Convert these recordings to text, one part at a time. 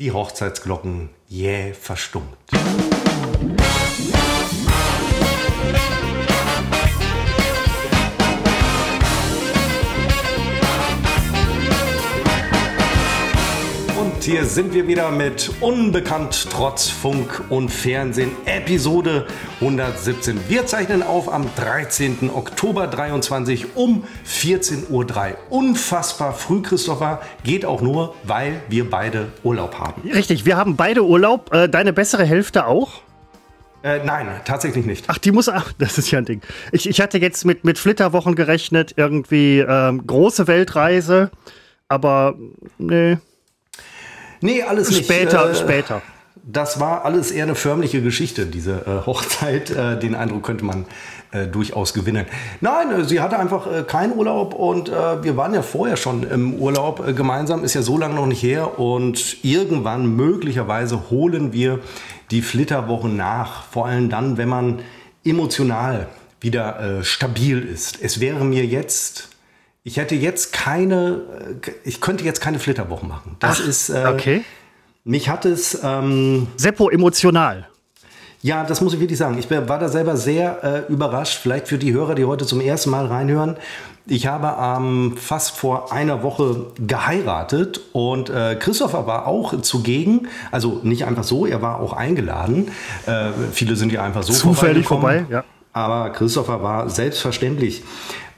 Die Hochzeitsglocken jäh verstummt. Hier sind wir wieder mit Unbekannt trotz Funk und Fernsehen, Episode 117. Wir zeichnen auf am 13. Oktober 23 um 14.03 Uhr. Unfassbar früh, Christopher. Geht auch nur, weil wir beide Urlaub haben. Richtig, wir haben beide Urlaub. Äh, deine bessere Hälfte auch? Äh, nein, tatsächlich nicht. Ach, die muss. Ach, das ist ja ein Ding. Ich, ich hatte jetzt mit, mit Flitterwochen gerechnet, irgendwie ähm, große Weltreise, aber nee. Nee, alles nicht. Später, äh, später. Das war alles eher eine förmliche Geschichte, diese äh, Hochzeit. Äh, den Eindruck könnte man äh, durchaus gewinnen. Nein, äh, sie hatte einfach äh, keinen Urlaub und wir waren ja vorher schon im Urlaub gemeinsam, ist ja so lange noch nicht her. Und irgendwann möglicherweise holen wir die Flitterwochen nach. Vor allem dann, wenn man emotional wieder stabil ist. Es wäre mir jetzt ich hätte jetzt keine, ich könnte jetzt keine Flitterwochen machen. Das Ach, ist, äh, okay. Mich hat es. Ähm, Seppo emotional. Ja, das muss ich wirklich sagen. Ich war da selber sehr äh, überrascht. Vielleicht für die Hörer, die heute zum ersten Mal reinhören. Ich habe ähm, fast vor einer Woche geheiratet und äh, Christopher war auch zugegen. Also nicht einfach so, er war auch eingeladen. Äh, viele sind ja einfach so zufällig vorbei. Ja. Aber Christopher war selbstverständlich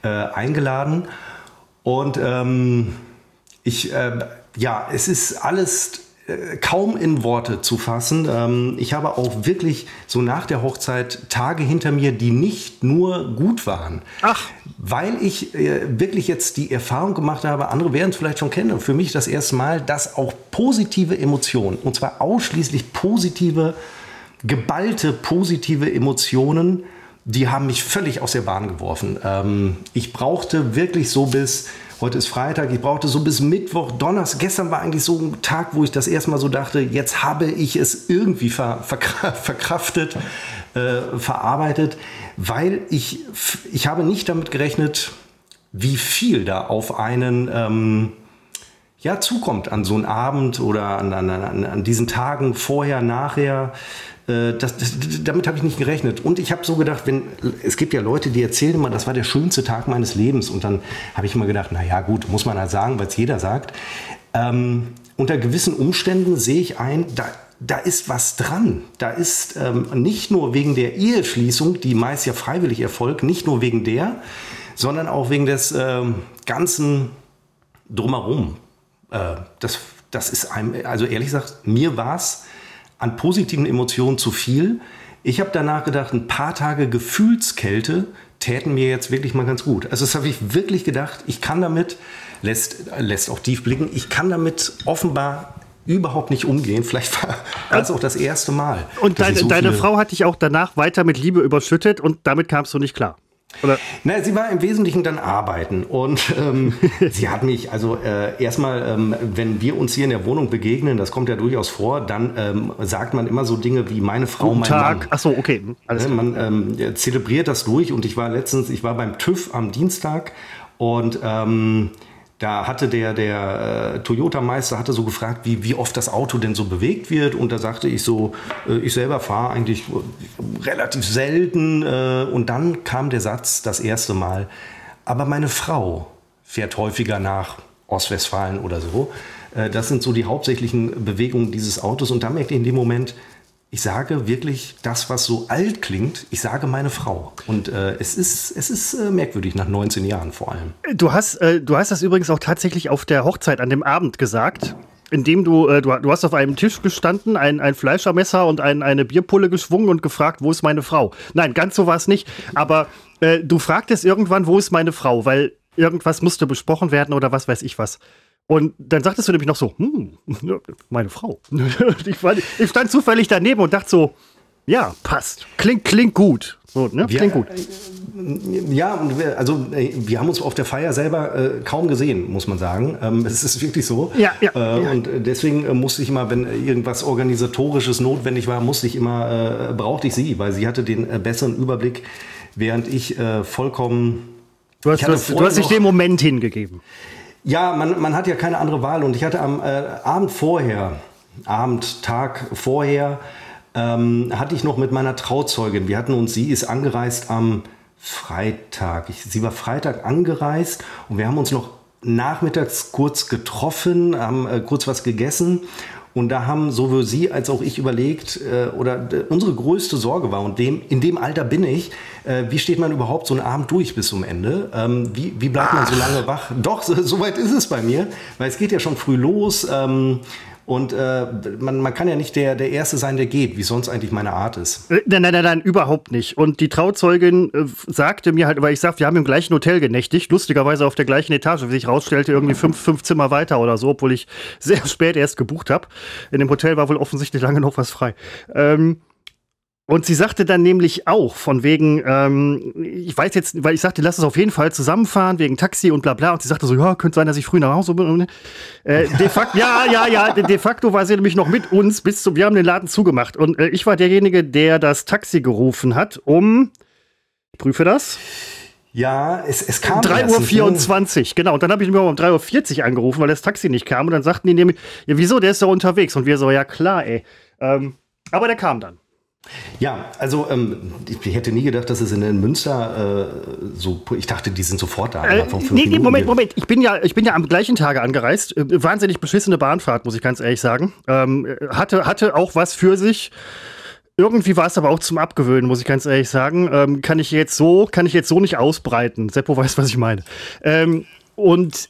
äh, eingeladen. Und ähm, ich, äh, ja, es ist alles äh, kaum in Worte zu fassen. Ähm, ich habe auch wirklich so nach der Hochzeit Tage hinter mir, die nicht nur gut waren. Ach. Weil ich äh, wirklich jetzt die Erfahrung gemacht habe, andere werden es vielleicht schon kennen, für mich das erste Mal, dass auch positive Emotionen, und zwar ausschließlich positive, geballte positive Emotionen, die haben mich völlig aus der Bahn geworfen. Ähm, ich brauchte wirklich so bis, heute ist Freitag, ich brauchte so bis Mittwoch, Donnerstag. Gestern war eigentlich so ein Tag, wo ich das erste Mal so dachte, jetzt habe ich es irgendwie ver, verkraftet, äh, verarbeitet, weil ich, ich habe nicht damit gerechnet, wie viel da auf einen ähm, ja, zukommt an so einen Abend oder an, an, an, an diesen Tagen vorher, nachher. Äh, das, das, damit habe ich nicht gerechnet. Und ich habe so gedacht, wenn es gibt ja Leute, die erzählen immer, das war der schönste Tag meines Lebens. Und dann habe ich immer gedacht, na ja, gut, muss man halt sagen, weil es jeder sagt. Ähm, unter gewissen Umständen sehe ich ein, da, da ist was dran. Da ist ähm, nicht nur wegen der Eheschließung, die meist ja freiwillig erfolgt, nicht nur wegen der, sondern auch wegen des ähm, ganzen Drumherum. Äh, das, das ist einem, also ehrlich gesagt, mir war es an positiven Emotionen zu viel. Ich habe danach gedacht, ein paar Tage Gefühlskälte täten mir jetzt wirklich mal ganz gut. Also das habe ich wirklich gedacht, ich kann damit, lässt, lässt auch tief blicken, ich kann damit offenbar überhaupt nicht umgehen. Vielleicht war das auch das erste Mal. Und deine, so deine Frau hat dich auch danach weiter mit Liebe überschüttet und damit kamst du nicht klar. Oder? Na, sie war im Wesentlichen dann arbeiten und ähm, sie hat mich, also äh, erstmal, ähm, wenn wir uns hier in der Wohnung begegnen, das kommt ja durchaus vor, dann ähm, sagt man immer so Dinge wie meine Frau, Guten mein Tag. Mann. Ach so, okay. Alles ne, man ähm, zelebriert das durch und ich war letztens, ich war beim TÜV am Dienstag und ähm, da hatte der, der äh, Toyota-Meister hatte so gefragt, wie, wie oft das Auto denn so bewegt wird. Und da sagte ich so, äh, ich selber fahre eigentlich relativ selten. Äh, und dann kam der Satz das erste Mal, aber meine Frau fährt häufiger nach Ostwestfalen oder so. Äh, das sind so die hauptsächlichen Bewegungen dieses Autos. Und da merkte ich in dem Moment, ich sage wirklich das, was so alt klingt, ich sage meine Frau. Und äh, es ist, es ist äh, merkwürdig nach 19 Jahren vor allem. Du hast, äh, du hast das übrigens auch tatsächlich auf der Hochzeit an dem Abend gesagt. Indem du, äh, du, du hast auf einem Tisch gestanden, ein, ein Fleischermesser und ein, eine Bierpulle geschwungen und gefragt, wo ist meine Frau? Nein, ganz so war es nicht. Aber äh, du fragtest irgendwann, wo ist meine Frau? Weil irgendwas musste besprochen werden oder was weiß ich was. Und dann sagtest du nämlich noch so, hm, meine Frau. ich, ich stand zufällig daneben und dachte so, ja, passt. Klingt, klingt gut. So, ne? Wir, klingt gut. Äh, ja, also wir haben uns auf der Feier selber äh, kaum gesehen, muss man sagen. Ähm, es ist wirklich so. Ja, ja, äh, ja. Und deswegen äh, musste ich immer, wenn irgendwas organisatorisches notwendig war, musste ich immer, äh, brauchte ich sie, weil sie hatte den äh, besseren Überblick, während ich vollkommen. Du hast, du hast, du hast dich den Moment hingegeben. Ja, man, man hat ja keine andere Wahl. Und ich hatte am äh, Abend vorher, Abend, Tag vorher ähm, hatte ich noch mit meiner Trauzeugin, wir hatten uns, sie ist angereist am Freitag. Ich, sie war Freitag angereist und wir haben uns noch nachmittags kurz getroffen, haben äh, kurz was gegessen und da haben sowohl Sie als auch ich überlegt, äh, oder äh, unsere größte Sorge war, und dem, in dem Alter bin ich, äh, wie steht man überhaupt so einen Abend durch bis zum Ende? Ähm, wie, wie bleibt man so lange wach? Doch, so, so, weit ist es bei mir, weil es geht ja schon früh los. Ähm, und äh, man, man kann ja nicht der, der Erste sein, der geht, wie sonst eigentlich meine Art ist. Äh, nein, nein, nein, nein überhaupt nicht. Und die Trauzeugin äh, sagte mir halt, weil ich sagte, wir haben im gleichen Hotel genächtigt, lustigerweise auf der gleichen Etage, wie sich rausstellte, irgendwie fünf, fünf Zimmer weiter oder so, obwohl ich sehr spät erst gebucht habe. In dem Hotel war wohl offensichtlich lange noch was frei. Ähm, und sie sagte dann nämlich auch, von wegen, ähm, ich weiß jetzt, weil ich sagte, lass es auf jeden Fall zusammenfahren, wegen Taxi und bla bla. Und sie sagte so, ja, könnte sein, dass ich früh nach Hause bin. Äh, de facto, ja, ja, ja, de facto war sie nämlich noch mit uns bis zum, wir haben den Laden zugemacht. Und äh, ich war derjenige, der das Taxi gerufen hat, um, ich prüfe das. Ja, es, es kam. 3.24 Uhr, genau. Und dann habe ich mir um 3.40 Uhr angerufen, weil das Taxi nicht kam. Und dann sagten die nämlich, ja, wieso, der ist doch unterwegs. Und wir so, ja klar, ey. Ähm, aber der kam dann. Ja, also ähm, ich hätte nie gedacht, dass es in, Münster äh, so. Ich dachte, die sind sofort da. Äh, nee, nee, Moment, Moment. Ich bin ja, ich bin ja am gleichen Tage angereist. Äh, wahnsinnig beschissene Bahnfahrt, muss ich ganz ehrlich sagen. Ähm, hatte, hatte auch was für sich. Irgendwie war es aber auch zum Abgewöhnen, muss ich ganz ehrlich sagen. Ähm, kann ich jetzt so, kann ich jetzt so nicht ausbreiten. Seppo weiß, was ich meine. Ähm, und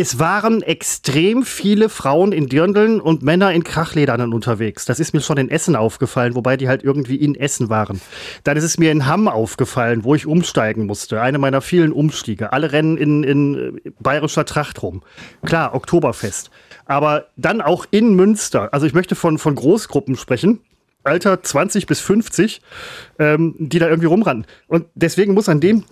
es waren extrem viele Frauen in Dirndeln und Männer in Krachledern unterwegs. Das ist mir schon in Essen aufgefallen, wobei die halt irgendwie in Essen waren. Dann ist es mir in Hamm aufgefallen, wo ich umsteigen musste. Eine meiner vielen Umstiege. Alle rennen in, in bayerischer Tracht rum. Klar, Oktoberfest. Aber dann auch in Münster. Also ich möchte von, von Großgruppen sprechen. Alter 20 bis 50, ähm, die da irgendwie rumrennen. Und deswegen muss an dem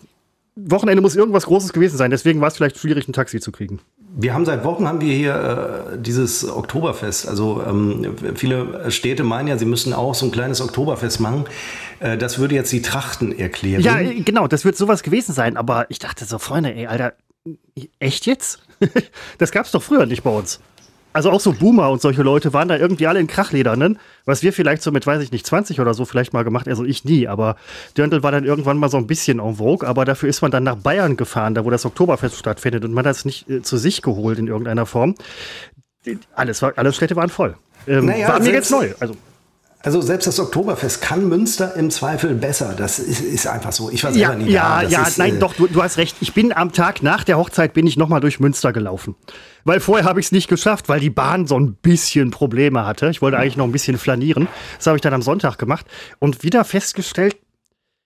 Wochenende muss irgendwas Großes gewesen sein. Deswegen war es vielleicht schwierig, ein Taxi zu kriegen. Wir haben seit Wochen haben wir hier äh, dieses Oktoberfest. Also ähm, viele Städte meinen ja, sie müssen auch so ein kleines Oktoberfest machen. Äh, das würde jetzt die Trachten erklären. Ja, genau, das wird sowas gewesen sein. Aber ich dachte so, Freunde, ey, Alter, echt jetzt? das gab es doch früher nicht bei uns also auch so Boomer und solche Leute waren da irgendwie alle in Krachledernen, was wir vielleicht so mit, weiß ich nicht, 20 oder so vielleicht mal gemacht, also ich nie, aber Dirndl war dann irgendwann mal so ein bisschen en vogue, aber dafür ist man dann nach Bayern gefahren, da wo das Oktoberfest stattfindet und man hat es nicht äh, zu sich geholt in irgendeiner Form. Alles, war, alle Städte waren voll. Ähm, naja, war mir jetzt neu. Also. Also selbst das Oktoberfest kann Münster im Zweifel besser. Das ist, ist einfach so. Ich war selber ja, nie ja, da. Ja, ja, nein, äh, doch, du, du, hast recht. Ich bin am Tag nach der Hochzeit bin ich noch mal durch Münster gelaufen. Weil vorher habe ich es nicht geschafft, weil die Bahn so ein bisschen Probleme hatte. Ich wollte eigentlich noch ein bisschen flanieren. Das habe ich dann am Sonntag gemacht und wieder festgestellt,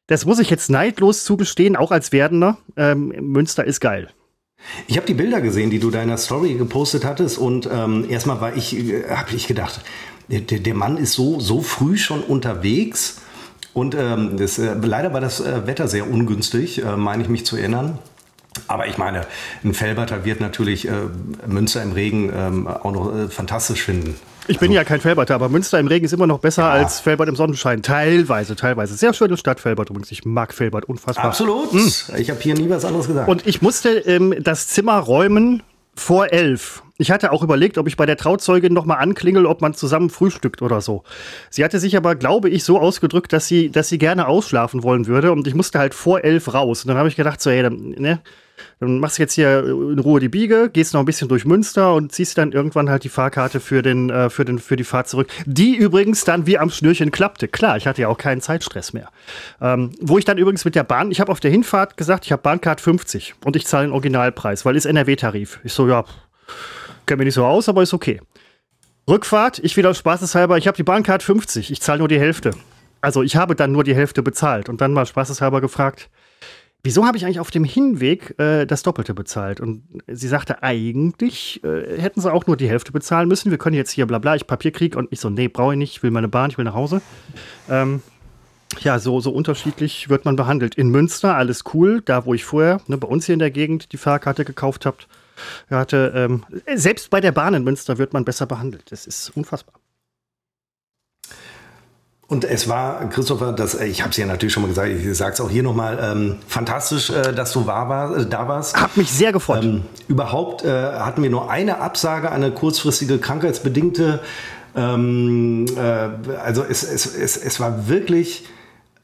das muss ich jetzt neidlos zugestehen, auch als Werdender, ähm, Münster ist geil. Ich habe die Bilder gesehen, die du deiner Story gepostet hattest und ähm, erstmal war ich, äh, habe ich gedacht, der, der Mann ist so, so früh schon unterwegs. Und ähm, das, äh, leider war das äh, Wetter sehr ungünstig, äh, meine ich mich zu erinnern. Aber ich meine, ein Felberter wird natürlich äh, Münster im Regen ähm, auch noch äh, fantastisch finden. Ich bin also, ja kein Felberter, aber Münster im Regen ist immer noch besser ja. als Felbert im Sonnenschein. Teilweise, teilweise. Sehr schöne Stadt, Felbert übrigens. Ich mag Felbert unfassbar. Absolut. Mhm. Ich habe hier nie was anderes gesagt. Und ich musste ähm, das Zimmer räumen vor elf. Ich hatte auch überlegt, ob ich bei der Trauzeugin noch mal anklingel, ob man zusammen frühstückt oder so. Sie hatte sich aber, glaube ich, so ausgedrückt, dass sie, dass sie gerne ausschlafen wollen würde und ich musste halt vor elf raus. Und dann habe ich gedacht, so, hey, dann, ne, dann machst du jetzt hier in Ruhe die Biege, gehst noch ein bisschen durch Münster und ziehst dann irgendwann halt die Fahrkarte für, den, äh, für, den, für die Fahrt zurück. Die übrigens dann wie am Schnürchen klappte. Klar, ich hatte ja auch keinen Zeitstress mehr. Ähm, wo ich dann übrigens mit der Bahn, ich habe auf der Hinfahrt gesagt, ich habe Bahncard 50 und ich zahle den Originalpreis, weil ist NRW-Tarif. Ich so, ja, kenne mir nicht so aus, aber ist okay. Rückfahrt, ich wieder spaßeshalber, ich habe die Bahncard 50, ich zahle nur die Hälfte. Also ich habe dann nur die Hälfte bezahlt und dann mal spaßeshalber gefragt, wieso habe ich eigentlich auf dem Hinweg äh, das Doppelte bezahlt? Und sie sagte, eigentlich äh, hätten sie auch nur die Hälfte bezahlen müssen. Wir können jetzt hier bla bla, ich Papierkrieg und ich so, nee, brauche ich nicht, ich will meine Bahn, ich will nach Hause. Ähm, ja, so, so unterschiedlich wird man behandelt. In Münster alles cool, da wo ich vorher, ne, bei uns hier in der Gegend, die Fahrkarte gekauft habe, hatte, ähm, selbst bei der Bahn in Münster wird man besser behandelt. Das ist unfassbar. Und es war, Christopher, das, äh, ich habe es ja natürlich schon mal gesagt, ich sage es auch hier nochmal, ähm, fantastisch, äh, dass du war, war, äh, da warst. Hab mich sehr gefreut. Ähm, überhaupt äh, hatten wir nur eine Absage, eine kurzfristige krankheitsbedingte Ähm, äh, also es, es, es, es war wirklich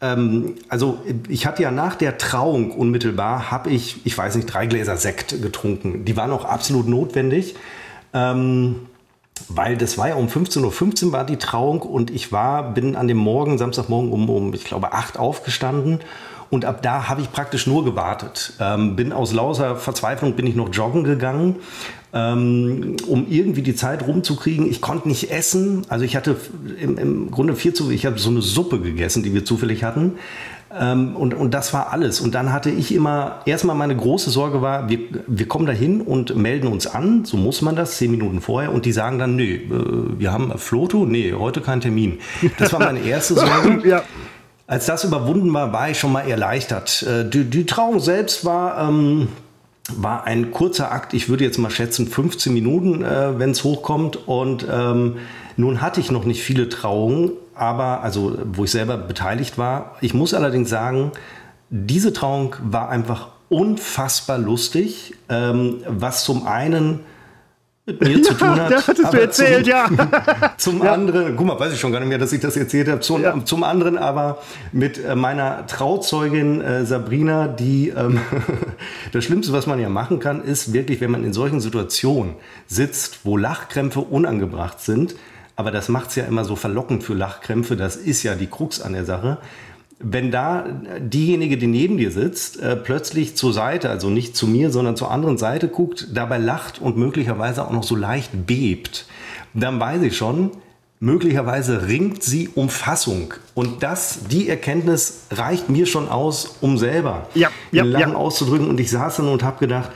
ähm, also ich hatte ja nach der Trauung unmittelbar, habe ich, ich weiß nicht, drei Gläser Sekt getrunken. Die waren auch absolut notwendig. Ähm, weil das war ja um 15.15 Uhr war die Trauung und ich war, bin an dem Morgen, Samstagmorgen um, um ich glaube, 8 aufgestanden und ab da habe ich praktisch nur gewartet. Ähm, bin aus lauter Verzweiflung bin ich noch joggen gegangen, ähm, um irgendwie die Zeit rumzukriegen. Ich konnte nicht essen. Also ich hatte im, im Grunde viel zu, ich habe so eine Suppe gegessen, die wir zufällig hatten. Ähm, und, und das war alles. Und dann hatte ich immer, erstmal meine große Sorge war, wir, wir kommen da hin und melden uns an, so muss man das, zehn Minuten vorher, und die sagen dann, nö, äh, wir haben Floto, nee, heute kein Termin. Das war meine erste Sorge. ja. Als das überwunden war, war ich schon mal erleichtert. Äh, die, die Trauung selbst war, ähm, war ein kurzer Akt. Ich würde jetzt mal schätzen 15 Minuten, äh, wenn es hochkommt. Und ähm, nun hatte ich noch nicht viele Trauungen, aber also wo ich selber beteiligt war. Ich muss allerdings sagen, diese Trauung war einfach unfassbar lustig, ähm, was zum einen mit mir ja, zu tun hat. Das hattest du erzählt, zum, ja. zum ja. anderen, guck mal, weiß ich schon gar nicht mehr, dass ich das erzählt habe. Zum, ja. zum anderen aber mit äh, meiner Trauzeugin äh, Sabrina, die ähm, das Schlimmste, was man ja machen kann, ist wirklich, wenn man in solchen Situationen sitzt, wo Lachkrämpfe unangebracht sind, aber das macht es ja immer so verlockend für Lachkrämpfe, das ist ja die Krux an der Sache wenn da diejenige, die neben dir sitzt, äh, plötzlich zur Seite, also nicht zu mir, sondern zur anderen Seite guckt, dabei lacht und möglicherweise auch noch so leicht bebt, dann weiß ich schon, möglicherweise ringt sie um Fassung. Und das, die Erkenntnis reicht mir schon aus, um selber ja, ja, Lachen ja. auszudrücken. Und ich saß dann und habe gedacht,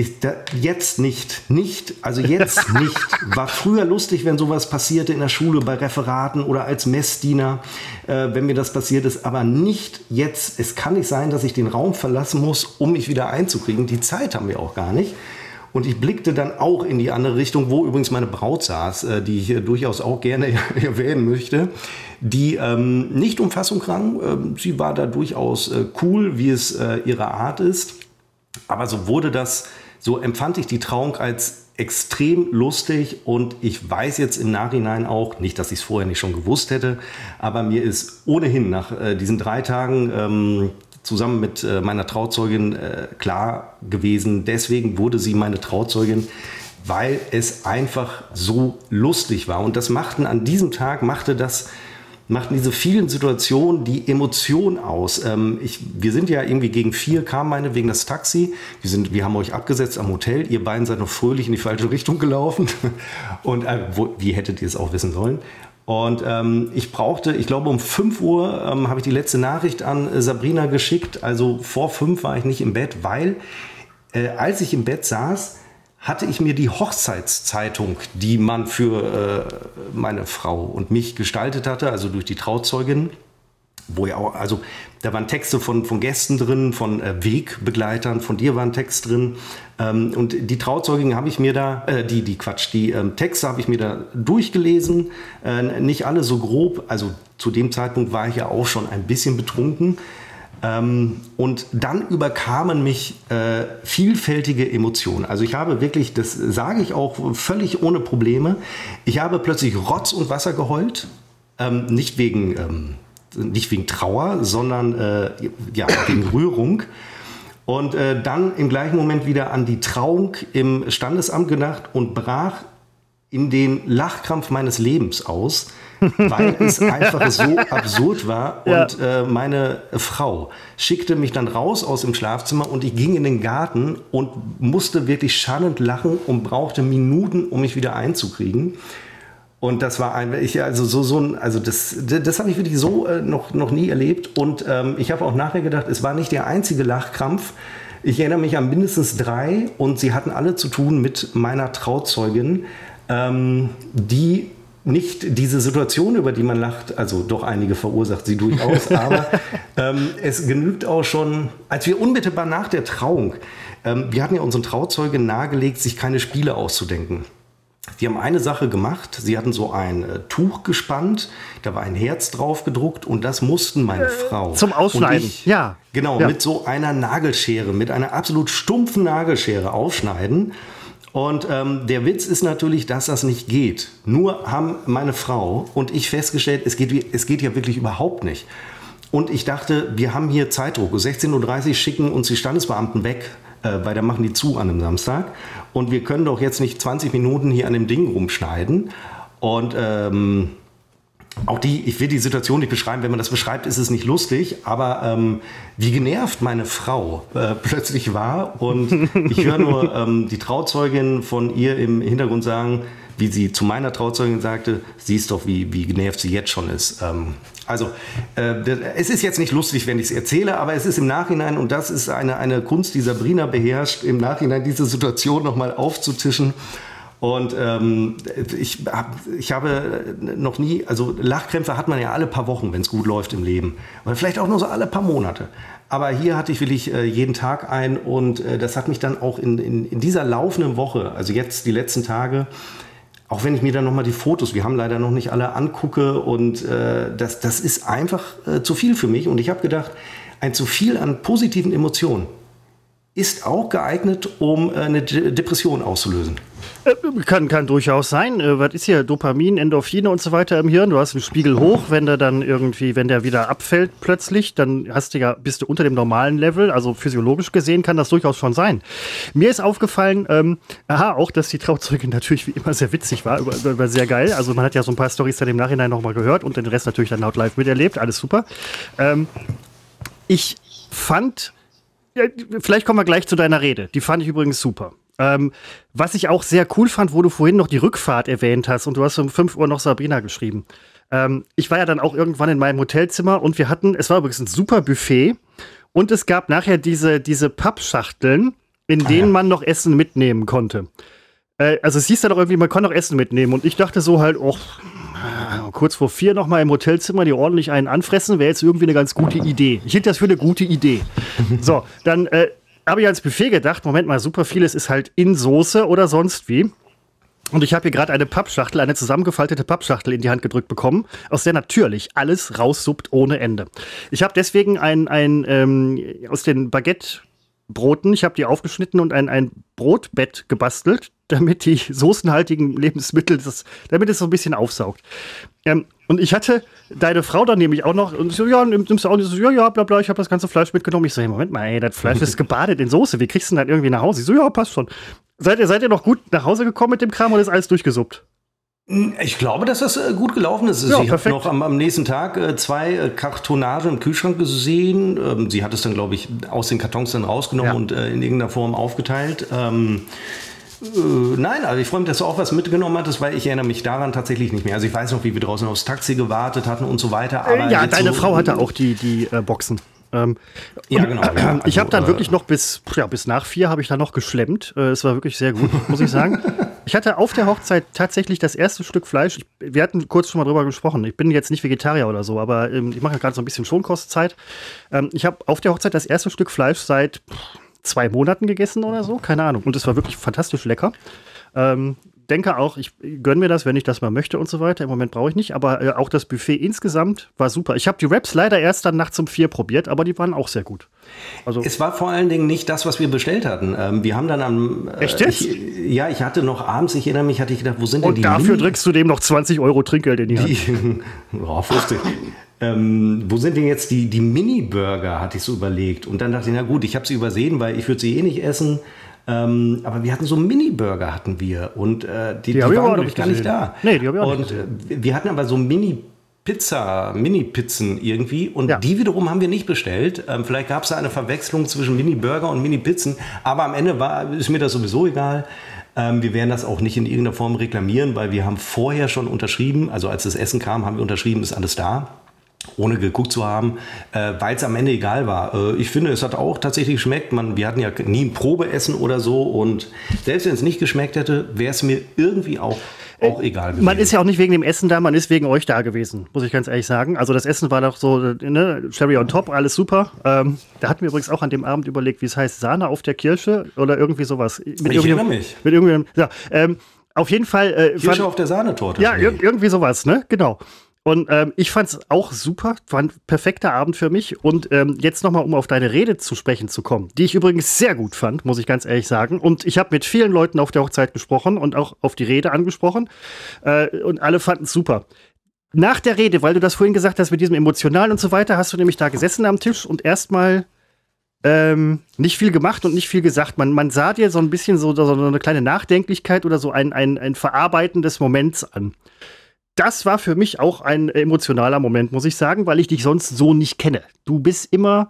ist da, jetzt nicht, nicht, also jetzt nicht. War früher lustig, wenn sowas passierte in der Schule bei Referaten oder als Messdiener, äh, wenn mir das passiert ist, aber nicht jetzt. Es kann nicht sein, dass ich den Raum verlassen muss, um mich wieder einzukriegen. Die Zeit haben wir auch gar nicht. Und ich blickte dann auch in die andere Richtung, wo übrigens meine Braut saß, äh, die ich durchaus auch gerne erwähnen möchte, die ähm, nicht um Fassung rang. Ähm, sie war da durchaus äh, cool, wie es äh, ihre Art ist. Aber so wurde das so empfand ich die Trauung als extrem lustig und ich weiß jetzt im Nachhinein auch, nicht, dass ich es vorher nicht schon gewusst hätte, aber mir ist ohnehin nach äh, diesen drei Tagen ähm, zusammen mit äh, meiner Trauzeugin äh, klar gewesen, deswegen wurde sie meine Trauzeugin, weil es einfach so lustig war. Und das machten an diesem Tag, machte das machten diese vielen Situationen die Emotion aus. Ähm, ich, wir sind ja irgendwie gegen vier, kam meine wegen das Taxi. Wir, sind, wir haben euch abgesetzt am Hotel. Ihr beiden seid noch fröhlich in die falsche Richtung gelaufen. Und äh, wo, wie hättet ihr es auch wissen sollen? Und ähm, ich brauchte, ich glaube um 5 Uhr ähm, habe ich die letzte Nachricht an äh, Sabrina geschickt. Also vor 5 war ich nicht im Bett, weil äh, als ich im Bett saß, hatte ich mir die Hochzeitszeitung, die man für äh, meine Frau und mich gestaltet hatte, also durch die Trauzeugin, wo ja auch, also da waren Texte von, von Gästen drin, von äh, Wegbegleitern, von dir war ein Text drin. Ähm, und die Trauzeugin habe ich mir da, äh, die, die Quatsch, die ähm, Texte habe ich mir da durchgelesen. Äh, nicht alle so grob, also zu dem Zeitpunkt war ich ja auch schon ein bisschen betrunken. Ähm, und dann überkamen mich äh, vielfältige Emotionen. Also ich habe wirklich, das sage ich auch völlig ohne Probleme, ich habe plötzlich Rotz und Wasser geheult. Ähm, nicht, wegen, ähm, nicht wegen Trauer, sondern äh, ja, wegen Rührung. Und äh, dann im gleichen Moment wieder an die Trauung im Standesamt gedacht und brach in den Lachkrampf meines Lebens aus weil es einfach so absurd war. Und ja. äh, meine Frau schickte mich dann raus aus dem Schlafzimmer und ich ging in den Garten und musste wirklich schallend lachen und brauchte Minuten, um mich wieder einzukriegen. Und das war ein, ich, also so, so ein, also das, das habe ich wirklich so äh, noch, noch nie erlebt. Und ähm, ich habe auch nachher gedacht, es war nicht der einzige Lachkrampf. Ich erinnere mich an mindestens drei und sie hatten alle zu tun mit meiner Trauzeugin, ähm, die nicht diese Situation, über die man lacht, also doch einige verursacht sie durchaus, aber ähm, es genügt auch schon, als wir unmittelbar nach der Trauung, ähm, wir hatten ja unseren Trauzeugen nahegelegt, sich keine Spiele auszudenken. Sie haben eine Sache gemacht, sie hatten so ein äh, Tuch gespannt, da war ein Herz drauf gedruckt und das mussten meine äh, Frau. Zum Ausschneiden, ich, ja. Genau, ja. mit so einer Nagelschere, mit einer absolut stumpfen Nagelschere aufschneiden. Und ähm, der Witz ist natürlich, dass das nicht geht. Nur haben meine Frau und ich festgestellt, es geht, es geht ja wirklich überhaupt nicht. Und ich dachte, wir haben hier Zeitdruck. 16.30 Uhr schicken uns die Standesbeamten weg, äh, weil da machen die zu an einem Samstag. Und wir können doch jetzt nicht 20 Minuten hier an dem Ding rumschneiden. Und ähm, auch die, ich will die Situation nicht beschreiben, wenn man das beschreibt, ist es nicht lustig, aber ähm, wie genervt meine Frau äh, plötzlich war und ich höre nur ähm, die Trauzeugin von ihr im Hintergrund sagen, wie sie zu meiner Trauzeugin sagte, siehst doch, wie, wie genervt sie jetzt schon ist. Ähm, also äh, es ist jetzt nicht lustig, wenn ich es erzähle, aber es ist im Nachhinein, und das ist eine, eine Kunst, die Sabrina beherrscht, im Nachhinein diese Situation nochmal aufzutischen und ähm, ich, hab, ich habe noch nie, also Lachkrämpfe hat man ja alle paar Wochen, wenn es gut läuft im Leben. Oder vielleicht auch nur so alle paar Monate. Aber hier hatte ich wirklich äh, jeden Tag ein und äh, das hat mich dann auch in, in, in dieser laufenden Woche, also jetzt die letzten Tage, auch wenn ich mir dann nochmal die Fotos, wir haben leider noch nicht alle, angucke und äh, das, das ist einfach äh, zu viel für mich. Und ich habe gedacht, ein zu viel an positiven Emotionen ist auch geeignet, um äh, eine Depression auszulösen. Äh, kann, kann durchaus sein. Äh, was ist hier? Dopamin, Endorphine und so weiter im Hirn. Du hast einen Spiegel hoch, wenn der dann irgendwie, wenn der wieder abfällt plötzlich, dann hast du ja, bist du unter dem normalen Level. Also physiologisch gesehen kann das durchaus schon sein. Mir ist aufgefallen, ähm, aha, auch, dass die Trauzeugin natürlich wie immer sehr witzig war, über, über sehr geil. Also man hat ja so ein paar Storys dann im Nachhinein nochmal gehört und den Rest natürlich dann laut live miterlebt. Alles super. Ähm, ich fand, vielleicht kommen wir gleich zu deiner Rede. Die fand ich übrigens super. Ähm, was ich auch sehr cool fand, wo du vorhin noch die Rückfahrt erwähnt hast und du hast um 5 Uhr noch Sabrina geschrieben. Ähm, ich war ja dann auch irgendwann in meinem Hotelzimmer und wir hatten, es war übrigens ein super Buffet und es gab nachher diese, diese Pappschachteln, in denen ah, ja. man noch Essen mitnehmen konnte. Äh, also es hieß dann auch irgendwie, man kann noch Essen mitnehmen und ich dachte so halt, oh, kurz vor vier noch mal im Hotelzimmer die ordentlich einen anfressen, wäre jetzt irgendwie eine ganz gute Idee. Ich hielt das für eine gute Idee. So, dann äh, habe ich als Buffet gedacht, Moment mal, super vieles ist halt in Soße oder sonst wie. Und ich habe hier gerade eine Pappschachtel, eine zusammengefaltete Pappschachtel in die Hand gedrückt bekommen, aus der natürlich alles raussuppt ohne Ende. Ich habe deswegen ein, ein ähm, aus den Baguette-Broten, ich habe die aufgeschnitten und ein, ein Brotbett gebastelt, damit die soßenhaltigen Lebensmittel, das, damit es so ein bisschen aufsaugt. Ähm, und ich hatte deine Frau dann nämlich auch noch, und so, ja, nimmst du auch nicht so, ja, ja, bla, bla, ich habe das ganze Fleisch mitgenommen. Ich so, hey, Moment mal, ey, das Fleisch ist gebadet in Soße, wie kriegst du denn das irgendwie nach Hause? Ich so, ja, passt schon. Seid ihr, seid ihr noch gut nach Hause gekommen mit dem Kram oder ist alles durchgesuppt? Ich glaube, dass das äh, gut gelaufen ist. Ja, ich habe noch am, am, nächsten Tag äh, zwei äh, Kartonagen im Kühlschrank gesehen. Ähm, sie hat es dann, glaube ich, aus den Kartons dann rausgenommen ja. und in irgendeiner Form aufgeteilt. Ähm, äh, nein, also ich freue mich, dass du auch was mitgenommen hattest, weil ich erinnere mich daran tatsächlich nicht mehr. Also ich weiß noch, wie wir draußen aufs Taxi gewartet hatten und so weiter. Aber ja, deine so Frau hatte auch die, die äh, Boxen. Ähm, ja, genau. Ja. Also, ich habe dann äh, wirklich noch bis, ja, bis nach vier habe ich dann noch geschlemmt. Äh, es war wirklich sehr gut, muss ich sagen. ich hatte auf der Hochzeit tatsächlich das erste Stück Fleisch. Ich, wir hatten kurz schon mal drüber gesprochen. Ich bin jetzt nicht Vegetarier oder so, aber ähm, ich mache ja gerade so ein bisschen Schonkostzeit. Ähm, ich habe auf der Hochzeit das erste Stück Fleisch seit zwei Monaten gegessen oder so, keine Ahnung. Und es war wirklich fantastisch lecker. Ähm, denke auch, ich gönne mir das, wenn ich das mal möchte und so weiter. Im Moment brauche ich nicht, aber äh, auch das Buffet insgesamt war super. Ich habe die Wraps leider erst dann nachts um vier probiert, aber die waren auch sehr gut. Also es war vor allen Dingen nicht das, was wir bestellt hatten. Ähm, wir haben dann am. Äh, Echt jetzt? Ich, ja, ich hatte noch abends, ich erinnere mich, hatte ich gedacht, wo sind denn die. Und dafür Mini drückst du dem noch 20 Euro Trinkgeld in die Hand. Die, oh, 50. ähm, wo sind denn jetzt die, die Mini-Burger, hatte ich so überlegt. Und dann dachte ich, na gut, ich habe sie übersehen, weil ich würde sie eh nicht essen. Ähm, aber wir hatten so Mini-Burger hatten wir und äh, die, die, die waren, glaube ich, gar nicht da. Nee, die habe ich auch und, nicht gesehen. Äh, wir hatten aber so Mini- Pizza, Mini-Pizzen irgendwie. Und ja. die wiederum haben wir nicht bestellt. Ähm, vielleicht gab es da eine Verwechslung zwischen Mini-Burger und Mini-Pizzen. Aber am Ende war, ist mir das sowieso egal. Ähm, wir werden das auch nicht in irgendeiner Form reklamieren, weil wir haben vorher schon unterschrieben, also als das Essen kam, haben wir unterschrieben, ist alles da ohne geguckt zu haben, äh, weil es am Ende egal war. Äh, ich finde, es hat auch tatsächlich geschmeckt. Man, wir hatten ja nie ein Probeessen oder so und selbst wenn es nicht geschmeckt hätte, wäre es mir irgendwie auch auch egal gewesen. Man ist ja auch nicht wegen dem Essen da, man ist wegen euch da gewesen, muss ich ganz ehrlich sagen. Also das Essen war doch so, ne, Sherry on top, alles super. Ähm, da hatten wir übrigens auch an dem Abend überlegt, wie es heißt, Sahne auf der Kirsche oder irgendwie sowas. Mit ich erinnere mich. Mit irgendeinem, ja, ähm, auf jeden Fall. Äh, Kirsche auf der Sahnetorte. Ja, ir irgendwie sowas, ne? Genau. Und ähm, ich fand es auch super, war ein perfekter Abend für mich. Und ähm, jetzt nochmal, um auf deine Rede zu sprechen zu kommen, die ich übrigens sehr gut fand, muss ich ganz ehrlich sagen. Und ich habe mit vielen Leuten auf der Hochzeit gesprochen und auch auf die Rede angesprochen. Äh, und alle fanden es super. Nach der Rede, weil du das vorhin gesagt hast mit diesem Emotionalen und so weiter, hast du nämlich da gesessen am Tisch und erstmal ähm, nicht viel gemacht und nicht viel gesagt. Man, man sah dir so ein bisschen so, so eine kleine Nachdenklichkeit oder so ein, ein, ein Verarbeiten des Moments an das war für mich auch ein emotionaler Moment, muss ich sagen, weil ich dich sonst so nicht kenne. Du bist immer,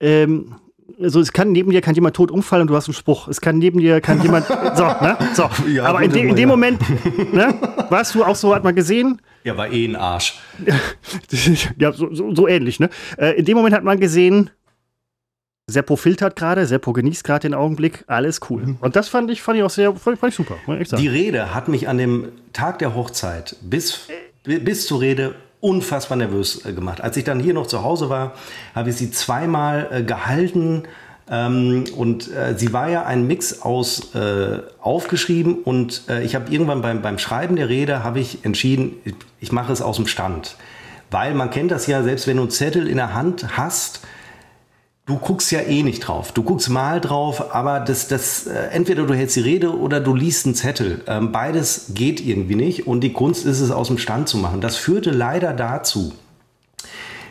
ähm, also es kann neben dir kann jemand tot umfallen und du hast einen Spruch. Es kann neben dir kann jemand, so, ne? So. Ja, Aber in, de, in, dem ja. Moment, ne, warst du auch so, hat man gesehen. Ja, war eh ein Arsch. ja, so, so, so ähnlich, ne? Äh, in dem Moment hat man gesehen, Seppo filtert gerade, Seppo genießt gerade den Augenblick, alles cool. Mhm. Und das fand ich, fand ich auch sehr, fand, ich super. Die Rede hat mich an dem Tag der Hochzeit bis, bis zur Rede unfassbar nervös äh, gemacht. Als ich dann hier noch zu Hause war, habe ich sie zweimal äh, gehalten. Ähm, und äh, sie war ja ein Mix aus äh, aufgeschrieben und äh, ich habe irgendwann beim, beim Schreiben der Rede habe ich entschieden, ich, ich mache es aus dem Stand. Weil man kennt das ja, selbst wenn du einen Zettel in der Hand hast, du guckst ja eh nicht drauf. Du guckst mal drauf, aber das, das, äh, entweder du hältst die Rede oder du liest einen Zettel. Ähm, beides geht irgendwie nicht und die Kunst ist es, aus dem Stand zu machen. Das führte leider dazu,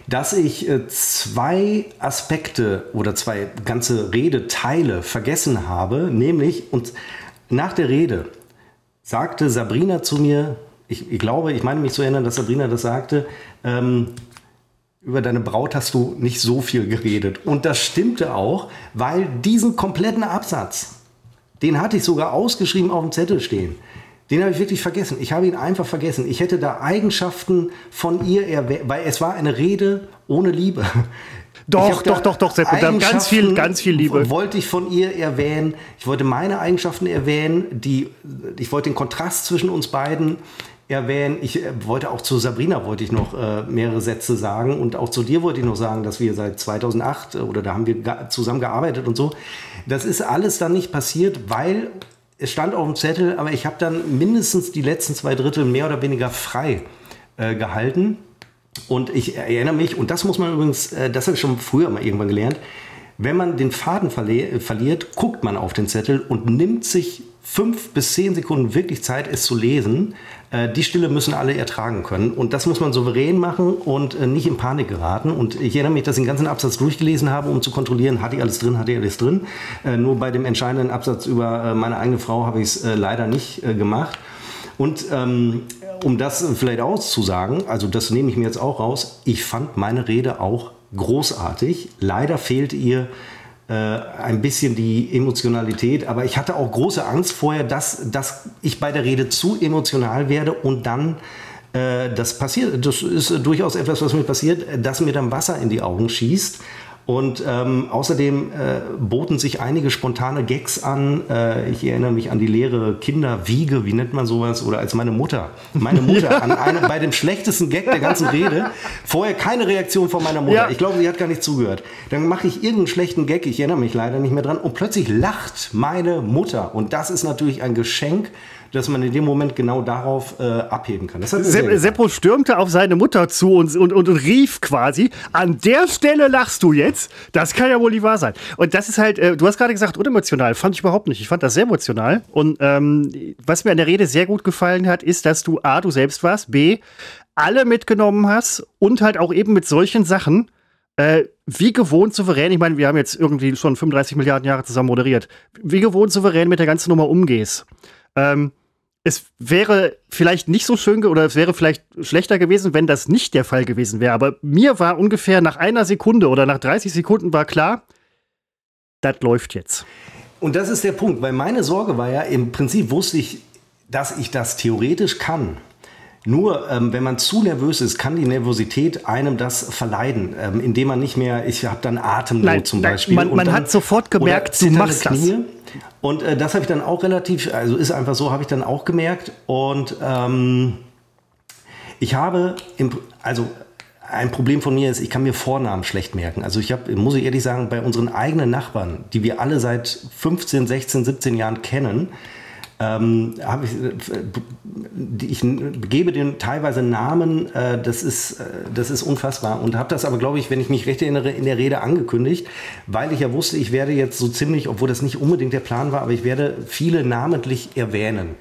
dass ich äh, zwei Aspekte oder zwei ganze Redeteile vergessen habe, nämlich und nach der Rede sagte Sabrina zu mir, ich, ich glaube, ich meine mich zu erinnern, dass Sabrina das sagte, ähm, über deine Braut hast du nicht so viel geredet. Und das stimmte auch, weil diesen kompletten Absatz, den hatte ich sogar ausgeschrieben auf dem Zettel stehen. Den habe ich wirklich vergessen. Ich habe ihn einfach vergessen. Ich hätte da Eigenschaften von ihr erwähnt, weil es war eine Rede ohne Liebe. Doch, doch, doch, doch, Sepp, ganz viel, ganz viel Liebe. Wollte ich von ihr erwähnen. Ich wollte meine Eigenschaften erwähnen. Die, ich wollte den Kontrast zwischen uns beiden erwähnen. Ich äh, wollte auch zu Sabrina wollte ich noch äh, mehrere Sätze sagen und auch zu dir wollte ich noch sagen, dass wir seit 2008 äh, oder da haben wir zusammen gearbeitet und so. Das ist alles dann nicht passiert, weil es stand auf dem Zettel, aber ich habe dann mindestens die letzten zwei Drittel mehr oder weniger frei äh, gehalten. Und ich erinnere mich, und das muss man übrigens, äh, das habe ich schon früher mal irgendwann gelernt, wenn man den Faden verliert, guckt man auf den Zettel und nimmt sich fünf bis zehn Sekunden wirklich Zeit, es zu lesen. Äh, die Stille müssen alle ertragen können. Und das muss man souverän machen und äh, nicht in Panik geraten. Und ich erinnere mich, dass ich den ganzen Absatz durchgelesen habe, um zu kontrollieren, hatte ich alles drin, hatte ich alles drin. Äh, nur bei dem entscheidenden Absatz über meine eigene Frau habe ich es leider nicht gemacht. Und ähm, um das vielleicht auszusagen, also das nehme ich mir jetzt auch raus, ich fand meine Rede auch großartig. Leider fehlt ihr äh, ein bisschen die Emotionalität. Aber ich hatte auch große Angst vorher, dass, dass ich bei der Rede zu emotional werde und dann äh, das passiert. Das ist durchaus etwas, was mir passiert, dass mir dann Wasser in die Augen schießt. Und ähm, außerdem äh, boten sich einige spontane Gags an. Äh, ich erinnere mich an die leere Kinderwiege, wie nennt man sowas? Oder als meine Mutter. Meine Mutter an eine, bei dem schlechtesten Gag der ganzen Rede. Vorher keine Reaktion von meiner Mutter. Ja. Ich glaube, sie hat gar nicht zugehört. Dann mache ich irgendeinen schlechten Gag, ich erinnere mich leider nicht mehr dran. Und plötzlich lacht meine Mutter. Und das ist natürlich ein Geschenk dass man in dem Moment genau darauf äh, abheben kann. Se Seppo stürmte auf seine Mutter zu und, und, und, rief quasi, an der Stelle lachst du jetzt. Das kann ja wohl nicht wahr sein. Und das ist halt, äh, du hast gerade gesagt, unemotional. Fand ich überhaupt nicht. Ich fand das sehr emotional. Und ähm, was mir an der Rede sehr gut gefallen hat, ist, dass du A, du selbst warst, B, alle mitgenommen hast und halt auch eben mit solchen Sachen, äh, wie gewohnt souverän, ich meine, wir haben jetzt irgendwie schon 35 Milliarden Jahre zusammen moderiert, wie gewohnt souverän mit der ganzen Nummer umgehst. Ähm, es wäre vielleicht nicht so schön oder es wäre vielleicht schlechter gewesen, wenn das nicht der Fall gewesen wäre. Aber mir war ungefähr nach einer Sekunde oder nach 30 Sekunden war klar, das läuft jetzt. Und das ist der Punkt, weil meine Sorge war ja, im Prinzip wusste ich, dass ich das theoretisch kann. Nur ähm, wenn man zu nervös ist, kann die Nervosität einem das verleiden, ähm, indem man nicht mehr, ich habe dann Atemnot nein, zum Beispiel. Man, man dann, hat sofort gemerkt, du machst Knie. das. Und äh, das habe ich dann auch relativ, also ist einfach so, habe ich dann auch gemerkt. Und ähm, ich habe, im, also ein Problem von mir ist, ich kann mir Vornamen schlecht merken. Also ich habe, muss ich ehrlich sagen, bei unseren eigenen Nachbarn, die wir alle seit 15, 16, 17 Jahren kennen, ähm, ich, äh, ich gebe den teilweise Namen, äh, das, ist, äh, das ist unfassbar. Und habe das aber, glaube ich, wenn ich mich recht erinnere, in der Rede angekündigt, weil ich ja wusste, ich werde jetzt so ziemlich, obwohl das nicht unbedingt der Plan war, aber ich werde viele namentlich erwähnen.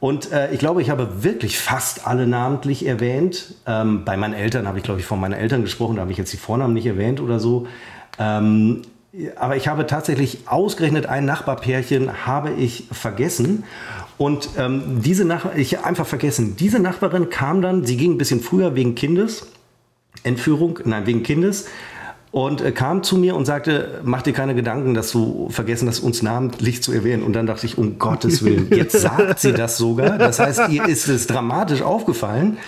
Und äh, ich glaube, ich habe wirklich fast alle namentlich erwähnt. Ähm, bei meinen Eltern habe ich, glaube ich, von meinen Eltern gesprochen, da habe ich jetzt die Vornamen nicht erwähnt oder so. Ähm, aber ich habe tatsächlich ausgerechnet ein Nachbarpärchen habe ich vergessen. Und ähm, diese Nachbarin, ich einfach vergessen, diese Nachbarin kam dann, sie ging ein bisschen früher wegen Kindes, Entführung, nein, wegen Kindes und äh, kam zu mir und sagte, mach dir keine Gedanken, dass du vergessen hast, uns namentlich zu erwähnen. Und dann dachte ich, um Gottes Willen, jetzt sagt sie das sogar. Das heißt, ihr ist es dramatisch aufgefallen.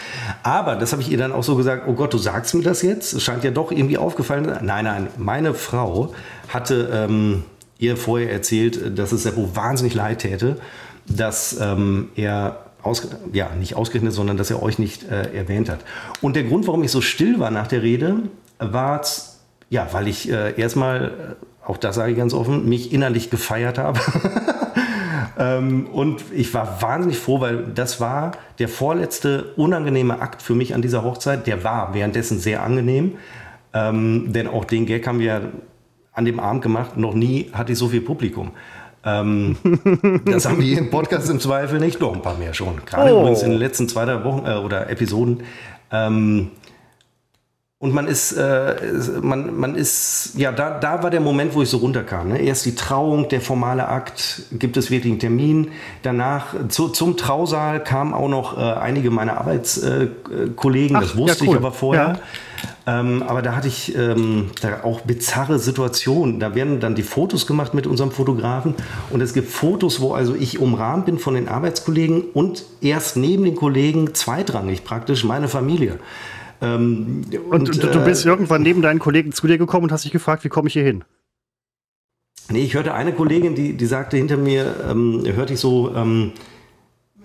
Aber das habe ich ihr dann auch so gesagt, oh Gott, du sagst mir das jetzt? Es scheint ja doch irgendwie aufgefallen. Nein, nein, meine Frau hatte ähm, ihr vorher erzählt, dass es Seppo wahnsinnig leid täte, dass ähm, er aus, ja, nicht ausgerechnet, sondern dass er euch nicht äh, erwähnt hat. Und der Grund, warum ich so still war nach der Rede, war ja, weil ich äh, erstmal, äh, auch das sage ich ganz offen, mich innerlich gefeiert habe. ähm, und ich war wahnsinnig froh, weil das war der vorletzte unangenehme Akt für mich an dieser Hochzeit. Der war währenddessen sehr angenehm. Ähm, denn auch den Gag haben wir an dem Abend gemacht. Noch nie hatte ich so viel Publikum. Ähm, das haben wir hier im Podcast im Zweifel nicht. Noch ein paar mehr schon. Gerade oh. übrigens in den letzten zwei, drei Wochen äh, oder Episoden. Ähm, und man ist, äh, man, man ist, ja, da, da war der Moment, wo ich so runterkam. Ne? Erst die Trauung, der formale Akt, gibt es wirklich einen Termin. Danach zu, zum Trausaal kamen auch noch äh, einige meiner Arbeitskollegen, äh, das wusste ja, cool. ich aber vorher. Ja. Ähm, aber da hatte ich ähm, da auch bizarre Situationen. Da werden dann die Fotos gemacht mit unserem Fotografen. Und es gibt Fotos, wo also ich umrahmt bin von den Arbeitskollegen und erst neben den Kollegen zweitrangig praktisch meine Familie. Ähm, und, und, du bist äh, irgendwann neben deinen Kollegen zu dir gekommen und hast dich gefragt, wie komme ich hier hin? Nee, ich hörte eine Kollegin, die, die sagte hinter mir, ähm, hörte ich so, ähm,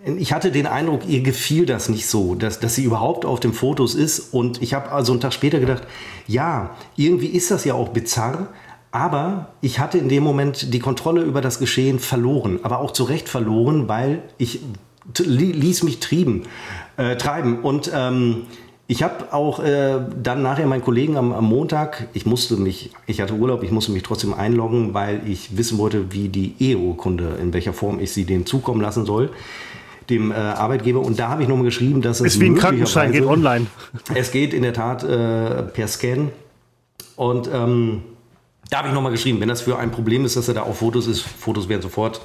ich hatte den Eindruck, ihr gefiel das nicht so, dass, dass sie überhaupt auf den Fotos ist. Und ich habe also einen Tag später gedacht, ja, irgendwie ist das ja auch bizarr, aber ich hatte in dem Moment die Kontrolle über das Geschehen verloren, aber auch zu Recht verloren, weil ich ließ mich trieben, äh, treiben. Und ähm, ich habe auch äh, dann nachher meinen Kollegen am, am, Montag, ich musste mich, ich hatte Urlaub, ich musste mich trotzdem einloggen, weil ich wissen wollte, wie die Eheurkunde, in welcher Form ich sie denen zukommen lassen soll, dem äh, Arbeitgeber. Und da habe ich nochmal geschrieben, dass es. Ist wie ein Krankenschein, geht online. Es geht in der Tat äh, per Scan. Und ähm, da habe ich nochmal geschrieben, wenn das für ein Problem ist, dass er da auf Fotos ist, Fotos werden sofort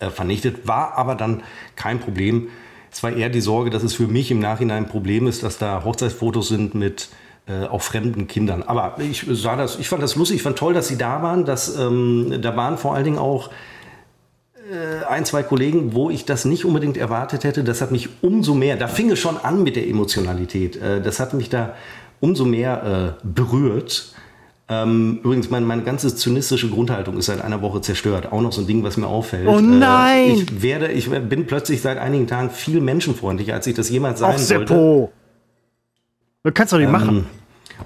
äh, vernichtet. War aber dann kein Problem es war eher die Sorge, dass es für mich im Nachhinein ein Problem ist, dass da Hochzeitsfotos sind mit äh, auch fremden Kindern. Aber ich sah das, ich fand das lustig, ich fand toll, dass sie da waren. Dass, ähm, da waren vor allen Dingen auch äh, ein, zwei Kollegen, wo ich das nicht unbedingt erwartet hätte. Das hat mich umso mehr, da fing es schon an mit der Emotionalität. Äh, das hat mich da umso mehr äh, berührt. Ähm, übrigens, mein, meine ganze zynistische Grundhaltung ist seit einer Woche zerstört. Auch noch so ein Ding, was mir auffällt. Oh nein! Äh, ich, werde, ich bin plötzlich seit einigen Tagen viel menschenfreundlicher, als ich das jemals sein Ach, sollte. Seppo. Du kannst doch nicht ähm, machen.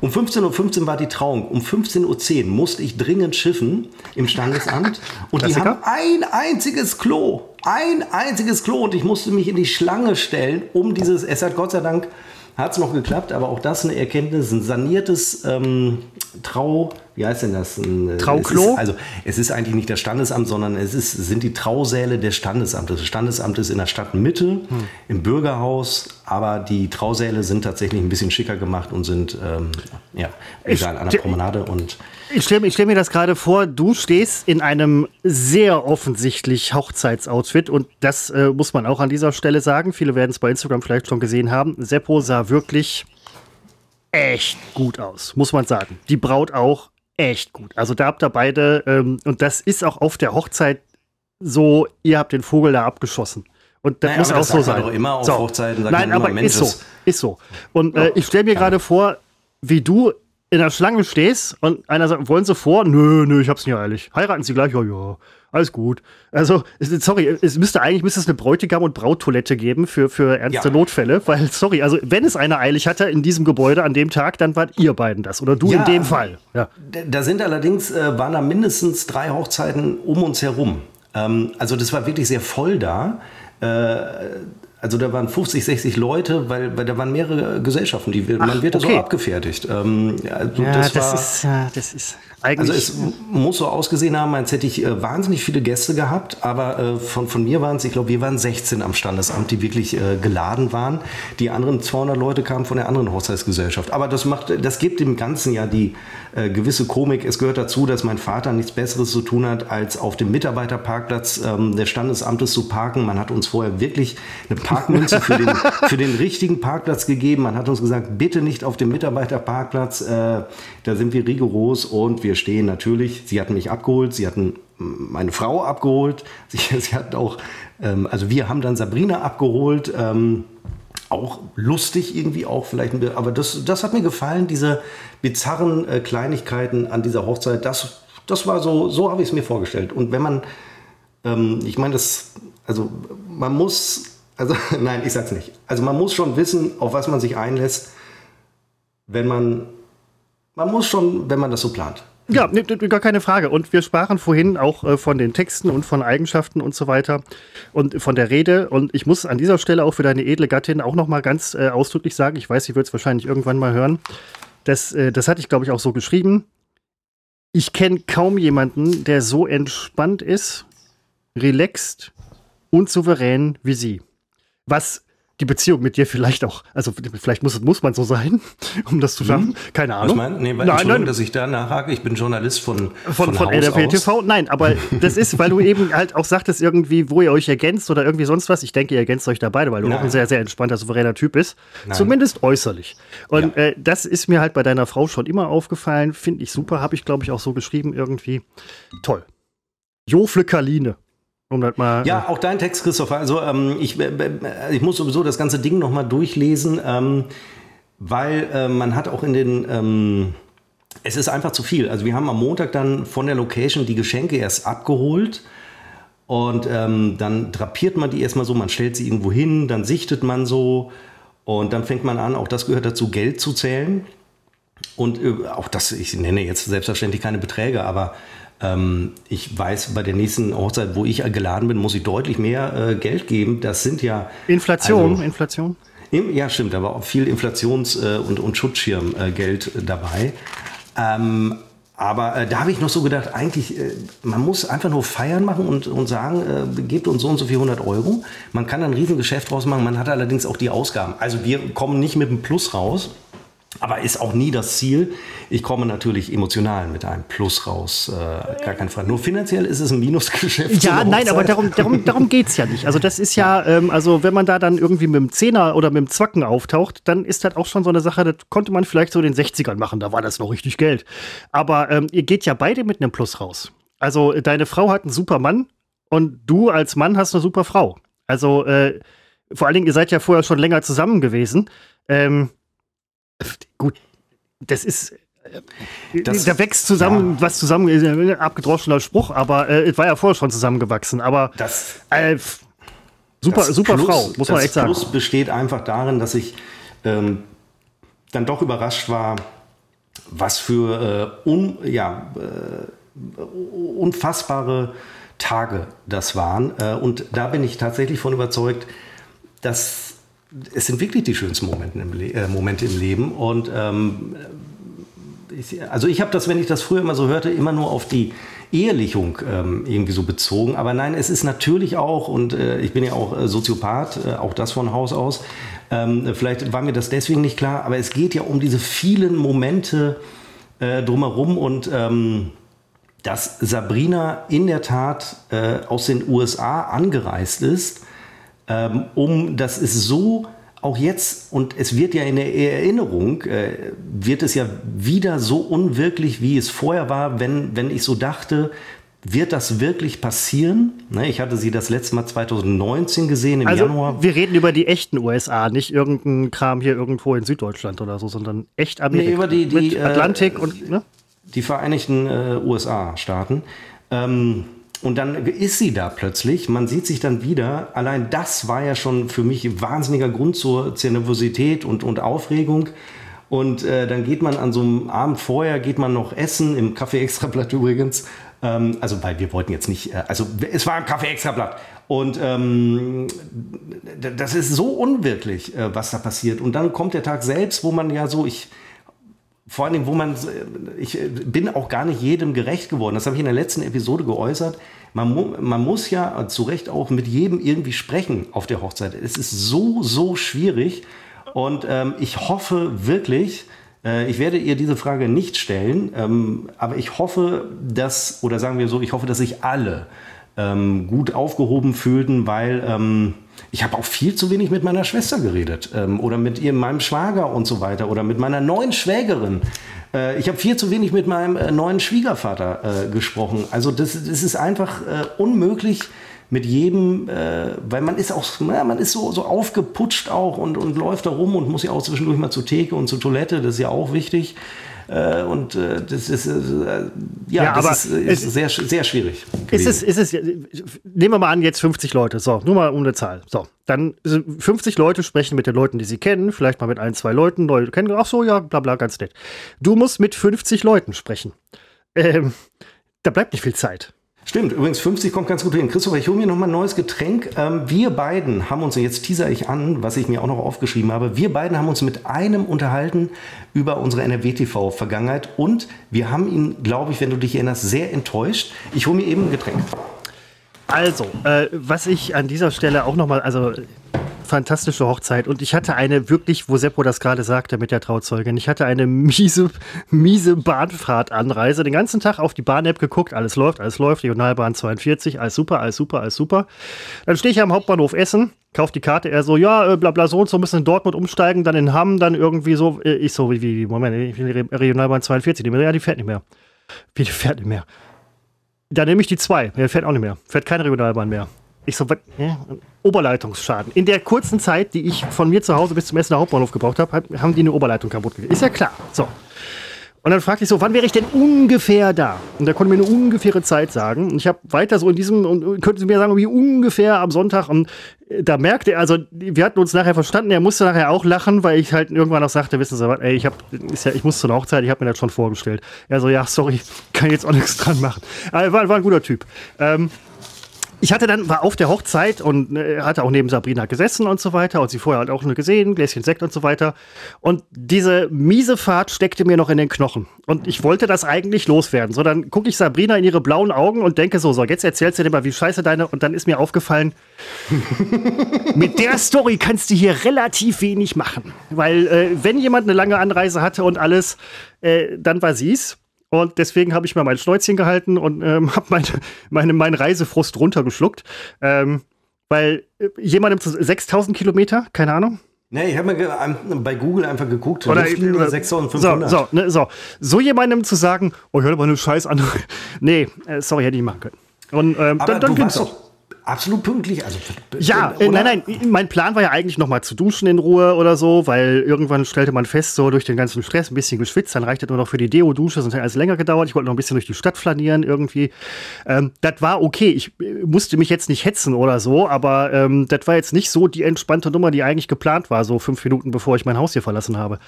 Um 15.15 Uhr war die Trauung. Um 15.10 Uhr musste ich dringend schiffen im Standesamt. Und die haben ein einziges Klo. Ein einziges Klo. Und ich musste mich in die Schlange stellen, um dieses. Es hat Gott sei Dank hat es noch geklappt, aber auch das eine Erkenntnis, ein saniertes ähm, Trau, wie heißt denn das? Ein, äh, Trauklo? Es ist, also es ist eigentlich nicht das Standesamt, sondern es ist, sind die Trausäle des Standesamtes. Das Standesamt ist in der Stadtmitte, hm. im Bürgerhaus, aber die Trausäle sind tatsächlich ein bisschen schicker gemacht und sind, ähm, ja, egal, an der Promenade und ich stelle stell mir das gerade vor, du stehst in einem sehr offensichtlich Hochzeitsoutfit und das äh, muss man auch an dieser Stelle sagen. Viele werden es bei Instagram vielleicht schon gesehen haben. Seppo sah wirklich echt gut aus, muss man sagen. Die Braut auch echt gut. Also da habt ihr beide, ähm, und das ist auch auf der Hochzeit so, ihr habt den Vogel da abgeschossen. Und das naja, muss auch das so sein. Doch immer auf so. Hochzeiten Nein, aber ist so, ist so. Und äh, ich stelle mir gerade vor, wie du in der Schlange stehst und einer sagt, wollen Sie vor? Nö, nö, ich hab's nicht eilig. Heiraten Sie gleich? Ja, ja, alles gut. Also, sorry, es müsste eigentlich müsste es eine Bräutigam- und Brauttoilette geben für, für ernste ja. Notfälle, weil, sorry, also wenn es einer eilig hatte in diesem Gebäude an dem Tag, dann wart ihr beiden das oder du ja, in dem Fall. Ja. Da sind allerdings, äh, waren da mindestens drei Hochzeiten um uns herum. Ähm, also das war wirklich sehr voll da. Äh, also da waren 50, 60 Leute, weil, weil da waren mehrere Gesellschaften, die Ach, man wird okay. so abgefertigt. Ähm, also ja, das, das war, ist, ja, das ist eigentlich. Also es muss so ausgesehen haben, als hätte ich äh, wahnsinnig viele Gäste gehabt, aber äh, von, von mir waren es, ich glaube, wir waren 16 am Standesamt, die wirklich äh, geladen waren. Die anderen 200 Leute kamen von der anderen Hochzeitsgesellschaft. Aber das macht, das gibt dem Ganzen ja die äh, gewisse Komik. Es gehört dazu, dass mein Vater nichts Besseres zu tun hat, als auf dem Mitarbeiterparkplatz ähm, des Standesamtes zu parken. Man hat uns vorher wirklich eine Parkmünze für den, für den richtigen Parkplatz gegeben. Man hat uns gesagt, bitte nicht auf dem Mitarbeiterparkplatz. Äh, da sind wir rigoros und wir wir stehen natürlich, sie hatten mich abgeholt, sie hatten meine Frau abgeholt, sie, sie hatten auch, ähm, also wir haben dann Sabrina abgeholt, ähm, auch lustig irgendwie auch vielleicht, aber das, das hat mir gefallen, diese bizarren äh, Kleinigkeiten an dieser Hochzeit, das, das war so, so habe ich es mir vorgestellt. Und wenn man, ähm, ich meine, das, also man muss, also nein, ich sag's nicht, also man muss schon wissen, auf was man sich einlässt, wenn man, man muss schon, wenn man das so plant. Ja, gar keine Frage. Und wir sprachen vorhin auch äh, von den Texten und von Eigenschaften und so weiter und von der Rede. Und ich muss an dieser Stelle auch für deine edle Gattin auch noch mal ganz äh, ausdrücklich sagen, ich weiß, sie wird es wahrscheinlich irgendwann mal hören. Das, äh, das hatte ich, glaube ich, auch so geschrieben. Ich kenne kaum jemanden, der so entspannt ist, relaxed und souverän wie sie. Was die Beziehung mit dir vielleicht auch, also vielleicht muss, muss man so sein, um das zu schaffen. Mhm. Keine Ahnung. Was nee, nein, Entschuldigung, dass ich da nachhake. Ich bin Journalist von von, von, von NRW TV. Nein, aber das ist, weil du eben halt auch sagtest irgendwie, wo ihr euch ergänzt oder irgendwie sonst was. Ich denke, ihr ergänzt euch da beide, weil du nein. auch ein sehr, sehr entspannter, souveräner Typ bist. Nein. Zumindest äußerlich. Und ja. äh, das ist mir halt bei deiner Frau schon immer aufgefallen. Finde ich super. Habe ich, glaube ich, auch so geschrieben irgendwie. Toll. Jo Flickerline. Um das mal, ja, auch dein Text, Christopher. Also ähm, ich, äh, ich muss sowieso das ganze Ding nochmal durchlesen, ähm, weil äh, man hat auch in den... Ähm, es ist einfach zu viel. Also wir haben am Montag dann von der Location die Geschenke erst abgeholt. Und ähm, dann drapiert man die erstmal so, man stellt sie irgendwo hin, dann sichtet man so und dann fängt man an, auch das gehört dazu, Geld zu zählen. Und äh, auch das, ich nenne jetzt selbstverständlich keine Beträge, aber ich weiß, bei der nächsten Hochzeit, wo ich geladen bin, muss ich deutlich mehr äh, Geld geben. Das sind ja. Inflation, also, Inflation. Ja, stimmt, aber auch viel Inflations- äh, und, und Schutzschirmgeld äh, dabei. Ähm, aber äh, da habe ich noch so gedacht, eigentlich, äh, man muss einfach nur Feiern machen und, und sagen, äh, gebt uns so und so viel 100 Euro. Man kann ein Riesengeschäft draus machen, man hat allerdings auch die Ausgaben. Also wir kommen nicht mit einem Plus raus, aber ist auch nie das Ziel. Ich komme natürlich emotional mit einem Plus raus, äh, gar keine Frage. Nur finanziell ist es ein Minusgeschäft. Ja, nein, aber darum, darum, darum geht es ja nicht. Also das ist ja, ähm, also wenn man da dann irgendwie mit dem Zehner oder mit dem Zwacken auftaucht, dann ist das auch schon so eine Sache, das konnte man vielleicht so in den 60ern machen, da war das noch richtig Geld. Aber ähm, ihr geht ja beide mit einem Plus raus. Also deine Frau hat einen super Mann und du als Mann hast eine super Frau. Also äh, vor allen Dingen, ihr seid ja vorher schon länger zusammen gewesen. Ähm, gut, das ist. Äh, das, da wächst zusammen, ja. was zusammen, äh, abgedroschener Spruch, aber äh, es war ja vorher schon zusammengewachsen. Aber das, äh, super, super Plus, Frau, muss man echt sagen. Das Plus besteht einfach darin, dass ich ähm, dann doch überrascht war, was für äh, un, ja, äh, unfassbare Tage das waren. Äh, und da bin ich tatsächlich von überzeugt, dass es sind wirklich die schönsten Momente im, Le äh, Momente im Leben. Und ähm, ich, also ich habe das, wenn ich das früher immer so hörte, immer nur auf die Ehelichung ähm, irgendwie so bezogen. Aber nein, es ist natürlich auch, und äh, ich bin ja auch äh, Soziopath, äh, auch das von Haus aus. Ähm, vielleicht war mir das deswegen nicht klar, aber es geht ja um diese vielen Momente äh, drumherum und ähm, dass Sabrina in der Tat äh, aus den USA angereist ist ähm, um, das ist so auch jetzt, und es wird ja in der Erinnerung, äh, wird es ja wieder so unwirklich, wie es vorher war, wenn, wenn ich so dachte, wird das wirklich passieren? Ne, ich hatte sie das letzte Mal 2019 gesehen, im also, Januar. Wir reden über die echten USA, nicht irgendein Kram hier irgendwo in Süddeutschland oder so, sondern echt Amerika. Nee, über die, die Mit Atlantik äh, und ne? die Vereinigten äh, USA-Staaten. Ähm, und dann ist sie da plötzlich, man sieht sich dann wieder. Allein das war ja schon für mich wahnsinniger Grund zur, Nervosität und, und Aufregung. Und äh, dann geht man an so einem Abend vorher, geht man noch essen, im Café Extrablatt übrigens. Ähm, also, weil wir wollten jetzt nicht, äh, also es war ein Kaffee-Extrablatt. Und ähm, das ist so unwirklich, äh, was da passiert. Und dann kommt der Tag selbst, wo man ja so, ich, vor allem, wo man, ich bin auch gar nicht jedem gerecht geworden. Das habe ich in der letzten Episode geäußert. Man, man muss ja zu Recht auch mit jedem irgendwie sprechen auf der Hochzeit. Es ist so, so schwierig. Und ähm, ich hoffe wirklich, äh, ich werde ihr diese Frage nicht stellen, ähm, aber ich hoffe, dass, oder sagen wir so, ich hoffe, dass sich alle ähm, gut aufgehoben fühlten, weil ähm, ich habe auch viel zu wenig mit meiner Schwester geredet ähm, oder mit ihr, meinem Schwager und so weiter oder mit meiner neuen Schwägerin. Äh, ich habe viel zu wenig mit meinem äh, neuen Schwiegervater äh, gesprochen. Also das, das ist einfach äh, unmöglich mit jedem, äh, weil man ist auch, na, man ist so, so aufgeputscht auch und, und läuft da rum und muss ja auch zwischendurch mal zur Theke und zur Toilette, das ist ja auch wichtig. Äh, und äh, das ist, äh, ja, ja, das ist, ist sehr, sehr schwierig. Ist es, ist es, nehmen wir mal an, jetzt 50 Leute, so, nur mal um eine Zahl. So, dann 50 Leute sprechen mit den Leuten, die sie kennen, vielleicht mal mit ein, zwei Leuten, Leute kennen, ach so, ja, bla bla, ganz nett. Du musst mit 50 Leuten sprechen. Ähm, da bleibt nicht viel Zeit. Stimmt, übrigens 50 kommt ganz gut hin. Christopher, ich hole mir nochmal ein neues Getränk. Ähm, wir beiden haben uns, jetzt teaser ich an, was ich mir auch noch aufgeschrieben habe, wir beiden haben uns mit einem unterhalten über unsere NRW-TV-Vergangenheit und wir haben ihn, glaube ich, wenn du dich erinnerst, sehr enttäuscht. Ich hole mir eben ein Getränk. Also, äh, was ich an dieser Stelle auch nochmal, also fantastische Hochzeit und ich hatte eine wirklich, wo Seppo das gerade sagte mit der Trauzeugin, ich hatte eine miese, miese Bahnfahrtanreise, den ganzen Tag auf die Bahn-App geguckt, alles läuft, alles läuft, Regionalbahn 42, alles super, alles super, alles super. Dann stehe ich am Hauptbahnhof Essen, kauft die Karte, er so, ja, äh, bla bla so und so, müssen in Dortmund umsteigen, dann in Hamm, dann irgendwie so, äh, ich so, wie, wie, Moment, Regionalbahn 42, die, ja, die fährt nicht mehr. Wie, die fährt nicht mehr. Dann nehme ich die 2, die fährt auch nicht mehr, fährt keine Regionalbahn mehr. Ich so? Ja? Oberleitungsschaden. In der kurzen Zeit, die ich von mir zu Hause bis zum Essener Hauptbahnhof gebraucht habe, haben die eine Oberleitung kaputt gekriegt. Ist ja klar. So. Und dann fragte ich so, wann wäre ich denn ungefähr da? Und da konnte mir eine ungefähre Zeit sagen. Und ich habe weiter so in diesem, und könnte sie mir sagen, wie ungefähr am Sonntag. Und da merkte er, also wir hatten uns nachher verstanden, er musste nachher auch lachen, weil ich halt irgendwann auch sagte, wissen Sie was, ey, ich, hab, ist ja, ich muss zur Hochzeit, ich habe mir das schon vorgestellt. Er so, ja, sorry, kann jetzt auch nichts dran machen. Aber er war, war ein guter Typ. Ähm, ich hatte dann, war auf der Hochzeit und äh, hatte auch neben Sabrina gesessen und so weiter und sie vorher halt auch nur gesehen, Gläschen Sekt und so weiter. Und diese miese Fahrt steckte mir noch in den Knochen. Und ich wollte das eigentlich loswerden. So, dann gucke ich Sabrina in ihre blauen Augen und denke so, so, jetzt erzählst du dir mal, wie scheiße deine. Und dann ist mir aufgefallen, mit der Story kannst du hier relativ wenig machen. Weil, äh, wenn jemand eine lange Anreise hatte und alles, äh, dann war sie's. Und deswegen habe ich mal mein Schnäuzchen gehalten und ähm, habe meine, meine, meinen Reisefrust runtergeschluckt. Ähm, weil äh, jemandem zu 6000 Kilometer, keine Ahnung. Nee, ich habe mir bei Google einfach geguckt. Oder, oder 6500. So, so, ne, so. so jemandem zu sagen, oh, ich höre mal eine Scheiß an. nee, äh, sorry, hätte ich machen können. Und ähm, Aber dann, dann du warst doch absolut pünktlich. Also, ja, äh, nein, nein, mein Plan war ja eigentlich noch mal zu duschen in Ruhe oder so, weil irgendwann stellte man fest, so durch den ganzen Stress ein bisschen geschwitzt, dann reichte nur noch für die Deo-Dusche, sonst hätte alles länger gedauert. Ich wollte noch ein bisschen durch die Stadt flanieren irgendwie. Ähm, das war okay. Ich äh, musste mich jetzt nicht hetzen oder so, aber ähm, das war jetzt nicht so die entspannte Nummer, die eigentlich geplant war, so fünf Minuten bevor ich mein Haus hier verlassen habe.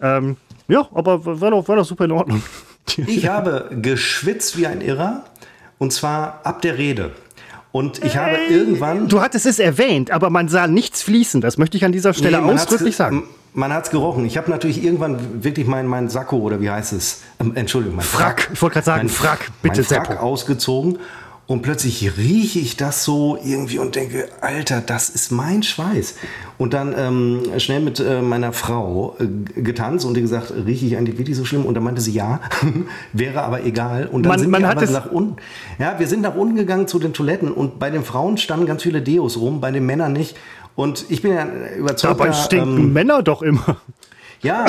Ähm, ja, aber war doch, war doch super in Ordnung. Ich habe geschwitzt wie ein Irrer und zwar ab der Rede. Und ich habe irgendwann. Du hattest es erwähnt, aber man sah nichts fließen. Das möchte ich an dieser Stelle nee, ausdrücklich sagen. Man hat es gerochen. Ich habe natürlich irgendwann wirklich meinen mein Sakko oder wie heißt es? Ähm, Entschuldigung, mein Frack. Frack. Ich wollte gerade sagen, mein, Frack, bitte. Mein Frack ausgezogen und plötzlich rieche ich das so irgendwie und denke, Alter, das ist mein Schweiß. Und dann ähm, schnell mit äh, meiner Frau äh, getanzt und die gesagt, rieche ich eigentlich wirklich so schlimm? Und dann meinte sie, ja, wäre aber egal. Und dann man, sind man wir aber nach unten. Ja, wir sind nach unten gegangen zu den Toiletten und bei den Frauen standen ganz viele Deos rum, bei den Männern nicht. Und ich bin ja überzeugt. Dabei stinken ähm, Männer doch immer. Ja,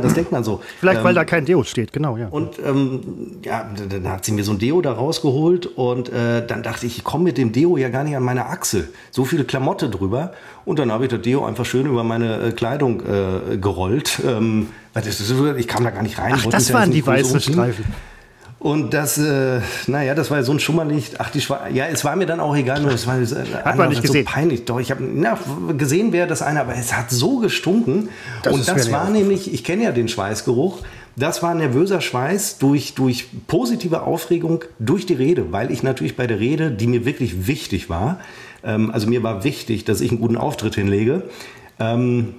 das denkt man so. Vielleicht, ähm, weil da kein Deo steht, genau, ja. Und ähm, ja, dann hat sie mir so ein Deo da rausgeholt und äh, dann dachte ich, ich komme mit dem Deo ja gar nicht an meine Achsel. So viele Klamotte drüber. Und dann habe ich das Deo einfach schön über meine äh, Kleidung äh, gerollt. Ähm, ich kam da gar nicht rein. Ach, das waren die weißen Streifen. Und das, äh, naja, das war ja so ein Schummerlicht. Ach, die Schwa ja, es war mir dann auch egal, nur es war äh, hat man nicht gesehen. so peinlich. Doch, ich habe gesehen, wer das eine, aber es hat so gestunken. Das und das war nämlich, ich kenne ja den Schweißgeruch. Das war nervöser Schweiß durch, durch positive Aufregung durch die Rede, weil ich natürlich bei der Rede, die mir wirklich wichtig war, ähm, also mir war wichtig, dass ich einen guten Auftritt hinlege. Ähm,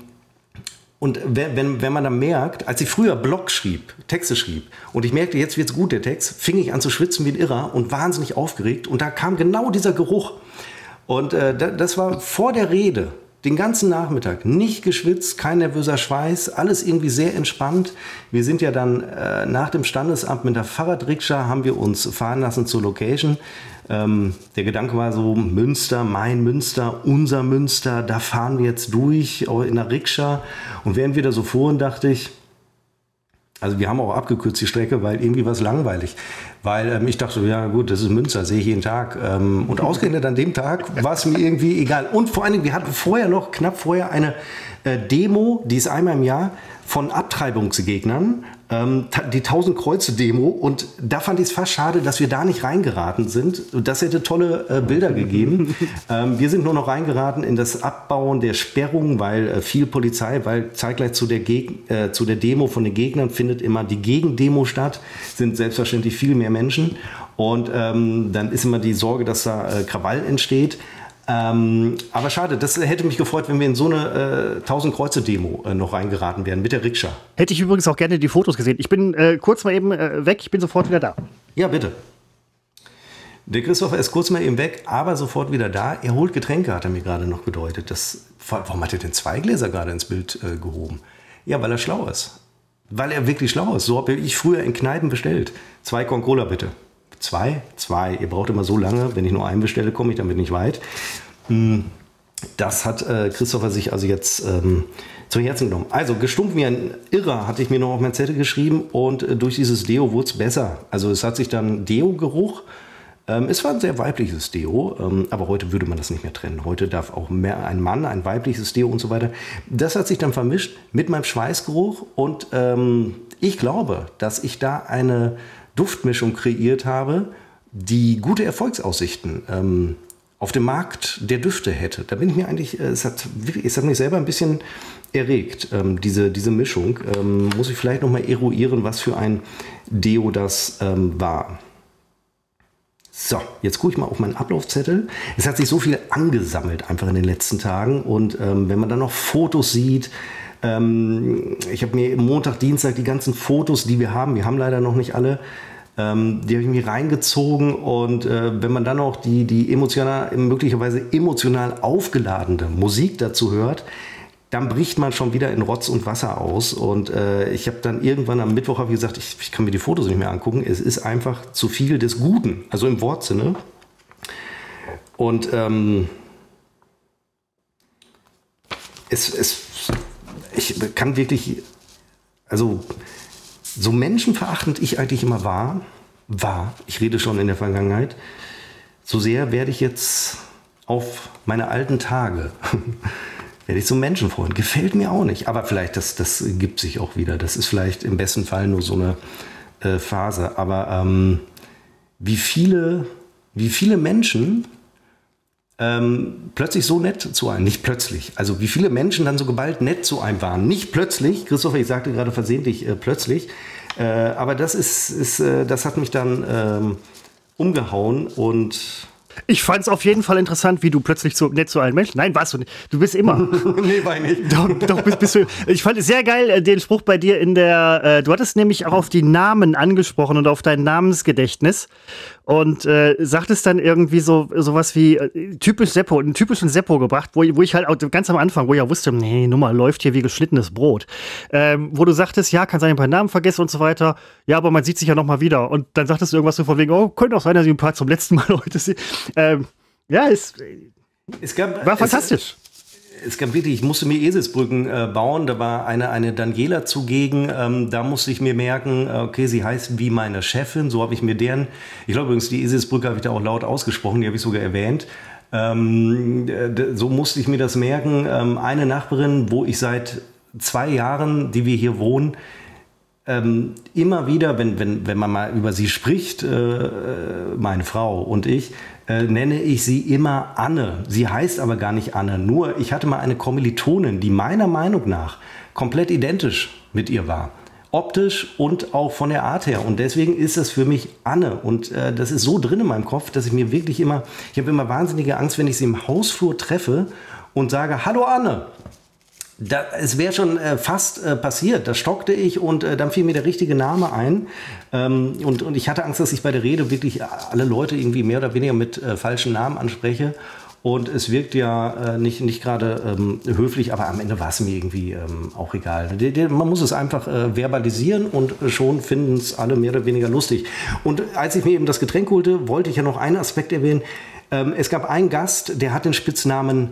und wenn, wenn, wenn man dann merkt, als ich früher Blog schrieb, Texte schrieb, und ich merkte, jetzt wird's gut, der Text, fing ich an zu schwitzen wie ein Irrer und wahnsinnig aufgeregt. Und da kam genau dieser Geruch. Und äh, das war vor der Rede den ganzen Nachmittag nicht geschwitzt, kein nervöser Schweiß, alles irgendwie sehr entspannt. Wir sind ja dann äh, nach dem Standesamt mit der Fahrradrikscha, haben wir uns fahren lassen zur Location. Ähm, der Gedanke war so, Münster, mein Münster, unser Münster, da fahren wir jetzt durch in der Rikscha. Und während wir da so fuhren, dachte ich, also wir haben auch abgekürzt die Strecke, weil irgendwie war es langweilig. Weil ähm, ich dachte, ja gut, das ist Münster, sehe ich jeden Tag. Ähm, und ausgerechnet an dem Tag war es mir irgendwie egal. Und vor allen Dingen, wir hatten vorher noch, knapp vorher, eine äh, Demo, die ist einmal im Jahr, von Abtreibungsgegnern ähm, die 1000 Kreuze Demo und da fand ich es fast schade, dass wir da nicht reingeraten sind. Das hätte tolle äh, Bilder gegeben. ähm, wir sind nur noch reingeraten in das Abbauen der Sperrung, weil äh, viel Polizei, weil zeitgleich zu der, Geg äh, zu der Demo von den Gegnern findet immer die Gegendemo statt, sind selbstverständlich viel mehr Menschen und ähm, dann ist immer die Sorge, dass da äh, Krawall entsteht. Ähm, aber schade, das hätte mich gefreut, wenn wir in so eine äh, 1000 Kreuze Demo äh, noch reingeraten wären mit der Rikscha. Hätte ich übrigens auch gerne die Fotos gesehen. Ich bin äh, kurz mal eben äh, weg, ich bin sofort wieder da. Ja, bitte. Der Christopher ist kurz mal eben weg, aber sofort wieder da. Er holt Getränke, hat er mir gerade noch gedeutet. Das, warum hat er denn zwei Gläser gerade ins Bild äh, gehoben? Ja, weil er schlau ist. Weil er wirklich schlau ist. So habe ich früher in Kneipen bestellt. Zwei Con-Cola bitte. Zwei? Zwei. Ihr braucht immer so lange. Wenn ich nur einen bestelle, komme ich damit nicht weit. Hm, das hat äh, Christopher sich also jetzt ähm, zu Herzen genommen. Also gestummt wie ein Irrer hatte ich mir noch auf mein Zettel geschrieben und äh, durch dieses Deo wurde es besser. Also es hat sich dann Deo-Geruch. Ähm, es war ein sehr weibliches Deo, ähm, aber heute würde man das nicht mehr trennen. Heute darf auch mehr ein Mann, ein weibliches Deo und so weiter. Das hat sich dann vermischt mit meinem Schweißgeruch und ähm, ich glaube, dass ich da eine Duftmischung kreiert habe, die gute Erfolgsaussichten ähm, auf dem Markt der Düfte hätte. Da bin ich mir eigentlich, äh, es hat, es hat mich selber ein bisschen erregt, ähm, diese, diese Mischung. Ähm, muss ich vielleicht nochmal eruieren, was für ein Deo das ähm, war. So, jetzt gucke ich mal auf meinen Ablaufzettel. Es hat sich so viel angesammelt einfach in den letzten Tagen. Und ähm, wenn man dann noch Fotos sieht, ähm, ich habe mir Montag, Dienstag die ganzen Fotos, die wir haben, wir haben leider noch nicht alle, ähm, die habe ich mir reingezogen und äh, wenn man dann auch die, die emotional, möglicherweise emotional aufgeladene Musik dazu hört, dann bricht man schon wieder in Rotz und Wasser aus. Und äh, ich habe dann irgendwann am Mittwoch ich gesagt, ich, ich, kann mir die Fotos nicht mehr angucken. Es ist einfach zu viel des Guten, also im Wortsinne. Und ähm, es, es, ich kann wirklich, also so menschenverachtend ich eigentlich immer war, war, ich rede schon in der Vergangenheit, so sehr werde ich jetzt auf meine alten Tage, werde ich zum Menschenfreund. Gefällt mir auch nicht, aber vielleicht, das, das gibt sich auch wieder. Das ist vielleicht im besten Fall nur so eine äh, Phase. Aber ähm, wie, viele, wie viele Menschen ähm, plötzlich so nett zu einem, nicht plötzlich, also wie viele Menschen dann so geballt nett zu einem waren. Nicht plötzlich, Christopher, ich sagte gerade versehentlich äh, plötzlich, äh, aber das ist, ist äh, das hat mich dann ähm, umgehauen und ich fand es auf jeden Fall interessant, wie du plötzlich so nett zu allen Menschen. Nein, warst du nicht. Du bist immer. nee, war ich nicht. Doch, doch bist, bist, du. Ich fand es sehr geil, äh, den Spruch bei dir in der. Äh, du hattest nämlich auch auf die Namen angesprochen und auf dein Namensgedächtnis und äh, sagt es dann irgendwie so sowas wie äh, typisch Seppo, einen typischen Seppo gebracht, wo, wo ich halt auch ganz am Anfang, wo ich ja wusste, nee, Nummer läuft hier wie geschnittenes Brot, ähm, wo du sagtest, ja, kann sein, ein paar Namen vergessen und so weiter, ja, aber man sieht sich ja noch mal wieder und dann sagtest du irgendwas so von wegen, oh, könnte auch sein, dass ich ein paar zum letzten Mal heute sehe. Ähm, ja, es, es gab, war fantastisch. Es, es gab wirklich, ich musste mir Eselsbrücken äh, bauen. Da war eine, eine Daniela zugegen. Ähm, da musste ich mir merken, äh, okay, sie heißt wie meine Chefin. So habe ich mir deren, ich glaube übrigens, die Eselsbrücke habe ich da auch laut ausgesprochen, die habe ich sogar erwähnt. Ähm, so musste ich mir das merken. Ähm, eine Nachbarin, wo ich seit zwei Jahren, die wir hier wohnen, ähm, immer wieder, wenn, wenn, wenn man mal über sie spricht, äh, äh meine Frau und ich, äh, nenne ich sie immer Anne. Sie heißt aber gar nicht Anne. Nur ich hatte mal eine Kommilitonin, die meiner Meinung nach komplett identisch mit ihr war. optisch und auch von der Art her. Und deswegen ist es für mich Anne. Und äh, das ist so drin in meinem Kopf, dass ich mir wirklich immer, ich habe immer wahnsinnige Angst, wenn ich sie im Hausflur treffe und sage, hallo Anne. Da, es wäre schon äh, fast äh, passiert. Da stockte ich und äh, dann fiel mir der richtige Name ein. Ähm, und, und ich hatte Angst, dass ich bei der Rede wirklich alle Leute irgendwie mehr oder weniger mit äh, falschen Namen anspreche. Und es wirkt ja äh, nicht, nicht gerade ähm, höflich, aber am Ende war es mir irgendwie ähm, auch egal. De, de, man muss es einfach äh, verbalisieren und schon finden es alle mehr oder weniger lustig. Und als ich mir eben das Getränk holte, wollte ich ja noch einen Aspekt erwähnen. Ähm, es gab einen Gast, der hat den Spitznamen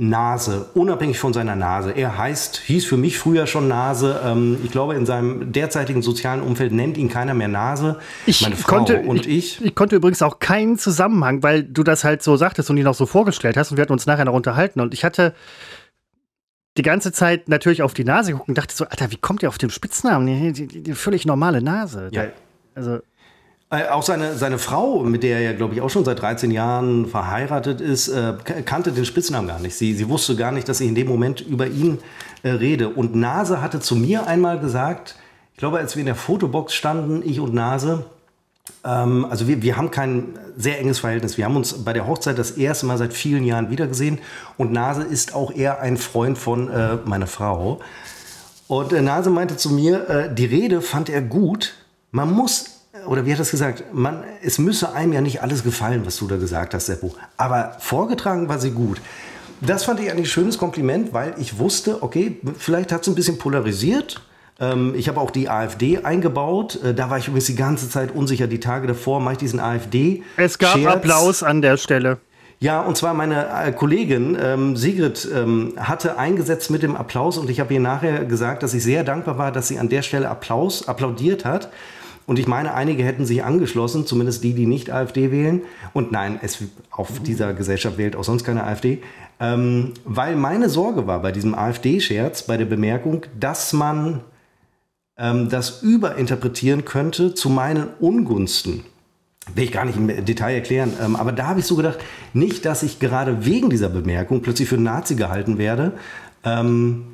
Nase, unabhängig von seiner Nase. Er heißt, hieß für mich früher schon Nase. Ähm, ich glaube, in seinem derzeitigen sozialen Umfeld nennt ihn keiner mehr Nase. Ich Meine Frau konnte, und ich, ich. Ich konnte übrigens auch keinen Zusammenhang, weil du das halt so sagtest und ihn auch so vorgestellt hast und wir hatten uns nachher noch unterhalten und ich hatte die ganze Zeit natürlich auf die Nase geguckt und dachte so, Alter, wie kommt ihr auf den Spitznamen? Die, die, die völlig normale Nase. Ja. Also äh, auch seine, seine Frau, mit der er ja, glaube ich, auch schon seit 13 Jahren verheiratet ist, äh, kannte den Spitznamen gar nicht. Sie, sie wusste gar nicht, dass ich in dem Moment über ihn äh, rede. Und Nase hatte zu mir einmal gesagt, ich glaube, als wir in der Fotobox standen, ich und Nase, ähm, also wir, wir haben kein sehr enges Verhältnis. Wir haben uns bei der Hochzeit das erste Mal seit vielen Jahren wiedergesehen. Und Nase ist auch eher ein Freund von äh, meiner Frau. Und äh, Nase meinte zu mir, äh, die Rede fand er gut. Man muss oder wie hat das gesagt? Man, es müsse einem ja nicht alles gefallen, was du da gesagt hast, Seppo. Aber vorgetragen war sie gut. Das fand ich eigentlich ein schönes Kompliment, weil ich wusste, okay, vielleicht hat es ein bisschen polarisiert. Ähm, ich habe auch die AfD eingebaut. Äh, da war ich übrigens die ganze Zeit unsicher. Die Tage davor mache ich diesen AfD. Es gab Scherz. Applaus an der Stelle. Ja, und zwar meine äh, Kollegin ähm, Sigrid ähm, hatte eingesetzt mit dem Applaus und ich habe ihr nachher gesagt, dass ich sehr dankbar war, dass sie an der Stelle Applaus applaudiert hat und ich meine, einige hätten sich angeschlossen, zumindest die, die nicht AfD wählen. Und nein, es auf dieser Gesellschaft wählt auch sonst keine AfD. Ähm, weil meine Sorge war bei diesem AfD-Scherz, bei der Bemerkung, dass man ähm, das überinterpretieren könnte zu meinen Ungunsten. Will ich gar nicht im Detail erklären. Ähm, aber da habe ich so gedacht, nicht, dass ich gerade wegen dieser Bemerkung plötzlich für Nazi gehalten werde. Ähm,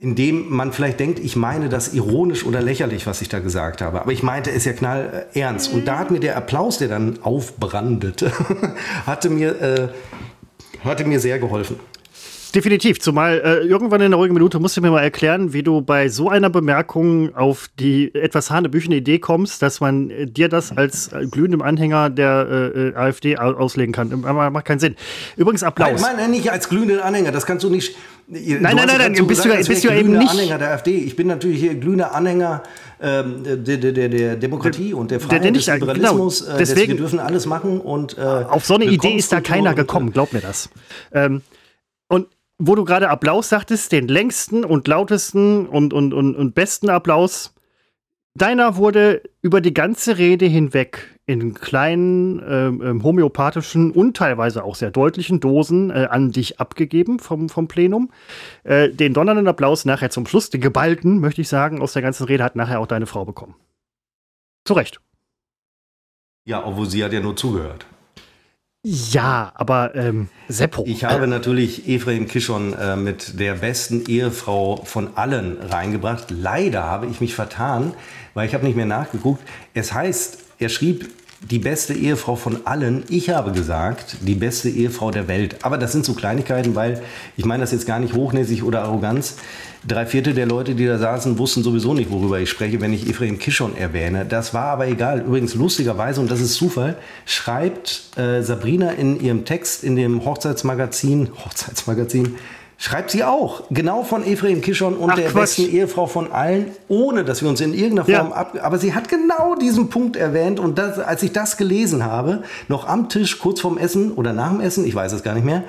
indem man vielleicht denkt, ich meine das ironisch oder lächerlich, was ich da gesagt habe. Aber ich meinte es ja knall ernst. Und da hat mir der Applaus, der dann aufbrandete, hatte mir, äh, hatte mir sehr geholfen. Definitiv, zumal äh, irgendwann in der ruhigen Minute musst du mir mal erklären, wie du bei so einer Bemerkung auf die etwas hanebüchene Idee kommst, dass man äh, dir das als äh, glühendem Anhänger der äh, äh AfD auslegen kann. Macht keinen Sinn. Übrigens Applaus. Nein, nein, nicht als glühenden Anhänger, das kannst du nicht. Nein, nein, nein, nein, bist, gesagt, du, bist du eben nicht. Anhänger der AfD. Ich bin natürlich hier glühender Anhänger ähm, der, der, der, der, Demokratie und der Freiheit, der, des Liberalismus. Genau, deswegen, wir dürfen alles machen und auf so eine Idee ist da keiner gekommen, glaub mir das. Ähm, und wo du gerade Applaus sagtest, den längsten und lautesten und, und, und, und besten Applaus. Deiner wurde über die ganze Rede hinweg in kleinen ähm, ähm, homöopathischen und teilweise auch sehr deutlichen Dosen äh, an dich abgegeben vom, vom Plenum. Äh, den donnernden Applaus nachher zum Schluss, den geballten, möchte ich sagen, aus der ganzen Rede hat nachher auch deine Frau bekommen. Zu Recht. Ja, obwohl sie hat ja nur zugehört. Ja, aber ähm, Seppo. Ich habe natürlich Ephraim Kishon äh, mit der besten Ehefrau von allen reingebracht. Leider habe ich mich vertan, weil ich habe nicht mehr nachgeguckt. Es heißt, er schrieb die beste Ehefrau von allen. Ich habe gesagt, die beste Ehefrau der Welt. Aber das sind so Kleinigkeiten, weil ich meine das jetzt gar nicht hochnäsig oder Arroganz. Drei Viertel der Leute, die da saßen, wussten sowieso nicht, worüber ich spreche, wenn ich Ephraim Kishon erwähne. Das war aber egal. Übrigens, lustigerweise, und das ist Zufall, schreibt äh, Sabrina in ihrem Text in dem Hochzeitsmagazin, Hochzeitsmagazin, schreibt sie auch, genau von Ephraim Kishon und Ach, der Quatsch. besten Ehefrau von allen, ohne dass wir uns in irgendeiner Form ja. ab... Aber sie hat genau diesen Punkt erwähnt und das, als ich das gelesen habe, noch am Tisch, kurz vorm Essen oder nach dem Essen, ich weiß es gar nicht mehr,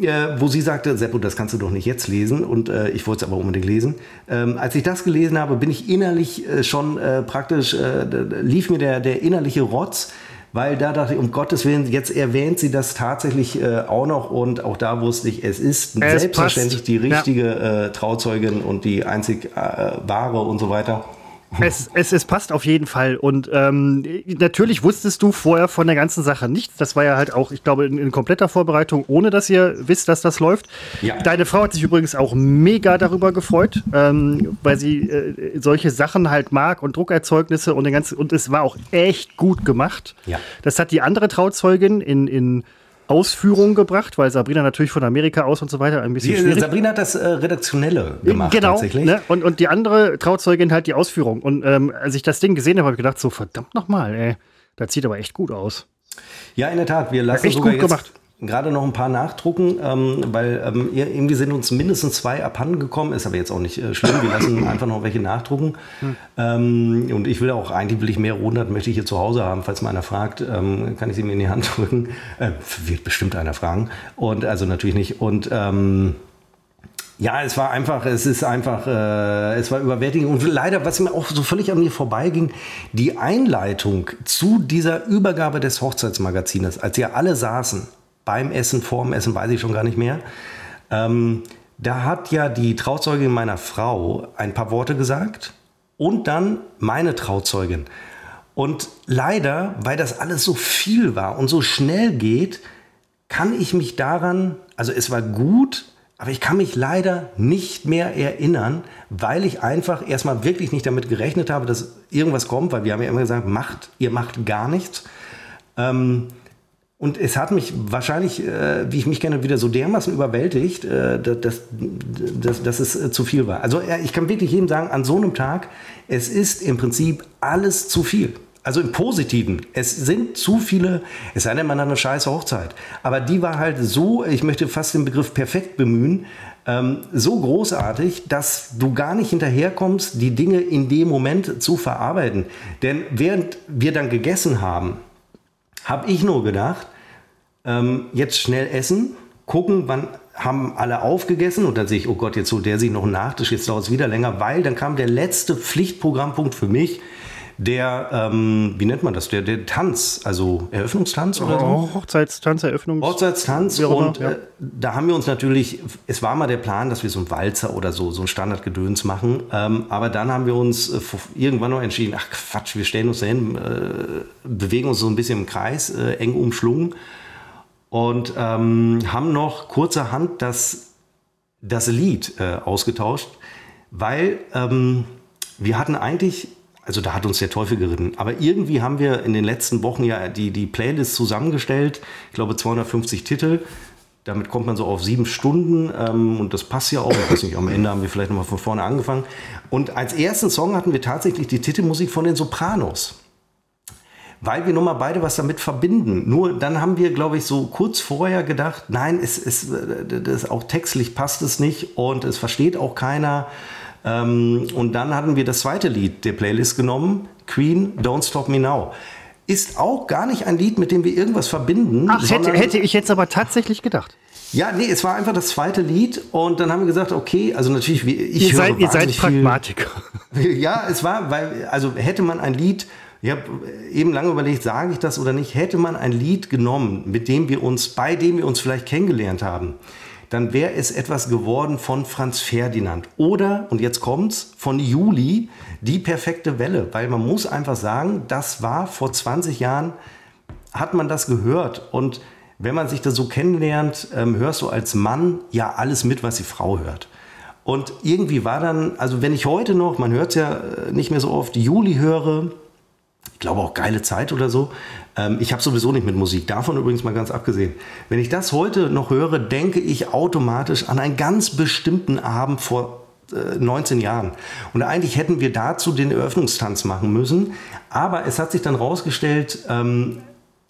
äh, wo sie sagte, Seppo, das kannst du doch nicht jetzt lesen und äh, ich wollte es aber unbedingt lesen. Ähm, als ich das gelesen habe, bin ich innerlich äh, schon äh, praktisch, äh, lief mir der, der innerliche Rotz, weil da dachte ich, um Gottes Willen, jetzt erwähnt sie das tatsächlich äh, auch noch und auch da wusste ich, es ist es selbstverständlich passt. die richtige ja. Trauzeugin und die einzig wahre und so weiter. Es, es, es passt auf jeden Fall. Und ähm, natürlich wusstest du vorher von der ganzen Sache nichts. Das war ja halt auch, ich glaube, in, in kompletter Vorbereitung, ohne dass ihr wisst, dass das läuft. Ja. Deine Frau hat sich übrigens auch mega darüber gefreut, ähm, weil sie äh, solche Sachen halt mag und Druckerzeugnisse und den ganzen. Und es war auch echt gut gemacht. Ja. Das hat die andere Trauzeugin in, in Ausführung gebracht, weil Sabrina natürlich von Amerika aus und so weiter ein bisschen. Die. Sabrina hat das äh, Redaktionelle gemacht, genau, tatsächlich. Ne? Und, und die andere Trauzeugin halt die Ausführung. Und ähm, als ich das Ding gesehen habe, habe ich gedacht, so verdammt nochmal, ey, das sieht aber echt gut aus. Ja, in der Tat, wir lassen echt sogar gut jetzt, gemacht gerade noch ein paar nachdrucken, ähm, weil ähm, irgendwie sind uns mindestens zwei abhanden gekommen, ist aber jetzt auch nicht äh, schlimm. Wir lassen einfach noch welche nachdrucken. Hm. Ähm, und ich will auch, eigentlich will ich mehr Rundet, möchte ich hier zu Hause haben. Falls mal einer fragt, ähm, kann ich sie mir in die Hand drücken. Äh, wird bestimmt einer fragen. Und also natürlich nicht. Und ähm, ja, es war einfach, es ist einfach, äh, es war überwältigend. Und leider, was mir auch so völlig an mir vorbeiging, die Einleitung zu dieser Übergabe des Hochzeitsmagazines, als wir alle saßen beim Essen, vorm Essen, weiß ich schon gar nicht mehr. Ähm, da hat ja die Trauzeugin meiner Frau ein paar Worte gesagt und dann meine Trauzeugin. Und leider, weil das alles so viel war und so schnell geht, kann ich mich daran, also es war gut, aber ich kann mich leider nicht mehr erinnern, weil ich einfach erstmal wirklich nicht damit gerechnet habe, dass irgendwas kommt, weil wir haben ja immer gesagt, macht, ihr macht gar nichts. Ähm, und es hat mich wahrscheinlich, äh, wie ich mich kenne, wieder so dermaßen überwältigt, äh, dass, dass, dass es äh, zu viel war. Also ich kann wirklich jedem sagen, an so einem Tag, es ist im Prinzip alles zu viel. Also im Positiven. Es sind zu viele, es sei denn, man hat eine scheiße Hochzeit. Aber die war halt so, ich möchte fast den Begriff perfekt bemühen, ähm, so großartig, dass du gar nicht hinterherkommst, die Dinge in dem Moment zu verarbeiten. Denn während wir dann gegessen haben, habe ich nur gedacht, ähm, jetzt schnell essen, gucken, wann haben alle aufgegessen und dann sehe ich, oh Gott, jetzt holt der sich noch einen Nachtisch, jetzt dauert es wieder länger, weil dann kam der letzte Pflichtprogrammpunkt für mich, der, ähm, wie nennt man das, der, der Tanz, also Eröffnungstanz oder so? Hochzeitstanz, Eröffnungs... Hochzeitstanz und ja. äh, da haben wir uns natürlich, es war mal der Plan, dass wir so einen Walzer oder so, so ein Standardgedöns machen, ähm, aber dann haben wir uns äh, irgendwann noch entschieden, ach Quatsch, wir stellen uns dahin, äh, bewegen uns so ein bisschen im Kreis, äh, eng umschlungen und ähm, haben noch kurzerhand das, das Lied äh, ausgetauscht, weil ähm, wir hatten eigentlich also da hat uns der Teufel geritten. Aber irgendwie haben wir in den letzten Wochen ja die, die Playlist zusammengestellt. Ich glaube 250 Titel. Damit kommt man so auf sieben Stunden ähm, und das passt ja auch. Ich weiß nicht, am Ende haben wir vielleicht nochmal von vorne angefangen. Und als ersten Song hatten wir tatsächlich die Titelmusik von den Sopranos. Weil wir nun mal beide was damit verbinden. Nur dann haben wir, glaube ich, so kurz vorher gedacht, nein, es, es, das auch textlich passt es nicht und es versteht auch keiner. Ähm, und dann hatten wir das zweite Lied der Playlist genommen, Queen, Don't Stop Me Now. Ist auch gar nicht ein Lied, mit dem wir irgendwas verbinden. Ach, hätte, hätte ich jetzt aber tatsächlich gedacht. Ja, nee, es war einfach das zweite Lied und dann haben wir gesagt, okay, also natürlich, ich ihr seid, ihr seid Pragmatiker. Ja, es war, weil, also hätte man ein Lied, ich habe eben lange überlegt, sage ich das oder nicht, hätte man ein Lied genommen, mit dem wir uns, bei dem wir uns vielleicht kennengelernt haben, dann wäre es etwas geworden von Franz Ferdinand. Oder, und jetzt kommt's, von Juli, die perfekte Welle. Weil man muss einfach sagen, das war vor 20 Jahren, hat man das gehört. Und wenn man sich das so kennenlernt, ähm, hörst du als Mann ja alles mit, was die Frau hört. Und irgendwie war dann, also wenn ich heute noch, man hört es ja äh, nicht mehr so oft, Juli höre, glaube auch geile Zeit oder so. Ähm, ich habe sowieso nicht mit Musik, davon übrigens mal ganz abgesehen. Wenn ich das heute noch höre, denke ich automatisch an einen ganz bestimmten Abend vor 19 äh, Jahren. Und eigentlich hätten wir dazu den Eröffnungstanz machen müssen. Aber es hat sich dann rausgestellt. Ähm,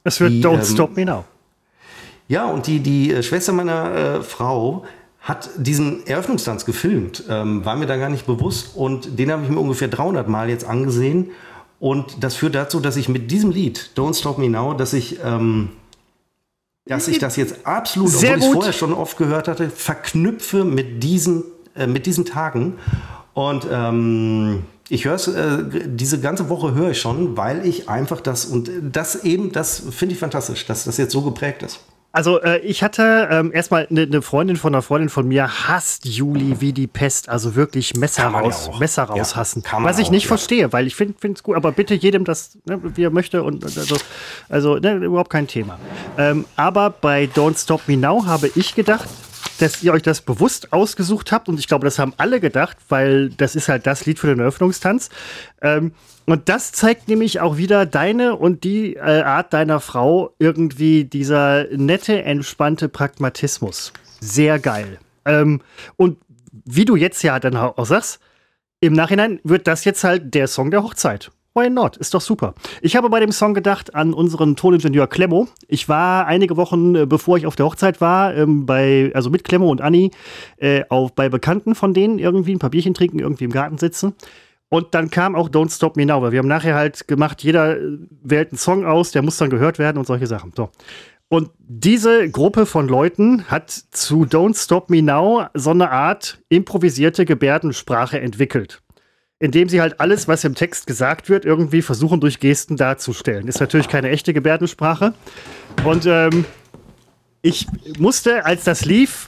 es wird die, Don't ähm, Stop Me Now. Ja, und die, die äh, Schwester meiner äh, Frau hat diesen Eröffnungstanz gefilmt. Ähm, war mir da gar nicht bewusst. Und den habe ich mir ungefähr 300 Mal jetzt angesehen. Und das führt dazu, dass ich mit diesem Lied, Don't Stop Me Now, dass ich, ähm, dass ich das jetzt absolut, Sehr obwohl ich es vorher schon oft gehört hatte, verknüpfe mit diesen, äh, mit diesen Tagen. Und ähm, ich höre es, äh, diese ganze Woche höre ich schon, weil ich einfach das, und das eben, das finde ich fantastisch, dass das jetzt so geprägt ist. Also äh, ich hatte ähm, erstmal eine ne Freundin von einer Freundin von mir hasst Juli wie die Pest, also wirklich Messer raus, ja Messer raushassen. Ja, was ich nicht auch, verstehe, weil ich finde es gut, aber bitte jedem das, ne, wie er möchte und also, also ne, überhaupt kein Thema. Ähm, aber bei Don't Stop Me Now habe ich gedacht, dass ihr euch das bewusst ausgesucht habt und ich glaube, das haben alle gedacht, weil das ist halt das Lied für den Eröffnungstanz. Ähm, und das zeigt nämlich auch wieder deine und die äh, Art deiner Frau irgendwie dieser nette, entspannte Pragmatismus. Sehr geil. Ähm, und wie du jetzt ja dann auch sagst, im Nachhinein wird das jetzt halt der Song der Hochzeit. Why not? Ist doch super. Ich habe bei dem Song gedacht an unseren Toningenieur Klemmo. Ich war einige Wochen, äh, bevor ich auf der Hochzeit war, ähm, bei, also mit Klemmo und Anni, äh, auf, bei Bekannten von denen irgendwie ein paar Bierchen trinken, irgendwie im Garten sitzen. Und dann kam auch Don't Stop Me Now, weil wir haben nachher halt gemacht, jeder äh, wählt einen Song aus, der muss dann gehört werden und solche Sachen. So. Und diese Gruppe von Leuten hat zu Don't Stop Me Now so eine Art improvisierte Gebärdensprache entwickelt indem sie halt alles, was im Text gesagt wird, irgendwie versuchen durch Gesten darzustellen. Ist natürlich keine echte Gebärdensprache. Und ähm, ich musste, als das lief,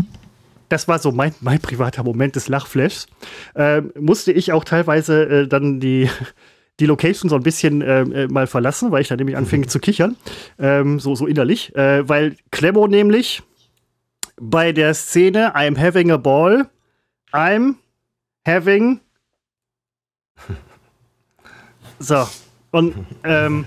das war so mein, mein privater Moment des Lachflashs, äh, musste ich auch teilweise äh, dann die, die Location so ein bisschen äh, mal verlassen, weil ich dann nämlich anfing zu kichern, ähm, so, so innerlich, äh, weil Clemmo nämlich bei der Szene I'm having a ball, I'm having so, und ähm,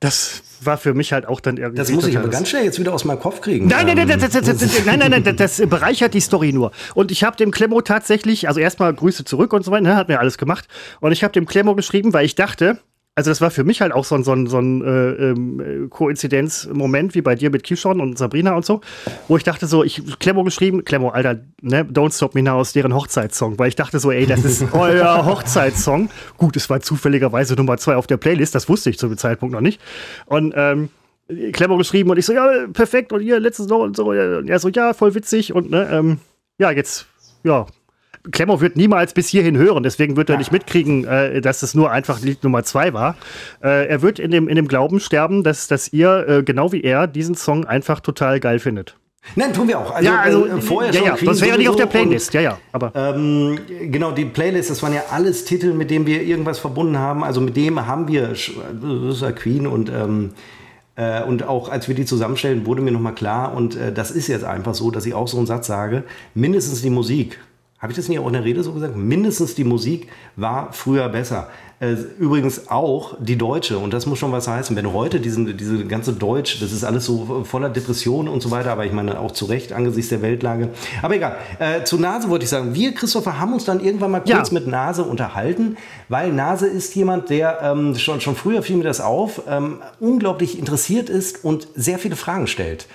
das war für mich halt auch dann irgendwie. Das muss ich aber ganz schnell jetzt wieder aus meinem Kopf kriegen. Nein, nein, nein, das, das, das, nein, nein, nein, das bereichert die Story nur. Und ich habe dem Klemmo tatsächlich, also erstmal Grüße zurück und so weiter, ne, hat mir alles gemacht. Und ich habe dem Klemmo geschrieben, weil ich dachte, also das war für mich halt auch so ein, so ein, so ein äh, ähm, Koinzidenzmoment wie bei dir mit Kishon und Sabrina und so, wo ich dachte so, ich Klemmo geschrieben, Klemmo, Alter, ne, Don't Stop Me Now aus deren Hochzeitssong, weil ich dachte so, ey, das ist euer Hochzeitssong. Gut, es war zufälligerweise Nummer zwei auf der Playlist, das wusste ich zu dem Zeitpunkt noch nicht. Und ähm, Klemmo geschrieben und ich so, ja, perfekt und ihr letztes noch und so. Und er so, ja, voll witzig und ne, ähm, ja, jetzt, ja, Klemmer wird niemals bis hierhin hören, deswegen wird er nicht mitkriegen, äh, dass es nur einfach Lied Nummer zwei war. Äh, er wird in dem, in dem Glauben sterben, dass, dass ihr, äh, genau wie er, diesen Song einfach total geil findet. Nein, tun wir auch. Also, ja, also äh, vorher ja, schon. Ja, sonst wäre ja nicht auf der Playlist. Und, ja, ja. Aber ähm, genau, die Playlist, das waren ja alles Titel, mit denen wir irgendwas verbunden haben. Also mit dem haben wir das ist ja Queen und ähm, äh, und auch als wir die zusammenstellen, wurde mir nochmal klar, und äh, das ist jetzt einfach so, dass ich auch so einen Satz sage, mindestens die Musik habe ich das nicht auch in der Rede so gesagt? Mindestens die Musik war früher besser. Äh, übrigens auch die Deutsche, und das muss schon was heißen, wenn heute diesen, diese ganze Deutsch, das ist alles so voller Depressionen und so weiter, aber ich meine auch zu Recht angesichts der Weltlage. Aber egal, äh, zu Nase wollte ich sagen, wir, Christopher, haben uns dann irgendwann mal kurz ja. mit Nase unterhalten, weil Nase ist jemand, der ähm, schon, schon früher fiel mir das auf, ähm, unglaublich interessiert ist und sehr viele Fragen stellt.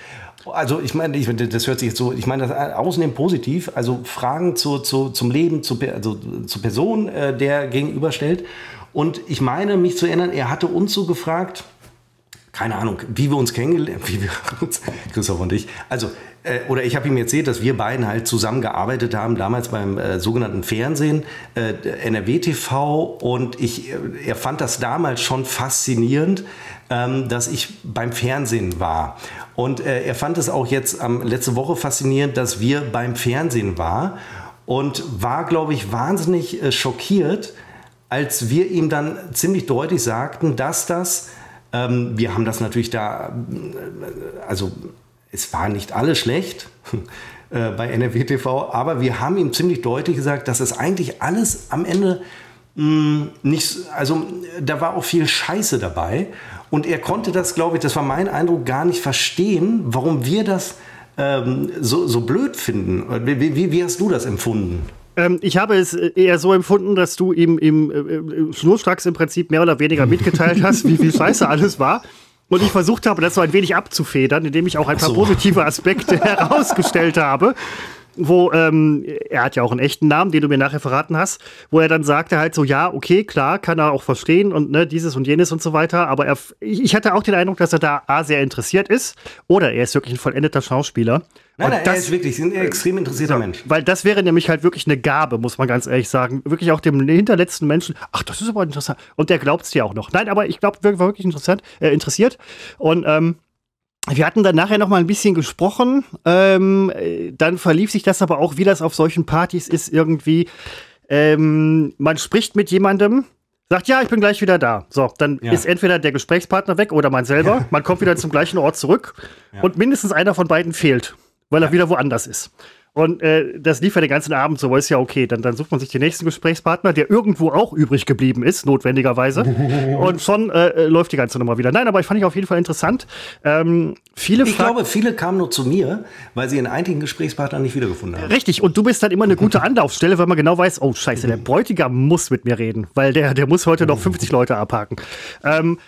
Also ich meine, ich, das hört sich jetzt so, ich meine das außerdem positiv, also Fragen zu, zu, zum Leben, zu, also zur Person, äh, der gegenüberstellt. Und ich meine, mich zu erinnern, er hatte uns so gefragt, keine Ahnung, wie wir uns kennengelernt, uns, Christoph und ich, also, äh, oder ich habe ihm erzählt, dass wir beiden halt zusammengearbeitet haben, damals beim äh, sogenannten Fernsehen, äh, NRW TV, und ich, äh, er fand das damals schon faszinierend, ähm, dass ich beim Fernsehen war. Und äh, er fand es auch jetzt ähm, letzte Woche faszinierend, dass wir beim Fernsehen waren und war, glaube ich, wahnsinnig äh, schockiert, als wir ihm dann ziemlich deutlich sagten, dass das, ähm, wir haben das natürlich da, äh, also es war nicht alles schlecht äh, bei NRW TV, aber wir haben ihm ziemlich deutlich gesagt, dass es eigentlich alles am Ende mh, hm, nicht, also da war auch viel Scheiße dabei und er konnte das, glaube ich, das war mein Eindruck, gar nicht verstehen, warum wir das ähm, so, so blöd finden. Wie, wie, wie hast du das empfunden? Ähm, ich habe es eher so empfunden, dass du ihm, ihm äh, schnurstracks im Prinzip mehr oder weniger mitgeteilt hast, wie viel Scheiße alles war. Und ich versucht habe, das so ein wenig abzufedern, indem ich auch ein paar so. positive Aspekte herausgestellt habe wo ähm, er hat ja auch einen echten Namen, den du mir nachher verraten hast, wo er dann sagte halt so, ja, okay, klar, kann er auch verstehen und ne, dieses und jenes und so weiter, aber er, ich hatte auch den Eindruck, dass er da A, sehr interessiert ist oder er ist wirklich ein vollendeter Schauspieler. Nein, nein, das, er ist wirklich ein extrem interessierter ja, Mensch. Weil das wäre nämlich halt wirklich eine Gabe, muss man ganz ehrlich sagen. Wirklich auch dem hinterletzten Menschen, ach, das ist aber interessant. Und der glaubt es dir auch noch. Nein, aber ich glaube, war wirklich interessant, äh, interessiert. Und ähm, wir hatten dann nachher noch mal ein bisschen gesprochen. Ähm, dann verlief sich das aber auch, wie das auf solchen Partys ist, irgendwie. Ähm, man spricht mit jemandem, sagt, ja, ich bin gleich wieder da. So, dann ja. ist entweder der Gesprächspartner weg oder man selber. Ja. Man kommt wieder zum gleichen Ort zurück ja. und mindestens einer von beiden fehlt, weil er wieder woanders ist. Und äh, das lief ja den ganzen Abend so, ist ja okay. Dann, dann sucht man sich den nächsten Gesprächspartner, der irgendwo auch übrig geblieben ist, notwendigerweise. und schon äh, äh, läuft die ganze Nummer wieder. Nein, aber ich fand ich auf jeden Fall interessant. Ähm, viele ich glaube, viele kamen nur zu mir, weil sie in einigen Gesprächspartnern nicht wiedergefunden haben. Richtig, und du bist dann immer eine gute Anlaufstelle, weil man genau weiß, oh scheiße, der Bräutigam muss mit mir reden, weil der, der muss heute noch 50 Leute abhaken. Ähm,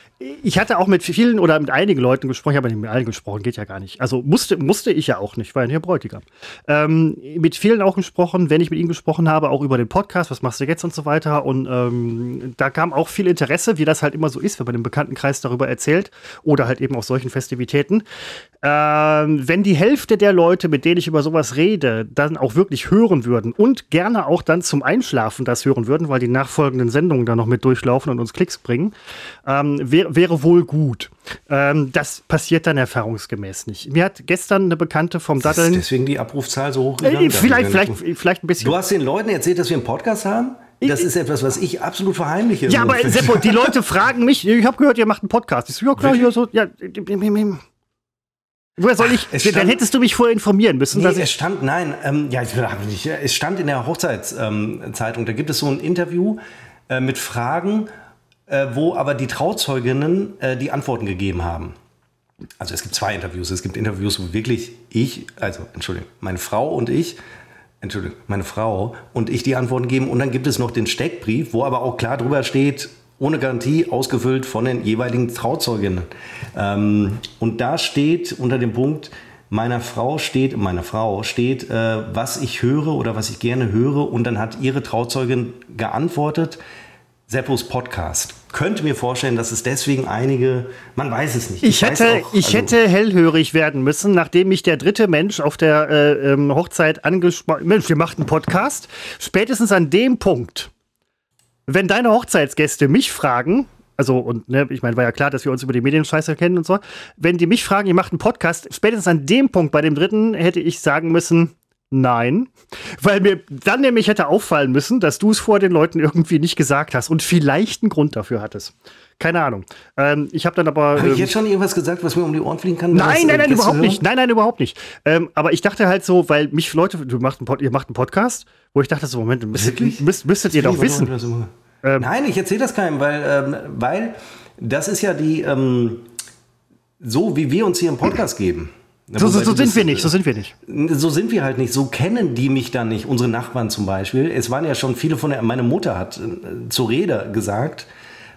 ich hatte auch mit vielen oder mit einigen Leuten gesprochen, ich habe nicht mit allen gesprochen, geht ja gar nicht. Also musste, musste ich ja auch nicht, weil ja Bräutigam. Ähm, mit vielen auch gesprochen, wenn ich mit ihnen gesprochen habe, auch über den Podcast, was machst du jetzt und so weiter. Und ähm, da kam auch viel Interesse, wie das halt immer so ist, wenn man im Bekanntenkreis darüber erzählt oder halt eben auf solchen Festivitäten. Ähm, wenn die Hälfte der Leute, mit denen ich über sowas rede, dann auch wirklich hören würden und gerne auch dann zum Einschlafen das hören würden, weil die nachfolgenden Sendungen dann noch mit durchlaufen und uns Klicks bringen, ähm, wäre wäre wohl gut. Ähm, das passiert dann erfahrungsgemäß nicht. Mir hat gestern eine Bekannte vom Daddeln. deswegen die Abrufzahl so hoch gegangen. Äh, vielleicht, vielleicht, vielleicht ein bisschen. Du hast den Leuten erzählt, dass wir einen Podcast haben? Das ist etwas, was ich absolut verheimliche. Ja, aber Seppo, die Leute fragen mich, ich habe gehört, ihr macht einen Podcast. Ich so, ja klar, hier so, ja. Woher soll ich? Stand, dann hättest du mich vorher informieren müssen. Nee, es stand, nein, ähm, ja, ich, es stand in der Hochzeitszeitung, ähm, da gibt es so ein Interview äh, mit Fragen äh, wo aber die Trauzeuginnen äh, die Antworten gegeben haben. Also es gibt zwei Interviews. Es gibt Interviews, wo wirklich ich, also Entschuldigung, meine Frau und ich, Entschuldigung, meine Frau und ich die Antworten geben. Und dann gibt es noch den Steckbrief, wo aber auch klar drüber steht, ohne Garantie ausgefüllt von den jeweiligen Trauzeuginnen. Ähm, und da steht unter dem Punkt, meiner Frau steht, meiner Frau steht, äh, was ich höre oder was ich gerne höre. Und dann hat ihre Trauzeugin geantwortet, Seppos Podcast. Könnte mir vorstellen, dass es deswegen einige, man weiß es nicht. Ich, ich hätte, auch, ich also hätte hellhörig werden müssen, nachdem mich der dritte Mensch auf der äh, ähm, Hochzeit angesprochen Mensch, wir machten einen Podcast. Spätestens an dem Punkt, wenn deine Hochzeitsgäste mich fragen, also, und ne, ich meine, war ja klar, dass wir uns über die Medienscheiße kennen und so. Wenn die mich fragen, ihr macht einen Podcast, spätestens an dem Punkt bei dem dritten hätte ich sagen müssen, Nein, weil mir dann nämlich hätte auffallen müssen, dass du es vor den Leuten irgendwie nicht gesagt hast und vielleicht einen Grund dafür hattest. Keine Ahnung. Ähm, ich habe dann aber. Habe ich jetzt schon irgendwas gesagt, was mir um die Ohren fliegen kann? Nein, nein, nein, überhaupt hören? nicht. Nein, nein, überhaupt nicht. Ähm, aber ich dachte halt so, weil mich Leute, du macht einen, ihr macht einen Podcast, wo ich dachte so, Moment, müsstet, müsst, müsstet ihr doch wissen. Ähm, nein, ich erzähle das keinem, weil, ähm, weil das ist ja die, ähm, so wie wir uns hier im Podcast geben. So, so, so sind wir nicht, so sind wir nicht. So sind wir halt nicht, so kennen die mich dann nicht, unsere Nachbarn zum Beispiel. Es waren ja schon viele von der, meine Mutter hat äh, zur Rede gesagt,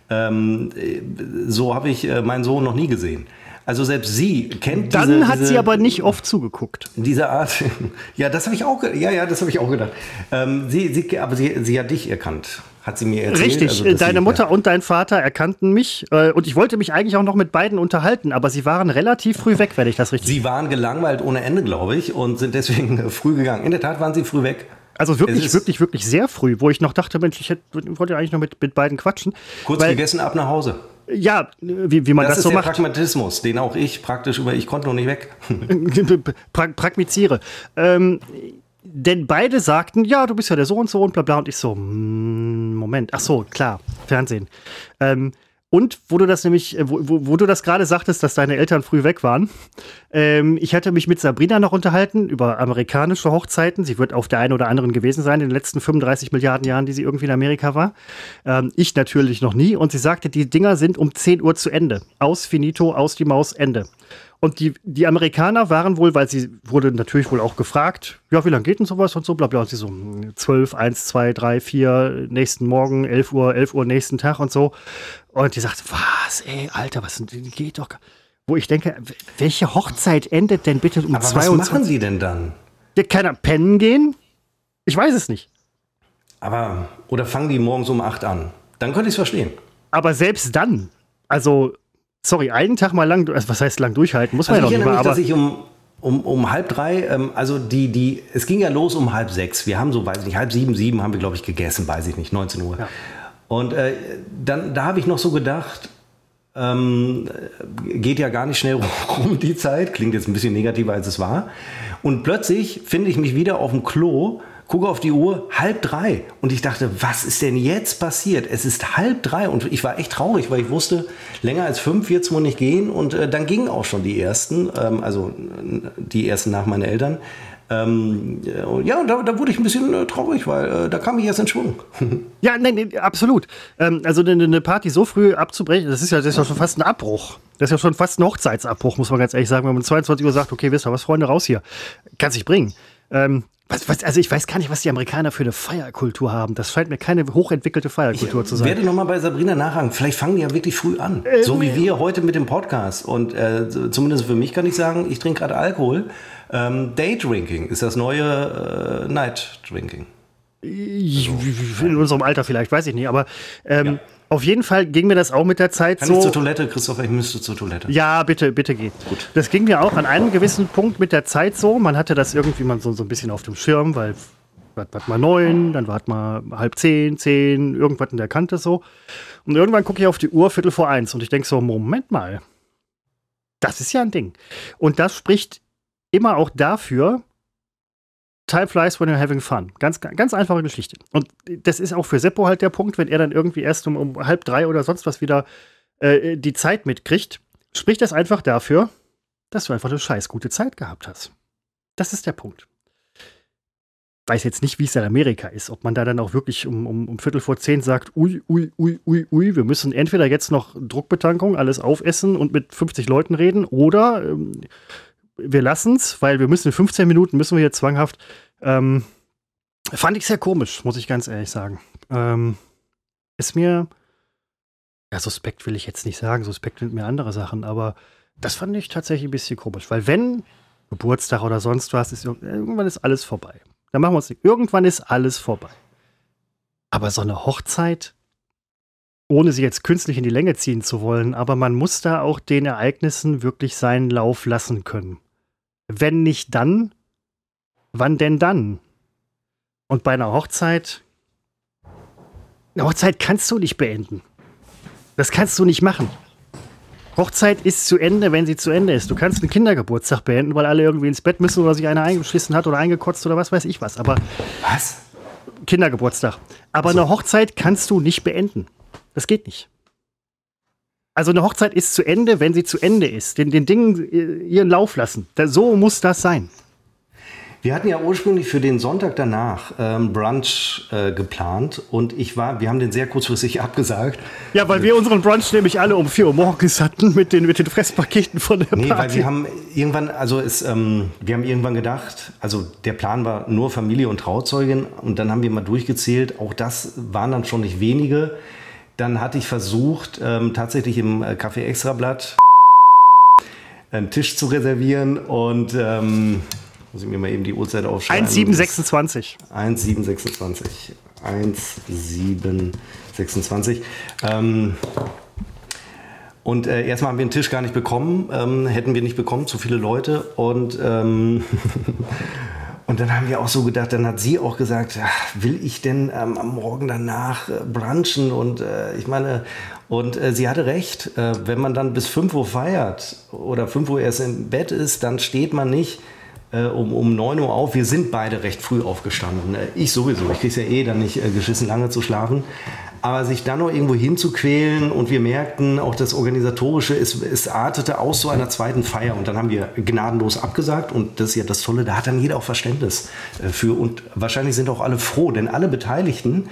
ähm, äh, so habe ich äh, meinen Sohn noch nie gesehen. Also selbst sie kennt Dann diese, hat diese, sie aber nicht oft zugeguckt. Diese Art, ja, das habe ich auch, ja, ja, das habe ich auch gedacht. Ähm, sie, sie, aber sie, sie hat dich erkannt hat sie mir erzählt. Richtig, also, deine sie, Mutter ja. und dein Vater erkannten mich äh, und ich wollte mich eigentlich auch noch mit beiden unterhalten, aber sie waren relativ früh weg, wenn ich das richtig. Sie waren gelangweilt ohne Ende, glaube ich, und sind deswegen früh gegangen. In der Tat waren sie früh weg. Also wirklich, wirklich, wirklich sehr früh, wo ich noch dachte, Mensch, ich hätte, wollte eigentlich noch mit, mit beiden quatschen. Kurz weil, gegessen, ab nach Hause. Ja, wie, wie man das, das so macht. Das ist der Pragmatismus, den auch ich praktisch über, ich konnte noch nicht weg. pra pragmiziere. Ähm, denn beide sagten, ja, du bist ja der so und so und bla bla. Und ich so, mm, Moment, ach so, klar, Fernsehen. Ähm, und wo du das nämlich, äh, wo, wo, wo du das gerade sagtest, dass deine Eltern früh weg waren, ähm, ich hatte mich mit Sabrina noch unterhalten über amerikanische Hochzeiten. Sie wird auf der einen oder anderen gewesen sein in den letzten 35 Milliarden Jahren, die sie irgendwie in Amerika war. Ähm, ich natürlich noch nie. Und sie sagte, die Dinger sind um 10 Uhr zu Ende. Aus Finito, aus die Maus, Ende. Und die, die Amerikaner waren wohl, weil sie wurde natürlich wohl auch gefragt, ja, wie lange geht denn sowas und so, bla bla. Und sie so 12, 1, 2, 3, 4, nächsten Morgen, 11 Uhr, 11 Uhr, nächsten Tag und so. Und die sagt, was, ey, Alter, was geht doch. Wo ich denke, welche Hochzeit endet denn bitte um Aber 22? Was machen sie denn dann? Ja, keiner pennen gehen? Ich weiß es nicht. Aber, oder fangen die morgens um 8 an? Dann könnte ich es verstehen. Aber selbst dann, also sorry, einen Tag mal lang, was heißt lang durchhalten, muss man also ja noch nicht mal, aber dass ich um, um, um halb drei, ähm, also die, die, es ging ja los um halb sechs. Wir haben so, weiß ich nicht, halb sieben, sieben haben wir, glaube ich, gegessen, weiß ich nicht, 19 Uhr. Ja. Und äh, dann, da habe ich noch so gedacht, Ähm, geht ja gar nicht schnell rum die Zeit, klingt jetzt ein bisschen negativer als es war. Und plötzlich finde ich mich wieder auf dem Klo, gucke auf die Uhr, halb drei. Und ich dachte, was ist denn jetzt passiert? Es ist halb drei und ich war echt traurig, weil ich wusste, länger als fünf wird es wohl nicht gehen. Und äh, dann gingen auch schon die ersten, ähm, also die ersten nach meinen Eltern. Ähm, ja, da, da, wurde ich ein bisschen äh, traurig, weil äh, da kam ich erst in Schwung. ja, nein, nee, absolut. Ähm, also eine, eine, Party so früh abzubrechen, das ist ja, das ist ja schon fast ein Abbruch. Das ist ja schon fast ein Hochzeitsabbruch, muss man ganz ehrlich sagen, wenn man 22 Uhr sagt, okay, wisst ihr was, Freunde, raus hier. Kann sich bringen. Ähm, was, was, also ich weiß gar nicht, was die Amerikaner für eine Feierkultur haben. Das scheint mir keine hochentwickelte Feierkultur ich zu sein. Ich werde nochmal bei Sabrina nachhaken. Vielleicht fangen die ja wirklich früh an. Äh, so wie wir heute mit dem Podcast. Und äh, zumindest für mich kann ich sagen, ich trinke gerade Alkohol. Ähm, Daydrinking ist das neue äh, Night Drinking. Also, in unserem Alter vielleicht, weiß ich nicht. Aber ähm, ja. Auf jeden Fall ging mir das auch mit der Zeit Kann so. Ich zur Toilette, Christopher, ich müsste zur Toilette. Ja, bitte, bitte geh. Gut. Das ging mir auch an einem gewissen Punkt mit der Zeit so. Man hatte das irgendwie mal so, so ein bisschen auf dem Schirm, weil war mal neun, dann war mal halb zehn, zehn, irgendwas in der Kante so. Und irgendwann gucke ich auf die Uhr, Viertel vor eins, und ich denke so, Moment mal, das ist ja ein Ding. Und das spricht immer auch dafür, Time flies when you're having fun. Ganz, ganz einfache Geschichte. Und das ist auch für Seppo halt der Punkt, wenn er dann irgendwie erst um, um halb drei oder sonst was wieder äh, die Zeit mitkriegt, spricht das einfach dafür, dass du einfach eine scheiß gute Zeit gehabt hast. Das ist der Punkt. Weiß jetzt nicht, wie es in Amerika ist, ob man da dann auch wirklich um, um, um Viertel vor zehn sagt, ui, ui, ui, ui, ui, wir müssen entweder jetzt noch Druckbetankung, alles aufessen und mit 50 Leuten reden oder ähm, wir lassen es, weil wir müssen in 15 Minuten müssen wir hier zwanghaft. Ähm, fand ich sehr komisch, muss ich ganz ehrlich sagen. Ähm, ist mir, ja, suspekt will ich jetzt nicht sagen, suspekt sind mir andere Sachen, aber das fand ich tatsächlich ein bisschen komisch, weil wenn Geburtstag oder sonst was ist, irgendwann ist alles vorbei. Dann machen wir uns nicht. Irgendwann ist alles vorbei. Aber so eine Hochzeit, ohne sie jetzt künstlich in die Länge ziehen zu wollen, aber man muss da auch den Ereignissen wirklich seinen Lauf lassen können. Wenn nicht dann, wann denn dann? Und bei einer Hochzeit, eine Hochzeit kannst du nicht beenden. Das kannst du nicht machen. Hochzeit ist zu Ende, wenn sie zu Ende ist. Du kannst einen Kindergeburtstag beenden, weil alle irgendwie ins Bett müssen oder sich einer eingeschissen hat oder eingekotzt oder was weiß ich was. Aber was? Kindergeburtstag. Aber also. eine Hochzeit kannst du nicht beenden. Das geht nicht. Also eine Hochzeit ist zu Ende, wenn sie zu Ende ist. Den, den Dingen äh, ihren Lauf lassen. Da, so muss das sein. Wir hatten ja ursprünglich für den Sonntag danach ähm, Brunch äh, geplant und ich war, wir haben den sehr kurzfristig abgesagt. Ja, weil wir unseren Brunch nämlich alle um 4 Uhr morgens hatten mit den, mit den Fresspaketen von der nee, Party. Nee, weil wir haben irgendwann, also es, ähm, wir haben irgendwann gedacht, also der Plan war nur Familie und Trauzeugin und dann haben wir mal durchgezählt, auch das waren dann schon nicht wenige. Dann hatte ich versucht, ähm, tatsächlich im äh, Café Extrablatt einen Tisch zu reservieren und ähm, muss ich mir mal eben die Uhrzeit aufschreiben. 1726. 1726. 1726. Ähm, und äh, erstmal haben wir den Tisch gar nicht bekommen, ähm, hätten wir nicht bekommen, zu viele Leute. Und ähm, Und dann haben wir auch so gedacht, dann hat sie auch gesagt, ach, will ich denn ähm, am Morgen danach äh, brunchen? Und äh, ich meine, und äh, sie hatte recht, äh, wenn man dann bis 5 Uhr feiert oder 5 Uhr erst im Bett ist, dann steht man nicht äh, um, um 9 Uhr auf. Wir sind beide recht früh aufgestanden. Äh, ich sowieso, ich kriege ja eh dann nicht geschissen lange zu schlafen. Aber sich dann noch irgendwo hinzuquälen und wir merkten, auch das Organisatorische, es, es artete aus so einer zweiten Feier. Und dann haben wir gnadenlos abgesagt. Und das ist ja das Tolle, da hat dann jeder auch Verständnis äh, für. Und wahrscheinlich sind auch alle froh, denn alle Beteiligten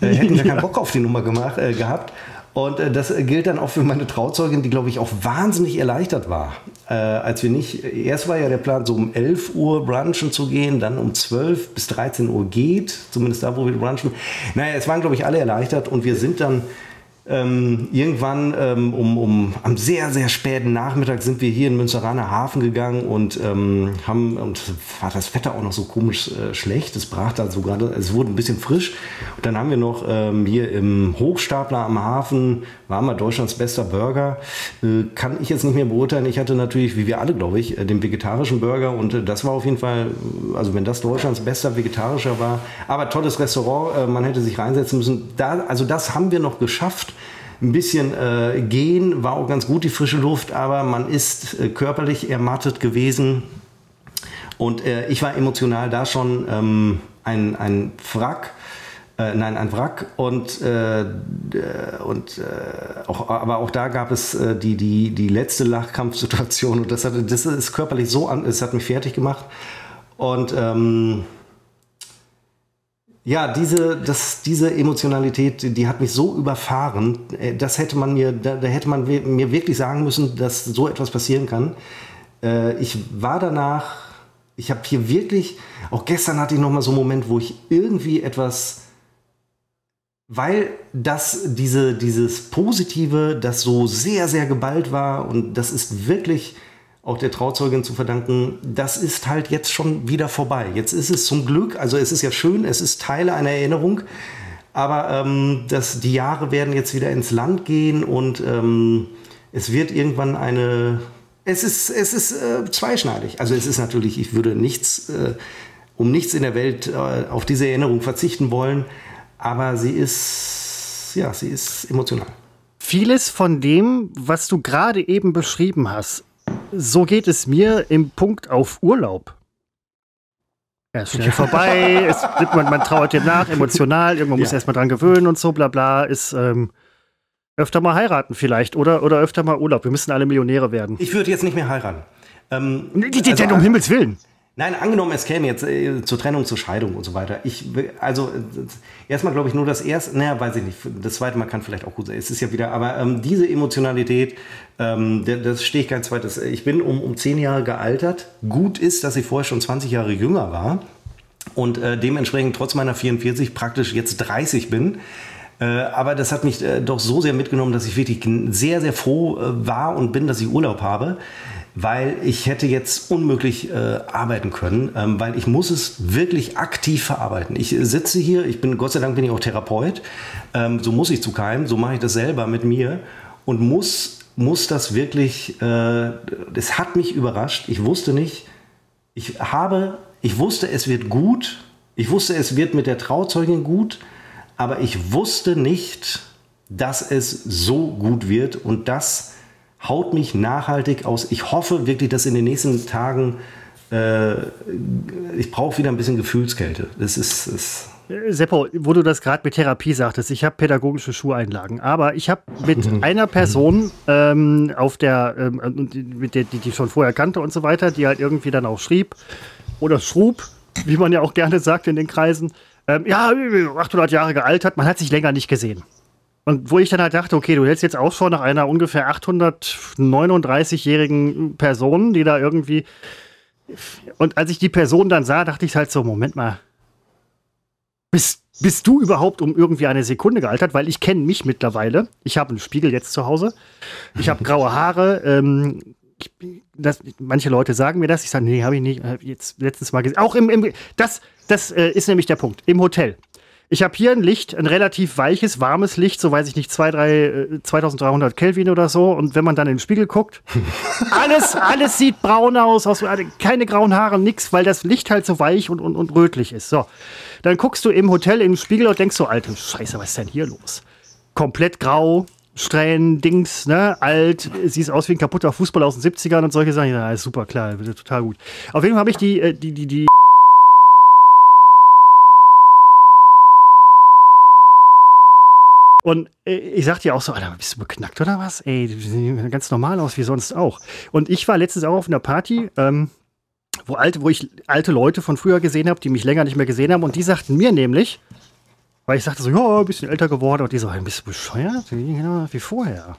äh, hätten ja keinen Bock auf die Nummer gemacht, äh, gehabt. Und äh, das gilt dann auch für meine Trauzeugin, die, glaube ich, auch wahnsinnig erleichtert war. Äh, als wir nicht, erst war ja der Plan, so um 11 Uhr brunchen zu gehen, dann um 12 bis 13 Uhr geht, zumindest da, wo wir brunchen. Naja, es waren, glaube ich, alle erleichtert und wir sind dann ähm, irgendwann ähm, um, um, am sehr, sehr späten Nachmittag sind wir hier in Münsteraner Hafen gegangen und ähm, haben, und war das Wetter auch noch so komisch äh, schlecht, es brach da so gerade, es wurde ein bisschen frisch. Und dann haben wir noch ähm, hier im Hochstapler am Hafen, war mal Deutschlands bester Burger. Äh, kann ich jetzt nicht mehr beurteilen. Ich hatte natürlich, wie wir alle, glaube ich, äh, den vegetarischen Burger und äh, das war auf jeden Fall, also wenn das Deutschlands bester vegetarischer war, aber tolles Restaurant, äh, man hätte sich reinsetzen müssen. Da, also das haben wir noch geschafft ein bisschen äh, gehen, war auch ganz gut die frische Luft, aber man ist äh, körperlich ermattet gewesen. Und äh, ich war emotional da schon ähm, ein, ein Wrack. Äh, nein, ein Wrack und, äh, und äh, auch, aber auch da gab es die, die, die letzte Lachkampfsituation und das, hat, das ist körperlich so an, es hat mich fertig gemacht und ähm, ja, diese, das, diese Emotionalität, die hat mich so überfahren, äh, das hätte man mir, da, da hätte man mir wirklich sagen müssen, dass so etwas passieren kann. Äh, ich war danach, ich habe hier wirklich, auch gestern hatte ich noch mal so einen Moment, wo ich irgendwie etwas, weil das, diese, dieses Positive, das so sehr, sehr geballt war und das ist wirklich, auch der Trauzeugin zu verdanken, das ist halt jetzt schon wieder vorbei. Jetzt ist es zum Glück, also es ist ja schön, es ist Teile einer Erinnerung, aber ähm, das, die Jahre werden jetzt wieder ins Land gehen und ähm, es wird irgendwann eine, es ist, es ist äh, zweischneidig. Also es ist natürlich, ich würde nichts, äh, um nichts in der Welt äh, auf diese Erinnerung verzichten wollen, aber sie ist, ja, sie ist emotional. Vieles von dem, was du gerade eben beschrieben hast, so geht es mir im Punkt auf Urlaub. Er ist schnell vorbei, es, man, man, trauert dem nach, emotional, irgendwann ja. muss erstmal dran gewöhnen und so, bla bla, ist ähm, öfter mal heiraten vielleicht oder, oder öfter mal Urlaub. Wir müssen alle Millionäre werden. Ich würde jetzt nicht mehr heiraten. Ähm, die, die, also, um Himmels Willen. Nein, angenommen, es käme jetzt äh, zur Trennung, zur Scheidung und so weiter. Ich, also äh, erstmal glaube ich nur das erste, naja, weiß ich nicht, das zweite Mal kann vielleicht auch gut sein. Es ist ja wieder, aber ähm, diese Emotionalität, ähm, das stehe ich kein zweites. Ich bin um, um zehn Jahre gealtert. Gut ist, dass ich vorher schon 20 Jahre jünger war und äh, dementsprechend trotz meiner 44 praktisch jetzt 30 bin. Äh, aber das hat mich äh, doch so sehr mitgenommen, dass ich wirklich sehr, sehr froh äh, war und bin, dass ich Urlaub habe weil ich hätte jetzt unmöglich äh, arbeiten können, ähm, weil ich muss es wirklich aktiv verarbeiten. Ich sitze hier, ich bin, Gott sei Dank bin ich auch Therapeut, ähm, so muss ich zu keinem, so mache ich das selber mit mir und muss, muss das wirklich, äh, das hat mich überrascht, ich wusste nicht, ich habe, ich wusste, es wird gut, ich wusste, es wird mit der Trauzeugin gut, aber ich wusste nicht, dass es so gut wird und dass haut mich nachhaltig aus. Ich hoffe wirklich, dass in den nächsten Tagen äh, ich brauche wieder ein bisschen Gefühlskälte. Das ist, ist Seppo, wo du das gerade mit Therapie sagtest, ich habe pädagogische Schuheinlagen, aber ich habe mit einer Person ähm, auf der, ähm, mit der, die, die schon vorher kannte und so weiter, die halt irgendwie dann auch schrieb oder schrub, wie man ja auch gerne sagt in den Kreisen, ähm, ja, 800 Jahre gealtert, man hat sich länger nicht gesehen. Und wo ich dann halt dachte, okay, du hältst jetzt Ausschau nach einer ungefähr 839-jährigen Person, die da irgendwie. Und als ich die Person dann sah, dachte ich halt so: Moment mal. Bist, bist du überhaupt um irgendwie eine Sekunde gealtert? Weil ich kenne mich mittlerweile. Ich habe einen Spiegel jetzt zu Hause. Ich habe graue Haare. Ähm, das, manche Leute sagen mir das. Ich sage, nee, habe ich nicht. Hab jetzt letztens mal gesehen. Auch im, im das, das äh, ist nämlich der Punkt. Im Hotel. Ich habe hier ein Licht, ein relativ weiches, warmes Licht, so weiß ich nicht, 2, 3, äh, 2300 Kelvin oder so. Und wenn man dann in den Spiegel guckt, alles, alles sieht braun aus, aus, keine grauen Haare, nix, weil das Licht halt so weich und, und, und rötlich ist. So. Dann guckst du im Hotel in den Spiegel und denkst so, Alter, Scheiße, was ist denn hier los? Komplett grau, Strähnen, Dings, ne, alt, siehst aus wie ein kaputter Fußball aus den 70ern und solche Sachen. Ja, ist super, klar, total gut. Auf jeden Fall habe ich die, äh, die, die, die Und äh, ich sagte ja auch so, Alter, bist du beknackt oder was? Ey, du siehst ganz normal aus wie sonst auch. Und ich war letztens auch auf einer Party, ähm, wo, alte, wo ich alte Leute von früher gesehen habe, die mich länger nicht mehr gesehen haben. Und die sagten mir nämlich, weil ich sagte so, ja, ein bisschen älter geworden. Und die so, bist du bescheuert? Genau wie vorher.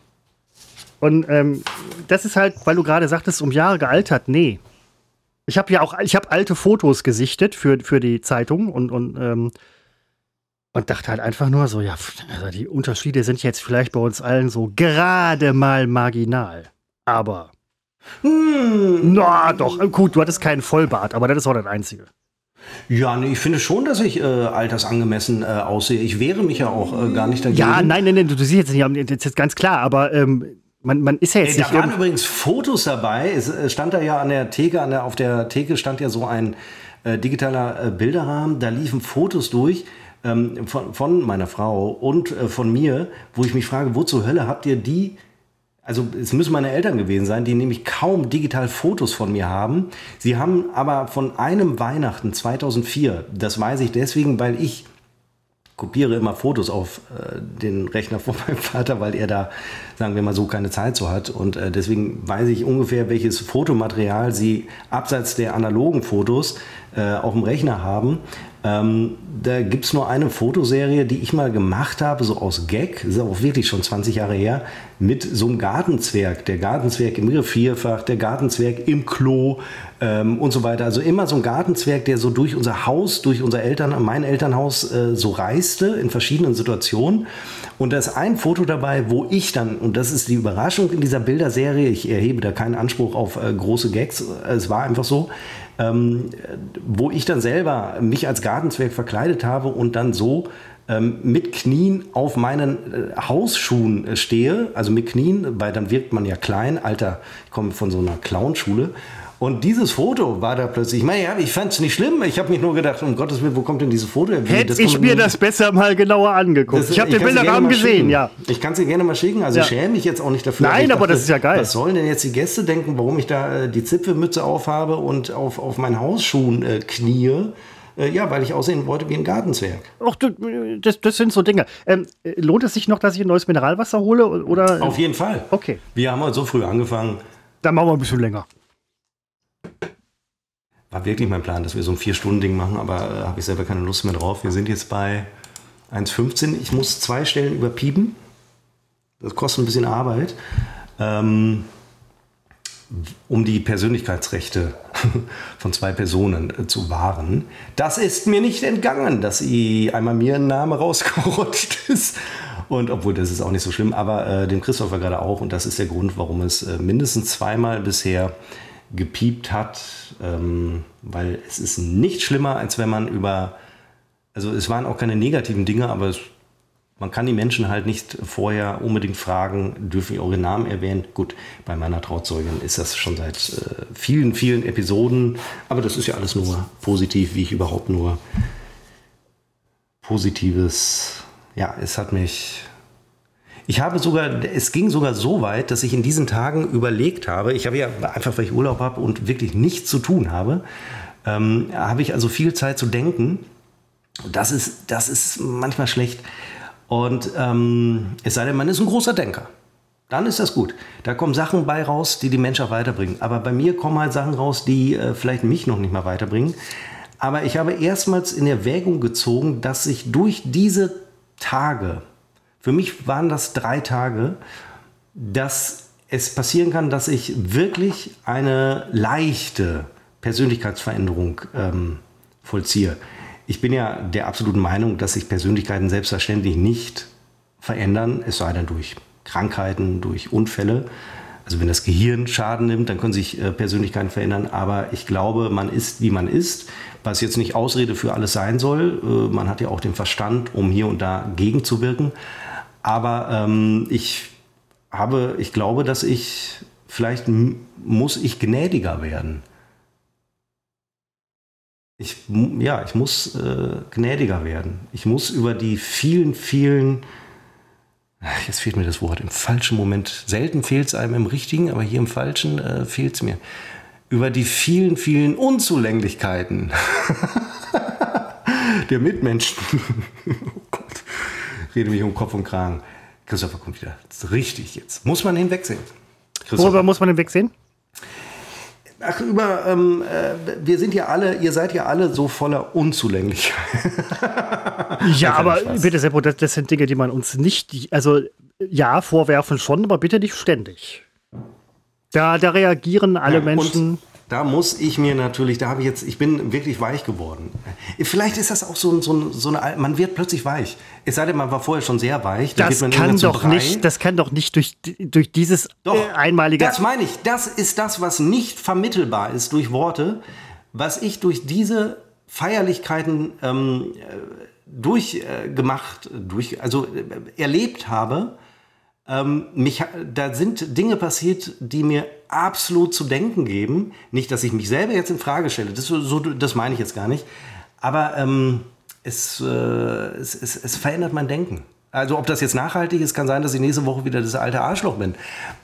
Und ähm, das ist halt, weil du gerade sagtest, um Jahre gealtert. Nee. Ich habe ja auch, ich habe alte Fotos gesichtet für, für die Zeitung und, und ähm, und dachte halt einfach nur so, ja, also die Unterschiede sind jetzt vielleicht bei uns allen so gerade mal marginal. Aber. Hm, na doch, gut, du hattest keinen Vollbart, aber das ist auch das Einzige. Ja, nee, ich finde schon, dass ich äh, altersangemessen äh, aussehe. Ich wehre mich ja auch äh, gar nicht dagegen. Ja, nein, nein, nein, du, du siehst jetzt nicht, das ist ganz klar, aber ähm, man, man ist ja jetzt Ey, nicht. Da waren übrigens Fotos dabei. Es stand da ja an der Theke, an der, auf der Theke stand ja so ein äh, digitaler äh, Bilderrahmen. Da liefen Fotos durch ähm, von, von meiner Frau und äh, von mir, wo ich mich frage, wo zur Hölle habt ihr die also es müssen meine Eltern gewesen sein, die nämlich kaum digital Fotos von mir haben. Sie haben aber von einem Weihnachten 2004, das weiß ich deswegen, weil ich kopiere immer Fotos auf äh, den Rechner von meinem Vater, weil er da, sagen wir mal so, keine Zeit so hat. Und äh, deswegen weiß ich ungefähr, welches Fotomaterial sie abseits der analogen Fotos äh, auf dem Rechner haben. Ähm, da gibt es nur eine Fotoserie, die ich mal gemacht habe, so aus Gag, ist auch wirklich schon 20 Jahre her, mit so einem Gartenzwerg. Der Gartenzwerg im Vierfach, der Gartenzwerg im Klo ähm, und so weiter. Also immer so ein Gartenzwerg, der so durch unser Haus, durch unser Eltern, mein Elternhaus äh, so reiste in verschiedenen Situationen. Und da ist ein Foto dabei, wo ich dann, und das ist die Überraschung in dieser Bilderserie, ich erhebe da keinen Anspruch auf äh, große Gags, es war einfach so, ähm, wo ich dann selber mich als Gartenzwerg verkleidet habe und dann so ähm, mit Knien auf meinen äh, Hausschuhen äh, stehe, also mit Knien, weil dann wirkt man ja klein, Alter, ich komme von so einer Clownschule und dieses Foto war da plötzlich, ich meine, ja, ich fand es nicht schlimm. Ich habe mich nur gedacht, um Gottes Willen, wo kommt denn dieses Foto her? Hätte ich mir das besser mal genauer angeguckt. Das, ich habe den Bilderrahmen gesehen, schicken. ja. Ich kann es dir gerne mal schicken. Also Ja. ich schäme mich jetzt auch nicht dafür. Nein, aber das ist ja geil. Was sollen denn jetzt die Gäste denken, warum ich da äh, die Zipfelmütze aufhabe und auf, auf meinen Hausschuhen äh, knie? Äh, ja, weil ich aussehen wollte wie ein Gartenzwerg. Ach, das, das sind so Dinge. Ähm, lohnt es sich noch, dass ich ein neues Mineralwasser hole? Oder? Auf jeden Fall. Okay, Wir haben heute so früh angefangen. dann machen wir ein bisschen länger. War wirklich mein Plan, dass wir so ein Vier-Stunden-Ding machen, aber äh, habe ich selber keine Lust mehr drauf. Wir sind jetzt bei 1,15. Ich muss zwei Stellen überpiepen. Das kostet ein bisschen Arbeit. Ähm, um die Persönlichkeitsrechte von zwei Personen äh, zu wahren. Das ist mir nicht entgangen, dass einmal mir ein Name rausgerutscht ist. Und obwohl das ist auch nicht so schlimm, aber äh, dem Christopher gerade auch. Und das ist der Grund, warum es äh, mindestens zweimal bisher gepiept hat. Ähm, weil es ist nicht schlimmer, als wenn man über. Also es waren auch keine negativen Dinge, aber es man kann die Menschen halt nicht vorher unbedingt fragen, dürfen wir eure Namen erwähnen. Gut, bei meiner Trauzeugin ist das schon seit äh, vielen, vielen Episoden. Aber das ist ja alles nur positiv, wie ich überhaupt nur Positives. Ja, es hat mich. Ich habe sogar, es ging sogar so weit, dass ich in diesen Tagen überlegt habe, ich habe ja einfach, weil ich Urlaub habe und wirklich nichts zu tun habe, ähm, habe ich also viel Zeit zu denken. Das ist, das ist manchmal schlecht. Und ähm, es sei denn, man ist ein großer Denker. Dann ist das gut. Da kommen Sachen bei raus, die die Menschheit weiterbringen. Aber bei mir kommen halt Sachen raus, die äh, vielleicht mich noch nicht mal weiterbringen. Aber ich habe erstmals in Erwägung gezogen, dass sich durch diese Tage, für mich waren das drei Tage, dass es passieren kann, dass ich wirklich eine leichte Persönlichkeitsveränderung ähm, vollziehe. Ich bin ja der absoluten Meinung, dass sich Persönlichkeiten selbstverständlich nicht verändern, es sei denn durch Krankheiten, durch Unfälle. Also wenn das Gehirn Schaden nimmt, dann können sich äh, Persönlichkeiten verändern. Aber ich glaube, man ist, wie man ist, was jetzt nicht Ausrede für alles sein soll. Äh, man hat ja auch den Verstand, um hier und da gegenzuwirken. Aber ähm, ich habe, ich glaube, dass ich, vielleicht muss ich gnädiger werden. Ich, ja, ich muss äh, gnädiger werden. Ich muss über die vielen, vielen, jetzt fehlt mir das Wort, im falschen Moment, selten fehlt es einem im richtigen, aber hier im falschen äh, fehlt es mir. Über die vielen, vielen Unzulänglichkeiten der Mitmenschen. Rede mich um Kopf und Kragen. Christopher kommt wieder. Das ist richtig jetzt. Muss man hinwegsehen. Worüber muss man denn wegsehen? Ach, über, ähm, äh, wir sind ja alle, ihr seid ja alle so voller Unzulänglichkeit. Ja, aber bitte, Seppo, das, das sind Dinge, die man uns nicht, also ja, vorwerfen schon, aber bitte nicht ständig. Da, da reagieren alle Ja, Menschen. Und da muss ich mir natürlich, da habe ich jetzt, ich bin wirklich weich geworden. Vielleicht ist das auch so, ein- so, so eine, man wird plötzlich weich. Es sei denn, man war vorher schon sehr weich. Das kann doch nicht, das kann doch nicht durch, durch dieses Doch, äh, einmalige. Das meine ich. Das ist das, was nicht vermittelbar ist durch Worte, was ich durch diese Feierlichkeiten ähm, durchgemacht, äh, gemacht, durch, also äh, erlebt habe. Ähm, mich, da sind Dinge passiert, die mir absolut zu denken geben. Nicht, dass ich mich selber jetzt in Frage stelle. Das, so- das meine ich jetzt gar nicht. Aber ähm, es, äh, es, es, es verändert mein Denken. Also ob das jetzt nachhaltig ist, kann sein, dass ich nächste Woche wieder das alte Arschloch bin.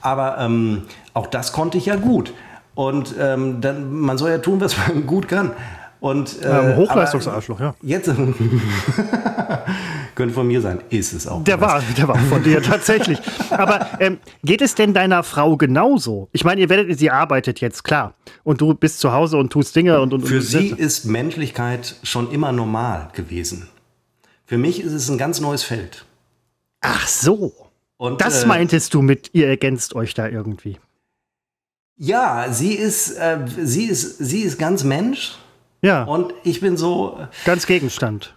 Aber ähm, auch das konnte ich ja gut. Und ähm, dann, man soll ja tun, was man gut kann. Und, äh, ähm, Hochleistungsarschloch, ja. Jetzt könnte von mir sein, ist es auch. Der war, der war von dir tatsächlich. Aber ähm, geht es denn deiner Frau genauso? Ich meine, ihr werdet, sie arbeitet jetzt klar und du bist zu Hause und tust Dinge und und. Für und, sie ist Menschlichkeit schon immer normal gewesen. Für mich ist es ein ganz neues Feld. Ach so. Und, das äh, meintest du mit, ihr ergänzt euch da irgendwie. Ja, sie ist, äh, sie ist, sie ist ganz Mensch. Ja. Und ich bin so. Äh, ganz Gegenstand.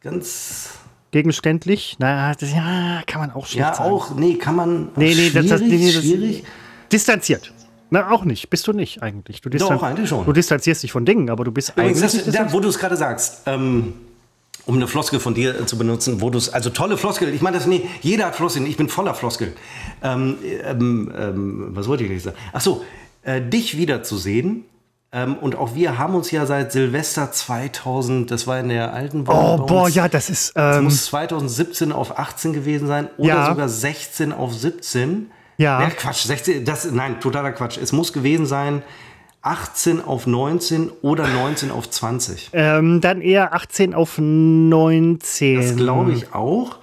Ganz. Gegenständlich? Na, das, ja, kann man auch schlecht Ja, sagen. auch, nee, kann man. Nee, nee, schwierig, das, nee, das, schwierig. Distanziert. Na, auch nicht. Bist du nicht eigentlich. Du Doch, eigentlich schon. Du distanzierst dich von Dingen, aber du bist Übrigens, eigentlich. Das, da, wo du es gerade sagst, ähm, um eine Floskel von dir äh, zu benutzen, wo du es, also tolle Floskel, ich meine das nee, jeder hat Floskeln, ich bin voller Floskeln. Ähm, ähm, ähm, was wollte ich gleich sagen? Ach so, äh, dich wiederzusehen. Ähm, und auch wir haben uns ja seit Silvester 2000, das war in der alten Woche. Oh, boah, ja, das ist. das ähm, muss 2017 auf 18 gewesen sein oder Ja. sogar 16 auf 17. Ja. Nee, Quatsch, 16, das, nein, totaler Quatsch. Es muss gewesen sein 18 auf 19 oder 19 auf 20. Ähm, dann eher 18 auf 19. Das glaube ich auch.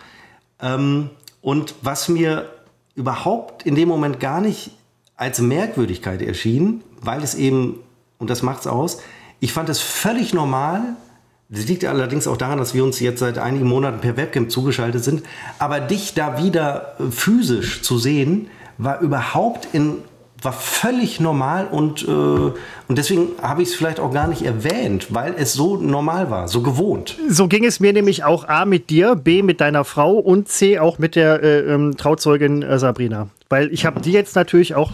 Ähm, und was mir überhaupt in dem Moment gar nicht als Merkwürdigkeit erschien, weil es eben, und das macht's aus, ich fand es völlig normal. Das liegt allerdings auch daran, dass wir uns jetzt seit einigen Monaten per Webcam zugeschaltet sind. Aber dich da wieder äh, physisch zu sehen, war überhaupt in war völlig normal und, äh, und deswegen habe ich es vielleicht auch gar nicht erwähnt, weil es so normal war, so gewohnt. So ging es mir nämlich auch A mit dir, B mit deiner Frau und C auch mit der äh, ähm, Trauzeugin äh, Sabrina. Weil ich habe die jetzt natürlich auch.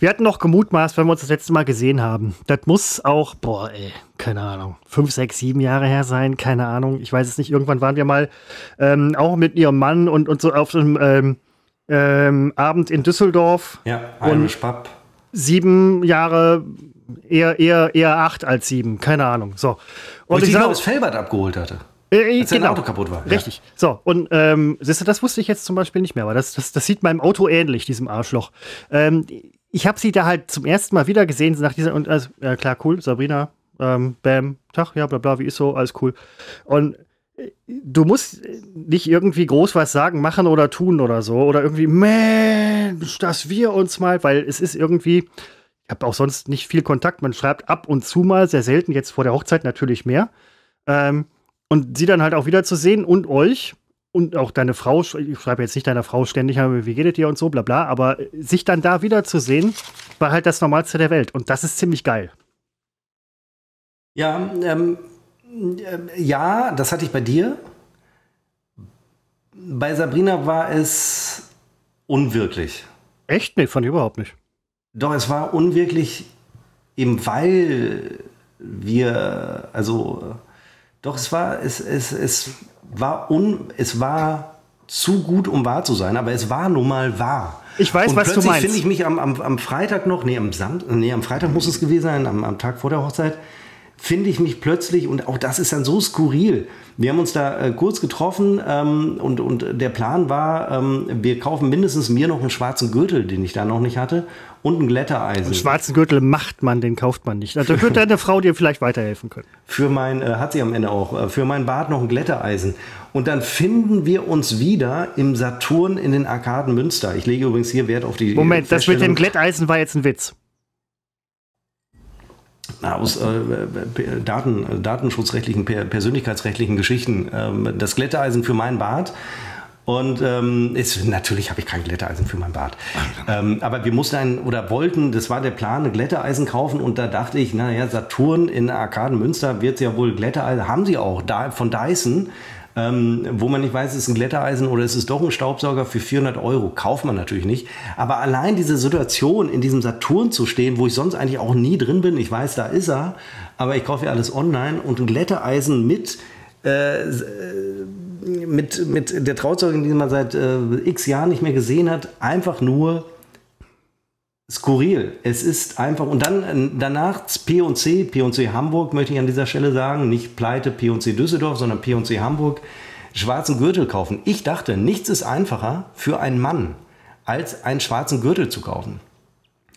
Wir hatten noch gemutmaßt, wenn wir uns das letzte Mal gesehen haben. Das muss auch, boah, ey, keine Ahnung, fünf, sechs, sieben Jahre her sein, keine Ahnung. Ich weiß es nicht. Irgendwann waren wir mal ähm, auch mit ihrem Mann und, und so auf einem ähm, ähm, Abend in Düsseldorf. Ja, Irish Pub. Sieben Jahre, eher, eher, eher acht als sieben, keine Ahnung. So. Wo Und ich ich aus Felbert abgeholt hatte. äh, Als dein Auto kaputt war. Richtig. So, und ähm, siehst du, das wusste ich jetzt zum Beispiel nicht mehr, aber das, das, das sieht meinem Auto ähnlich, diesem Arschloch. Ähm, ich habe sie da halt zum ersten Mal wieder gesehen, nach dieser, und also, ja klar, cool, Sabrina, ähm, Bam, Tag, ja, bla bla, wie ist so, alles cool. Und äh, du musst nicht irgendwie groß was sagen, machen oder tun oder so, oder irgendwie, Mensch, dass wir uns mal, weil es ist irgendwie, ich habe auch sonst nicht viel Kontakt, man schreibt ab und zu mal, sehr selten, jetzt vor der Hochzeit natürlich mehr. Ähm, und sie dann halt auch wieder zu sehen und euch und auch deine Frau, ich schreibe jetzt nicht deiner Frau ständig, aber wie geht es dir und so, bla bla, aber sich dann da wieder zu sehen, war halt das Normalste der Welt. Und das ist ziemlich geil. Ja, ähm, äh, ja, das hatte ich bei dir. Bei Sabrina war es unwirklich. Echt? Nee, fand ich überhaupt nicht. Doch, es war unwirklich, eben weil wir, also, doch, es war, es, es, es war un, es war zu gut, um wahr zu sein, aber es war nun mal wahr. Ich weiß, Und was du plötzlich meinst. finde ich mich am, am, am Freitag noch, nee, am Sam, nee, am Freitag muss es gewesen sein, am, am Tag vor der Hochzeit, finde ich mich plötzlich, und auch das ist dann so skurril. Wir haben uns da äh, kurz getroffen ähm, und, und der Plan war, ähm, wir kaufen mindestens mir noch einen schwarzen Gürtel, den ich da noch nicht hatte, und ein Glättereisen. Einen schwarzen Gürtel macht man, den kauft man nicht. Also wird deine Frau dir vielleicht weiterhelfen können. für mein, äh, hat sie am Ende auch, äh, für mein Bad noch ein Glättereisen. Und dann finden wir uns wieder im Saturn in den Arkaden Münster. Ich lege übrigens hier Wert auf die. Moment, das mit dem Glätteisen war jetzt ein Witz. Aus äh, äh, Daten, äh, datenschutzrechtlichen, per, persönlichkeitsrechtlichen Geschichten. Ähm, das Glätteisen für mein Bad. Und ähm, ist, natürlich habe ich kein Glätteisen für mein Bad. Ähm, aber wir mussten ein, oder wollten, das war der Plan, ein Glätteisen kaufen. Und da dachte ich, naja, Saturn in Arkaden Münster wird ja wohl Glätteisen, haben sie auch, da, von Dyson. Ähm, wo man nicht weiß, ist es ein Glättereisen oder ist es doch ein Staubsauger für 400 Euro. Kauft man natürlich nicht. Aber allein diese Situation, in diesem Saturn zu stehen, wo ich sonst eigentlich auch nie drin bin, ich weiß, da ist er, aber ich kaufe ja alles online und ein Glättereisen mit, äh, äh, mit, mit der Trauzeugin, die man seit äh, x Jahren nicht mehr gesehen hat, einfach nur skurril. Es ist einfach, und dann danach P&C, P&C Hamburg möchte ich an dieser Stelle sagen, nicht Pleite P&C Düsseldorf, sondern P&C Hamburg, schwarzen Gürtel kaufen. Ich dachte, nichts ist einfacher für einen Mann, als einen schwarzen Gürtel zu kaufen.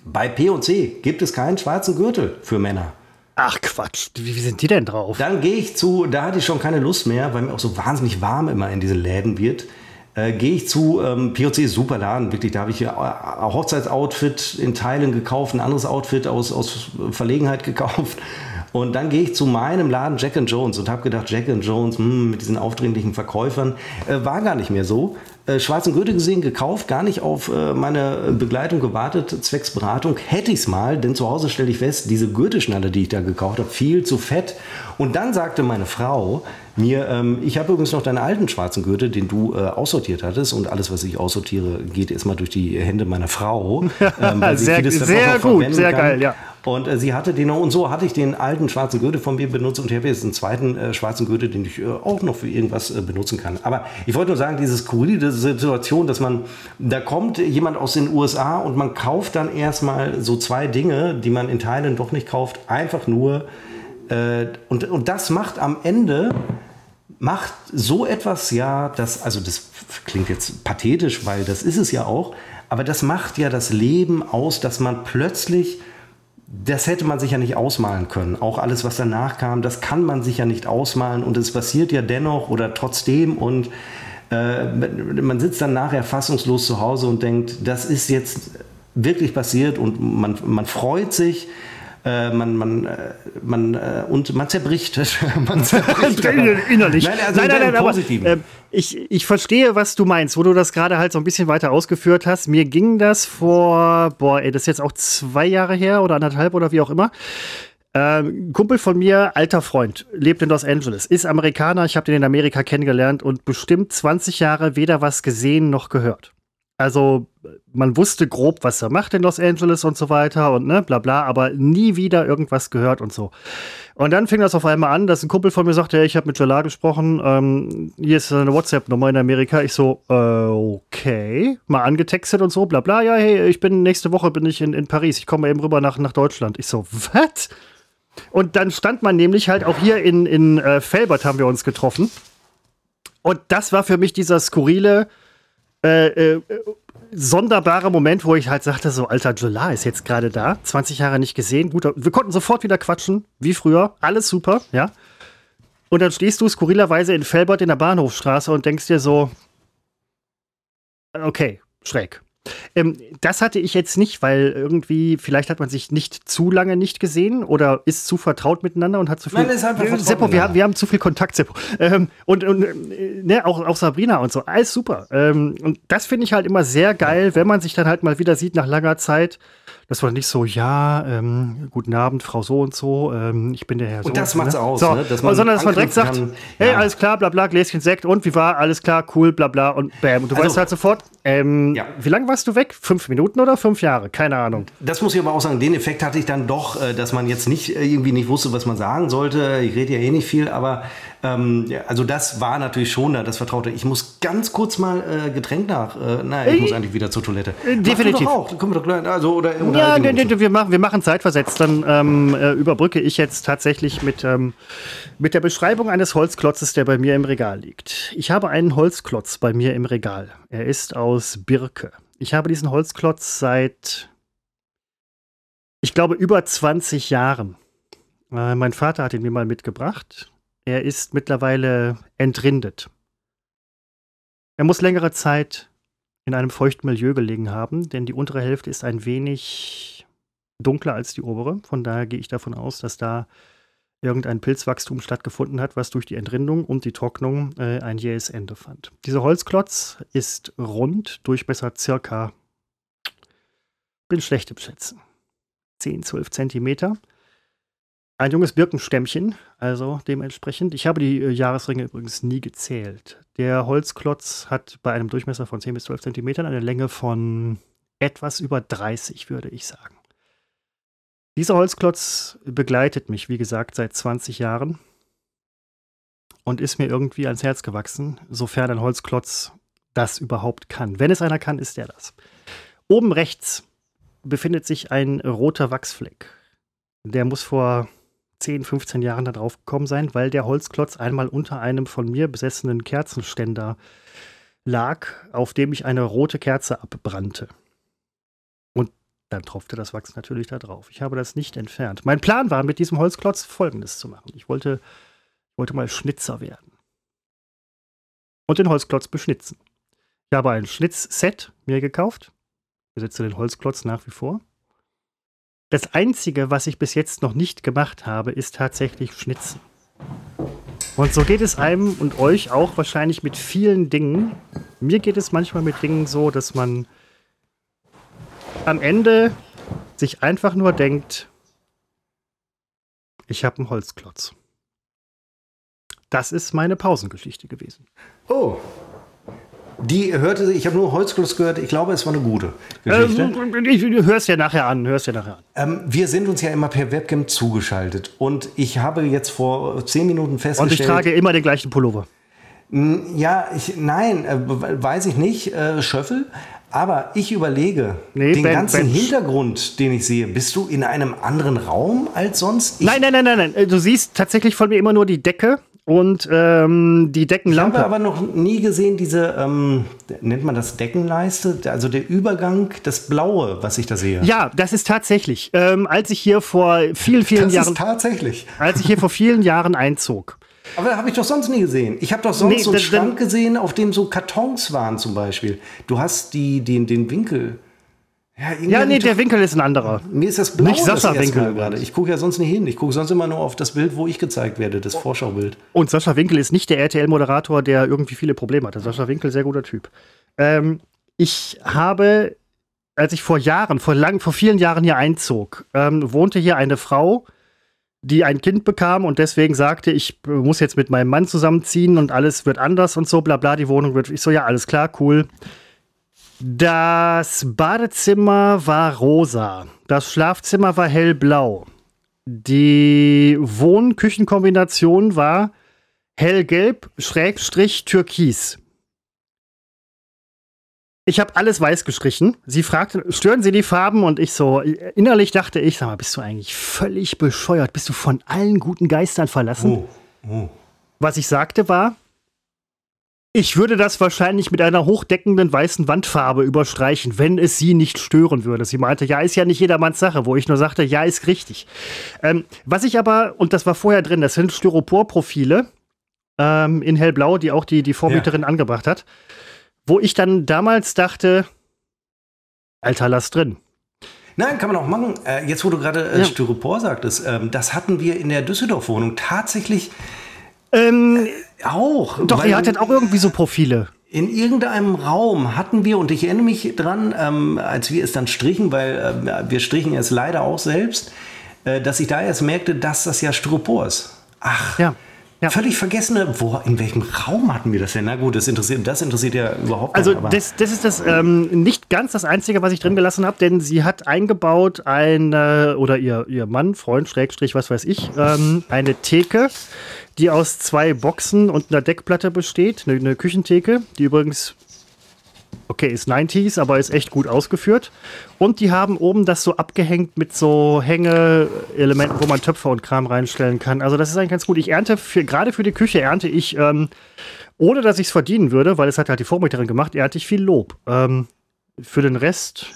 Bei P&C gibt es keinen schwarzen Gürtel für Männer. Ach Quatsch, wie, wie sind die denn drauf? Dann gehe ich zu, da hatte ich schon keine Lust mehr, weil mir auch so wahnsinnig warm immer in diesen Läden wird. Äh, gehe ich zu ähm, POC super Laden, wirklich, da habe ich hier ein äh, Hochzeitsoutfit in Teilen gekauft, ein anderes Outfit aus, aus Verlegenheit gekauft. Und dann gehe ich zu meinem Laden Jack Jones und habe gedacht, Jack Jones hm, mit diesen aufdringlichen Verkäufern äh, war gar nicht mehr so. Äh, schwarzen Gürtel gesehen, gekauft, gar nicht auf äh, meine Begleitung gewartet, zwecks Beratung. Hätte ich es mal, denn zu Hause stelle ich fest, diese Gürtelschnalle, die ich da gekauft habe, viel zu fett. Und dann sagte meine Frau mir, ähm, ich habe übrigens noch deinen alten schwarzen Gürtel, den du äh, aussortiert hattest. Und alles, was ich aussortiere, geht erstmal durch die Hände meiner Frau. Ähm, sehr sehr gut, sehr kann. geil, ja. Und äh, sie hatte den noch, und so hatte ich den alten schwarzen Gürtel von mir benutzt und ich habe jetzt einen zweiten äh, schwarzen Gürtel, den ich äh, auch noch für irgendwas äh, benutzen kann. Aber ich wollte nur sagen, diese skurrile Situation, dass man, da kommt jemand aus den USA und man kauft dann erstmal so zwei Dinge, die man in Teilen doch nicht kauft, einfach nur. Äh, und, und das macht am Ende macht so etwas ja, das, also das klingt jetzt pathetisch, weil das ist es ja auch, aber das macht ja das Leben aus, dass man plötzlich das hätte man sich ja nicht ausmalen können. Auch alles, was danach kam, das kann man sich ja nicht ausmalen und es passiert ja dennoch oder trotzdem und äh, man sitzt dann nachher fassungslos zu Hause und denkt, das ist jetzt wirklich passiert und man, man freut sich äh, man, man, äh, man, äh, und man zerbricht. man zerbricht innerlich. Nein, also nein, nein, nein aber, äh, ich, ich verstehe, was du meinst, wo du das gerade halt so ein bisschen weiter ausgeführt hast. Mir ging das vor, boah, ey, das ist jetzt auch zwei Jahre her oder anderthalb oder wie auch immer. Ähm, Kumpel von mir, alter Freund, lebt in Los Angeles, ist Amerikaner, ich habe den in Amerika kennengelernt und bestimmt 20 Jahre weder was gesehen noch gehört. Also man wusste grob, was er macht in Los Angeles und so weiter und ne, bla bla, aber nie wieder irgendwas gehört und so. Und dann fing das auf einmal an, dass ein Kumpel von mir sagte, hey, ich habe mit Jalal gesprochen, ähm, hier ist eine WhatsApp-Nummer in Amerika. Ich so, äh, okay, mal angetextet und so, bla bla, ja, hey, ich bin nächste Woche bin ich in, in Paris, ich komme eben rüber nach, nach Deutschland. Ich so, was? Und dann stand man nämlich halt auch hier in, in äh, Felbert haben wir uns getroffen. Und das war für mich dieser skurrile, äh, äh, sonderbarer Moment, wo ich halt sagte, so, alter, Jola ist jetzt gerade da, 20 Jahre nicht gesehen, gut, wir konnten sofort wieder quatschen, wie früher, alles super, ja. Und dann stehst du skurrilerweise in Felbert in der Bahnhofstraße und denkst dir so, okay, schräg. Ähm, das hatte ich jetzt nicht, weil irgendwie, vielleicht hat man sich nicht zu lange nicht gesehen oder ist zu vertraut miteinander und hat zu viel. Nein, ist einfach Seppo, wir, haben, wir haben zu viel Kontakt, Seppo. Ähm, und und äh, ne, auch, auch Sabrina und so, alles super. Ähm, und das finde ich halt immer sehr geil, wenn man sich dann halt mal wieder sieht nach langer Zeit. Das war nicht so, ja, ähm, guten Abend, Frau so und so, ähm, ich bin der Herr so. Und das macht's ne? aus, so, ne? dass man sondern dass man direkt sagt, kann, hey, ja. alles klar, bla bla, Gläschen Sekt und wie war, alles klar, cool, bla bla und bam. Und du also, weißt halt sofort, ähm, ja. wie lange warst du weg? Fünf Minuten oder fünf Jahre? Keine Ahnung. Das muss ich aber auch sagen, den Effekt hatte ich dann doch, äh, dass man jetzt nicht äh, irgendwie nicht wusste, was man sagen sollte. Ich rede ja eh nicht viel, aber ähm, ja, also das war natürlich schon da, das Vertraute. Ich muss ganz kurz mal äh, Getränk nach. Äh, nein, ich äh, muss eigentlich wieder zur Toilette. Äh, definitiv. Doch auch. Können wir doch gleich, also, oder, oder ja, ne, ne, wir, machen, wir machen zeitversetzt. Dann ähm, äh, überbrücke ich jetzt tatsächlich mit, ähm, mit der Beschreibung eines Holzklotzes, der bei mir im Regal liegt. Ich habe einen Holzklotz bei mir im Regal. Er ist aus Birke. Ich habe diesen Holzklotz seit, ich glaube, über 20 Jahren. Äh, mein Vater hat ihn mir mal mitgebracht. Er ist mittlerweile entrindet. Er muss längere Zeit in einem feuchten Milieu gelegen haben, denn die untere Hälfte ist ein wenig dunkler als die obere. Von daher gehe ich davon aus, dass da irgendein Pilzwachstum stattgefunden hat, was durch die Entrindung und die Trocknung äh, ein jähes Ende fand. Dieser Holzklotz ist rund, Durchmesser circa, bin schlecht im Schätzen, 10, 12 Zentimeter. Ein junges Birkenstämmchen, also dementsprechend. Ich habe die äh, Jahresringe übrigens nie gezählt. Der Holzklotz hat bei einem Durchmesser von 10 bis 12 Zentimetern eine Länge von etwas über 30, würde ich sagen. Dieser Holzklotz begleitet mich, wie gesagt, seit 20 Jahren und ist mir irgendwie ans Herz gewachsen, sofern ein Holzklotz das überhaupt kann. Wenn es einer kann, ist der das. Oben rechts befindet sich ein roter Wachsfleck. Der muss vor 10, 15 Jahren da drauf gekommen sein, weil der Holzklotz einmal unter einem von mir besessenen Kerzenständer lag, auf dem ich eine rote Kerze abbrannte. Dann tropfte das Wachs natürlich da drauf. Ich habe das nicht entfernt. Mein Plan war, mit diesem Holzklotz Folgendes zu machen. Ich wollte, wollte mal Schnitzer werden. Und den Holzklotz beschnitzen. Ich habe ein Schnitzset mir gekauft. Ich besitze den Holzklotz nach wie vor. Das Einzige, was ich bis jetzt noch nicht gemacht habe, ist tatsächlich Schnitzen. Und so geht es einem und euch auch wahrscheinlich mit vielen Dingen. Mir geht es manchmal mit Dingen so, dass man am Ende sich einfach nur denkt, ich habe einen Holzklotz. Das ist meine Pausengeschichte gewesen. Oh, die hörte sich, ich habe nur Holzklotz gehört, ich glaube, es war eine gute Geschichte. Ähm, ich, ich, hörst ja nachher an, hörst ja nachher an. Ähm, wir sind uns ja immer per Webcam zugeschaltet und ich habe jetzt vor zehn Minuten festgestellt. Und ich trage immer den gleichen Pullover. Ja, ich, nein, äh, weiß ich nicht, äh, Schöffel. Aber ich überlege, nee, den ben, ganzen ben. Hintergrund, den ich sehe, bist du in einem anderen Raum als sonst? Ich nein, nein, nein, nein, nein. Du siehst tatsächlich von mir immer nur die Decke und ähm, die Deckenlampe. Ich habe aber noch nie gesehen, diese, ähm, nennt man das Deckenleiste? Also der Übergang, das Blaue, was ich da sehe. Ja, das ist tatsächlich. Ähm, als ich hier vor vielen, vielen das Jahren. Ist tatsächlich. Als ich hier vor vielen Jahren einzog. Aber habe ich doch sonst nie gesehen. Ich habe doch sonst nee, so einen Schrank gesehen, auf dem so Kartons waren zum Beispiel. Du hast die, den, den Winkel. Ja, ja nee, der Winkel ist ein anderer. Mir ist das blau Nicht Sascha Winkel gerade. Ich gucke ja sonst nicht hin. Ich gucke sonst immer nur auf das Bild, wo ich gezeigt werde, das Vorschaubild. Und Sascha Winkel ist nicht der RTL-Moderator, der irgendwie viele Probleme hatte. Sascha Winkel, sehr guter Typ. Ähm, ich habe, als ich vor Jahren, vor lang, vor vielen Jahren hier einzog, ähm, wohnte hier eine Frau, die ein Kind bekam und deswegen sagte, ich muss jetzt mit meinem Mann zusammenziehen und alles wird anders und so, bla bla, die Wohnung wird. Ich so, ja, alles klar, cool. Das Badezimmer war rosa. Das Schlafzimmer war hellblau. Die Wohn-Küchenkombination war hellgelb, Schrägstrich, türkis. Ich habe alles weiß gestrichen. Sie fragte, stören Sie die Farben? Und ich so, innerlich dachte ich, sag mal, bist du eigentlich völlig bescheuert? Bist du von allen guten Geistern verlassen? Oh, oh. Was ich sagte war, ich würde das wahrscheinlich mit einer hochdeckenden weißen Wandfarbe überstreichen, wenn es sie nicht stören würde. Sie meinte, ja, ist ja nicht jedermanns Sache, wo ich nur sagte, ja, ist richtig. Ähm, was ich aber, und das war vorher drin, das sind Styroporprofile ähm, in hellblau, die auch die, die Vormieterin ja. angebracht hat, wo ich dann damals dachte, Alter, lass drin. Nein, kann man auch machen. Äh, jetzt, wo du gerade äh, ja. Styropor sagtest, ähm, das hatten wir in der Düsseldorf-Wohnung tatsächlich ähm, auch. Doch, ihr hattet auch irgendwie so Profile. In irgendeinem Raum hatten wir, und ich erinnere mich dran, ähm, als wir es dann strichen, weil äh, wir strichen es leider auch selbst, äh, dass ich da erst merkte, dass das ja Styropor ist. Ach, ja. Ja. Völlig vergessene, wo, in welchem Raum hatten wir das denn? Na gut, das interessiert, das interessiert ja überhaupt nicht. Also das, das ist das ähm, nicht ganz das Einzige, was ich drin gelassen habe, denn sie hat eingebaut eine, oder ihr, ihr Mann, Freund, Schrägstrich, was weiß ich, ähm, eine Theke, die aus zwei Boxen und einer Deckplatte besteht, eine, eine Küchentheke, die übrigens okay, ist 90s, aber ist echt gut ausgeführt. Und die haben oben das so abgehängt mit so Hänge-Elementen, wo man Töpfe und Kram reinstellen kann. Also das ist eigentlich ganz gut. Ich ernte, für, gerade für die Küche ernte ich, ähm, ohne dass ich es verdienen würde, weil es hat halt die Vormieterin gemacht, ernte ich viel Lob. Ähm, für den Rest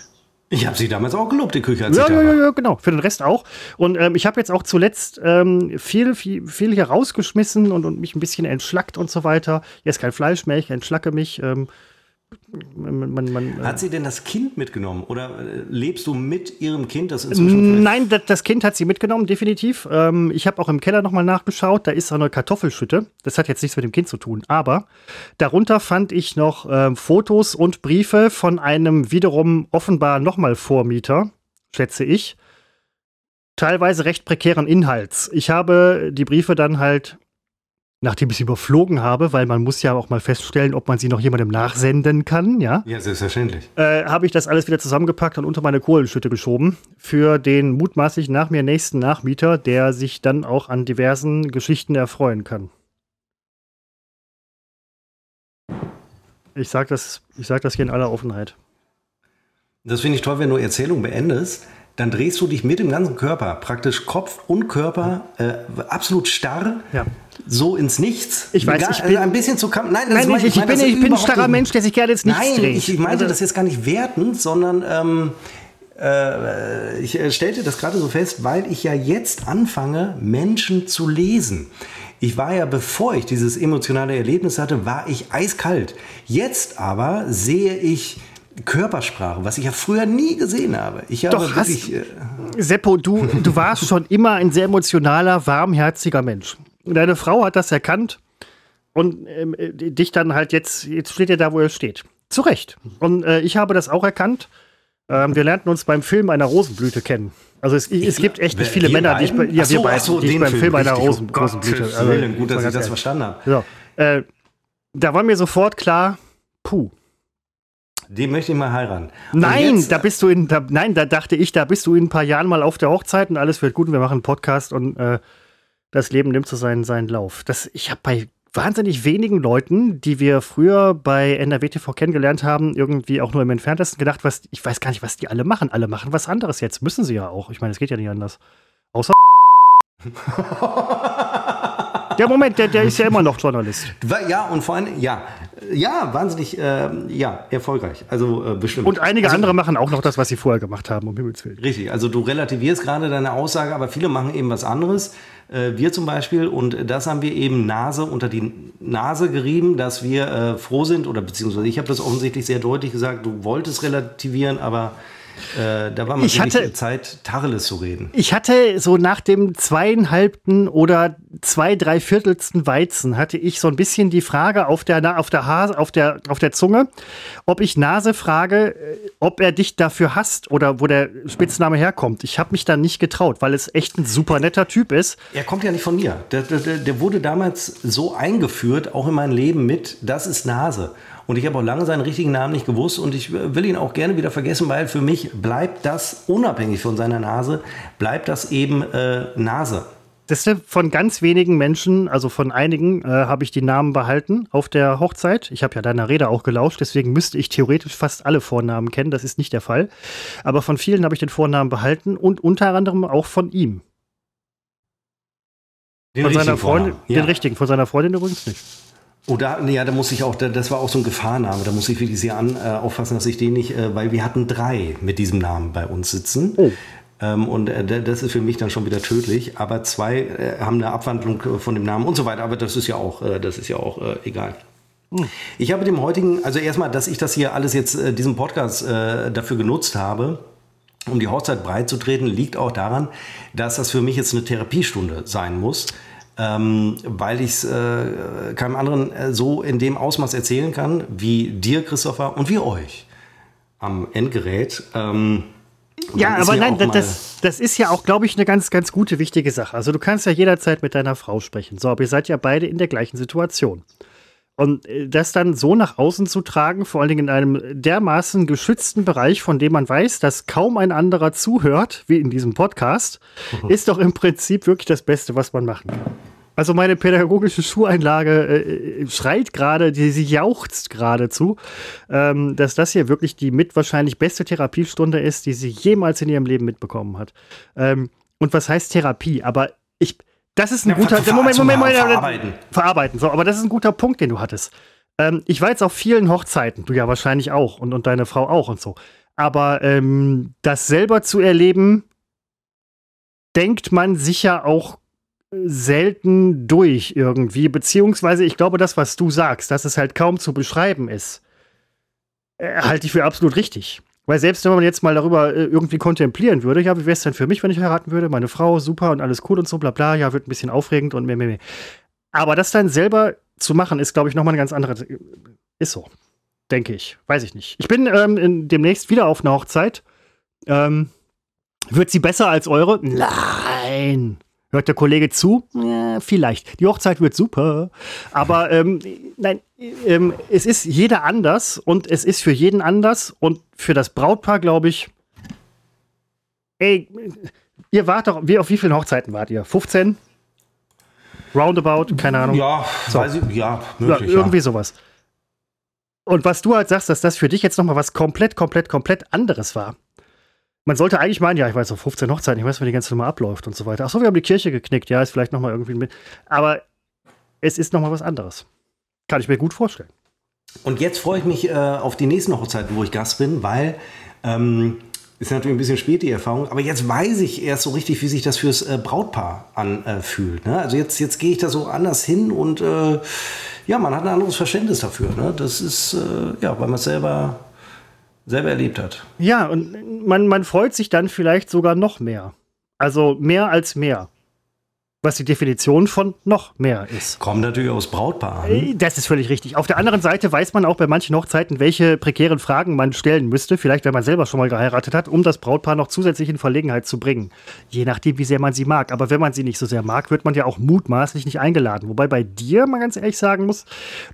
ich habe sie damals auch gelobt, die Küche. Als ja, ja, ja, ja, genau. Für den Rest auch. Und ähm, ich habe jetzt auch zuletzt ähm, viel, viel, viel hier rausgeschmissen und, und mich ein bisschen entschlackt und so weiter. Jetzt kein Fleisch mehr, ich entschlacke mich. Ähm, man, man, man, hat sie denn das Kind mitgenommen oder äh, lebst du mit ihrem Kind? Das inzwischen Nein, das, das, Kind hat sie mitgenommen, definitiv. Ähm, ich habe auch im Keller nochmal nachgeschaut. Da ist so eine Kartoffelschütte. Das hat jetzt nichts mit dem Kind zu tun. Aber darunter fand ich noch äh, Fotos und Briefe von einem wiederum offenbar nochmal Vormieter, schätze ich. Teilweise recht prekären Inhalts. Ich habe die Briefe dann halt nachdem ich sie überflogen habe, weil man muss ja auch mal feststellen, ob man sie noch jemandem nachsenden kann, ja? Ja, selbstverständlich. Äh, habe ich das alles wieder zusammengepackt und unter meine Kohlenschütte geschoben für den mutmaßlich nach mir nächsten Nachmieter, der sich dann auch an diversen Geschichten erfreuen kann. Ich sage das, sag das hier in aller Offenheit. Das finde ich toll, wenn du Erzählung beendest, dann drehst du dich mit dem ganzen Körper, praktisch Kopf und Körper, äh, absolut starr, Ja. So ins Nichts. Ich weiß, Gar- ich bin- also ein bisschen zu kam. Nein, das Nein, meine ich, ich, meine bin, ich bin ein starrer Mensch, der sich gerne ins Nichts Nein, dreht. ich, ich meinte Also- das jetzt gar nicht wertend, sondern ähm, äh, ich äh, stellte das gerade so fest, weil ich ja jetzt anfange, Menschen zu lesen. Ich war ja, bevor ich dieses emotionale Erlebnis hatte, war ich eiskalt. Jetzt aber sehe ich Körpersprache, was ich ja früher nie gesehen habe. Ich habe Doch, hast- wirklich, äh, Seppo, du, du warst schon immer ein sehr emotionaler, warmherziger Mensch. Deine Frau hat das erkannt und ähm, äh, dich dann halt jetzt, jetzt steht er da, wo er steht. Zu Recht. Und äh, ich habe das auch erkannt. Ähm, wir lernten uns beim Film einer Rosenblüte kennen. Also es, es gibt echt nicht viele Männer, die ich, ja, Ach wir ach so, die ich beim Film, Film einer. Rosen, Oh Rosenblüte. Also, Willen, gut, dass ich das ehrlich. verstanden habe. So, äh, da war mir sofort klar, puh. Den möchte ich mal heiraten. Und Nein, jetzt- da bist du in, da, nein, da dachte ich, da bist du in ein paar Jahren mal auf der Hochzeit und alles wird gut und wir machen einen Podcast und äh, das Leben nimmt so seinen, seinen Lauf. Das, ich habe bei wahnsinnig wenigen Leuten, die wir früher bei NRWTV kennengelernt haben, irgendwie auch nur im Entferntesten gedacht, was, ich weiß gar nicht, was die alle machen. Alle machen was anderes jetzt. Müssen sie ja auch. Ich meine, es geht ja nicht anders. Außer. der Moment, der, der ist ja immer noch Journalist. Ja, und vor allem, ja, ja, wahnsinnig, ähm, ja, erfolgreich. Also äh, bestimmt. Und einige also, andere machen auch noch das, was sie vorher gemacht haben, um Himmels Willen. Richtig, also du relativierst gerade deine Aussage, aber viele machen eben was anderes. Äh, wir zum Beispiel, und das haben wir eben Nase unter die Nase gerieben, dass wir äh, froh sind, oder beziehungsweise ich habe das offensichtlich sehr deutlich gesagt, du wolltest relativieren, aber äh, da war man Ich hatte- Zeit, Tacheles zu reden. Ich hatte so nach dem zweieinhalbten oder zwei, dreiviertelsten Weizen hatte ich so ein bisschen die Frage auf der, auf der, Hase, auf der, auf der Zunge, ob ich Nase frage, äh, ob er dich dafür hasst oder wo der Spitzname herkommt. Ich habe mich dann nicht getraut, weil es echt ein super netter Typ ist. Er kommt ja nicht von mir. Der, der- der wurde damals so eingeführt, auch in mein Leben mit, das ist Nase. Und ich habe auch lange seinen richtigen Namen nicht gewusst und ich will ihn auch gerne wieder vergessen, weil für mich bleibt das, unabhängig von seiner Nase, bleibt das eben äh, Nase. Das ist von ganz wenigen Menschen, also von einigen, äh, habe ich die Namen behalten auf der Hochzeit. Ich habe ja deiner Rede auch gelauscht, deswegen müsste ich theoretisch fast alle Vornamen kennen. Das ist nicht der Fall. Aber von vielen habe ich den Vornamen behalten und unter anderem auch von ihm. Den Von seiner Freundin. Ja. den richtigen, von seiner Freundin übrigens nicht. Oh, da, nee, ja, da muss ich auch, da, das war auch so ein Gefahrname. Da muss ich wirklich sehr an, äh, aufpassen, dass ich den nicht, äh, weil wir hatten drei mit diesem Namen bei uns sitzen. Oh. Ähm, und äh, da- das ist für mich dann schon wieder tödlich. Aber zwei äh, haben eine Abwandlung äh, von dem Namen und so weiter. Aber das ist ja auch, äh, das ist ja auch egal. Ich habe dem heutigen, also erstmal, dass ich das hier alles jetzt, diesen Podcast dafür genutzt habe, um die Hochzeit breit zu treten, liegt auch daran, dass das für mich jetzt eine Therapiestunde sein muss, ähm, weil ich es äh, keinem anderen äh, so in dem Ausmaß erzählen kann, wie dir, Christopher, und wie euch am Endgerät. Ähm, Ja, aber nein, das, das ist ja auch, glaube ich, eine ganz, ganz gute, wichtige Sache. Also du kannst ja jederzeit mit deiner Frau sprechen. So, aber ihr seid ja beide in der gleichen Situation. Und äh, das dann so nach außen zu tragen, vor allen Dingen in einem dermaßen geschützten Bereich, von dem man weiß, dass kaum ein anderer zuhört, wie in diesem Podcast, ist doch im Prinzip wirklich das Beste, was man machen kann. Also meine pädagogische Schuheinlage äh, schreit gerade, sie jauchzt geradezu, ähm, dass das hier wirklich die mit wahrscheinlich beste Therapiestunde ist, die sie jemals in ihrem Leben mitbekommen hat. Ähm, und was heißt Therapie? Aber ich, das ist ein Ja, guter, ver- ver- Moment, Moment, Moment, Verarbeiten. verarbeiten. So, aber das ist ein guter Punkt, den du hattest. Ähm, ich war jetzt auf vielen Hochzeiten, du ja wahrscheinlich auch und, und deine Frau auch und so. Aber ähm, das selber zu erleben, denkt man sicher auch selten durch irgendwie. Beziehungsweise, ich glaube, das, was du sagst, dass es halt kaum zu beschreiben ist, äh, halte ich für absolut richtig. Weil selbst wenn man jetzt mal darüber äh, irgendwie kontemplieren würde, ja, wie wäre es denn für mich, wenn ich heiraten würde? Meine Frau, super und alles cool und so, bla bla, ja, wird ein bisschen aufregend und mehr, mehr, mehr. Aber das dann selber zu machen, ist, glaube ich, nochmal eine ganz andere. Ist so. Denke ich. Weiß ich nicht. Ich bin ähm, demnächst wieder auf einer Hochzeit. Ähm, wird sie besser als eure? Nein. Hört der Kollege zu? Ja, vielleicht. Die Hochzeit wird super. Aber ähm, nein, ähm, es ist jeder anders und es ist für jeden anders und für das Brautpaar, glaube ich. Ey, ihr wart doch, wie auf wie vielen Hochzeiten wart ihr? 15? Roundabout? Keine Ahnung. Ja, So. weiß ich, ja, Ja, möglich. irgendwie ja. sowas. Und was du halt sagst, dass das für dich jetzt nochmal was komplett, komplett, komplett anderes war. Man sollte eigentlich meinen, ja, ich weiß, so 15 Hochzeiten, ich weiß, wie die ganze Nummer abläuft und so weiter. Achso, wir haben die Kirche geknickt, ja, ist vielleicht nochmal irgendwie mit. Aber es ist nochmal was anderes. Kann ich mir gut vorstellen. Und jetzt freue ich mich äh, auf die nächsten Hochzeiten, wo ich Gast bin, weil ähm, ist natürlich ein bisschen spät die Erfahrung, aber jetzt weiß ich erst so richtig, wie sich das fürs äh, Brautpaar anfühlt. Ne? Also jetzt, jetzt gehe ich da so anders hin und äh, ja, man hat ein anderes Verständnis dafür. Ne? Das ist, äh, ja, weil man es selber, selber erlebt hat. Ja, und man, man freut sich dann vielleicht sogar noch mehr. Also mehr als mehr was die Definition von noch mehr ist. Kommt natürlich aus Brautpaar. Äh, das ist völlig richtig. Auf der anderen Seite weiß man auch bei manchen Hochzeiten, welche prekären Fragen man stellen müsste, vielleicht wenn man selber schon mal geheiratet hat, um das Brautpaar noch zusätzlich in Verlegenheit zu bringen. Je nachdem, wie sehr man sie mag. Aber wenn man sie nicht so sehr mag, wird man ja auch mutmaßlich nicht eingeladen. Wobei bei dir, man ganz ehrlich sagen muss,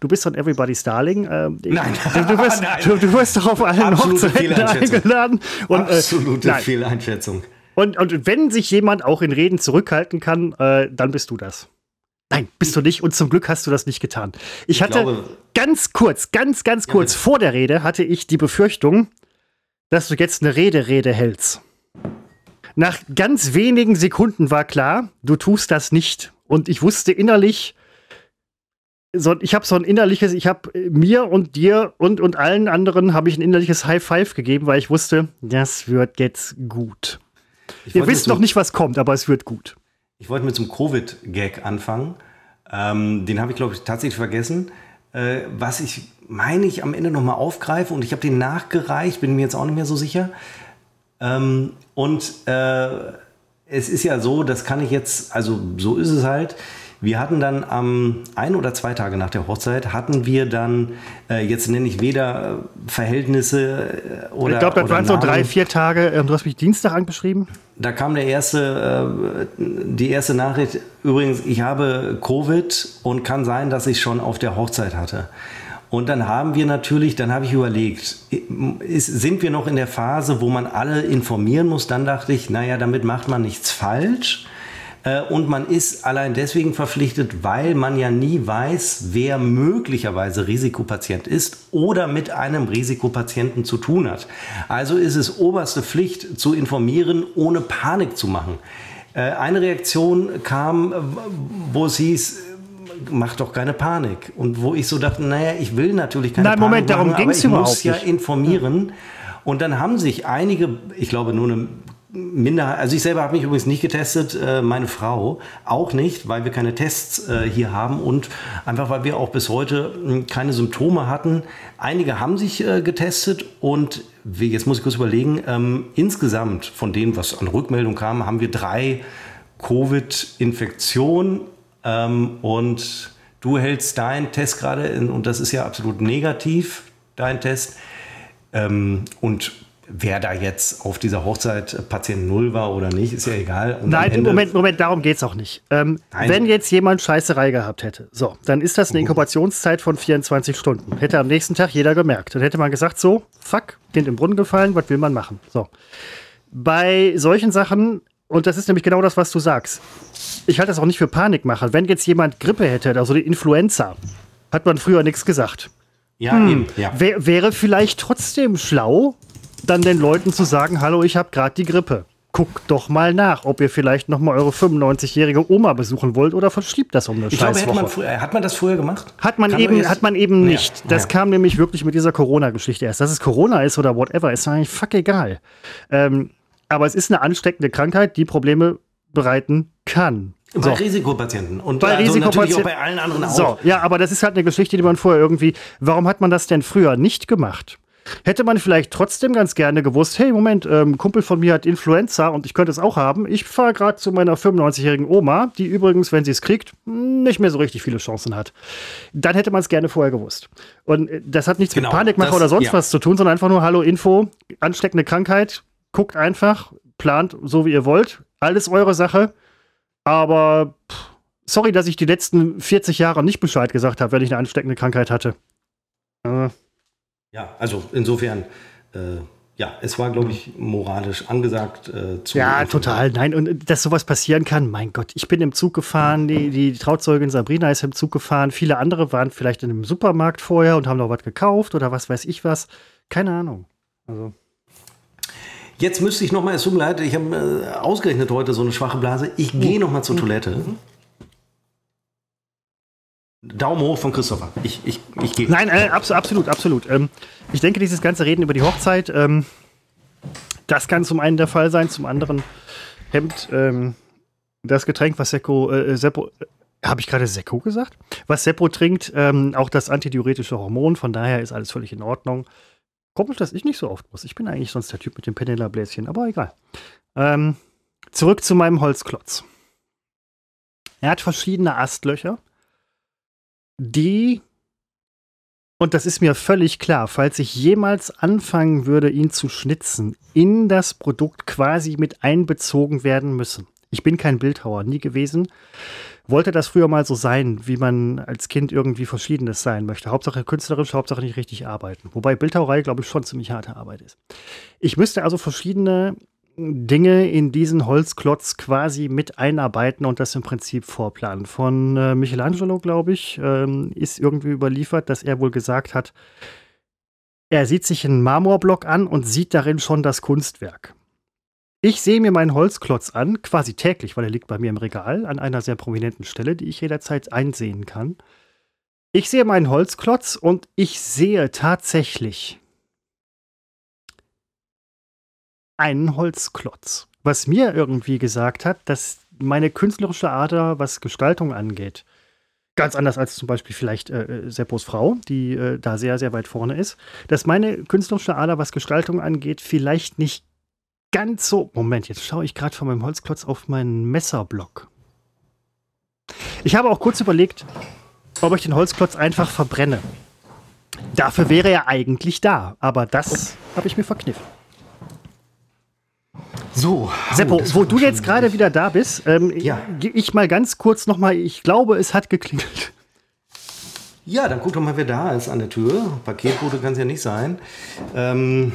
du bist von Everybody's Darling. Äh, nein. Du, wirst, nein. Du, wirst doch auf allen Absolute Hochzeiten eingeladen. Und, Absolute äh, Fehleinschätzung. Und, und wenn sich jemand auch in Reden zurückhalten kann, äh, dann bist du das. Nein, bist du nicht. Und zum Glück hast du das nicht getan. Ich, ich hatte glaube, ganz kurz, ganz, ganz kurz ja, vor der Rede hatte ich die Befürchtung, dass du jetzt eine Rede-Rede hältst. Nach ganz wenigen Sekunden war klar, du tust das nicht. Und ich wusste innerlich, so, ich habe so ein innerliches, ich habe mir und dir und, und allen anderen habe ich ein innerliches High Five gegeben, weil ich wusste, das wird jetzt gut. Wir wissen noch nicht, was kommt, aber es wird gut. Ich wollte mit so einem Covid-Gag anfangen. Ähm, den habe ich, glaube ich, tatsächlich vergessen. Äh, was ich meine ich am Ende nochmal aufgreife und ich habe den nachgereicht, bin mir jetzt auch nicht mehr so sicher. Ähm, und äh, es ist ja so, das kann ich jetzt, also so ist es halt. Wir hatten dann am ein oder zwei Tage nach der Hochzeit hatten wir dann äh, jetzt nenne ich weder Verhältnisse äh, oder ich glaube, das waren so drei vier Tage. Ähm, du hast mich Dienstag angeschrieben. Da kam der erste, äh, die erste Nachricht. Übrigens, ich habe Covid und kann sein, dass ich schon auf der Hochzeit hatte. Und dann haben wir natürlich, dann habe ich überlegt, ist, sind wir noch in der Phase, wo man alle informieren muss? Dann dachte ich, naja, damit macht man nichts falsch. Äh, und man ist allein deswegen verpflichtet, weil man ja nie weiß, wer möglicherweise Risikopatient ist oder mit einem Risikopatienten zu tun hat. Also ist es oberste Pflicht zu informieren, ohne Panik zu machen. Äh, eine Reaktion kam, wo es hieß, mach doch keine Panik. Und wo ich so dachte, naja, ich will natürlich keine Nein, Panik Moment, darum ging es überhaupt muss ja informieren. Und dann haben sich einige, ich glaube nur eine Minderheit, also ich selber habe mich übrigens nicht getestet, äh, meine Frau auch nicht, weil wir keine Tests äh, hier haben und einfach weil wir auch bis heute hm, keine Symptome hatten. Einige haben sich äh, getestet und jetzt muss ich kurz überlegen, ähm, insgesamt von denen, was an Rückmeldung kam, haben wir drei Covid-Infektionen ähm, und du hältst deinen Test gerade und das ist ja absolut negativ, dein Test. Ähm, und wer da jetzt auf dieser Hochzeit Patient Null war oder nicht, ist ja egal. Und Nein, Moment, Moment, darum geht es auch nicht. Ähm, wenn jetzt jemand Scheißerei gehabt hätte, so, dann ist das eine Inkubationszeit von 24 Stunden. Hätte am nächsten Tag jeder gemerkt. Dann hätte man gesagt, so, fuck, den im Brunnen gefallen, was will man machen? So. Bei solchen Sachen, und das ist nämlich genau das, was du sagst, ich halte das auch nicht für Panikmacher. Wenn jetzt jemand Grippe hätte, also die Influenza, hat man früher nichts gesagt. Ja, hm, eben, ja. Wär, wäre vielleicht trotzdem schlau, dann den Leuten zu sagen, hallo, ich habe gerade die Grippe. Guckt doch mal nach, ob ihr vielleicht noch mal eure 95-jährige Oma besuchen wollt oder verschiebt das um eine ich Scheißwoche. Glaube, man früher, hat man das früher gemacht? Hat man eben, hat man eben nicht. Ja. Das ja. kam nämlich wirklich mit dieser Corona-Geschichte erst. Dass es Corona ist oder whatever, ist eigentlich fuck egal. Ähm, aber es ist eine ansteckende Krankheit, die Probleme bereiten kann. Bei so. Risikopatienten und bei also Risikopatienten auch bei allen anderen auch. So, ja, aber das ist halt eine Geschichte, die man vorher irgendwie. Warum hat man das denn früher nicht gemacht? Hätte man vielleicht trotzdem ganz gerne gewusst, hey, Moment, ähm, Kumpel von mir hat Influenza und ich könnte es auch haben. Ich fahre gerade zu meiner 95-jährigen Oma, die übrigens, wenn sie es kriegt, nicht mehr so richtig viele Chancen hat. Dann hätte man es gerne vorher gewusst. Und äh, das hat nichts genau, mit Panikmacher oder sonst ja. was zu tun, sondern einfach nur, hallo, Info, ansteckende Krankheit, guckt einfach, plant so wie ihr wollt, alles eure Sache. Aber pff, sorry, dass ich die letzten 40 Jahre nicht Bescheid gesagt habe, wenn ich eine ansteckende Krankheit hatte. Äh, ja, also insofern, äh, ja, es war, glaube ich, moralisch angesagt äh, zu. Ja, total. Nein, und dass sowas passieren kann, mein Gott, ich bin im Zug gefahren, die, die Trauzeugin Sabrina ist im Zug gefahren, viele andere waren vielleicht in einem Supermarkt vorher und haben noch was gekauft oder was weiß ich was. Keine Ahnung. Also. Jetzt müsste ich noch mal, es tut mir leid, ich habe äh, ausgerechnet heute so eine schwache Blase. Ich gehe noch mal zur Toilette. Daumen hoch von Christopher. Ich, ich, ich gehe. Nein, äh, abs absolut, absolut. Ähm, ich denke, dieses ganze Reden über die Hochzeit, ähm, das kann zum einen der Fall sein, zum anderen hemmt ähm, das Getränk, was Seppo, äh, Seppo äh, habe ich gerade Sekko gesagt? Was Seppo trinkt, ähm, auch das antidiuretische Hormon, von daher ist alles völlig in Ordnung. Komisch, dass ich nicht so oft muss. Ich bin eigentlich sonst der Typ mit dem Penela-Bläschen, aber egal. Ähm, zurück zu meinem Holzklotz. Er hat verschiedene Astlöcher die, und das ist mir völlig klar, falls ich jemals anfangen würde, ihn zu schnitzen, in das Produkt quasi mit einbezogen werden müssen. Ich bin kein Bildhauer, nie gewesen. Wollte das früher mal so sein, wie man als Kind irgendwie Verschiedenes sein möchte. Hauptsache künstlerisch, Hauptsache nicht richtig arbeiten. Wobei Bildhauerei, glaube ich, schon ziemlich harte Arbeit ist. Ich müsste also verschiedene Dinge in diesen Holzklotz quasi mit einarbeiten und das im Prinzip vorplanen. Von äh, Michelangelo, glaube ich, ähm, ist irgendwie überliefert, dass er wohl gesagt hat, er sieht sich einen Marmorblock an und sieht darin schon das Kunstwerk. Ich sehe mir meinen Holzklotz an, quasi täglich, weil er liegt bei mir im Regal an einer sehr prominenten Stelle, die ich jederzeit einsehen kann. Ich sehe meinen Holzklotz und ich sehe tatsächlich einen Holzklotz. Was mir irgendwie gesagt hat, dass meine künstlerische Ader, was Gestaltung angeht, ganz anders als zum Beispiel vielleicht äh, äh, Seppos Frau, die äh, da sehr, sehr weit vorne ist, dass meine künstlerische Ader, was Gestaltung angeht, vielleicht nicht ganz so. Moment, jetzt schaue ich gerade von meinem Holzklotz auf meinen Messerblock. Ich habe auch kurz überlegt, ob ich den Holzklotz einfach verbrenne. Dafür wäre er eigentlich da, aber das habe ich mir verkniffen. So. Seppo, oh, wo du jetzt gerade wieder da bist, ähm, ja. gehe ich mal ganz kurz nochmal, ich glaube, es hat geklingelt. Ja, dann guck doch mal, wer da ist an der Tür. Paketbote kann es ja nicht sein. Ähm,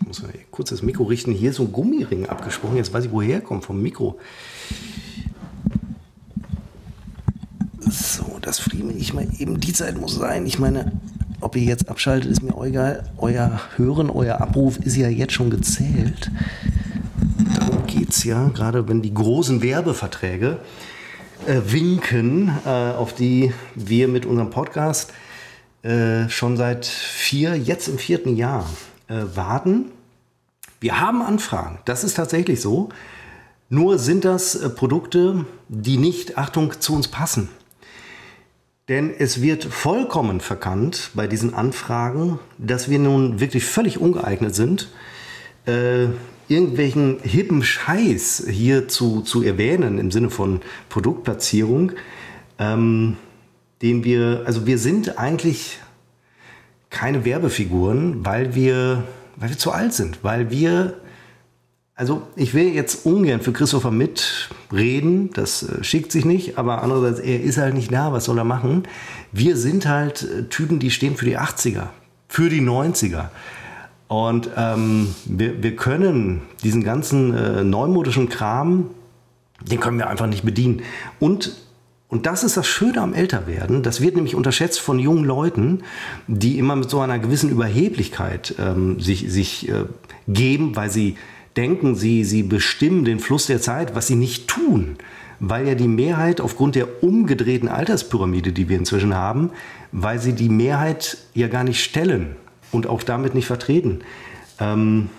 ich muss mal kurz das Mikro richten. Hier ist so ein Gummiring abgesprochen. Jetzt weiß ich, woher kommt, vom Mikro. So, das friemel ich mal eben. Die Zeit muss sein. Ich meine, ob ihr jetzt abschaltet, ist mir egal. Euer Hören, euer Abruf ist ja jetzt schon gezählt. Darum geht es ja, gerade wenn die großen Werbeverträge äh, winken, äh, auf die wir mit unserem Podcast äh, schon seit vier, jetzt im vierten Jahr äh, warten. Wir haben Anfragen, das ist tatsächlich so. Nur sind das äh, Produkte, die nicht, Achtung, zu uns passen. Denn es wird vollkommen verkannt bei diesen Anfragen, dass wir nun wirklich völlig ungeeignet sind, äh, irgendwelchen hippen Scheiß hier zu, zu erwähnen im Sinne von Produktplatzierung, ähm, den wir, also wir sind eigentlich keine Werbefiguren, weil wir, weil wir zu alt sind, weil wir also ich will jetzt ungern für Christopher mitreden, das äh, schickt sich nicht, aber andererseits, er ist halt nicht da, was soll er machen? Wir sind halt äh, Typen, die stehen für die 80er, für die 90er. Und ähm, wir, wir können diesen ganzen äh, neumodischen Kram, den können wir einfach nicht bedienen. Und und das ist das Schöne am Älterwerden. Das wird nämlich unterschätzt von jungen Leuten, die immer mit so einer gewissen Überheblichkeit ähm, sich, sich äh, geben, weil sie denken, sie, sie bestimmen den Fluss der Zeit, was sie nicht tun, weil ja die Mehrheit aufgrund der umgedrehten Alterspyramide, die wir inzwischen haben, weil sie die Mehrheit ja gar nicht stellen und auch damit nicht vertreten. Ähm,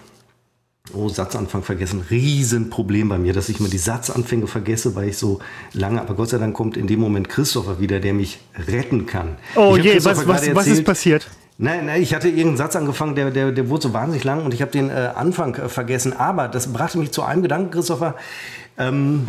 oh, Satzanfang vergessen. Riesenproblem bei mir, dass ich mir die Satzanfänge vergesse, weil ich so lange, aber Gott sei Dank kommt in dem Moment Christopher wieder, der mich retten kann. Oh je, was, was, was ist passiert? Nein, nein, ich hatte irgendeinen Satz angefangen, der, der, der wurde so wahnsinnig lang und ich habe den äh, Anfang äh, vergessen. Aber das brachte mich zu einem Gedanken, Christopher. Ähm,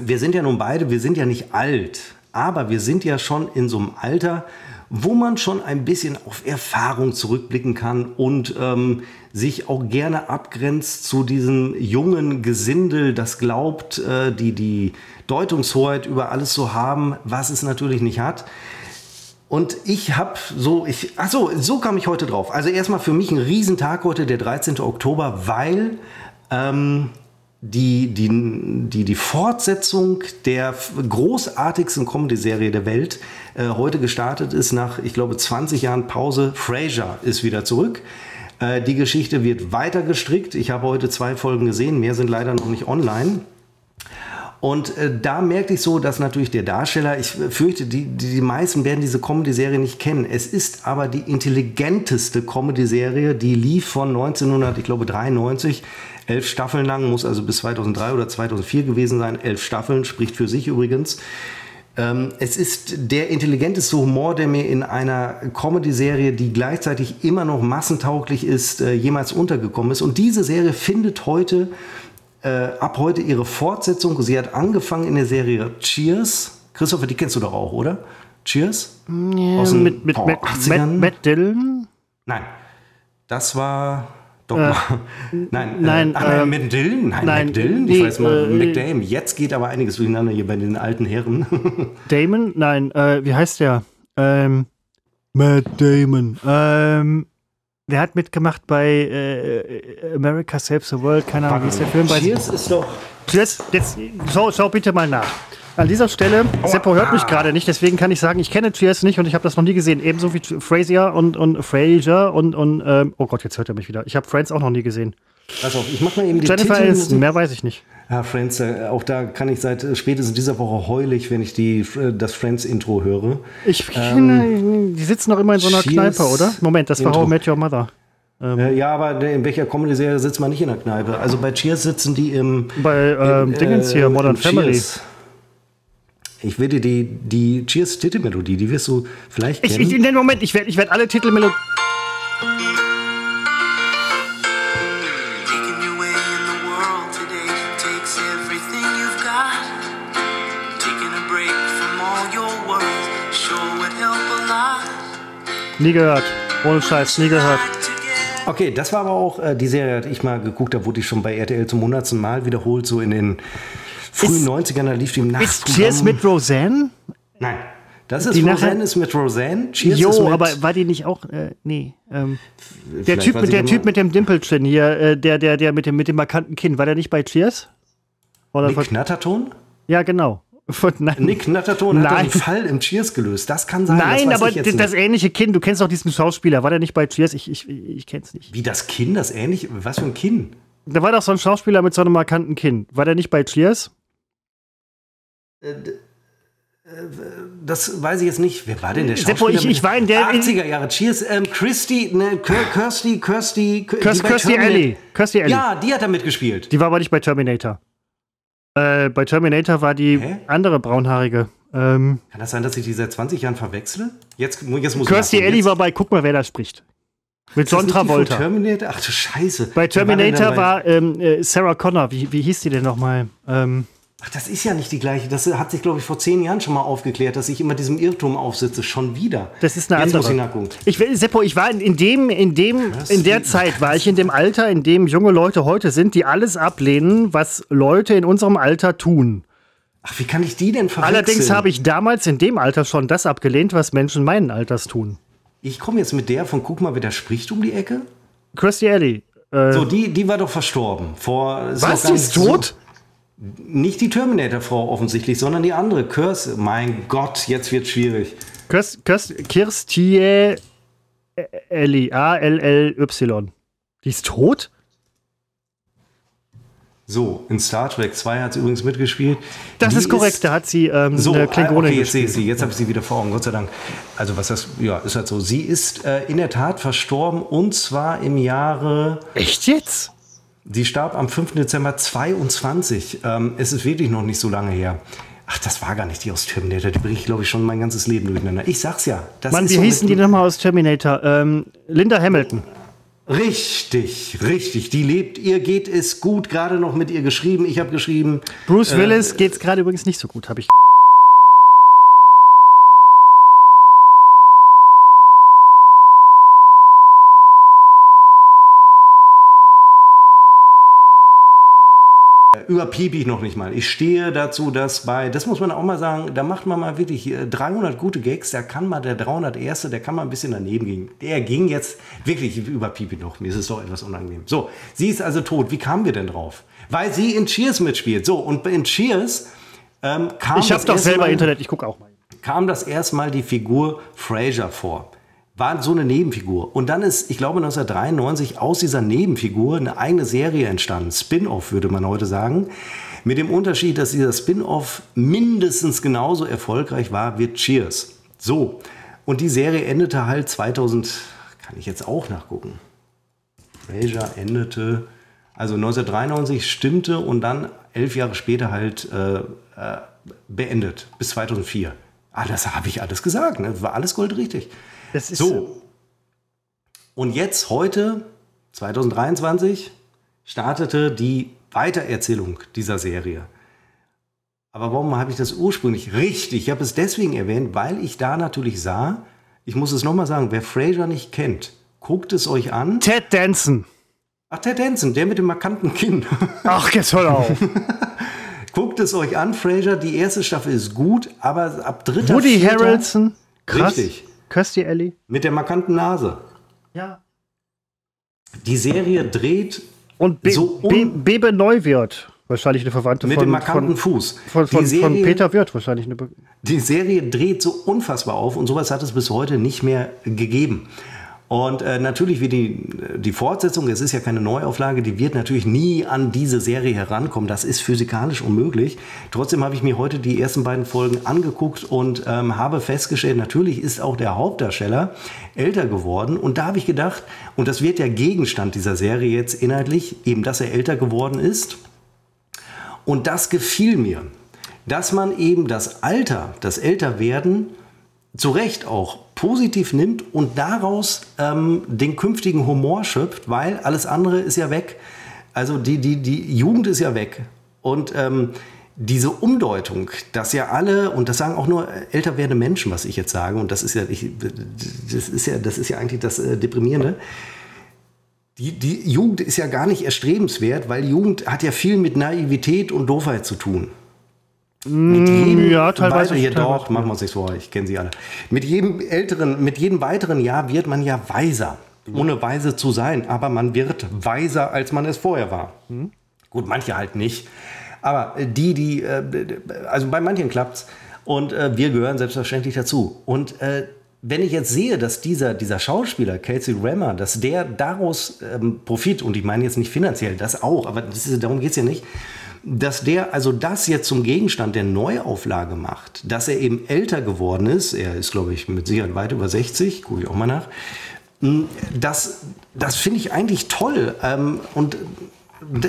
wir sind ja nun beide, wir sind ja nicht alt, aber wir sind ja schon in so einem Alter, wo man schon ein bisschen auf Erfahrung zurückblicken kann und ähm, sich auch gerne abgrenzt zu diesem jungen Gesindel, das glaubt, äh, die, die Deutungshoheit über alles zu haben, was es natürlich nicht hat. Und ich habe so, ich, ach so, so kam ich heute drauf. Also erstmal für mich ein Riesentag heute, der 13. Oktober, weil ähm, die, die, die, die Fortsetzung der großartigsten Comedy-Serie der Welt äh, heute gestartet ist nach, ich glaube, 20 Jahren Pause. Frasier ist wieder zurück. Äh, die Geschichte wird weiter gestrickt. Ich habe heute zwei Folgen gesehen, mehr sind leider noch nicht online. Und äh, da merkte ich so, dass natürlich der Darsteller, ich fürchte, die, die, die meisten werden diese Comedy-Serie nicht kennen. Es ist aber die intelligenteste Comedy-Serie, die lief von 1993, elf Staffeln lang, muss also bis 2003 oder 2004 gewesen sein. Elf Staffeln, spricht für sich übrigens. Ähm, es ist der intelligenteste Humor, der mir in einer Comedy-Serie, die gleichzeitig immer noch massentauglich ist, äh, jemals untergekommen ist. Und diese Serie findet heute äh, ab heute ihre Fortsetzung. Sie hat angefangen in der Serie Cheers. Christopher, die kennst du doch auch, oder? Cheers? Ja, Aus den, mit, mit, mit Matt, Matt Dillon? Nein. Das war doch äh, nein, nein, äh, äh, mit Dylan? Nein, nein McDillan? Ich nee, weiß mal, äh, McDame. Jetzt geht aber einiges durcheinander hier bei den alten Herren. Damon? Nein, äh, wie heißt der? Ähm, Matt Damon. Ähm, Wer hat mitgemacht bei äh, America Saves the World? Keine Ahnung, wie ist der Film? Bei Cheers ist doch. Jetzt, jetzt schau, schau bitte mal nach. An dieser Stelle, Seppo hört mich gerade nicht, deswegen kann ich sagen, ich kenne Cheers nicht und ich habe das noch nie gesehen. Ebenso wie Frasier und, und Frasier und, und ähm, oh Gott, jetzt hört er mich wieder. Ich habe Friends auch noch nie gesehen. Pass auf, ich mach mal eben die Jennifer Aniston, mehr weiß ich nicht. Ja, Friends, äh, auch da kann ich seit äh, spätestens dieser Woche heulig, wenn ich die, äh, das Friends-Intro höre. Ich ähm, die sitzen noch immer in so einer Kneipe, oder? Moment, das war How I Met Your Mother. Ähm, ja, aber in welcher Comedy-Serie sitzt man nicht in der Kneipe? Also bei Cheers sitzen die im. Bei ähm, im, Dingens hier, Modern Family. Cheers. Ich werde die, die Cheers-Titelmelodie, die wirst du vielleicht kennen. Ich, ich, in dem Moment, ich werde ich werd alle Titelmelodien. Nie gehört. Ohne Scheiß, nie gehört. Okay, das war aber auch äh, die Serie, die ich mal geguckt habe, wurde ich schon bei RTL zum hundertsten Mal wiederholt, so in den frühen ist, 90ern, da lief die im Ist Cheers mit Roseanne? Nein. Das ist die Roseanne nachher, ist mit Roseanne. Cheers jo, ist mit aber war die nicht auch, äh, nee. Ähm, der typ, mit, der typ mit dem Dimpelchen hier, äh, der, der, der mit dem, mit dem markanten Kinn, war der nicht bei Cheers? Oder Nick Knatterton? Ja, genau. Nein. Nick Natterton hat einen Fall im Cheers gelöst. Das kann sein. Nein, aber das nicht. ähnliche Kind, du kennst doch diesen Schauspieler. War der nicht bei Cheers? Ich, ich, ich kenn's nicht. Wie das Kinn, das ähnliche? Was für ein Kinn? Da war doch so ein Schauspieler mit so einem markanten Kinn. War der nicht bei Cheers? Äh, äh, das weiß ich jetzt nicht. Wer war denn der Schauspieler? Seppo, ich, ich war in der 80er Jahre. Cheers. Ähm, Christy, ne, Kirsty, Kirsty, Kirsty Ellie. Kirsty Ellie. Ja, die hat da mitgespielt. Die war aber nicht bei Terminator. Äh, bei Terminator war die Hä? andere braunhaarige. Ähm, Kann das sein, dass ich die seit 20 Jahren verwechsle? Jetzt, jetzt muss Kirstie Ellie war bei, guck mal, wer da spricht. Mit John Travolta. Terminator? Ach du Scheiße. Bei Terminator war, war ähm, äh, Sarah Connor. Wie, wie hieß die denn nochmal? Ähm, Ach, das ist ja nicht die gleiche. Das hat sich, glaube ich, vor zehn Jahren schon mal aufgeklärt, dass ich immer diesem Irrtum aufsitze. Schon wieder. Das ist eine Jetzt andere. Muss ich, ich, Seppo, ich war in dem, in dem, krass, in der Zeit war ich in dem Alter, in dem junge Leute heute sind, die alles ablehnen, was Leute in unserem Alter tun. Ach, wie kann ich die denn verwechseln? Allerdings habe ich damals in dem Alter schon das abgelehnt, was Menschen meinen Alters tun. Ich komme jetzt mit der von Guck mal, wer da spricht um die Ecke. Kirstie Ellie. Äh, so, die, die war doch verstorben. Vor, was, die ist tot? So nicht die Terminator-Frau offensichtlich, sondern die andere. Kirsty. Mein Gott, jetzt wird schwierig. Kirstie Ellie. A-L-L-Y. Die ist tot? So, in Star Trek 2 hat sie übrigens mitgespielt. Das die ist korrekt, ist, da hat sie ähm, so, eine Klingonin okay, jetzt sehe ich sie, jetzt habe ich sie wieder vor Augen, Gott sei Dank. Also was das, ja, ist halt so. Sie ist äh, in der Tat verstorben und zwar im Jahre... Echt jetzt? Sie starb am 5. Dezember 22. Ähm, es ist wirklich noch nicht so lange her. Ach, das war gar nicht die aus Terminator. Die bringe ich, glaube ich, schon mein ganzes Leben durcheinander. Ich sag's ja. Das Mann, wie so hießen die nochmal aus Terminator? Ähm, Linda Hamilton. Richtig, richtig. Die lebt, ihr geht es gut, gerade noch mit ihr geschrieben. Ich habe geschrieben. Bruce äh, Willis äh, geht's gerade übrigens nicht so gut, habe ich. Überpiep ich noch nicht mal. Ich stehe dazu, dass bei, das muss man auch mal sagen, da macht man mal wirklich 300 gute Gags, da kann mal der 301. der kann mal ein bisschen daneben gehen. Der ging jetzt wirklich überpiep ich noch. Mir ist es doch etwas unangenehm. So, sie ist also tot. Wie kamen wir denn drauf? Weil sie in Cheers mitspielt. So, und in Cheers ähm, kam Ich habe doch selber mal, Internet, ich gucke auch mal. Kam das erstmal die Figur Fraser vor war so eine Nebenfigur. Und dann ist, ich glaube, 1993 aus dieser Nebenfigur eine eigene Serie entstanden. Spin-off, würde man heute sagen. Mit dem Unterschied, dass dieser Spin-off mindestens genauso erfolgreich war wie Cheers. So. Und die Serie endete halt 2000, kann ich jetzt auch nachgucken. Frasier endete, also 1993 stimmte und dann elf Jahre später halt äh, äh, beendet, bis 2004. Ah, das habe ich alles gesagt, ne? war alles goldrichtig. Das ist so. Und jetzt, heute, 2023, startete die Weitererzählung dieser Serie. Aber warum habe ich das ursprünglich richtig? Ich habe es deswegen erwähnt, weil ich da natürlich sah, ich muss es nochmal sagen, wer Fraser nicht kennt, guckt es euch an. Ted Danson. Ach, Ted Danson, der mit dem markanten Kinn. Ach, jetzt hör auf. guckt es euch an, Fraser. Die erste Staffel ist gut, aber ab dritter Woody vierter, Harrelson. Krass. Richtig. Kirstie Ellie. Mit der markanten Nase. Ja. Die Serie dreht und Be so Be Bebe Neuwirth. Wahrscheinlich eine Verwandte mit von, dem markanten von, Fuß. Von, von, Serie, von, Peter Wirth wahrscheinlich. Eine die Serie dreht so unfassbar auf und sowas hat es bis heute nicht mehr gegeben. Und äh, natürlich wie die, die Fortsetzung, es ist ja keine Neuauflage, die wird natürlich nie an diese Serie herankommen. Das ist physikalisch unmöglich. Trotzdem habe ich mir heute die ersten beiden Folgen angeguckt und ähm, habe festgestellt, natürlich ist auch der Hauptdarsteller älter geworden. Und da habe ich gedacht, und das wird ja Gegenstand dieser Serie jetzt inhaltlich, eben dass er älter geworden ist. Und das gefiel mir, dass man eben das Alter, das Älterwerden, zu Recht auch positiv nimmt und daraus ähm, den künftigen Humor schöpft, weil alles andere ist ja weg. Also die, die, die Jugend ist ja weg. Und ähm, diese Umdeutung, dass ja alle, und das sagen auch nur älter werdende Menschen, was ich jetzt sage, und das ist ja, ich, das ist ja, das ist ja eigentlich das äh, Deprimierende. Die, die Jugend ist ja gar nicht erstrebenswert, weil Jugend hat ja viel mit Naivität und Doofheit zu tun. Mit mm, jedem ja, teilweise. Hier doch, machen wir uns nichts vor, ich kenne sie alle. Mit jedem älteren, mit jedem weiteren Jahr wird man ja weiser. Ohne weise zu sein, aber man wird weiser, als man es vorher war. Mhm. Gut, manche halt nicht. Aber die, die, äh, also bei manchen klappt's. Und äh, wir gehören selbstverständlich dazu. Und äh, wenn ich jetzt sehe, dass dieser, dieser Schauspieler, Casey Rammer, dass der daraus ähm, Profit, und ich meine jetzt nicht finanziell, das auch, aber das ist, darum geht es ja nicht, dass der also das jetzt zum Gegenstand der Neuauflage macht, dass er eben älter geworden ist, er ist, glaube ich, mit Sicherheit weit über 60, gucke ich auch mal nach, hm, das, das finde ich eigentlich toll. Ähm, und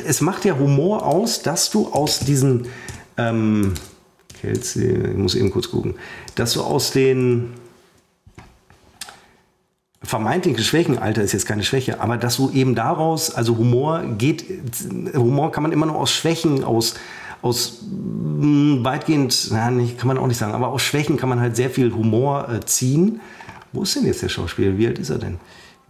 es macht ja Humor aus, dass du aus diesen, ähm, Kelsey, ich muss eben kurz gucken, dass du aus den vermeintliche Schwächen, Alter ist jetzt keine Schwäche, aber dass du eben daraus, also Humor geht, Humor kann man immer nur aus Schwächen, aus, aus mh, weitgehend, na, nicht, kann man auch nicht sagen, aber aus Schwächen kann man halt sehr viel Humor äh, ziehen. Wo ist denn jetzt der Schauspieler? Wie alt ist er denn?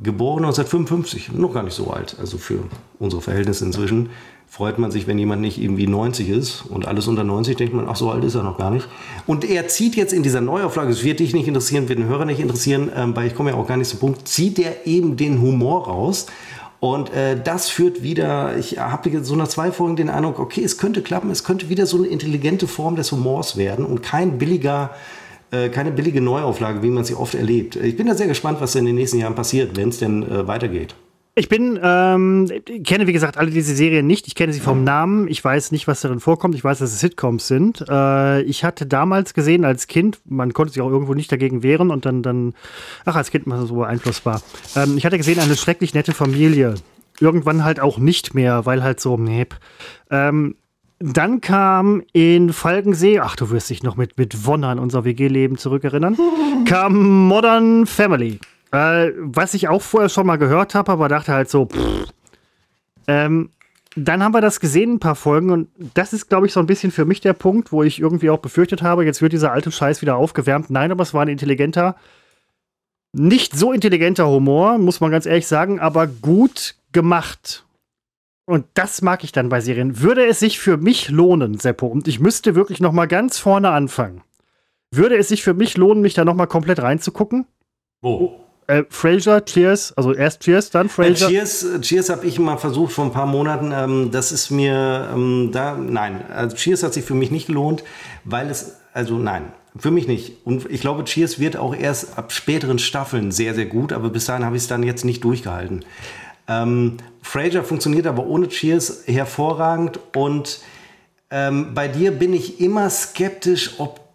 Geboren 1955, noch gar nicht so alt, also für unsere Verhältnisse inzwischen freut man sich, wenn jemand nicht irgendwie 90 ist und alles unter 90 denkt man, ach so alt ist er noch gar nicht. Und er zieht jetzt in dieser Neuauflage, es wird dich nicht interessieren, wird den Hörer nicht interessieren, ähm, weil ich komme ja auch gar nicht zum Punkt, zieht er eben den Humor raus. Und äh, das führt wieder, ich habe so nach zwei Folgen den Eindruck, okay, es könnte klappen, es könnte wieder so eine intelligente Form des Humors werden und kein billiger, äh, keine billige Neuauflage, wie man sie oft erlebt. Ich bin da sehr gespannt, was in den nächsten Jahren passiert, wenn es denn äh, weitergeht. Ich bin, ähm, kenne wie gesagt alle diese Serien nicht. Ich kenne sie vom Namen. Ich weiß nicht, was darin vorkommt. Ich weiß, dass es Sitcoms sind. Äh, ich hatte damals gesehen als Kind, man konnte sich auch irgendwo nicht dagegen wehren und dann, dann ach, als Kind es so beeinflussbar. Ähm, ich hatte gesehen, eine schrecklich nette Familie. Irgendwann halt auch nicht mehr, weil halt so, nee. Ähm, dann kam in Falkensee, ach, du wirst dich noch mit, mit Wonne an unser WG-Leben zurückerinnern, kam Modern Family. Äh, was ich auch vorher schon mal gehört habe, aber dachte halt so, pff. Ähm, dann haben wir das gesehen, ein paar Folgen, und das ist, glaube ich, so ein bisschen für mich der Punkt, wo ich irgendwie auch befürchtet habe, jetzt wird dieser alte Scheiß wieder aufgewärmt. Nein, aber es war ein intelligenter, nicht so intelligenter Humor, muss man ganz ehrlich sagen, aber gut gemacht. Und das mag ich dann bei Serien. Würde es sich für mich lohnen, Seppo, und ich müsste wirklich noch mal ganz vorne anfangen. Würde es sich für mich lohnen, mich da noch mal komplett reinzugucken? Wo? Äh, Frasier, Cheers, also erst Cheers, dann Äh. Cheers, äh, Cheers habe ich mal versucht vor ein paar Monaten. Ähm, das ist mir ähm, da, nein, also Cheers hat sich für mich nicht gelohnt, weil es, also nein, für mich nicht. Und ich glaube, Cheers wird auch erst ab späteren Staffeln sehr, sehr gut, aber bis dahin habe ich es dann jetzt nicht durchgehalten. Ähm, Frasier funktioniert aber ohne Cheers hervorragend und ähm, bei dir bin ich immer skeptisch, ob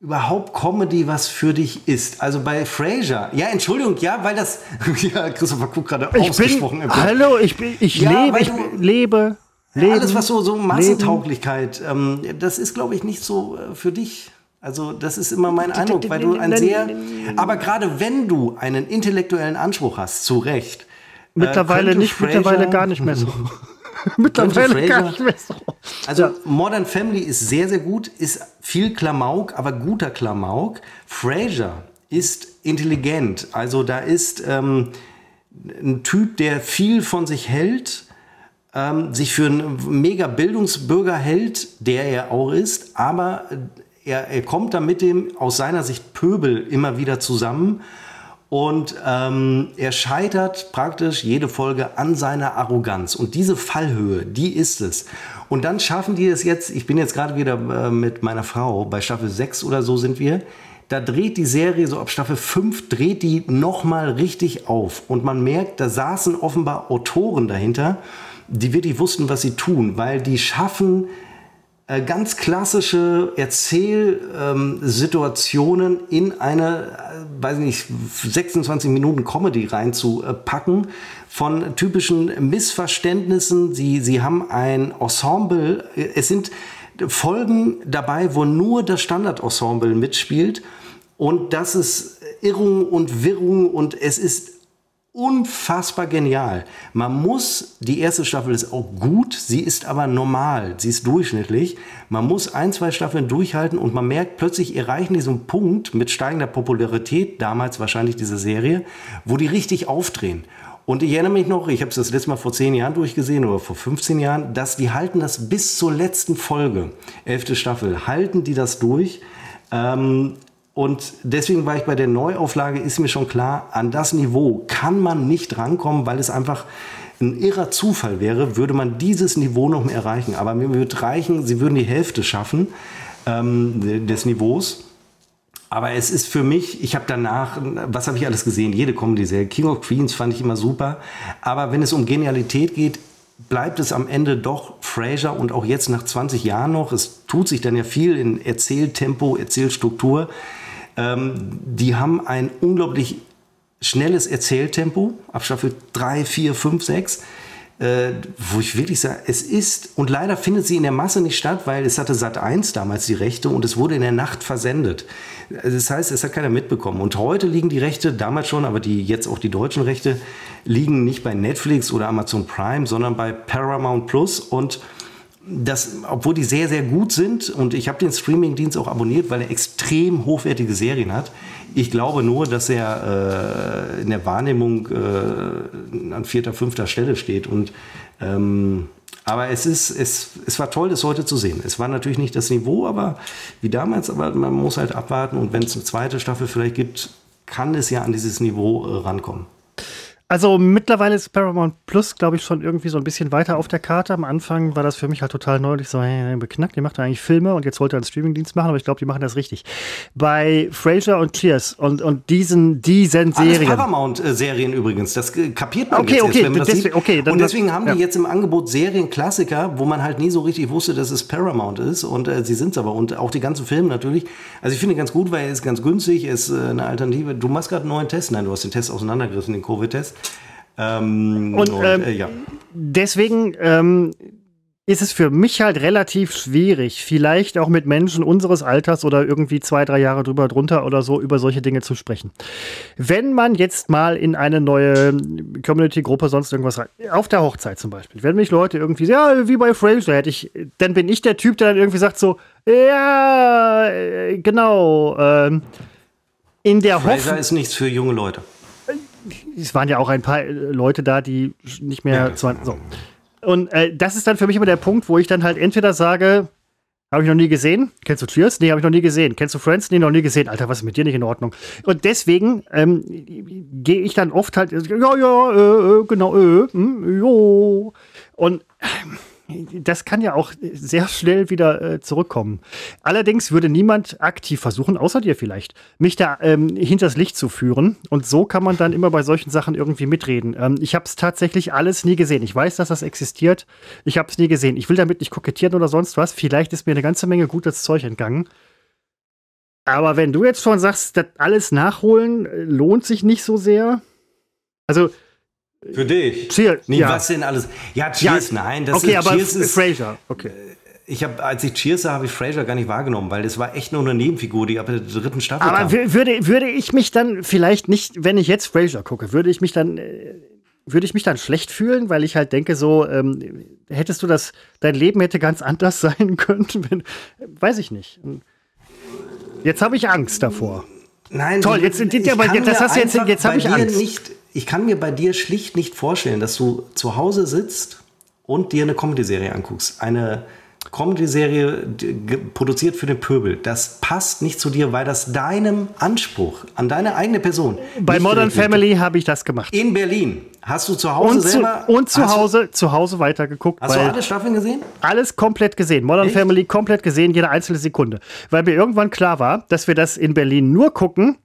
überhaupt Comedy was für dich ist. Also bei Frasier, ja, Entschuldigung, ja, weil das, ja, Christopher guckt gerade ich bin, ausgesprochen. empört. hallo, ich, bin, ich Ja, lebe, ich du- bin- lebe, lebe. Alles, was so, so Massentauglichkeit, ähm, das ist, glaube ich, nicht so äh, für dich. Also, das ist immer mein Eindruck, weil du ein sehr, aber gerade wenn du einen intellektuellen Anspruch hast, zu Recht. äh, Mittlerweile nicht, Frasier- mittlerweile gar nicht mehr so. mittlerweile gar nicht mehr so. Also Modern Family ist sehr, sehr gut, ist viel Klamauk, aber guter Klamauk. Frasier ist intelligent. Also da ist ähm, ein Typ, der viel von sich hält, ähm, sich für einen mega Bildungsbürger hält, der er auch ist, aber er, er kommt da mit dem aus seiner Sicht Pöbel immer wieder zusammen und ähm, er scheitert praktisch jede Folge an seiner Arroganz. Und diese Fallhöhe, die ist es. Und dann schaffen die es jetzt, ich bin jetzt gerade wieder äh, mit meiner Frau, bei Staffel 6 oder so sind wir, da dreht die Serie so ab Staffel 5, dreht die nochmal richtig auf. Und man merkt, da saßen offenbar Autoren dahinter, die wirklich wussten, was sie tun, weil die schaffen, ganz klassische Erzählsituationen in eine, äh, weiß nicht, 26 Minuten Comedy reinzupacken von typischen Missverständnissen. Sie, sie haben ein Ensemble, äh, es sind Folgen dabei, wo nur das Standardensemble mitspielt und das ist Irrung und Wirrung und es ist unfassbar genial. Man muss, die erste Staffel ist auch gut, sie ist aber normal, sie ist durchschnittlich. Man muss ein, zwei Staffeln durchhalten und man merkt plötzlich erreichen diesen Punkt mit steigender Popularität, damals wahrscheinlich diese Serie, wo die richtig aufdrehen. Und ich erinnere mich noch, ich habe es das letzte Mal vor zehn Jahren durchgesehen oder vor 15 Jahren, dass die halten das bis zur letzten Folge, elfte Staffel, halten die das durch. Ähm, und deswegen war ich bei der Neuauflage, ist mir schon klar, an das Niveau kann man nicht rankommen, weil es einfach ein irrer Zufall wäre, würde man dieses Niveau noch mehr erreichen. Aber mir würde reichen, sie würden die Hälfte schaffen ähm, des Niveaus. Aber es ist für mich, ich habe danach, was habe ich alles gesehen? Jede Comedy-Serie. King of Queens fand ich immer super. Aber wenn es um Genialität geht, bleibt es am Ende doch Frasier und auch jetzt nach 20 Jahren noch. Es tut sich dann ja viel in Erzähltempo, Erzählstruktur. Ähm, die haben ein unglaublich schnelles Erzähltempo ab Staffel 3, 4, 5, 6. Äh, wo ich wirklich sage, es ist, und leider findet sie in der Masse nicht statt, weil es hatte Sat 1 damals die Rechte und es wurde in der Nacht versendet. Also Das heißt, es hat keiner mitbekommen. Und heute liegen die Rechte, damals schon, aber die jetzt auch die deutschen Rechte, liegen nicht bei Netflix oder Amazon Prime, sondern bei Paramount Plus. Und das, obwohl die sehr, sehr gut sind und ich habe den Streamingdienst auch abonniert, weil er extrem hochwertige Serien hat. Ich glaube nur, dass er äh, in der Wahrnehmung äh, an vierter, fünfter Stelle steht. Und, ähm, aber es, ist, es, es war toll, das heute zu sehen. Es war natürlich nicht das Niveau, aber wie damals, aber man muss halt abwarten und wenn es eine zweite Staffel vielleicht gibt, kann es ja an dieses Niveau äh, rankommen. Also mittlerweile ist Paramount Plus, glaube ich, schon irgendwie so ein bisschen weiter auf der Karte. Am Anfang war das für mich halt total neu. Ich so, hey, beknackt, die macht ja eigentlich Filme und jetzt wollte er einen Streamingdienst machen, aber ich glaube, die machen das richtig. Bei Frasier und Cheers und, und diesen, diesen Alles Serien. Paramount-Serien übrigens. Das kapiert man Okay, jetzt okay, erst, wenn man das deswegen- sieht. okay, dann und das- deswegen haben die ja. jetzt im Angebot Serienklassiker, wo man halt nie so richtig wusste, dass es Paramount ist. Und äh, sie sind es aber. Und auch die ganzen Filme natürlich. Also ich finde ganz gut, weil er ist ganz günstig, er ist äh, eine Alternative. Du machst gerade einen neuen Test. Nein, du hast den Test auseinandergerissen, den Covid-Test. Ähm, Und, ähm, äh, ja. Deswegen ähm, ist es für mich halt relativ schwierig, vielleicht auch mit Menschen unseres Alters oder irgendwie zwei, drei Jahre drüber drunter oder so über solche Dinge zu sprechen. Wenn man jetzt mal in eine neue Community-Gruppe sonst irgendwas rein, auf der Hochzeit zum Beispiel, wenn mich Leute irgendwie, ja, wie bei Frasier hätte ich, dann bin ich der Typ, der dann irgendwie sagt so, ja, äh, genau, ähm, in der Hoffnung ist nichts für junge Leute. Es waren ja auch ein paar äh, Leute da, die nicht mehr Ja. 20, so. Und äh, das ist dann für mich immer der Punkt, wo ich dann halt entweder sage, habe ich noch nie gesehen. Kennst du Cheers? Nee, habe ich noch nie gesehen. Kennst du Friends? Nee, noch nie gesehen. Alter, was ist mit dir nicht in Ordnung? Und deswegen ähm, gehe ich dann oft halt, ja, ja, äh, äh genau, äh, hm, jo. Und das kann ja auch sehr schnell wieder äh, zurückkommen. Allerdings würde niemand aktiv versuchen, außer dir vielleicht, mich da ähm, hinters Licht zu führen. Und so kann man dann immer bei solchen Sachen irgendwie mitreden. Ähm, ich habe es tatsächlich alles nie gesehen. Ich weiß, dass das existiert. Ich habe es nie gesehen. Ich will damit nicht kokettieren oder sonst was. Vielleicht ist mir eine ganze Menge gutes Zeug entgangen. Aber wenn du jetzt schon sagst, das alles nachholen äh, lohnt sich nicht so sehr. Also, für dich? Cheers. Nee, ja. was denn alles? Ja, Cheers, ja. nein. Das okay, ist, aber Cheers ist, Fraser. Okay. Ich habe, als ich Cheers sah, habe ich Fraser gar nicht wahrgenommen, weil das war echt nur eine Nebenfigur, die ab der dritten Staffel Aber kam. würde, würde ich mich dann vielleicht nicht, wenn ich jetzt Fraser gucke, würde ich mich dann, äh, würde ich mich dann schlecht fühlen, weil ich halt denke, so, ähm, hättest du das, dein Leben hätte ganz anders sein können, wenn, weiß ich nicht. Jetzt habe ich Angst davor. Nein, toll, jetzt, jetzt, aber, das hast jetzt, jetzt habe ich Angst. Nicht, ich kann mir bei dir schlicht nicht vorstellen, dass du zu Hause sitzt und dir eine Comedy-Serie anguckst. Eine Comedy-Serie produziert für den Pöbel. Das passt nicht zu dir, weil das deinem Anspruch an deine eigene Person. Bei Modern Family habe ich das gemacht. In Berlin. Hast du zu Hause und selber. Zu, und zu Hause, zu Hause weitergeguckt. Hast du alle Staffeln gesehen? Alles komplett gesehen. Modern Echt? Family komplett gesehen, jede einzelne Sekunde. Weil mir irgendwann klar war, dass wir das in Berlin nur gucken,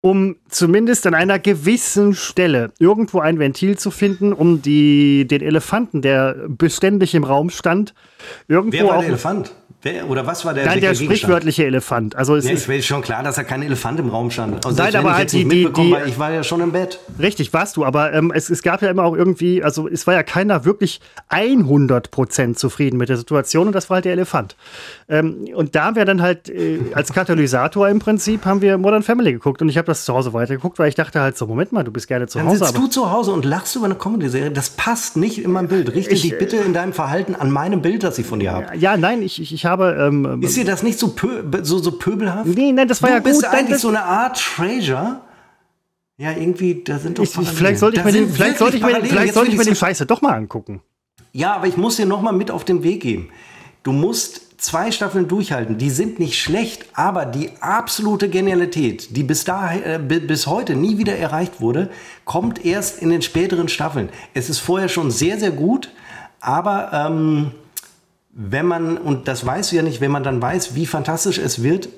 um zumindest an einer gewissen Stelle irgendwo ein Ventil zu finden, um die, den Elefanten, der beständig im Raum stand, irgendwo Wer war auch. Der Elefant? Wer, oder was war der? Nein, der sprichwörtliche Elefant. Also es nee, ist ist schon klar, dass da kein Elefant im Raum stand. Also Nein, aber halt die, die, die, ich war ja schon im Bett. Richtig, warst du. Aber ähm, es, es gab ja immer auch irgendwie, also es war ja keiner wirklich 100% zufrieden mit der Situation und das war halt der Elefant. Ähm, und da wäre dann halt äh, als Katalysator im Prinzip haben wir Modern Family geguckt und ich habe das zu Hause weitergeguckt, weil ich dachte halt so, Moment mal, du bist gerne zu dann Hause. Dann sitzt du zu Hause und lachst über eine Comedy-Serie. Das passt nicht in mein Bild. Richte dich bitte in deinem Verhalten an meinem Bild, das ich von dir habe. Ja, nein, ich, ich, ich habe ähm, ist dir das nicht so, pö so, so pöbelhaft? Nee, nein, das war du ja bist gut. Du eigentlich so eine Art Treasure. Ja, irgendwie, da sind doch ich, Vielleicht sollte ich mir den, vielleicht sollte ich mir, vielleicht sollte ich mir den Scheiße doch mal angucken. Ja, aber ich muss dir noch mal mit auf den Weg geben. Du musst zwei Staffeln durchhalten. Die sind nicht schlecht, aber die absolute Genialität, die bis, dahin, äh, bis heute nie wieder erreicht wurde, kommt erst in den späteren Staffeln. Es ist vorher schon sehr, sehr gut, aber ähm, wenn man, und das weißt du ja nicht, wenn man dann weiß, wie fantastisch es wird,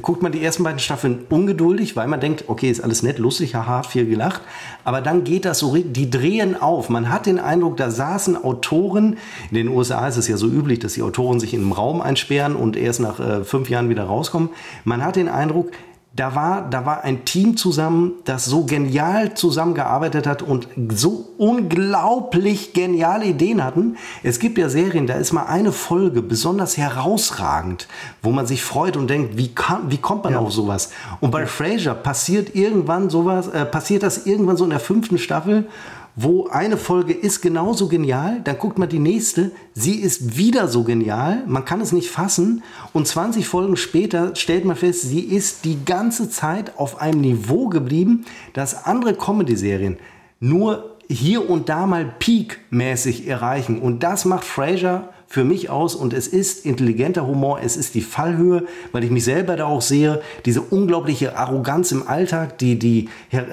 guckt man die ersten beiden Staffeln ungeduldig, weil man denkt, okay, ist alles nett, lustig, haha, viel gelacht. Aber dann geht das so, die drehen auf. Man hat den Eindruck, da saßen Autoren, in den USA ist es ja so üblich, dass die Autoren sich in einem Raum einsperren und erst nach äh, fünf Jahren wieder rauskommen. Man hat den Eindruck, da war, da war ein Team zusammen, das so genial zusammengearbeitet hat und so unglaublich geniale Ideen hatten. Es gibt ja Serien, da ist mal eine Folge besonders herausragend, wo man sich freut und denkt, wie, kann, wie kommt man ja. auf sowas? Und bei Frasier passiert irgendwann sowas, äh, passiert das irgendwann so in der fünften Staffel wo eine Folge ist genauso genial, dann guckt man die nächste, sie ist wieder so genial, man kann es nicht fassen. Und 20 Folgen später stellt man fest, sie ist die ganze Zeit auf einem Niveau geblieben, dass andere Comedy-Serien nur hier und da mal peakmäßig erreichen. Und das macht Frasier für mich aus und es ist intelligenter Humor, es ist die Fallhöhe, weil ich mich selber da auch sehe, diese unglaubliche Arroganz im Alltag, die, die,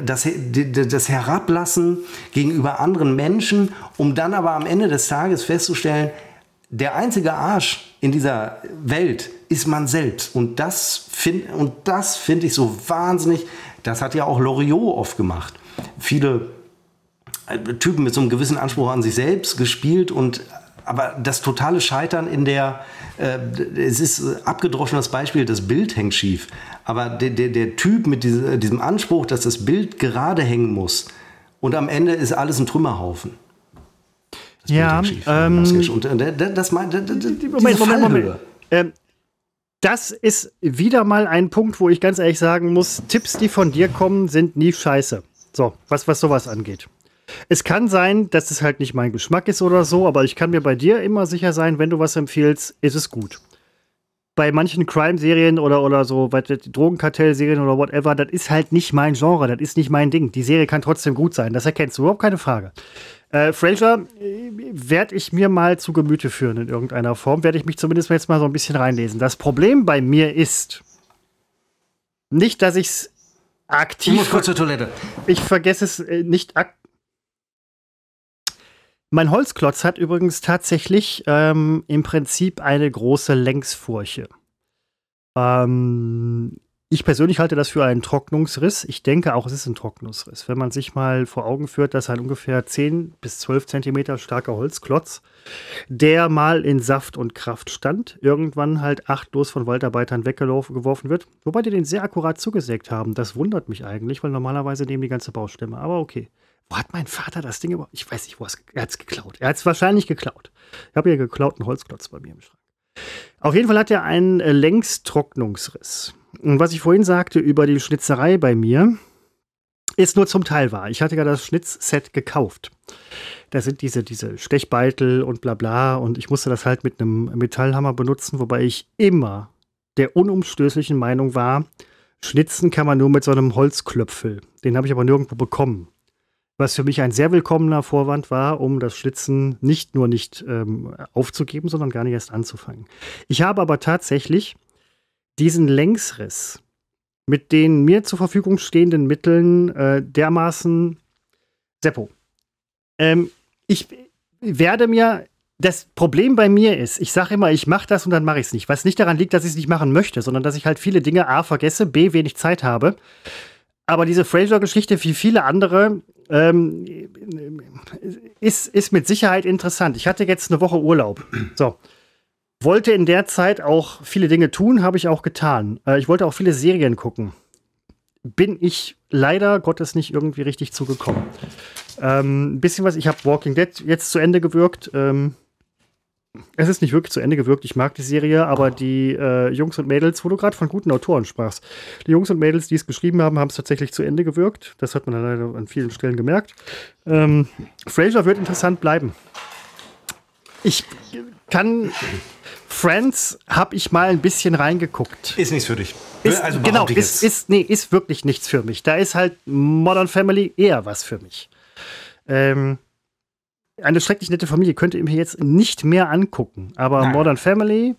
das, das Herablassen gegenüber anderen Menschen, um dann aber am Ende des Tages festzustellen, der einzige Arsch in dieser Welt ist man selbst. Und das finde find ich so wahnsinnig, das hat ja auch Loriot oft gemacht. Viele äh, Typen mit so einem gewissen Anspruch an sich selbst gespielt und aber das totale Scheitern in der, äh, es ist abgedroschenes Beispiel, das Bild hängt schief. Aber der, der, der Typ mit diese, diesem Anspruch, dass das Bild gerade hängen muss und am Ende ist alles ein Trümmerhaufen. Das ja, ähm, und äh, das, das, mein, das, Moment, Moment, Moment. Ähm, das ist wieder mal ein Punkt, wo ich ganz ehrlich sagen muss, Tipps, die von dir kommen, sind nie scheiße. So, was, was sowas angeht. Es kann sein, dass es halt nicht mein Geschmack ist oder so, aber ich kann mir bei dir immer sicher sein, wenn du was empfiehlst, ist es gut. bei manchen Crime-Serien oder, oder so Drogenkartell-Serien oder whatever, das ist halt nicht mein Genre, das ist nicht mein Ding. Die Serie kann trotzdem gut sein, das erkennst du, überhaupt keine Frage. Äh, Frasier äh, werde ich mir mal zu Gemüte führen in irgendeiner Form, werde ich mich zumindest jetzt mal so ein bisschen reinlesen. Das Problem bei mir ist nicht, dass ich es aktiv. Ich muss kurz zur Toilette. Ich vergesse es äh, nicht aktiv mein Holzklotz hat übrigens tatsächlich ähm, im Prinzip eine große Längsfurche. Ähm, ich persönlich halte das für einen Trocknungsriss. Ich denke auch, es ist ein Trocknungsriss. Wenn man sich mal vor Augen führt, dass ein ungefähr 10 bis 12 Zentimeter starker Holzklotz, der mal in Saft und Kraft stand, irgendwann halt achtlos von Waldarbeitern weggeworfen wird. Wobei die den sehr akkurat zugesägt haben. Das wundert mich eigentlich, weil normalerweise nehmen die ganze Baustämme. Aber okay. Wo hat mein Vater das Ding überhaupt? Ich weiß nicht, wo er hat es geklaut. Er hat es wahrscheinlich geklaut. Ich habe hier geklauten Holzklotz bei mir im Schrank. Auf jeden Fall hat er einen äh, Längstrocknungsriss. Und was ich vorhin sagte über die Schnitzerei bei mir, ist nur zum Teil wahr. Ich hatte ja das Schnitzset gekauft. Da sind diese, diese Stechbeitel und bla bla und ich musste das halt mit einem Metallhammer benutzen, wobei ich immer der unumstößlichen Meinung war, schnitzen kann man nur mit so einem Holzklöpfel. Den habe ich aber nirgendwo bekommen was für mich ein sehr willkommener Vorwand war, um das Schlitzen nicht nur nicht ähm, aufzugeben, sondern gar nicht erst anzufangen. Ich habe aber tatsächlich diesen Längsriss mit den mir zur Verfügung stehenden Mitteln äh, dermaßen Seppo. Ähm, ich werde mir das Problem bei mir ist, ich sage immer, ich mache das und dann mache ich es nicht. Was nicht daran liegt, dass ich es nicht machen möchte, sondern dass ich halt viele Dinge A vergesse, B wenig Zeit habe. Aber diese Fraser-Geschichte, wie viele andere, ähm, ist, ist mit Sicherheit interessant. Ich hatte jetzt eine Woche Urlaub. So. Wollte in der Zeit auch viele Dinge tun, habe ich auch getan. Äh, ich wollte auch viele Serien gucken. Bin ich leider Gottes nicht irgendwie richtig zugekommen. Ähm, ein bisschen was, ich habe Walking Dead jetzt zu Ende gewirkt. Ähm, es ist nicht wirklich zu Ende gewirkt. Ich mag die Serie, aber die äh, Jungs und Mädels, wo du gerade von guten Autoren sprachst, die Jungs und Mädels, die es geschrieben haben, haben es tatsächlich zu Ende gewirkt. Das hat man dann leider an vielen Stellen gemerkt. Ähm, Fraser wird interessant bleiben. Ich kann. Friends habe ich mal ein bisschen reingeguckt. Ist nichts für dich. Ist, also genau, ist, ist, nee, ist wirklich nichts für mich. Da ist halt Modern Family eher was für mich. Ähm, eine schrecklich nette Familie könnte ich mir jetzt nicht mehr angucken. Aber Nein. Modern Family,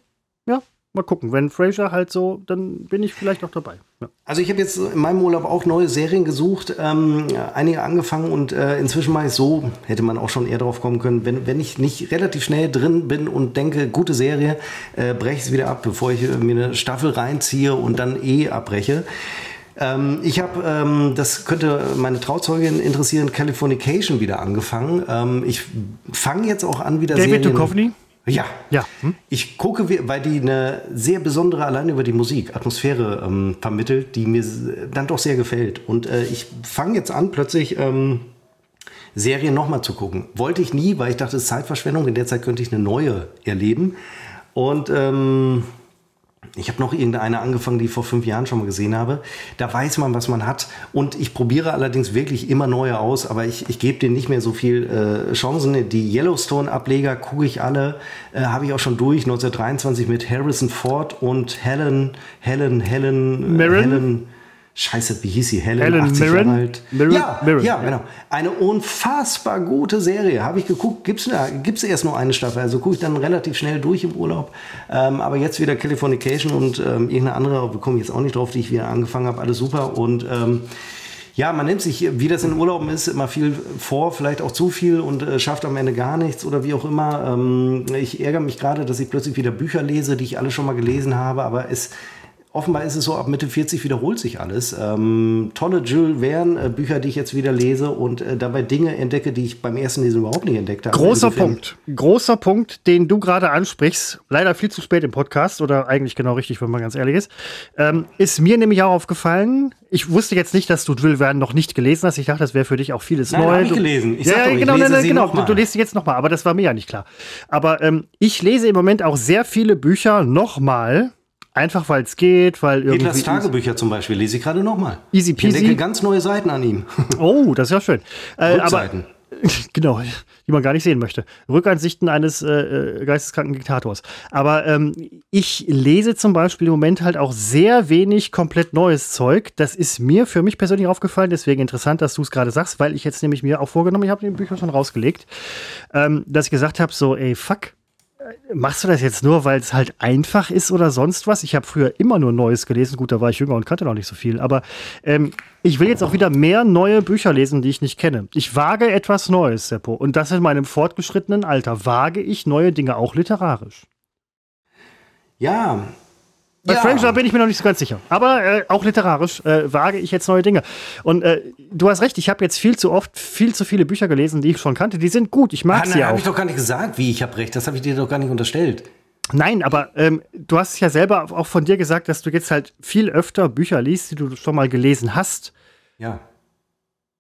ja, mal gucken. Wenn Frasier halt so, dann bin ich vielleicht auch dabei. Ja. Also ich habe jetzt in meinem Urlaub auch neue Serien gesucht, ähm, einige angefangen und äh, inzwischen mache ich so, hätte man auch schon eher drauf kommen können, wenn, wenn ich nicht relativ schnell drin bin und denke, gute Serie, äh, breche ich es wieder ab, bevor ich äh, mir eine Staffel reinziehe und dann eh abbreche. Ähm, ich habe, ähm, das könnte meine Trauzeugin interessieren, Californication wieder angefangen. Ähm, ich fange jetzt auch an, wieder David Serien... Duchovny? Ja. ja. Hm? Ich gucke, weil die eine sehr besondere, allein über die Musik, Atmosphäre ähm, vermittelt, die mir dann doch sehr gefällt. Und äh, ich fange jetzt an, plötzlich ähm, Serien nochmal zu gucken. Wollte ich nie, weil ich dachte, es ist Zeitverschwendung. In der Zeit könnte ich eine neue erleben. Und ähm, ich habe noch irgendeine angefangen, die ich vor fünf Jahren schon mal gesehen habe. Da weiß man, was man hat. Und ich probiere allerdings wirklich immer neue aus, aber ich, ich gebe denen nicht mehr so viel äh, Chancen. Die Yellowstone-Ableger gucke ich alle, äh, habe ich auch schon durch. 1923 mit Harrison Ford und Helen, Helen, Helen, Mirren? Helen. Scheiße, wie hieß sie? Helen, Helen 80 Mirren? Jahre alt. Mirren? Ja, Mirren. ja, genau. Eine unfassbar gute Serie. Habe ich geguckt. Gibt es erst nur eine Staffel. Also gucke ich dann relativ schnell durch im Urlaub. Ähm, aber jetzt wieder Californication und ähm, irgendeine andere, bekomme ich jetzt auch nicht drauf, die ich wieder angefangen habe. Alles super. Und ähm, ja, man nimmt sich, wie das in Urlauben ist, immer viel vor, vielleicht auch zu viel und äh, schafft am Ende gar nichts oder wie auch immer. Ähm, ich ärgere mich gerade, dass ich plötzlich wieder Bücher lese, die ich alle schon mal gelesen habe, aber es offenbar ist es so, ab Mitte 40 wiederholt sich alles. Ähm, tolle Jules Verne äh, Bücher, die ich jetzt wieder lese und äh, dabei Dinge entdecke, die ich beim ersten Lesen überhaupt nicht entdeckt habe. Großer Punkt. Großer Punkt, den du gerade ansprichst. Leider viel zu spät im Podcast oder eigentlich genau richtig, wenn man ganz ehrlich ist. Ähm, ist mir nämlich auch aufgefallen. Ich wusste jetzt nicht, dass du Jules Verne noch nicht gelesen hast. Ich dachte, das wäre für dich auch vieles nein, neu. Hab ich gelesen. Ich ja, doch, genau, ich lese nein, genau. Du, du liest sie jetzt nochmal, aber das war mir ja nicht klar. Aber ähm, ich lese im Moment auch sehr viele Bücher nochmal Einfach weil es geht, weil irgendwie. Hitlers Tagebücher zum Beispiel lese ich gerade nochmal. Easy peasy. Ich entdecke ganz neue Seiten an ihm. Oh, das ist ja schön. Äh, aber genau, die man gar nicht sehen möchte. Rückansichten eines äh, äh, geisteskranken Diktators. Aber ähm, ich lese zum Beispiel im Moment halt auch sehr wenig komplett neues Zeug. Das ist mir für mich persönlich aufgefallen, deswegen interessant, dass du es gerade sagst, weil ich jetzt nämlich mir auch vorgenommen, ich habe die Bücher schon rausgelegt, ähm, dass ich gesagt habe, so, ey, fuck, Machst du das jetzt nur, weil es halt einfach ist oder sonst was? Ich habe früher immer nur Neues gelesen. Gut, da war ich jünger und kannte noch nicht so viel. Aber ähm, ich will jetzt auch wieder mehr neue Bücher lesen, die ich nicht kenne. Ich wage etwas Neues, Seppo. Und das in meinem fortgeschrittenen Alter. Wage ich neue Dinge, auch literarisch. Ja, bei ja. Franger bin ich mir noch nicht so ganz sicher. Aber äh, auch literarisch äh, wage ich jetzt neue Dinge. Und äh, du hast recht, ich habe jetzt viel zu oft viel zu viele Bücher gelesen, die ich schon kannte. Die sind gut, ich mag ah, sie auch. habe ich doch gar nicht gesagt, wie ich habe recht. Das habe ich dir doch gar nicht unterstellt. Nein, aber ähm, du hast ja selber auch von dir gesagt, dass du jetzt halt viel öfter Bücher liest, die du schon mal gelesen hast. Ja.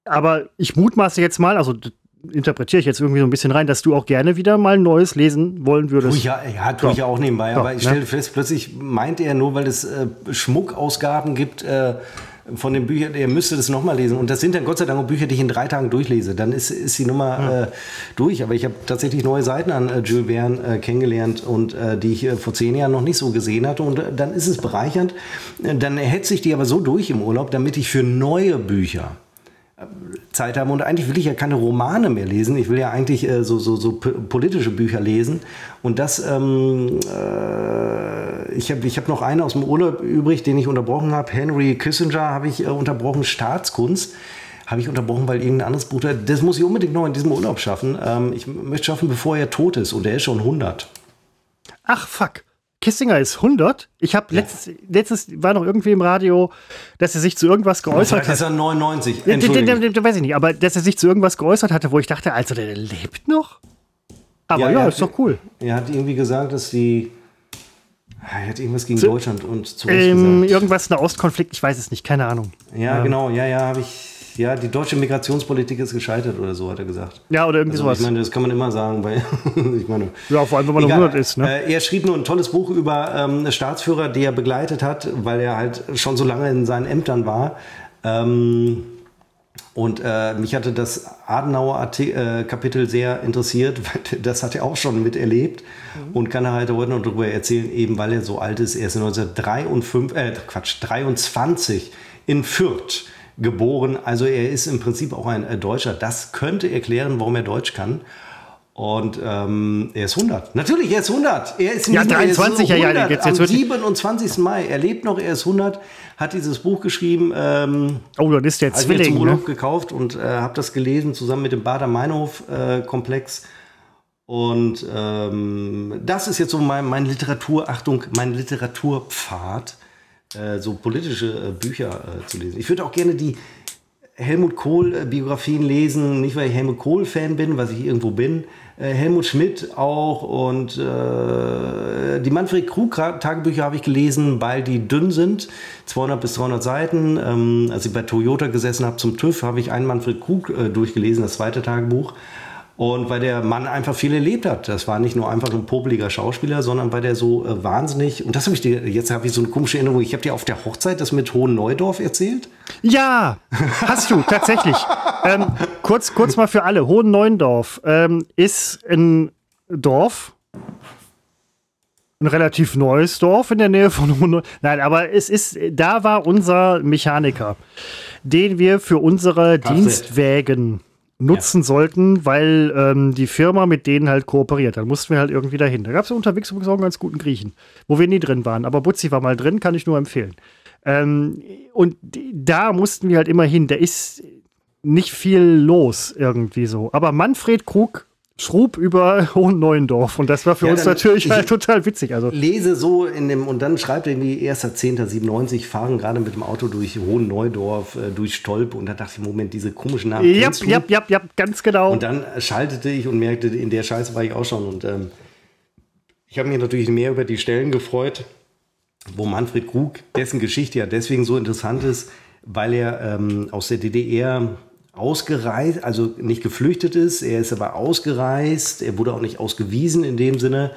Aber ich mutmaße jetzt mal, also interpretiere ich jetzt irgendwie so ein bisschen rein, dass du auch gerne wieder mal Neues lesen wollen würdest. Tue ja, ja, tue ja. ich auch nebenbei. Ja, aber ich stelle ne? fest, plötzlich meint er nur, weil es äh, Schmuckausgaben gibt äh, von den Büchern, er müsste das nochmal lesen. Und das sind dann Gott sei Dank auch Bücher, die ich in drei Tagen durchlese. Dann ist, ist die Nummer ja. äh, durch. Aber ich habe tatsächlich neue Seiten an äh, Jules Verne äh, kennengelernt und äh, die ich vor zehn Jahren noch nicht so gesehen hatte. Und dann ist es bereichernd. Dann hetze ich die aber so durch im Urlaub, damit ich für neue Bücher Zeit haben. Und eigentlich will ich ja keine Romane mehr lesen. Ich will ja eigentlich äh, so, so, so politische Bücher lesen. Und das, ähm, äh, ich habe ich hab noch einen aus dem Urlaub übrig, den ich unterbrochen habe. Henry Kissinger habe ich äh, unterbrochen, Staatskunst. Habe ich unterbrochen, weil irgendein anderes Buch, das muss ich unbedingt noch in diesem Urlaub schaffen. Ähm, ich möchte schaffen, bevor er tot ist. Und er ist schon 100. Ach, fuck. Kissinger ist 100. Ich habe ja. letztens, letztens war noch irgendwie im Radio, dass er sich zu irgendwas geäußert hat. ist er 99. Den, den, den, den, weiß ich nicht, aber dass er sich zu irgendwas geäußert hatte, wo ich dachte, also der lebt noch. Aber ja, ja ist doch cool. Er hat irgendwie gesagt, dass die er hat irgendwas gegen zu, Deutschland und zu ähm, Irgendwas, ein Ostkonflikt, ich weiß es nicht, keine Ahnung. Ja, ähm. genau, ja, ja, habe ich ja, die deutsche Migrationspolitik ist gescheitert oder so, hat er gesagt. Ja, oder irgendwie also, sowas. Ich meine, das kann man immer sagen, weil ich meine. Ja, vor allem, wenn man egal, 100 ist. Ne? Äh, er schrieb nur ein tolles Buch über ähm, Staatsführer, die er begleitet hat, weil er halt schon so lange in seinen Ämtern war. Ähm, und äh, mich hatte das Adenauer-Kapitel äh, sehr interessiert, weil das hat er auch schon miterlebt mhm. und kann er halt heute noch darüber erzählen, eben weil er so alt ist. Er ist 1953, äh, Quatsch, 23 in Fürth geboren. Also er ist im Prinzip auch ein äh, Deutscher. Das könnte erklären, warum er Deutsch kann. Und ähm, er ist 100. Natürlich, er ist 100. Er ist ja, 23 er ist 100, ja, jetzt, jetzt am 27. Mai. Er lebt noch, er ist 100, hat dieses Buch geschrieben. Ähm, oh, das ist jetzt Zwilling. Ich zum Urlaub ne? gekauft und äh, habe das gelesen zusammen mit dem Bader-Meinhof-Komplex. Äh, und ähm, das ist jetzt so mein, mein Literatur, Achtung, mein Literaturpfad. Äh, so politische äh, Bücher äh, zu lesen. Ich würde auch gerne die Helmut Kohl-Biografien lesen, nicht weil ich Helmut Kohl-Fan bin, was ich irgendwo bin. Helmut Schmidt auch und äh, die Manfred Krug-Tagebücher habe ich gelesen, weil die dünn sind, 200 bis 300 Seiten. Ähm, als ich bei Toyota gesessen habe zum TÜV, habe ich einen Manfred Krug äh, durchgelesen, das zweite Tagebuch. Und weil der Mann einfach viel erlebt hat. Das war nicht nur einfach ein popeliger Schauspieler, sondern weil der so äh, wahnsinnig. Und das habe ich dir, jetzt habe ich so eine komische Erinnerung. Ich habe dir auf der Hochzeit das mit Hohen Neudorf erzählt. Ja, hast du, tatsächlich. ähm, kurz, kurz mal für alle. Hohen Neudorf ähm, ist ein Dorf, ein relativ neues Dorf in der Nähe von Hohen Nein, aber es ist, da war unser Mechaniker, den wir für unsere Kfz. Dienstwägen nutzen ja. sollten, weil ähm, die Firma mit denen halt kooperiert. Dann mussten wir halt irgendwie dahin. Da gab es unterwegs übrigens auch einen ganz guten Griechen, wo wir nie drin waren. Aber Butzi war mal drin, kann ich nur empfehlen. Ähm, und da mussten wir halt immer hin. Da ist nicht viel los irgendwie so. Aber Manfred Krug Schrub über Hohen Neuendorf. Und das war für ja, uns natürlich halt total witzig. Also lese so in dem, und dann schreibt er irgendwie 1.10.97, fahren gerade mit dem Auto durch Hohen Neudorf, äh, durch Stolpe. Und da dachte ich, Moment, diese komischen Namen. Ja, ja, ja, ja, ganz genau. Und dann schaltete ich und merkte, in der Scheiße war ich auch schon. Und ähm, ich habe mich natürlich mehr über die Stellen gefreut, wo Manfred Krug, dessen Geschichte ja deswegen so interessant ist, weil er ähm, aus der DDR ausgereist, also nicht geflüchtet ist, er ist aber ausgereist, er wurde auch nicht ausgewiesen in dem Sinne,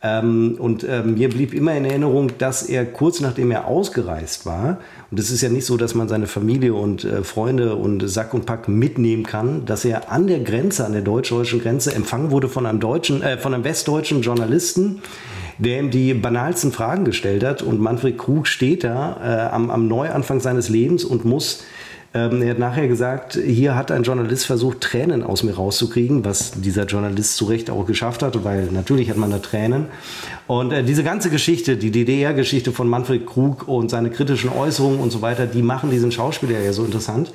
Ähm, und äh, mir blieb immer in Erinnerung, dass er kurz nachdem er ausgereist war, und es ist ja nicht so, dass man seine Familie und äh, Freunde und Sack und Pack mitnehmen kann, dass er an der Grenze, an der deutsch-deutschen Grenze empfangen wurde von einem deutschen, äh, von einem westdeutschen Journalisten, der ihm die banalsten Fragen gestellt hat. Und Manfred Krug steht da äh, am, am Neuanfang seines Lebens und muss ähm, er hat nachher gesagt, hier hat ein Journalist versucht, Tränen aus mir rauszukriegen, was dieser Journalist zu Recht auch geschafft hat, weil natürlich hat man da Tränen. Und äh, diese ganze Geschichte, die DDR-Geschichte von Manfred Krug und seine kritischen Äußerungen und so weiter, die machen diesen Schauspieler ja so interessant.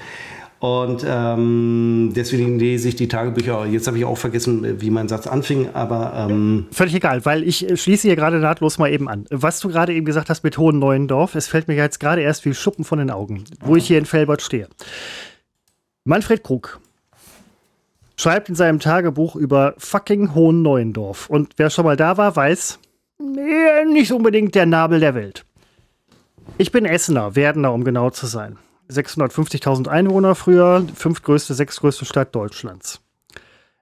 Und ähm, deswegen lese ich die Tagebücher. Jetzt habe ich auch vergessen, wie mein Satz anfing, aber. Ähm Völlig egal, weil ich äh, schließe hier gerade nahtlos mal eben an. Was du gerade eben gesagt hast mit Hohen Neuendorf, es fällt mir jetzt gerade erst wie Schuppen von den Augen, wo ich hier in Felbert stehe. Manfred Krug schreibt in seinem Tagebuch über fucking Hohen Neuendorf. Und wer schon mal da war, weiß, nicht unbedingt der Nabel der Welt. Ich bin Essener, Werdener, um genau zu sein. 650.000 Einwohner früher, fünftgrößte, sechstgrößte Stadt Deutschlands.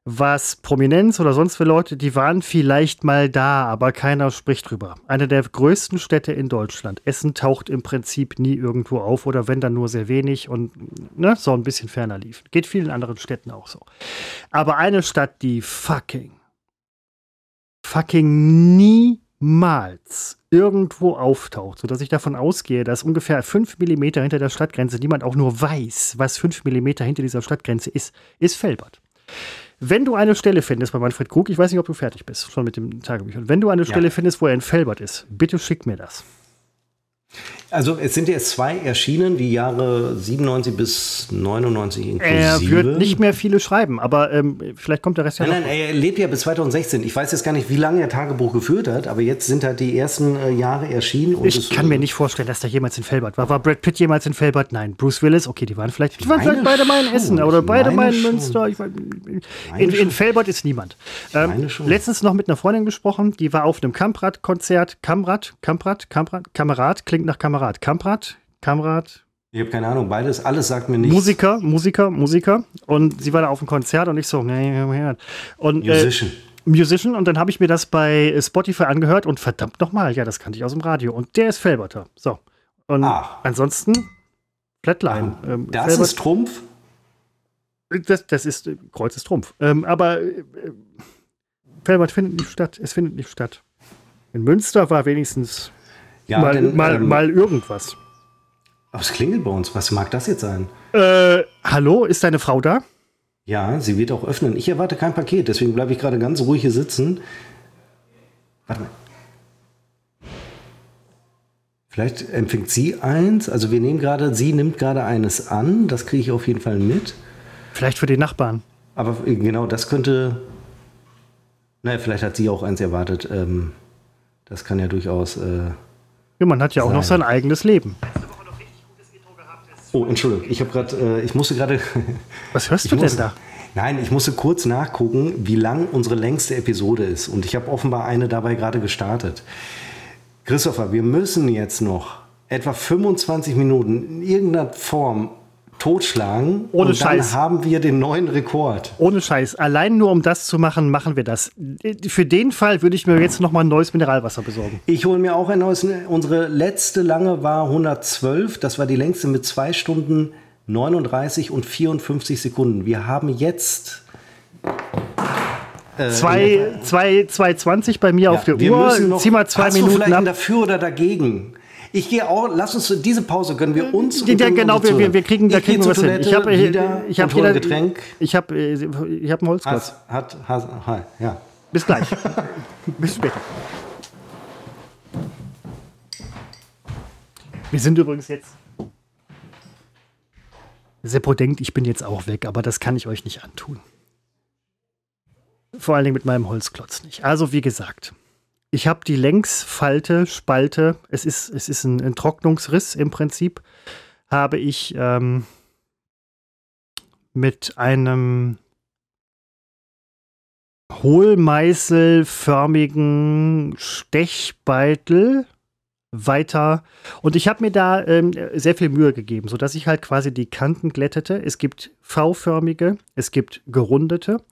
Was Prominenz oder sonst für Leute, die waren vielleicht mal da, aber keiner spricht drüber. Eine der größten Städte in Deutschland. Essen taucht im Prinzip nie irgendwo auf oder wenn dann nur sehr wenig und ne, so ein bisschen ferner lief. Geht vielen anderen Städten auch so. Aber eine Stadt, die fucking, fucking niemals irgendwo auftaucht, sodass ich davon ausgehe, dass ungefähr fünf Millimeter hinter der Stadtgrenze niemand auch nur weiß, was fünf Millimeter hinter dieser Stadtgrenze ist, ist Felbert. Wenn du eine Stelle findest bei Manfred Krug, ich weiß nicht, ob du fertig bist schon mit dem Tagebuch, wenn du eine Stelle ja. findest, wo er in Felbert ist, bitte schick mir das. Also es sind jetzt zwei erschienen, die Jahre 97 bis 99 inklusive. Er wird nicht mehr viele schreiben, aber ähm, vielleicht kommt der Rest ja Nein, nein, er lebt ja bis 2016. Ich weiß jetzt gar nicht, wie lange er Tagebuch geführt hat, aber jetzt sind halt die ersten äh, Jahre erschienen. ich kann mir nicht vorstellen, dass da jemals in Felbert war. War Brad Pitt jemals in Felbert? Nein. Bruce Willis? Okay, die waren vielleicht, die waren vielleicht beide mal in Essen oder beide mal in Münster. Ich, in, in, Felbert ist niemand. Ähm, letztens noch mit einer Freundin gesprochen, die war auf einem Kamprad-Konzert. Kamrad, Kamprad, Kamprad, Kamerad, klingt nach Kamerad. Kamerad? Kamerad? Kamerad? Ich habe keine Ahnung, beides, alles sagt mir nichts. Musiker, Musiker, Musiker. Und sie war da auf dem Konzert und ich so, nee, und äh, Musician. Äh, Musician und dann habe ich mir das bei Spotify angehört und verdammt nochmal, ja, das kannte ich aus dem Radio. Und der ist Felberter. So. Und Ach. ansonsten Flatline. Ähm, das Felbert, ist Trumpf? Das, das ist äh, Kreuz ist Trumpf. Ähm, aber äh, Felbert findet nicht statt. Es findet nicht statt. In Münster war wenigstens ja, mal, denn, mal, ähm, mal irgendwas. Aber es klingelt bei uns. Was mag das jetzt sein? Äh, hallo, ist deine Frau da? Ja, sie wird auch öffnen. Ich erwarte kein Paket, deswegen bleibe ich gerade ganz ruhig hier sitzen. Warte mal. Vielleicht empfängt sie eins. Also wir nehmen gerade, sie nimmt gerade eines an. Das kriege ich auf jeden Fall mit. Vielleicht für die Nachbarn. Aber genau, das könnte. Naja, vielleicht hat sie auch eins erwartet. Ähm, das kann ja durchaus. Ja, man hat ja auch sein. noch sein eigenes Leben. Oh, Entschuldigung, ich habe gerade, äh, ich musste gerade. Was hörst du musste, denn da? Nein, ich musste kurz nachgucken, wie lang unsere längste Episode ist. Und ich habe offenbar eine dabei gerade gestartet. Christopher, wir müssen jetzt noch etwa 25 Minuten in irgendeiner Form totschlagen. Ohne und Scheiß. Dann haben wir den neuen Rekord. Ohne Scheiß. Allein nur um das zu machen, machen wir das. Für den Fall würde ich mir jetzt noch mal ein neues Mineralwasser besorgen. Ich hole mir auch ein neues. Unsere letzte lange war 112. Das war die längste mit 2 Stunden 39 und 54 Sekunden. Wir haben jetzt 2,20 äh, bei mir ja, auf der Uhr. Noch, Zieh mal zwei Minuten du vielleicht ab. dafür oder dagegen? Ich gehe auch, lass uns diese Pause gönnen wir uns. Ja, genau, wir, wir, wir kriegen, da kriegen wir was hin. Ich habe ich hab ein Getränk. Ich habe ich hab einen Holzklotz. Hat, hat, hat, ja. Bis gleich. Bis später. Wir sind übrigens jetzt. Seppo denkt, ich bin jetzt auch weg, aber das kann ich euch nicht antun. Vor allen Dingen mit meinem Holzklotz nicht. Also, wie gesagt, ich habe die Längsfalte, Spalte, es ist, es ist ein, ein Trocknungsriss im Prinzip, habe ich ähm, mit einem hohlmeißelförmigen Stechbeitel weiter. Und ich habe mir da ähm, sehr viel Mühe gegeben, sodass ich halt quasi die Kanten glättete. Es gibt V-förmige, es gibt gerundete.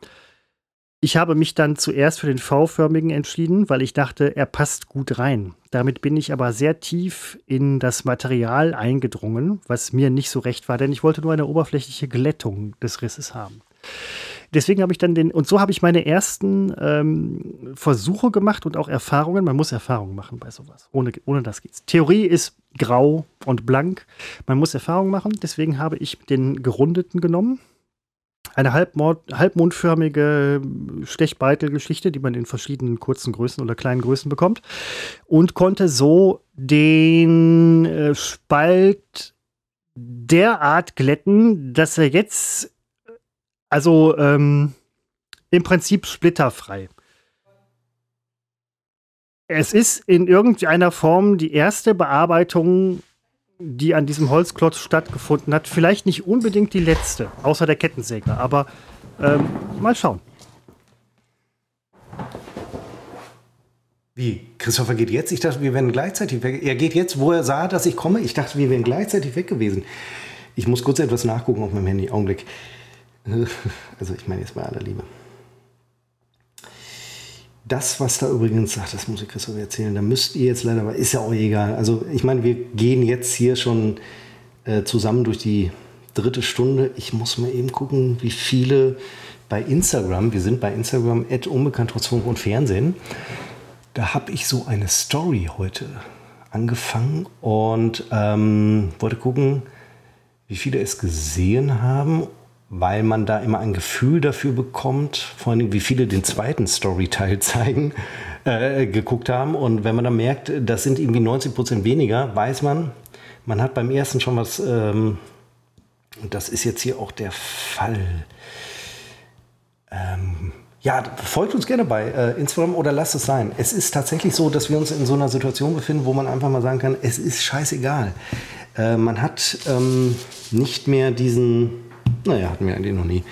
Ich habe mich dann zuerst für den V-förmigen entschieden, weil ich dachte, er passt gut rein. Damit bin ich aber sehr tief in das Material eingedrungen, was mir nicht so recht war, denn ich wollte nur eine oberflächliche Glättung des Risses haben. Deswegen habe ich dann den, und so habe ich meine ersten ähm, Versuche gemacht und auch Erfahrungen. Man muss Erfahrungen machen bei sowas. Ohne, ohne das geht's. Theorie ist grau und blank. Man muss Erfahrungen machen. Deswegen habe ich den gerundeten genommen eine halbmondförmige Stechbeitel-Geschichte, die man in verschiedenen kurzen Größen oder kleinen Größen bekommt. Und konnte so den äh, Spalt derart glätten, dass er jetzt, also ähm, im Prinzip splitterfrei. Es ist in irgendeiner Form die erste Bearbeitung die an diesem Holzklotz stattgefunden hat. Vielleicht nicht unbedingt die letzte, außer der Kettensäge, aber ähm, mal schauen. Wie? Christopher geht jetzt? Ich dachte, wir wären gleichzeitig weg. Er geht jetzt, wo er sah, dass ich komme. Ich dachte, wir wären gleichzeitig weg gewesen. Ich muss kurz etwas nachgucken auf meinem Handy. Augenblick. Also, ich meine jetzt bei aller Liebe. Das, was da übrigens, ach, das muss ich Christoph erzählen, da müsst ihr jetzt leider, aber ist ja auch egal. Also ich meine, wir gehen jetzt hier schon äh, zusammen durch die dritte Stunde. Ich muss mal eben gucken, wie viele bei Instagram, wir sind bei Instagram, unbekannt trotz Funk und Fernsehen. Da habe ich so eine Story heute angefangen und ähm, wollte gucken, wie viele es gesehen haben weil man da immer ein Gefühl dafür bekommt, vor allem wie viele den zweiten Storyteil zeigen, äh, geguckt haben. Und wenn man dann merkt, das sind irgendwie 90 Prozent weniger, weiß man, man hat beim ersten schon was, ähm, und das ist jetzt hier auch der Fall. Ähm, ja, folgt uns gerne bei äh, Instagram oder lasst es sein. Es ist tatsächlich so, dass wir uns in so einer Situation befinden, wo man einfach mal sagen kann, es ist scheißegal. Äh, man hat ähm, nicht mehr diesen naja, hatten wir eigentlich noch nie.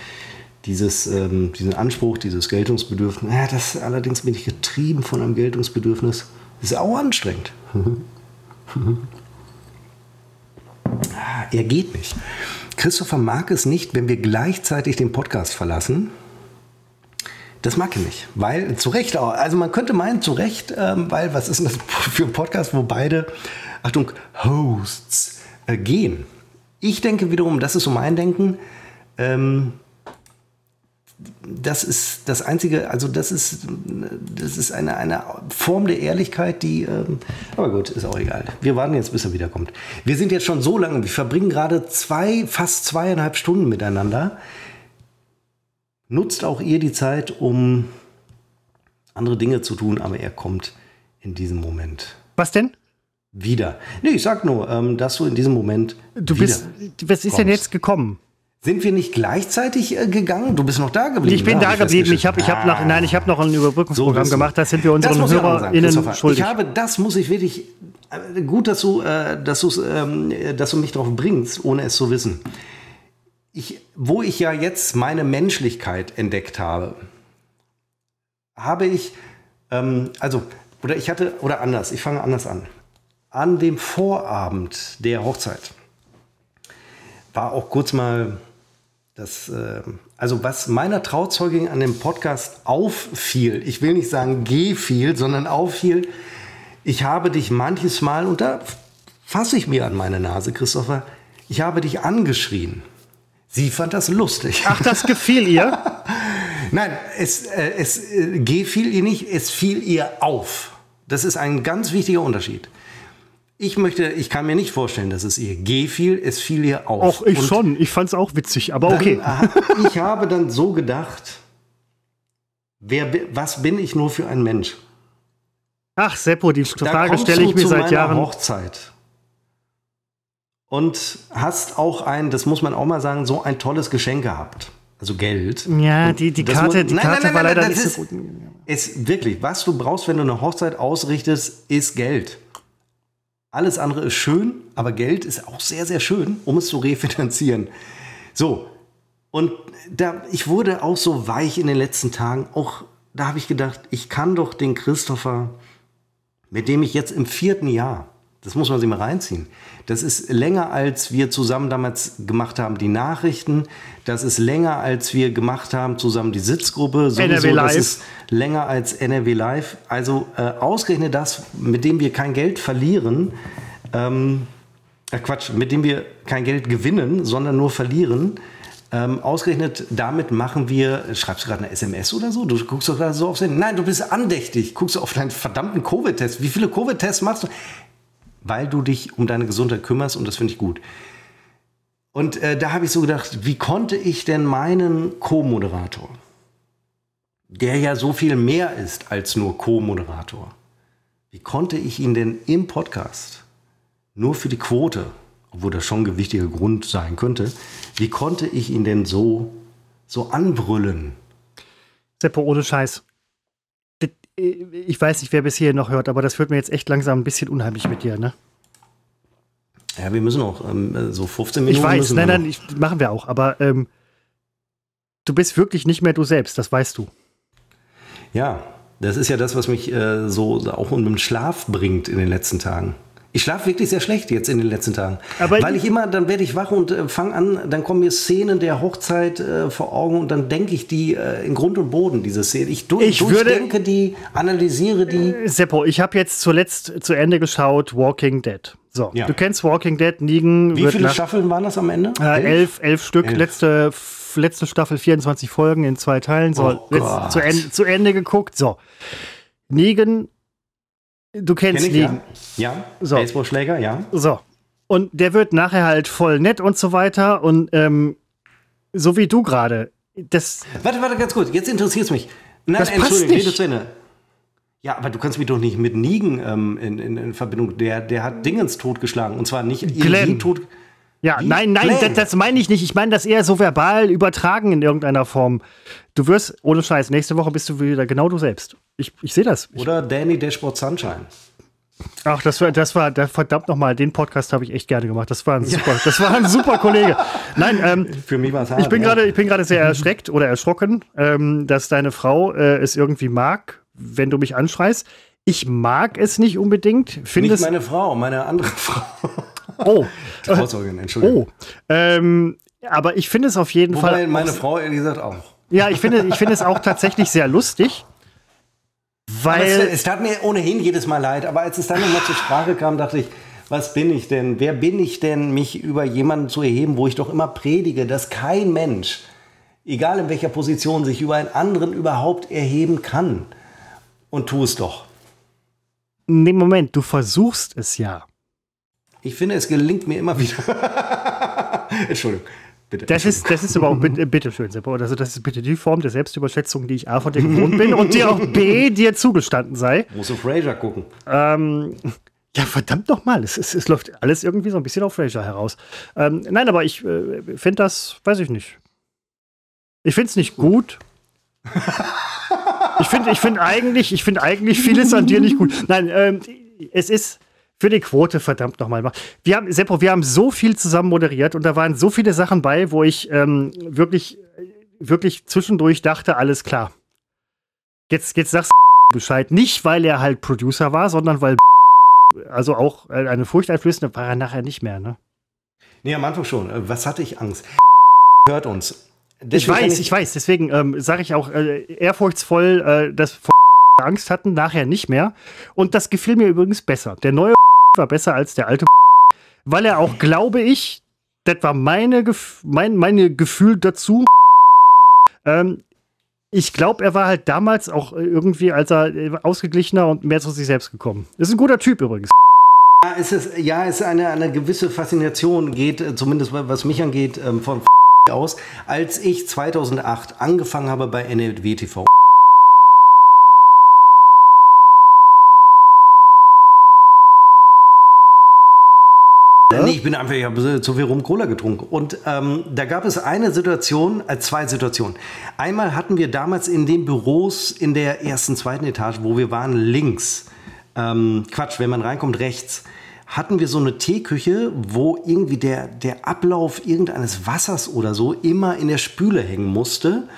Dieses, ähm, diesen Anspruch, dieses Geltungsbedürfnis, ja, das allerdings bin ich getrieben von einem Geltungsbedürfnis. Das ist auch anstrengend. Er geht nicht. Christopher mag es nicht, wenn wir gleichzeitig den Podcast verlassen. Das mag er nicht, weil zu Recht auch. Also man könnte meinen, zu Recht, ähm, weil was ist denn das für ein Podcast, wo beide, Achtung, Hosts äh, gehen? Ich denke wiederum, das ist so mein Denken, ähm, das ist das einzige, also das ist, das ist eine, eine Form der Ehrlichkeit, die, ähm, aber gut, ist auch egal. Wir warten jetzt, bis er wiederkommt. Wir sind jetzt schon so lange, wir verbringen gerade zwei, fast zweieinhalb Stunden miteinander. Nutzt auch ihr die Zeit, um andere Dinge zu tun, aber er kommt in diesem Moment. Was denn? Wieder. Nee, ich sag nur, ähm, dass du in diesem Moment. Du bist, was ist kommst. denn jetzt gekommen? Sind wir nicht gleichzeitig äh, gegangen? Du bist noch da geblieben. Ich bin da geblieben. Ich habe ich hab noch, nein, ich habe noch ein Überbrückungsprogramm so gemacht. Das sind wir unseren HörerInnen schuldig. Ich habe, das muss ich wirklich, äh, gut, dass du, äh, dass, ähm, dass du mich darauf bringst, ohne es zu wissen. Ich, wo ich ja jetzt meine Menschlichkeit entdeckt habe, habe ich, ähm, also, oder ich hatte, oder anders, ich fange anders an. An dem Vorabend der Hochzeit war auch kurz mal das, äh, also was meiner Trauzeugin an dem Podcast auffiel, ich will nicht sagen gefiel, sondern auffiel, ich habe dich manches Mal, und da fasse ich mir an meine Nase, Christopher, ich habe dich angeschrien. Sie fand das lustig. Ach, das gefiel ihr? Nein, es, äh, es äh, gefiel ihr nicht, es fiel ihr auf. Das ist ein ganz wichtiger Unterschied. Ich möchte, ich kann mir nicht vorstellen, dass es ihr gefiel. Es fiel ihr auf. Auch ich Und schon. Ich fand es auch witzig, aber okay. ich habe dann so gedacht, wer, was bin ich nur für ein Mensch? Ach, Seppo, die Frage stelle ich mir seit Jahren. Hochzeit. Und hast auch ein, das muss man auch mal sagen, so ein tolles Geschenk gehabt. Also Geld. Ja, die, die Karte, muss, die nein, Karte nein, nein, war leider nicht so gut. Ist wirklich, was du brauchst, wenn du eine Hochzeit ausrichtest, ist Geld. Alles andere ist schön, aber Geld ist auch sehr, sehr schön, um es zu refinanzieren. So, und da, ich wurde auch so weich in den letzten Tagen. Auch da habe ich gedacht, ich kann doch den Christopher, mit dem ich jetzt im vierten Jahr, Das muss man sich mal reinziehen. Das ist länger, als wir zusammen damals gemacht haben, die Nachrichten. Das ist länger, als wir gemacht haben, zusammen die Sitzgruppe. Sowieso, NRW Live. Das ist länger als NRW Live. Also äh, ausgerechnet das, mit dem wir kein Geld verlieren. Ähm, äh Quatsch, mit dem wir kein Geld gewinnen, sondern nur verlieren. Ähm, ausgerechnet damit machen wir, schreibst du gerade eine SMS oder so? Du guckst doch gerade so aufs Handy. Nein, du bist andächtig. Guckst du auf deinen verdammten Covid-Test. Wie viele Covid-Tests machst du? Weil du dich um deine Gesundheit kümmerst und das finde ich gut. Und äh, da habe ich so gedacht, wie konnte ich denn meinen Co-Moderator, der ja so viel mehr ist als nur Co-Moderator, wie konnte ich ihn denn im Podcast nur für die Quote obwohl das schon ein gewichtiger Grund sein könnte, wie konnte ich ihn denn so, so anbrüllen? Seppo, ohne Scheiß. Ich weiß nicht, wer bis hier noch hört, aber das wird mir jetzt echt langsam ein bisschen unheimlich mit dir, ne? Ja, wir müssen auch ähm, so 15 Minuten. Ich weiß, nein, nein, ich, machen wir auch, aber ähm, du bist wirklich nicht mehr du selbst, das weißt du. Ja, das ist ja das, was mich äh, so auch um den Schlaf bringt in den letzten Tagen. Ich schlafe wirklich sehr schlecht jetzt in den letzten Tagen. Aber Weil ich immer, dann werde ich wach und äh, fange an, dann kommen mir Szenen der Hochzeit äh, vor Augen und dann denke ich die äh, in Grund und Boden, diese Szene. Ich, du, ich durchdenke die, analysiere die. Äh, Seppo, ich habe jetzt zuletzt zu Ende geschaut Walking Dead. So, ja. du kennst Walking Dead, Nigen. Wie viele Staffeln waren das am Ende? Äh, elf, elf Stück, elf. letzte letzte Staffel 24 Folgen in zwei Teilen. So, oh zu, Ende, zu Ende geguckt. So. Negan Du kennst Kenn ich, Ligen. Ja, ja. So. Baseballschläger, ja. So. Und der wird nachher halt voll nett und so weiter. Und ähm, so wie du gerade. Das. Warte, warte, ganz kurz. Jetzt interessiert es mich. Nein, das Entschuldigung, rede zu Ende. Ja, aber du kannst mich doch nicht mit Nigen ähm, in, in, in, Verbindung. Der, der hat Dingens totgeschlagen. Und zwar nicht Glenn. tot. Ja, Wie? nein, nein, das, das, meine ich nicht. Ich meine das eher so verbal übertragen in irgendeiner Form. Du wirst, ohne Scheiß, nächste Woche bist du wieder genau du selbst. Ich, ich sehe das. Oder Danny Dashboard Sunshine. Ach, das war, das war, der, verdammt nochmal, den Podcast habe ich echt gerne gemacht. Das war ein super, ja. das war ein super Kollege. Nein, ähm, für mich war es hart. Ich bin gerade, ich bin gerade sehr erschreckt oder erschrocken, ähm, dass deine Frau äh, es irgendwie mag, wenn du mich anschreist. Ich mag es nicht unbedingt. Finde nicht meine Frau, meine andere Frau. Oh. Trauzeugin, Entschuldigung. Oh. Ähm, aber ich finde es auf jeden Wobei Fall. meine Frau ehrlich gesagt auch. Ja, ich finde, ich finde es auch tatsächlich sehr lustig. Weil es, es, tat mir ohnehin jedes Mal leid, aber als es dann nochmal zur Sprache kam, dachte ich, was bin ich denn? Wer bin ich denn, mich über jemanden zu erheben, wo ich doch immer predige, dass kein Mensch, egal in welcher Position, sich über einen anderen überhaupt erheben kann? Und tu es doch. Nee, Moment, du versuchst es ja. Ich finde, es gelingt mir immer wieder. Entschuldigung. Bitte, das, ist, das ist aber auch, bitte, bitte schön, Seppo. Also, das ist bitte die Form der Selbstüberschätzung, die ich A von dir gewohnt bin und die auch B dir zugestanden sei. Muss auf Fraser gucken. Ähm, ja, verdammt nochmal. Es, es, es läuft alles irgendwie so ein bisschen auf Fraser heraus. Ähm, nein, aber ich äh, finde das, weiß ich nicht. Ich finde es nicht gut. ich finde ich find eigentlich, find eigentlich vieles an dir nicht gut. Nein, ähm, es ist für die Quote, verdammt nochmal. Wir haben, Seppo, wir haben so viel zusammen moderiert und da waren so viele Sachen bei, wo ich ähm, wirklich, wirklich zwischendurch dachte, alles klar. Jetzt, jetzt sagst du Bescheid. Nicht, weil er halt Producer war, sondern weil also auch eine furchteinflößende war er nachher nicht mehr, ne? Nee, am Anfang schon. Äh, was hatte ich Angst? Hört uns. Deswegen ich weiß, ich, ich, weiß. Deswegen ähm, sage ich auch äh, ehrfurchtsvoll, äh, dass Angst hatten, nachher nicht mehr. Und das gefiel mir übrigens besser. Der neue war besser als der alte, weil er auch, glaube ich, das war meine, mein meine Gefühl dazu. Ähm, ich glaube, er war halt damals auch irgendwie, als er äh, ausgeglichener und mehr zu sich selbst gekommen. Ist ein guter Typ übrigens. Ja, es ist, ja, es ist eine, eine gewisse Faszination, geht äh, zumindest was mich angeht, ähm, von aus, als ich 2008 angefangen habe bei NLW TV. Ja? Nee, ich bin einfach, ich habe zu viel Rum Cola getrunken. Und ähm, da gab es eine Situation, äh, zwei Situationen. Einmal hatten wir damals in den Büros in der ersten, zweiten Etage, wo wir waren, links. Ähm, Quatsch, wenn man reinkommt, rechts hatten wir so eine Teeküche, wo irgendwie der, der Ablauf irgendeines Wassers oder so immer in der Spüle hängen musste.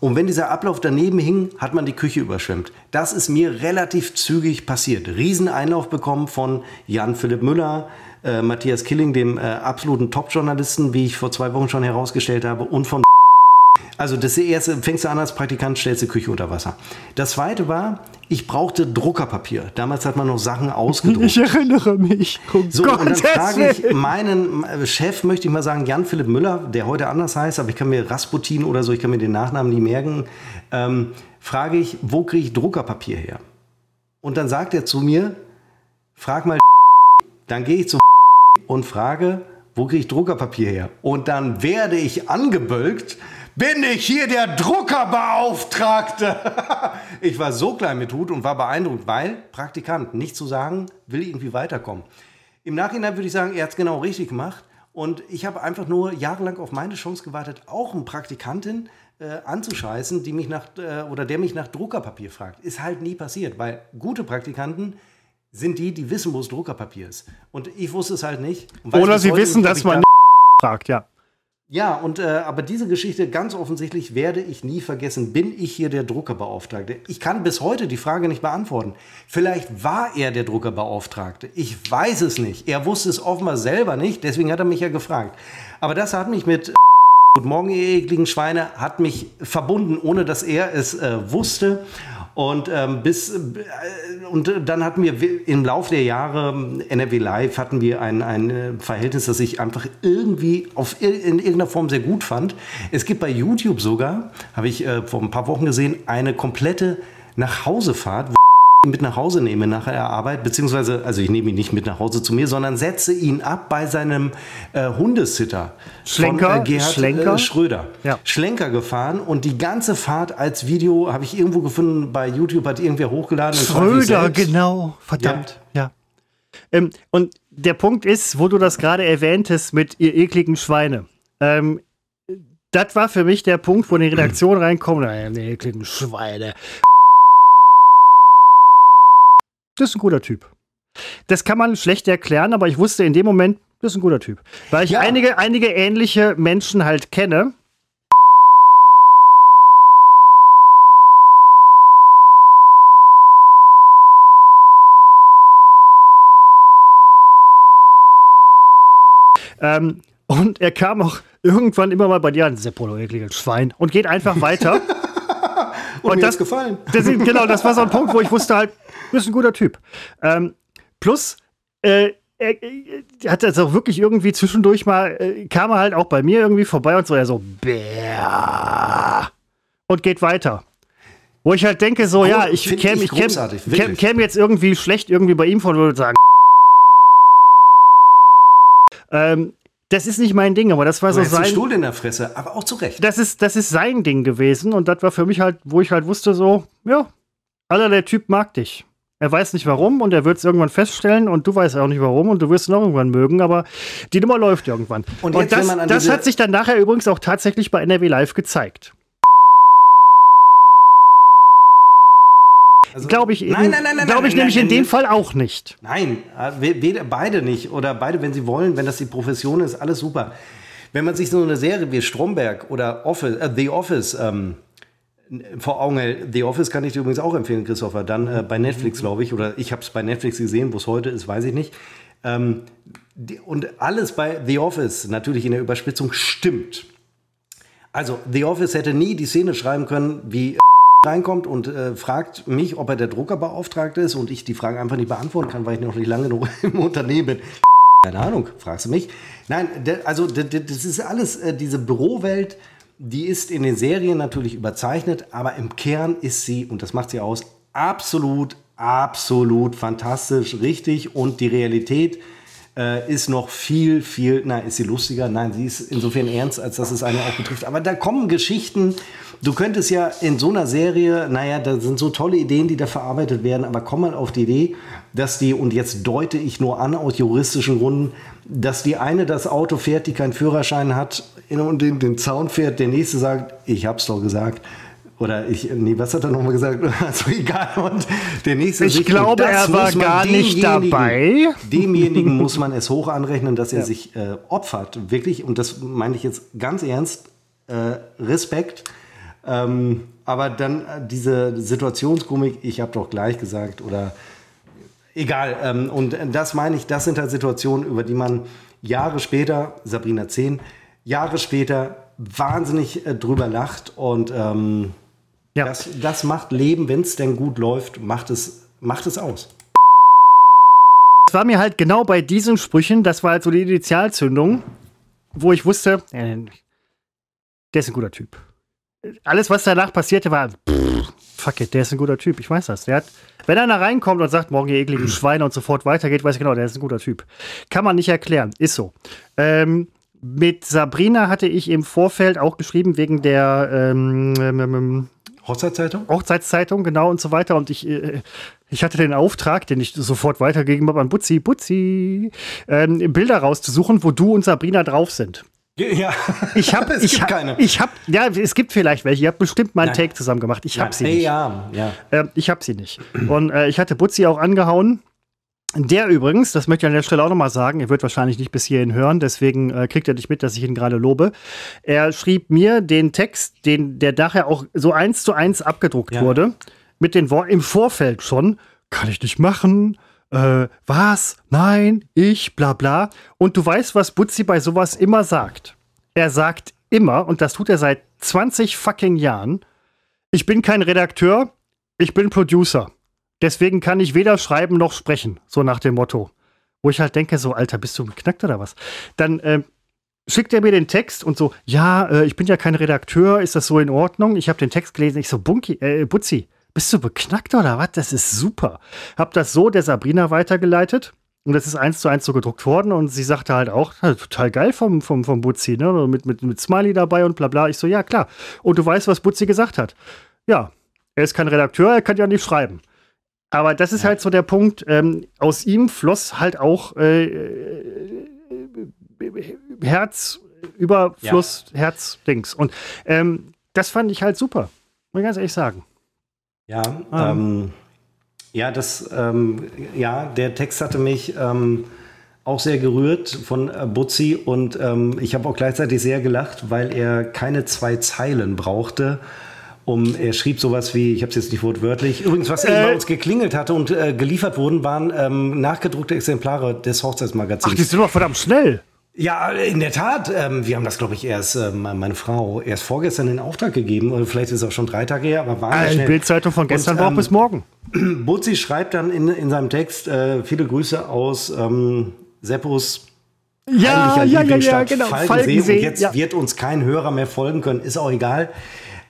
Und wenn dieser Ablauf daneben hing, hat man die Küche überschwemmt. Das ist mir relativ zügig passiert. Rieseneinlauf bekommen von Jan Philipp Müller, äh, Matthias Killing, dem äh, absoluten Top-Journalisten, wie ich vor zwei Wochen schon herausgestellt habe, und von also das erste, fängst du an als Praktikant, stellst die Küche unter Wasser. Das zweite war, ich brauchte Druckerpapier. Damals hat man noch Sachen ausgedruckt. Ich erinnere mich. Oh so, Gott, und dann frage ich meinen äh, Chef, möchte ich mal sagen, Jan-Philipp Müller, der heute anders heißt, aber ich kann mir Rasputin oder so, ich kann mir den Nachnamen nie merken, ähm, frage ich, wo kriege ich Druckerpapier her? Und dann sagt er zu mir, frag mal, dann gehe ich zu und frage, wo kriege ich Druckerpapier her? Und dann werde ich angebölkt, bin ich hier der Druckerbeauftragte. ich war so klein mit Hut und war beeindruckt, weil Praktikant, nicht zu sagen, will irgendwie weiterkommen. Im Nachhinein würde ich sagen, er hat es genau richtig gemacht. Und ich habe einfach nur jahrelang auf meine Chance gewartet, auch eine Praktikantin äh, anzuscheißen, die mich nach, äh, oder der mich nach Druckerpapier fragt. Ist halt nie passiert, weil gute Praktikanten sind die, die wissen, wo es Druckerpapier ist. Und ich wusste es halt nicht. Oder sie wissen, dass man da fragt, ja. Ja, und äh, aber diese Geschichte ganz offensichtlich werde ich nie vergessen. Bin ich hier der Druckerbeauftragte? Ich kann bis heute die Frage nicht beantworten. Vielleicht war er der Druckerbeauftragte. Ich weiß es nicht. Er wusste es offenbar selber nicht, deswegen hat er mich ja gefragt. Aber das hat mich mit Guten Morgen, ihr ekligen Schweine, hat mich verbunden, ohne dass er es äh, wusste. Und ähm, bis äh, und dann hatten wir im Laufe der Jahre NRW Live hatten wir ein, ein äh, Verhältnis, das ich einfach irgendwie auf in irgendeiner Form sehr gut fand. Es gibt bei YouTube sogar, habe ich äh, vor ein paar Wochen gesehen, eine komplette Nachhausefahrt, mit nach Hause nehme nach der Arbeit, beziehungsweise, also ich nehme ihn nicht mit nach Hause zu mir, sondern setze ihn ab bei seinem äh, Hundesitter Schlenker, von äh, Gerhard Schlenker? Äh, Schröder. Ja. Schlenker gefahren und die ganze Fahrt als Video habe ich irgendwo gefunden, bei YouTube hat irgendwer hochgeladen. Schröder, genau, verdammt, ja. ja. Ähm, und der Punkt ist, wo du das gerade erwähntest mit ihr ekligen Schweine. Ähm, das war für mich der Punkt, wo in die Redaktion reinkommt, die ekligen Schweine. Das ist ein guter Typ. Das kann man schlecht erklären, aber ich wusste in dem Moment, das ist ein guter Typ. Weil ich Ja. einige, einige ähnliche Menschen halt kenne. Ähm, und er kam auch irgendwann immer mal bei dir an, Seppo, du ekliges Schwein, und geht einfach weiter. Und, Und das- gefallen. Das genau, das war so ein Punkt, wo ich wusste halt, du bist ein guter Typ. Ähm, plus, äh, er, er hat das auch wirklich irgendwie zwischendurch mal, äh, kam er halt auch bei mir irgendwie vorbei und so, er so, Bär. Und geht weiter. Wo ich halt denke, so, Gro- ja, ich käme ich käm, käm, käm jetzt irgendwie schlecht irgendwie bei ihm von und würde sagen, ähm, das ist nicht mein Ding, aber das war Du so sein. Stuhl in der Fresse, aber auch zu Recht. das ist, das ist sein Ding gewesen und das war für mich halt, wo ich halt wusste, so, ja, Alter, der Typ mag dich. Er weiß nicht warum und er wird es irgendwann feststellen und du weißt auch nicht warum und du wirst ihn auch irgendwann mögen, aber die Nummer läuft irgendwann. Und Und, das, das hat sich dann nachher übrigens auch tatsächlich bei NRW Live gezeigt. Also, Glaube ich, Nein, nein, nein, nein. Glaube ich nämlich in dem. Fall auch nicht. Nein, äh, we- weder, beide nicht. Oder beide, wenn sie wollen, wenn das die Profession ist, alles super. Wenn man sich so eine Serie wie Stromberg oder Office, äh, The Office ähm, vor Augen hält, The Office kann ich dir übrigens auch empfehlen, Christopher, dann äh, bei Netflix, glaube ich, oder ich habe es bei Netflix gesehen, wo es heute ist, weiß ich nicht. Ähm, die, und alles bei The Office, natürlich in der Überspitzung, stimmt. Also, The Office hätte nie die Szene schreiben können, wie reinkommt und äh, fragt mich, ob er der Druckerbeauftragte ist und ich die Frage einfach nicht beantworten kann, weil ich noch nicht lange genug im Unternehmen bin. Keine Ahnung, fragst du mich? Nein, also das ist alles, äh, diese Bürowelt, die ist in den Serien natürlich überzeichnet, aber im Kern ist sie, und das macht sie aus, absolut, absolut fantastisch, richtig und die Realität äh, ist noch viel, viel, na, ist sie lustiger? Nein, sie ist insofern ernst, als dass es eine auch betrifft. Aber da kommen Geschichten, du könntest ja in so einer Serie, naja, da sind so tolle Ideen, die da verarbeitet werden, aber komm mal auf die Idee, dass die, und jetzt deute ich nur an aus juristischen Gründen, dass die eine das Auto fährt, die keinen Führerschein hat und den, den Zaun fährt, der nächste sagt, ich hab's doch gesagt. Oder ich, nee, was hat er nochmal gesagt? Also egal. Und der nächste Ich glaube, er war gar nicht dabei. Demjenigen muss man es hoch anrechnen, dass er sich äh, opfert. Wirklich, und das meine ich jetzt ganz ernst, äh, Respekt. Ähm, aber dann äh, diese Situationskomik, ich habe doch gleich gesagt, oder egal. Ähm, und das meine ich, das sind halt Situationen, über die man Jahre später, Sabrina 10, Jahre später wahnsinnig äh, drüber lacht. Und ähm, ja. das, das macht Leben, wenn es denn gut läuft, macht es, macht es aus. Das war mir halt genau bei diesen Sprüchen, das war halt so die Initialzündung, wo ich wusste, äh, der ist ein guter Typ. Alles, was danach passierte, war, pff, fuck it, der ist ein guter Typ. Ich weiß das. Der hat, wenn einer reinkommt und sagt, morgen ihr ekligen Schweine und sofort weitergeht, weiß ich genau, der ist ein guter Typ. Kann man nicht erklären. Ist so. Ähm, mit Sabrina hatte ich im Vorfeld auch geschrieben, wegen der ähm, ähm, ähm Hochzeitszeitung? Hochzeitszeitung, genau und so weiter. Und ich, äh, ich hatte den Auftrag, den ich sofort weitergegeben habe an Butzi, Butzi, ähm, Bilder rauszusuchen, wo du und Sabrina drauf sind. Ja, ich habe es ich gibt hab, keine. Ich habe ja, es gibt vielleicht welche. Ihr habt bestimmt mal einen Take zusammen gemacht. Ich habe sie nicht. Ja, ja. Äh, ich habe sie nicht. Und äh, ich hatte Butzi auch angehauen. Der übrigens, das möchte ich an der Stelle auch nochmal sagen, er wird wahrscheinlich nicht bis hierhin hören, deswegen äh, kriegt er nicht mit, dass ich ihn gerade lobe. Er schrieb mir den Text, den, der nachher auch so eins zu eins abgedruckt ja. wurde, mit den Worten im Vorfeld schon, kann ich nicht machen, äh, was, nein, ich, bla bla. Und du weißt, was Butzi bei sowas immer sagt. Er sagt immer, und das tut er seit 20 fucking Jahren, ich bin kein Redakteur, ich bin Producer. Deswegen kann ich weder schreiben noch sprechen, so nach dem Motto. Wo ich halt denke, so, Alter, bist du beknackt oder was? Dann äh, schickt er mir den Text und so, ja, äh, ich bin ja kein Redakteur, ist das so in Ordnung? Ich habe den Text gelesen, ich so, Bunky, äh, Butzi, bist du beknackt oder was? Das ist super. Hab das so der Sabrina weitergeleitet. Und das ist eins zu eins so gedruckt worden und sie sagte halt auch, total geil vom, vom, vom Butzi, ne? Mit, mit, mit Smiley dabei und bla bla. Ich so, ja, klar. Und du weißt, was Butzi gesagt hat. Ja, er ist kein Redakteur, er kann ja nicht schreiben. Aber das ist ja. halt so der Punkt. Ähm, aus ihm floss halt auch äh, äh Herz, Überfluss, ja. Herz-Dings. Und ähm, das fand ich halt super. Muss ich ganz ehrlich sagen. Ja, ah. ähm, ja, das, ähm, ja, der Text hatte mich ähm, auch sehr gerührt von äh, Butzi und ähm, ich habe auch gleichzeitig sehr gelacht, weil er keine zwei Zeilen brauchte, um, er schrieb sowas wie, ich habe es jetzt nicht wortwörtlich, übrigens, was äh, bei uns geklingelt hatte und äh, geliefert wurden, waren ähm, nachgedruckte Exemplare des Hochzeitsmagazins. Ach, die sind doch verdammt schnell. Ja, in der Tat. Ähm, wir haben das, glaube ich, erst, äh, meine Frau, erst vorgestern in Auftrag gegeben. Oder vielleicht ist es auch schon drei Tage her, aber war äh, Die Bildzeitung von gestern und, war auch ähm, bis morgen. Butzi schreibt dann in, in seinem Text äh, viele Grüße aus ähm, Seppos ja, ja, ja, ja, genau. Falkensee. Falkensee. Und jetzt ja. wird uns kein Hörer mehr folgen können, ist auch egal.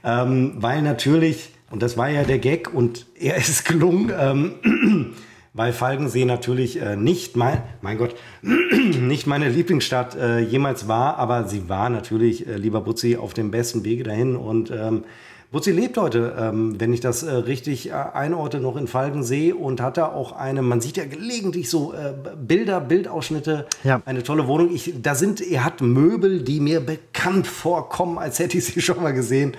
Ähm, weil natürlich, und das war ja der Gag und er ist gelungen, ähm, weil Falkensee natürlich äh, nicht mein, mein Gott, nicht meine Lieblingsstadt äh, jemals war, aber sie war natürlich, äh, lieber Butzi, auf dem besten Wege dahin und ähm, Butzi lebt heute, ähm, wenn ich das äh, richtig äh, einordne, noch in Falkensee und hat da auch eine, man sieht ja gelegentlich so äh, Bilder, Bildausschnitte, ja. eine tolle Wohnung. Ich, da sind, er hat Möbel, die mir bekannt vorkommen, als hätte ich sie schon mal gesehen.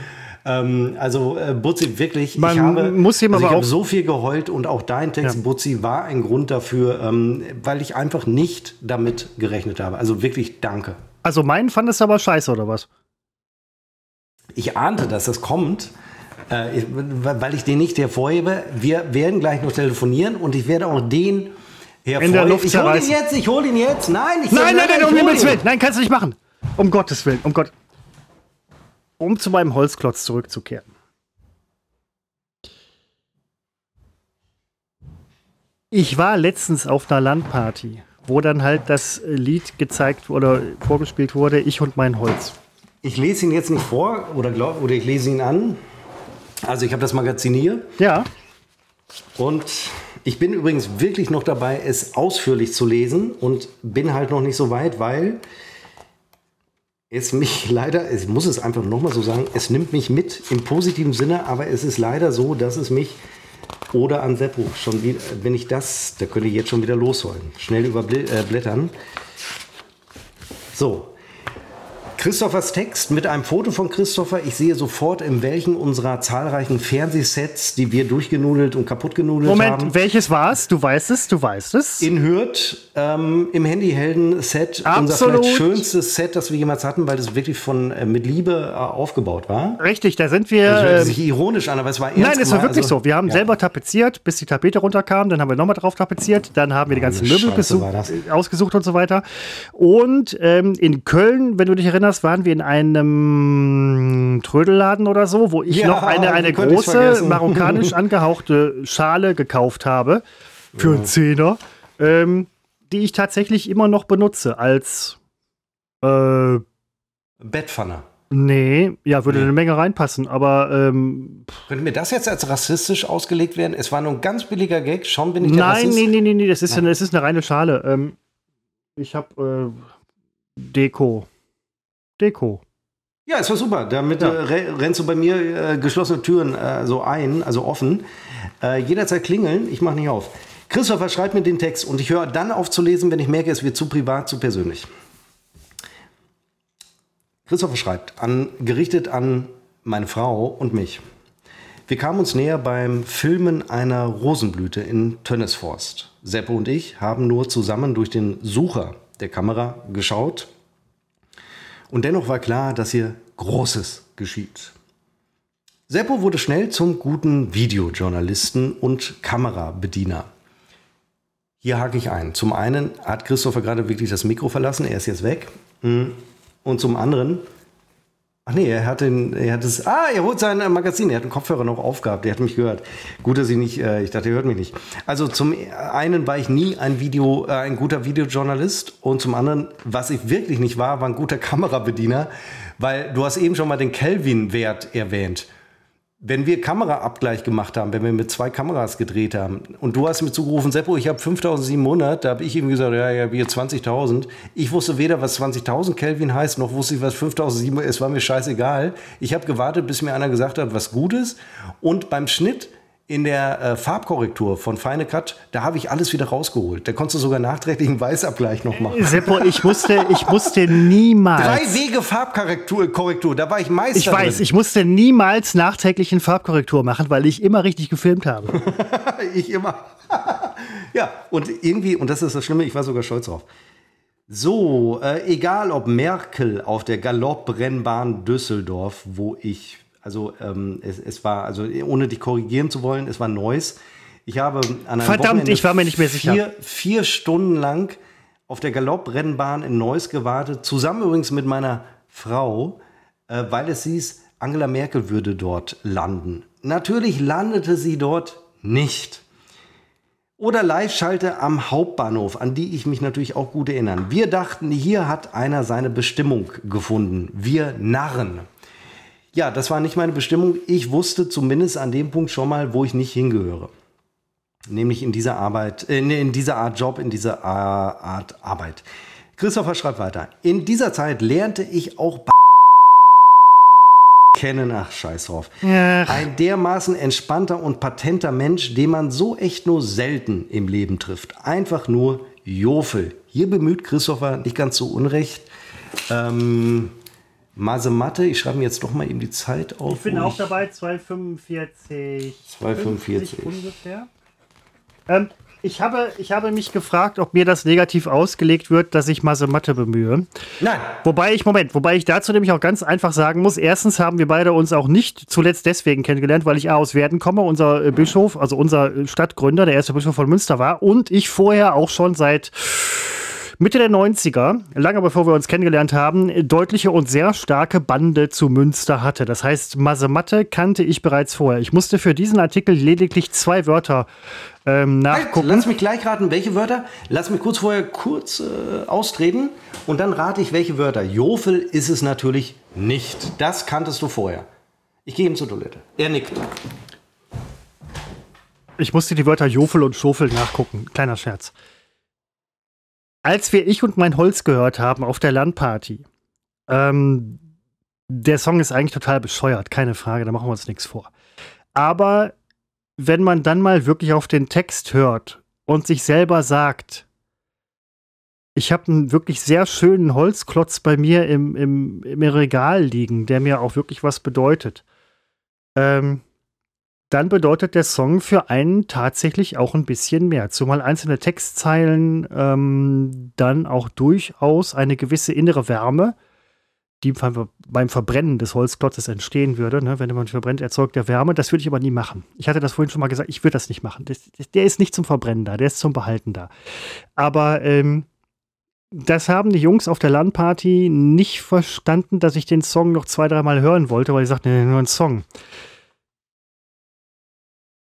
Ähm, also äh, Butzi, wirklich, Man ich habe, muss ihm also aber ich auch so viel geheult und auch dein Text, ja. Butzi, war ein Grund dafür, ähm, weil ich einfach nicht damit gerechnet habe. Also wirklich danke. Also meinen fand es aber scheiße, oder was? Ich ahnte, dass das kommt. Äh, weil ich den nicht hervorhebe. Wir werden gleich noch telefonieren und ich werde auch den hervorheben. In der Luft ich hole ihn jetzt, ich hole ihn jetzt. Nein, ich nein, nein, nein, nein, um Himmels Willen. Nein, kannst du nicht machen. Um Gottes Willen, um Gott um zu meinem Holzklotz zurückzukehren. Ich war letztens auf einer Landparty, wo dann halt das Lied gezeigt oder vorgespielt wurde, Ich und mein Holz. Ich lese ihn jetzt nicht vor oder, glaub, oder ich lese ihn an. Also ich habe das Magazin hier. Ja. Und ich bin übrigens wirklich noch dabei, es ausführlich zu lesen und bin halt noch nicht so weit, weil es mich leider, ich muss es einfach nochmal so sagen, es nimmt mich mit im positiven Sinne, aber es ist leider so, dass es mich oder an Seppo schon wieder, wenn ich das, da könnte ich jetzt schon wieder losholen. Schnell überblättern. Äh, so. Christophers Text mit einem Foto von Christopher. Ich sehe sofort, in welchen unserer zahlreichen Fernsehsets, die wir durchgenudelt und kaputtgenudelt Moment, haben. welches war es? Du weißt es, du weißt es. In Hürth ähm, im Handyhelden-Set. Unser vielleicht schönstes Set, das wir jemals hatten, weil das wirklich von äh, mit Liebe äh, aufgebaut war. Richtig, da sind wir. Das hört ähm, sich ironisch an, aber es war ernst Nein, es war wirklich Also, so. Wir haben ja. selber tapeziert, bis die Tapete runterkam. Dann haben wir nochmal drauf tapeziert. Dann haben wir die ganzen Möbel ausgesucht und so weiter. Und ähm, in Köln, wenn du dich erinnerst, waren wir in einem Trödelladen oder so, wo ich Ja, noch eine, eine große marokkanisch angehauchte Schale gekauft habe. Für einen Zehner. Ähm, die ich tatsächlich immer noch benutze als. Äh, Bettpfanne. nee, ja, würde Nee. eine Menge reinpassen, aber ähm, Könnte mir das jetzt als rassistisch ausgelegt werden? Es war nur ein ganz billiger Gag. Schon bin ich der Nein, Rassist. nee, nee, nee, nee, das ist, eine, das ist eine reine Schale. Ähm, ich habe äh, Deko. Deko. Ja, es war super. Damit Ja. äh, re- rennst du bei mir äh, geschlossene Türen äh, so ein, also offen. Äh, jederzeit klingeln, ich mache nicht auf. Christopher schreibt mir den Text und ich höre dann auf zu lesen, wenn ich merke, es wird zu privat, zu persönlich. Christopher schreibt, an, gerichtet an meine Frau und mich. Wir kamen uns näher beim Filmen einer Rosenblüte in Tönnesforst. Seppo und ich haben nur zusammen durch den Sucher der Kamera geschaut und dennoch war klar, dass hier Großes geschieht. Seppo wurde schnell zum guten Videojournalisten und Kamerabediener. Hier hake ich ein. Zum einen hat Christopher gerade wirklich das Mikro verlassen, er ist jetzt weg. Mm. Und zum anderen, ach nee, er hat, den, er hat es, ah, er holt sein äh, Magazin, er hat den Kopfhörer noch aufgehabt, der hat mich gehört. Gut, dass ich nicht, äh, ich dachte, er hört mich nicht. Also zum einen war ich nie ein Video, äh, ein guter Videojournalist und zum anderen, was ich wirklich nicht war, war ein guter Kamerabediener, weil du hast eben schon mal den Kelvin-Wert erwähnt wenn wir Kameraabgleich gemacht haben, wenn wir mit zwei Kameras gedreht haben und du hast mir zugerufen, Seppo, ich habe 5700, da habe ich ihm gesagt, ja, ja, wir 20.000. Ich wusste weder, was 20.000 Kelvin heißt, noch wusste ich, was 5700 ist, war mir scheißegal. Ich habe gewartet, bis mir einer gesagt hat, was gut ist und beim Schnitt in der äh, Farbkorrektur von Feine Cut, da habe ich alles wieder rausgeholt. Da konntest du sogar nachträglich einen Weißabgleich noch machen. Seppo, ich musste, ich musste niemals. Drei Wege Farbkorrektur, Korrektur, da war ich Meister ich weiß, drin. ich musste niemals nachträglich eine Farbkorrektur machen, weil ich immer richtig gefilmt habe. ich immer. ja, und irgendwie, und das ist das Schlimme, ich war sogar stolz drauf. So, äh, egal ob Merkel auf der Galopprennbahn Düsseldorf, wo ich, also ähm, es, es war, also ohne dich korrigieren zu wollen, es war Neuss. Ich habe an einem Verdammt, Wochenende ich war mir nicht mehr sicher. Vier, vier Stunden lang auf der Galopprennbahn in Neuss gewartet, zusammen übrigens mit meiner Frau, äh, weil es hieß, Angela Merkel würde dort landen. Natürlich landete sie dort nicht. Oder Live-Schalte am Hauptbahnhof, an die ich mich natürlich auch gut erinnern. Wir dachten, hier hat einer seine Bestimmung gefunden. Wir Narren. Ja, das war nicht meine Bestimmung. Ich wusste zumindest an dem Punkt schon mal, wo ich nicht hingehöre. Nämlich in dieser Arbeit, äh, in dieser Art Job, in dieser äh, Art Arbeit. Christopher schreibt weiter. In dieser Zeit lernte ich auch kennen. Ach, scheiß drauf. Ach. Ein dermaßen entspannter und patenter Mensch, den man so echt nur selten im Leben trifft. Einfach nur Jofel. Hier bemüht Christopher nicht ganz so unrecht. Ähm, Masematte, ich schreibe mir jetzt doch mal eben die Zeit auf. Ich bin auch dabei, 245. 245. ungefähr. Ähm, ich, habe, ich habe mich gefragt, ob mir das negativ ausgelegt wird, dass ich Masematte bemühe. Nein, Wobei ich, Moment, wobei ich dazu nämlich auch ganz einfach sagen muss, erstens haben wir beide uns auch nicht zuletzt deswegen kennengelernt, weil ich A aus Werden komme, unser äh, Bischof, also unser äh, Stadtgründer, der erste Bischof von Münster war und ich vorher auch schon seit Mitte der 90er, lange bevor wir uns kennengelernt haben, deutliche und sehr starke Bande zu Münster hatte. Das heißt, Masematte kannte ich bereits vorher. Ich musste für diesen Artikel lediglich zwei Wörter ähm, Halt, nachgucken. lass mich gleich raten, welche Wörter. Lass mich kurz vorher kurz äh, austreten und dann rate ich, welche Wörter. Jofel ist es natürlich nicht. Das kanntest du vorher. Ich gehe ihm zur Toilette. Er nickt. Ich musste die Wörter Jofel und Schofel nachgucken. Kleiner Scherz. Als wir Ich und mein Holz gehört haben auf der Landparty, ähm, der Song ist eigentlich total bescheuert, keine Frage, da machen wir uns nichts vor. Aber wenn man dann mal wirklich auf den Text hört und sich selber sagt, Ich habe einen wirklich sehr schönen Holzklotz bei mir im, im, im Regal liegen, der mir auch wirklich was bedeutet. Ähm, dann bedeutet der Song für einen tatsächlich auch ein bisschen mehr. Zumal einzelne Textzeilen ähm, dann auch durchaus eine gewisse innere Wärme, die beim Verbrennen des Holzklotzes entstehen würde. Ne? Wenn man verbrennt, erzeugt der Wärme. Das würde ich aber nie machen. Ich hatte das vorhin schon mal gesagt, ich würde das nicht machen. Das, der ist nicht zum Verbrennen da, der ist zum Behalten da. Aber ähm, das haben die Jungs auf der Landparty nicht verstanden, dass ich den Song noch zwei, dreimal hören wollte, weil die sagten, nee, nur ein Song.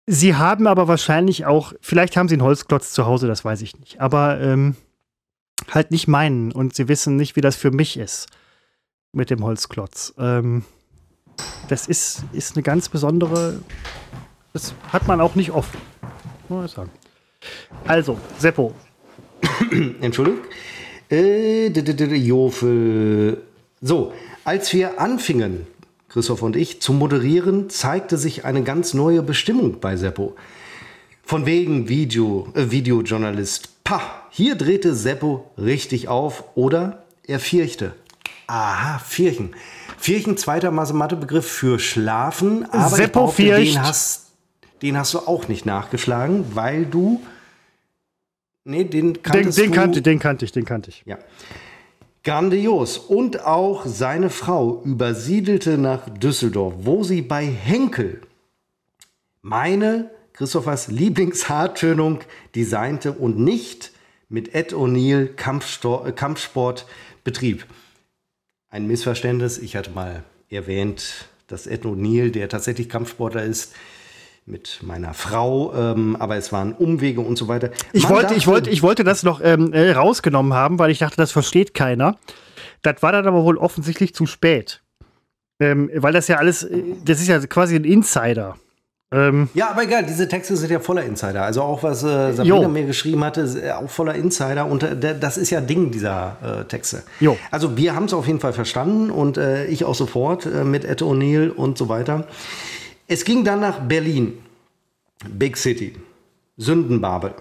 Sie haben aber wahrscheinlich auch, vielleicht haben sie einen Holzklotz zu Hause, das weiß ich nicht, aber ähm, halt nicht meinen und sie wissen nicht, wie das für mich ist mit dem Holzklotz. Ähm, das ist, ist eine ganz besondere, das hat man auch nicht oft, muss ich sagen. Also, Seppo. Entschuldigung. Äh, Jofel. So, als wir anfingen, Christoph und ich, zu moderieren, zeigte sich eine ganz neue Bestimmung bei Seppo. Von wegen Video, äh, Videojournalist. Pah, hier drehte Seppo richtig auf oder er fürchte. Aha, Vierchen. Vierchen, zweiter Mathebegriff für Schlafen. Aber Seppo ich den hast, den hast du auch nicht nachgeschlagen, weil du. Nee, den kanntest den, den du. Kannte, den kannte ich, den kannte ich. Ja. Grandios. Und auch seine Frau übersiedelte nach Düsseldorf, wo sie bei Henkel meine, Christophers Lieblingshaartönung designte und nicht mit Ed O'Neill Kampfsport, Kampfsport betrieb. Ein Missverständnis. Ich hatte mal erwähnt, dass Ed O'Neill, der tatsächlich Kampfsportler ist, mit meiner Frau, ähm, aber es waren Umwege und so weiter. Ich wollte, ich wollte, ich wollte das noch ähm, äh, rausgenommen haben, weil ich dachte, das versteht keiner. Das war dann aber wohl offensichtlich zu spät. Ähm, weil das ja alles, äh, das ist ja quasi ein Insider. Ähm, ja, aber egal, diese Texte sind ja voller Insider. Also auch was äh, Sabrina jo. mir geschrieben hatte, ist auch voller Insider. Und äh, das ist ja Ding dieser äh, Texte. Jo. Also wir haben es auf jeden Fall verstanden und äh, ich auch sofort äh, mit Ed O'Neill und so weiter. Es ging dann nach Berlin. Big City. Sündenbabel.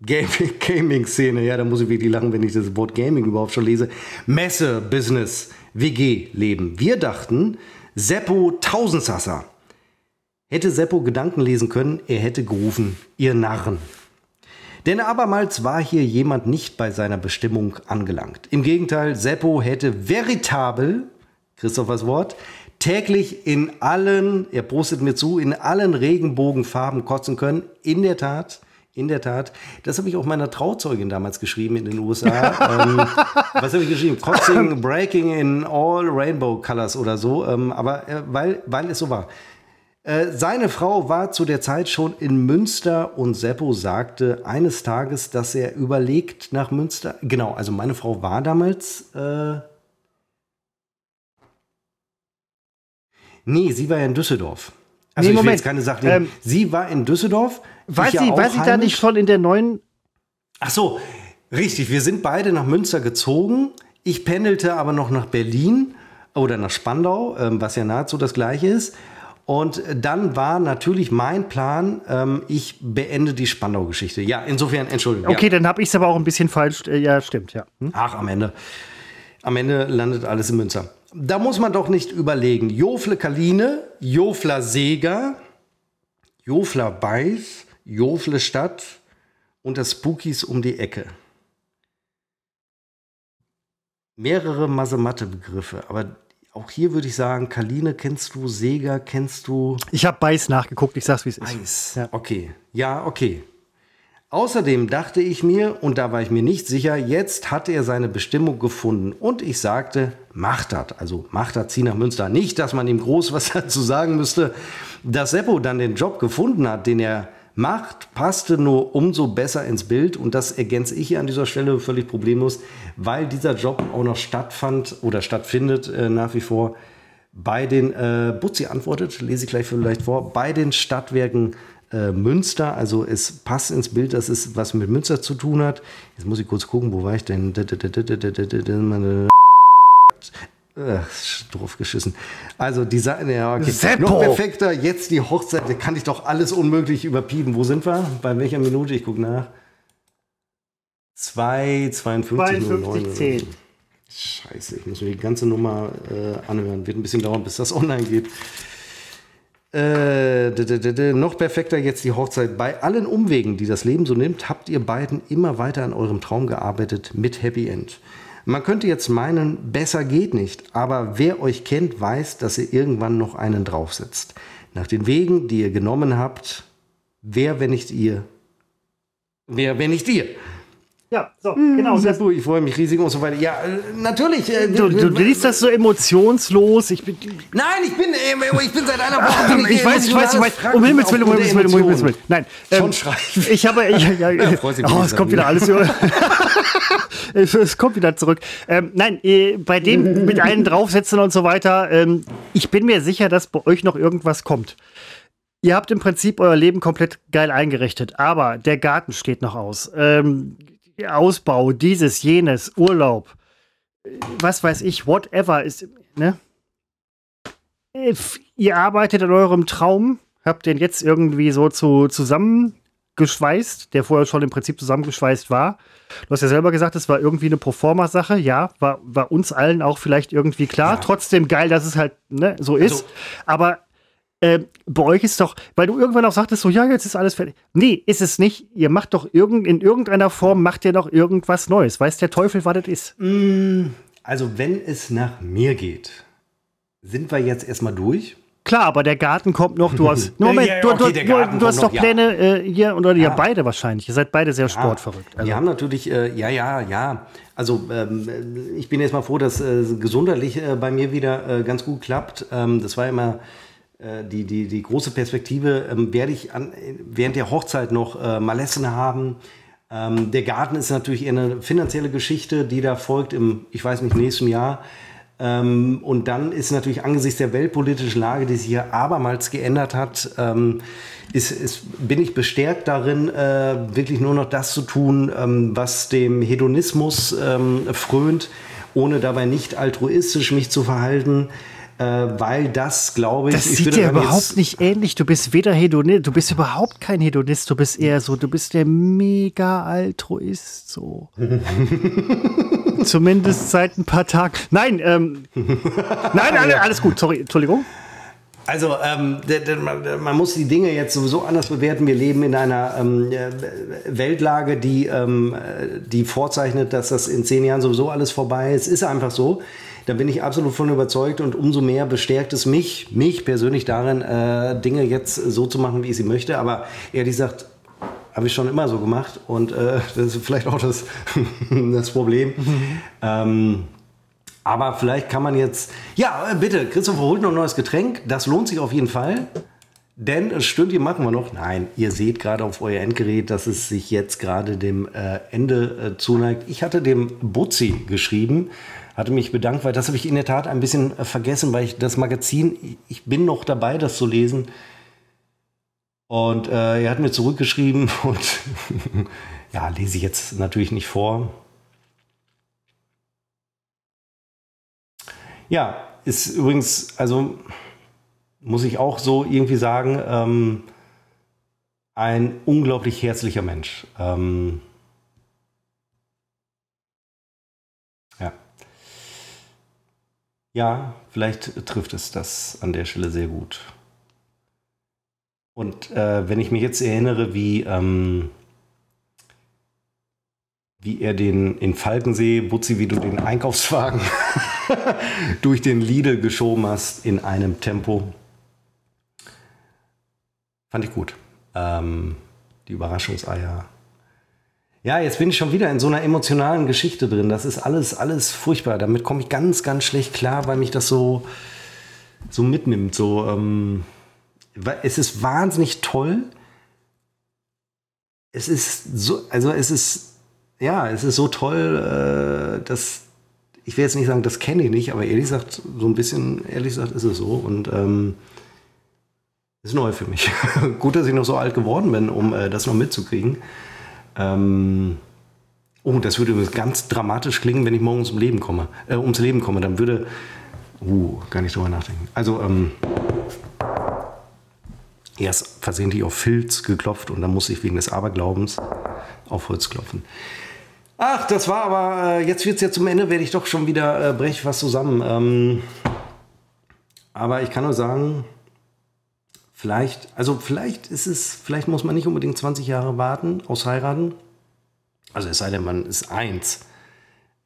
Gaming-Szene. Ja, da muss ich wirklich lachen, wenn ich das Wort Gaming überhaupt schon lese. Messe, Business, WG-Leben. Wir dachten, Seppo Tausendsasser. Hätte Seppo Gedanken lesen können, er hätte gerufen, ihr Narren. Denn abermals war hier jemand nicht bei seiner Bestimmung angelangt. Im Gegenteil, Seppo hätte veritabel, Christophers Wort, täglich in allen, er postet mir zu, in allen Regenbogenfarben kotzen können. In der Tat, in der Tat. Das habe ich auch meiner Trauzeugin damals geschrieben in den USA. ähm, was habe ich geschrieben? Kotzing, Breaking in all Rainbow Colors oder so. Ähm, aber äh, weil, weil es so war. Äh, seine Frau war zu der Zeit schon in Münster und Seppo sagte eines Tages, dass er überlegt nach Münster. Genau, also meine Frau war damals. Äh, Nee, sie war ja in Düsseldorf. Also nee, Moment. keine Sache. Ähm, sie war in Düsseldorf. War sie, ja war sie da nicht schon in der neuen? Ach so, richtig. Wir sind beide nach Münster gezogen. Ich pendelte aber noch nach Berlin oder nach Spandau, ähm, was ja nahezu das gleiche ist. Und dann war natürlich mein Plan, ähm, ich beende die Spandau-Geschichte. Ja, insofern, Entschuldigung. Okay, ja. dann habe ich es aber auch ein bisschen falsch. Äh, ja, stimmt, ja. Hm? Ach, am Ende. Am Ende landet alles in Münster da muss man doch nicht überlegen. Jofle Kaline, Jofler Seger, Jofler Beiß, Jofle Stadt und das Spookies um die Ecke. Mehrere Masematte-Begriffe, aber auch hier würde ich sagen, Kaline kennst du, Seger kennst du. Ich habe Beiß nachgeguckt, ich sag's wie es ist. Beiß, ja. okay. Ja, okay. Außerdem dachte ich mir, und da war ich mir nicht sicher, jetzt hat er seine Bestimmung gefunden. Und ich sagte, macht das. Also macht das, zieh nach Münster. Nicht, dass man ihm groß was dazu sagen müsste. Dass Seppo dann den Job gefunden hat, den er macht, passte nur umso besser ins Bild. Und das ergänze ich hier an dieser Stelle völlig problemlos, weil dieser Job auch noch stattfand oder stattfindet äh, nach wie vor bei den, äh, Butzi antwortet, lese ich gleich vielleicht vor, bei den Stadtwerken äh, Münster. Also es passt ins Bild, dass es was mit Münster zu tun hat. Jetzt muss ich kurz gucken, wo war ich denn? Ach, drauf geschissen. Also Design, ja, okay. Seppo. Noch perfekter, jetzt die Hochzeit, da kann ich doch alles unmöglich überpiepen. Wo sind wir? Bei welcher Minute? Ich gucke nach. 2, 52, 52, 10. Scheiße, ich muss mir die ganze Nummer äh, anhören. Wird ein bisschen dauern, bis das online geht. Äh, noch perfekter jetzt die Hochzeit. Bei allen Umwegen, die das Leben so nimmt, habt ihr beiden immer weiter an eurem Traum gearbeitet mit Happy End. Man könnte jetzt meinen, besser geht nicht, aber wer euch kennt, weiß, dass ihr irgendwann noch einen draufsetzt. Nach den Wegen, die ihr genommen habt, wer, wenn nicht ihr? Wer, wenn nicht ihr? Ja, so, genau. Das, ich freue mich riesig und so weiter. Ja, äh, natürlich. Äh, Du, du liest das so emotionslos. Ich bin, Nein, ich bin, äh, ich bin seit einer Woche. bin ich weiß, ich weiß, ich weiß. Um Himmels Willen, um Himmels Willen, um Himmels Willen. Nein, Schon ähm, schreiben. ich habe, ich, ja, ja, oh, es kommt wieder alles es kommt wieder zurück. Ähm, nein, äh, bei dem mit allen draufsetzen und so weiter, ähm, ich bin mir sicher, dass bei euch noch irgendwas kommt. Ihr habt im Prinzip euer Leben komplett geil eingerichtet, aber der Garten steht noch aus. Ähm, Ausbau, dieses, jenes, Urlaub, was weiß ich, whatever ist, ne? Ihr arbeitet an eurem Traum, habt den jetzt irgendwie so zu, zusammengeschweißt, der vorher schon im Prinzip zusammengeschweißt war. Du hast ja selber gesagt, es war irgendwie eine Proforma-Sache, ja, war, war uns allen auch vielleicht irgendwie klar. Ja. Trotzdem geil, dass es halt ne, so ist. Also- Aber äh, bei euch ist doch, weil du irgendwann auch sagtest, so, ja, jetzt ist alles fertig. Nee, ist es nicht. Ihr macht doch irgend, in irgendeiner Form, macht ihr noch irgendwas Neues. Weiß der Teufel, was das ist? Also, wenn es nach mir geht, sind wir jetzt erstmal durch. Klar, aber der Garten kommt noch. Du hast, Ja, Moment, ja, du, okay, du, du, du hast doch noch, Pläne äh, hier, oder ihr Ja. beide wahrscheinlich. Ihr seid beide sehr sportverrückt. Also, Wir haben natürlich, äh, ja, ja, ja. Also ähm, äh, ich bin jetzt mal froh, dass äh, gesundheitlich äh, bei mir wieder äh, ganz gut klappt. Ähm, das war immer die, die, die große Perspektive. Ähm, werde ich an, während der Hochzeit noch äh, Malessen haben? Ähm, der Garten ist natürlich eher eine finanzielle Geschichte, die da folgt im, ich weiß nicht, nächsten Jahr. Ähm, und dann ist natürlich angesichts der weltpolitischen Lage, die sich hier abermals geändert hat, ähm, ist, ist, bin ich bestärkt darin, äh, wirklich nur noch das zu tun, ähm, was dem Hedonismus ähm, frönt, ohne dabei nicht altruistisch mich zu verhalten. Äh, weil das, glaube ich, das ich sieht dir überhaupt nicht ähnlich. Du bist weder Hedonist, du bist überhaupt kein Hedonist. Du bist eher so, du bist der mega Altruist. So. Zumindest seit ein paar Tagen. Nein, ähm, nein, alle, alles gut. Sorry, Entschuldigung. Also ähm, man muss die Dinge jetzt sowieso anders bewerten. Wir leben in einer ähm, äh, Weltlage, die, ähm, äh, die vorzeichnet, dass das in zehn Jahren sowieso alles vorbei ist. Ist einfach so. Da bin ich absolut von überzeugt und umso mehr bestärkt es mich, mich persönlich darin, äh, Dinge jetzt so zu machen, wie ich sie möchte. Aber ehrlich gesagt, habe ich schon immer so gemacht und äh, das ist vielleicht auch das, das Problem. Ähm, aber vielleicht kann man jetzt. Ja, äh, bitte, Christopher holt noch ein neues Getränk. Das lohnt sich auf jeden Fall. Denn ein Stündchen machen wir noch. Nein, ihr seht gerade auf euer Endgerät, dass es sich jetzt gerade dem äh, Ende äh, zuneigt. Ich hatte dem Butzi geschrieben, hatte mich bedankt, weil das habe ich in der Tat ein bisschen äh, vergessen, weil ich das Magazin, ich bin noch dabei, das zu lesen. Und äh, er hat mir zurückgeschrieben und ja, lese ich jetzt natürlich nicht vor. Ja, ist übrigens, also muss ich auch so irgendwie sagen, ähm, ein unglaublich herzlicher Mensch. Ähm, ja. Ja, vielleicht trifft es das an der Stelle sehr gut. Und äh, wenn ich mich jetzt erinnere, wie, ähm, wie er den in Falkensee, Butzi, wie du den Einkaufswagen durch den Lidl geschoben hast in einem Tempo. Fand ich gut. Ähm, die Überraschungseier. Ja, jetzt bin ich schon wieder in so einer emotionalen Geschichte drin. Das ist alles, alles furchtbar. Damit komme ich ganz, ganz schlecht klar, weil mich das so, so mitnimmt. So, ähm, es ist wahnsinnig toll. Es ist so, also es ist, ja, es ist so toll, äh, dass ich will jetzt nicht sagen, das kenne ich nicht, aber ehrlich gesagt, so ein bisschen, ehrlich gesagt, ist es so. Und ähm, ist neu für mich. Gut, dass ich noch so alt geworden bin, um äh, das noch mitzukriegen. Ähm, oh, das würde ganz dramatisch klingen, wenn ich morgens ums Leben komme. Äh, ums Leben komme, dann würde. Uh, gar nicht drüber nachdenken. Also, ähm, erst versehentlich auf Filz geklopft und dann muss ich wegen des Aberglaubens auf Holz klopfen. Ach, das war aber, äh, jetzt wird es ja zum Ende, werde ich doch schon wieder, äh, breche ich was zusammen. Ähm, aber ich kann nur sagen, vielleicht, also vielleicht ist es, vielleicht muss man nicht unbedingt 20 Jahre warten, aus heiraten. Also es sei denn, man ist eins.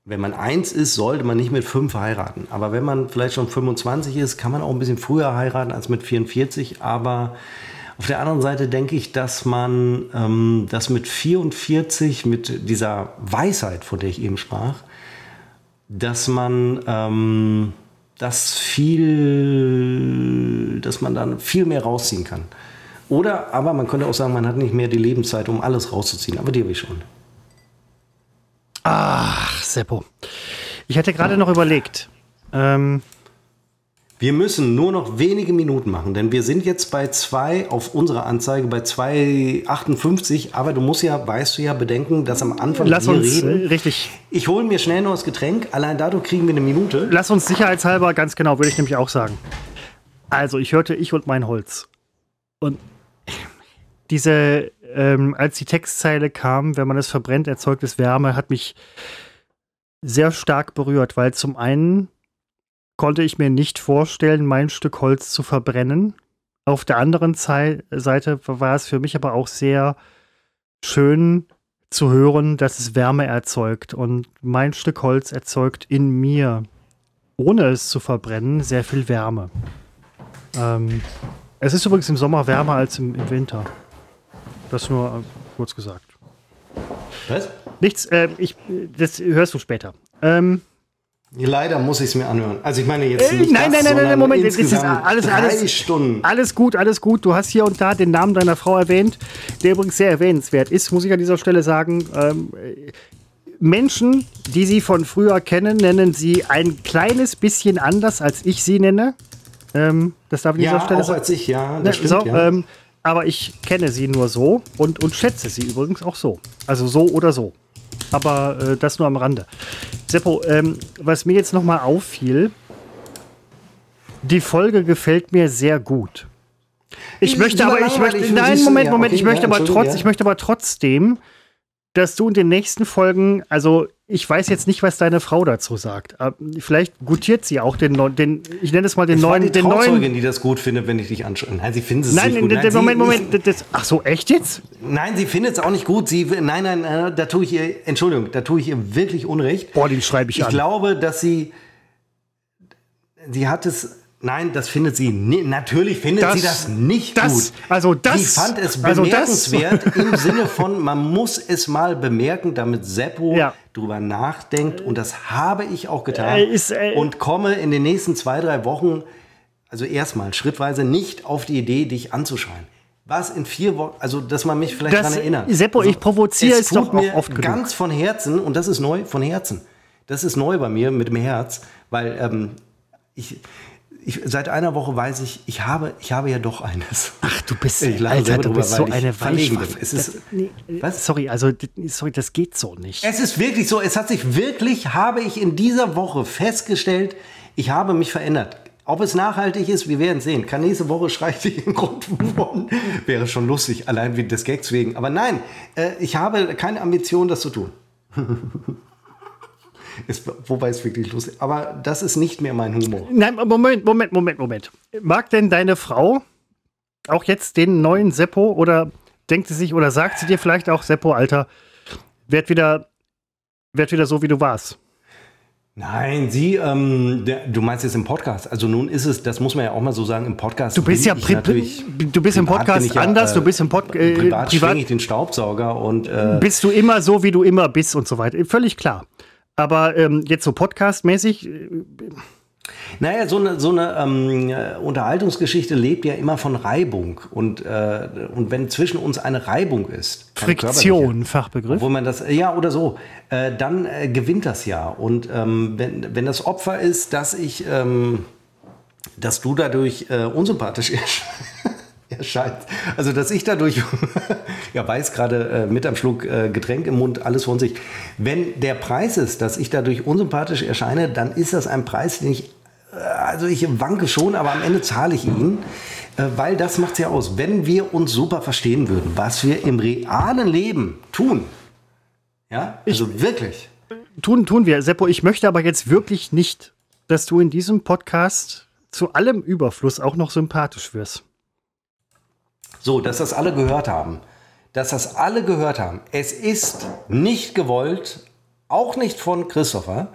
Wenn man eins ist, sollte man nicht mit fünf heiraten. Aber wenn man vielleicht schon 25 ist, kann man auch ein bisschen früher heiraten als mit 44. Aber auf der anderen Seite denke ich, dass man ähm, das mit 44, mit dieser Weisheit, von der ich eben sprach, dass man ähm, das viel, dass man dann viel mehr rausziehen kann. Oder aber man könnte auch sagen, man hat nicht mehr die Lebenszeit, um alles rauszuziehen. Aber die habe ich schon. Ach, Seppo. Ich hätte gerade noch überlegt. Ähm, wir müssen nur noch wenige Minuten machen, denn wir sind jetzt bei zwei auf unserer Anzeige bei 2,58. Aber du musst ja, weißt du ja, bedenken, dass am Anfang lass wir uns reden. äh, richtig. Ich hole mir schnell noch das Getränk. Allein dadurch kriegen wir eine Minute. Lass uns sicherheitshalber, ganz genau, würde ich nämlich auch sagen. Also, ich hörte ich und mein Holz. Und diese, ähm, als die Textzeile kam, wenn man es verbrennt, erzeugt es Wärme, hat mich sehr stark berührt, weil zum einen konnte ich mir nicht vorstellen, mein Stück Holz zu verbrennen. Auf der anderen Seite war es für mich aber auch sehr schön zu hören, dass es Wärme erzeugt. Und mein Stück Holz erzeugt in mir, ohne es zu verbrennen, sehr viel Wärme. Ähm, es ist übrigens im Sommer wärmer als im, im Winter. Das nur äh, kurz gesagt. Was? Nichts, äh, ich, das hörst du später. Ähm, Leider muss ich es mir anhören. Also ich meine jetzt nicht nein, das, nein, nein, nein, Moment, das ist insgesamt alles- drei alles- Stunden. Alles gut, alles gut. Du hast hier und da den Namen deiner Frau erwähnt, der übrigens sehr erwähnenswert ist, muss ich an dieser Stelle sagen. Ähm, äh, Menschen, die sie von früher kennen, nennen sie ein kleines bisschen anders, als ich sie nenne. Ähm, das darf ich an Ja, dieser Stelle auch sagen. als ich, ja, Ne, das stimmt, so, ja. ähm, aber ich kenne sie nur so und, und schätze sie übrigens auch so. Also so oder so. Aber äh, das nur am Rande. Seppo, ähm, was mir jetzt nochmal auffiel, die Folge gefällt mir sehr gut. Ich möchte aber, ich möchte, nein, Moment, Moment, ich möchte aber trotz, ich möchte aber trotzdem, dass du in den nächsten Folgen, also ich weiß jetzt nicht, was deine Frau dazu sagt. aber Vielleicht gutiert sie auch den, den ich nenne es mal den Es war neuen, die den neuen, Trauzeugin, die das gut findet, wenn ich dich anschaue. Nein, sie findet es Nein, nicht gut. Nein, Moment, Moment. Das, ach so, echt jetzt? Nein, sie findet es auch nicht gut. Sie, nein, nein, äh, da tue ich ihr, Entschuldigung, da tue ich ihr wirklich Unrecht. Boah, den schreibe ich, Ich an. glaube, dass sie, sie hat es, nein, das findet sie, natürlich findet Das- sie das nicht das- gut. also das- Sie fand es also bemerkenswert im Sinne von, man muss es mal bemerken, damit Seppo Ja. Drüber nachdenkt und das habe ich auch getan Äh, ist, äh, und komme in den nächsten zwei, drei Wochen, also erstmal schrittweise nicht auf die Idee, dich anzuschreien. Was in vier Wochen, also dass man mich vielleicht daran erinnert. Seppo, ich provoziere es es tut doch mir oft genug. ganz von Herzen und das ist neu von Herzen. Das ist neu bei mir mit dem Herz, weil ähm, ich, ich seit einer Woche weiß ich, ich habe, ich habe ja doch eines. Ach, du bist, Ich Alter, du drüber, bist so eine. Weichwaffe. Es ist- Das- nee, Was? Sorry, also, sorry, das geht so nicht. Es ist wirklich so, es hat sich wirklich, habe ich in dieser Woche festgestellt, ich habe mich verändert. Ob es nachhaltig ist, wir werden sehen. Kann nächste Woche schreie ich im Grund. Wäre schon lustig, allein wie des Gags wegen. Aber nein, äh, ich habe keine Ambition, das zu tun. ist, wobei es wirklich lustig Aber das ist nicht mehr mein Humor. Nein, Moment, Moment, Moment, Moment. Mag denn deine Frau auch jetzt den neuen Seppo oder denkt sie sich oder sagt sie dir vielleicht auch, Seppo, Alter, werd wieder, werd wieder so, wie du warst? Nein, sie, ähm, der, du meinst jetzt im Podcast. Also nun ist es, das muss man ja auch mal so sagen, im Podcast. Du bist ja pri du bist im Podcast ich ja, anders, äh, du bist im Pod äh, privat, privat ich den Staubsauger und äh, bist du immer so, wie du immer bist und so weiter. Völlig klar. Aber ähm, jetzt so podcastmäßig, äh, Naja, so eine, so eine ähm, äh, Unterhaltungsgeschichte lebt ja immer von Reibung. Und, äh, und wenn zwischen uns eine Reibung ist, Friktion, Fachbegriff. Obwohl man das, ja oder so, äh, dann äh, gewinnt das ja. Und ähm, wenn, wenn das Opfer ist, dass ich, ähm, dass du dadurch äh, unsympathisch ersch- erscheinst, also dass ich dadurch, ja weiß gerade äh, mit am Schluck äh, Getränk im Mund, alles von sich. Wenn der Preis ist, dass ich dadurch unsympathisch erscheine, dann ist das ein Preis, den ich also ich wanke schon, aber am Ende zahle ich ihn, äh, weil das macht es ja aus. Wenn wir uns super verstehen würden, was wir im realen Leben tun, Ja, also wirklich. Tun, tun wir. Seppo, ich möchte aber jetzt wirklich nicht, dass du in diesem Podcast zu allem Überfluss auch noch sympathisch wirst. So, dass das alle gehört haben. Dass das alle gehört haben. Es ist nicht gewollt, auch nicht von Christopher.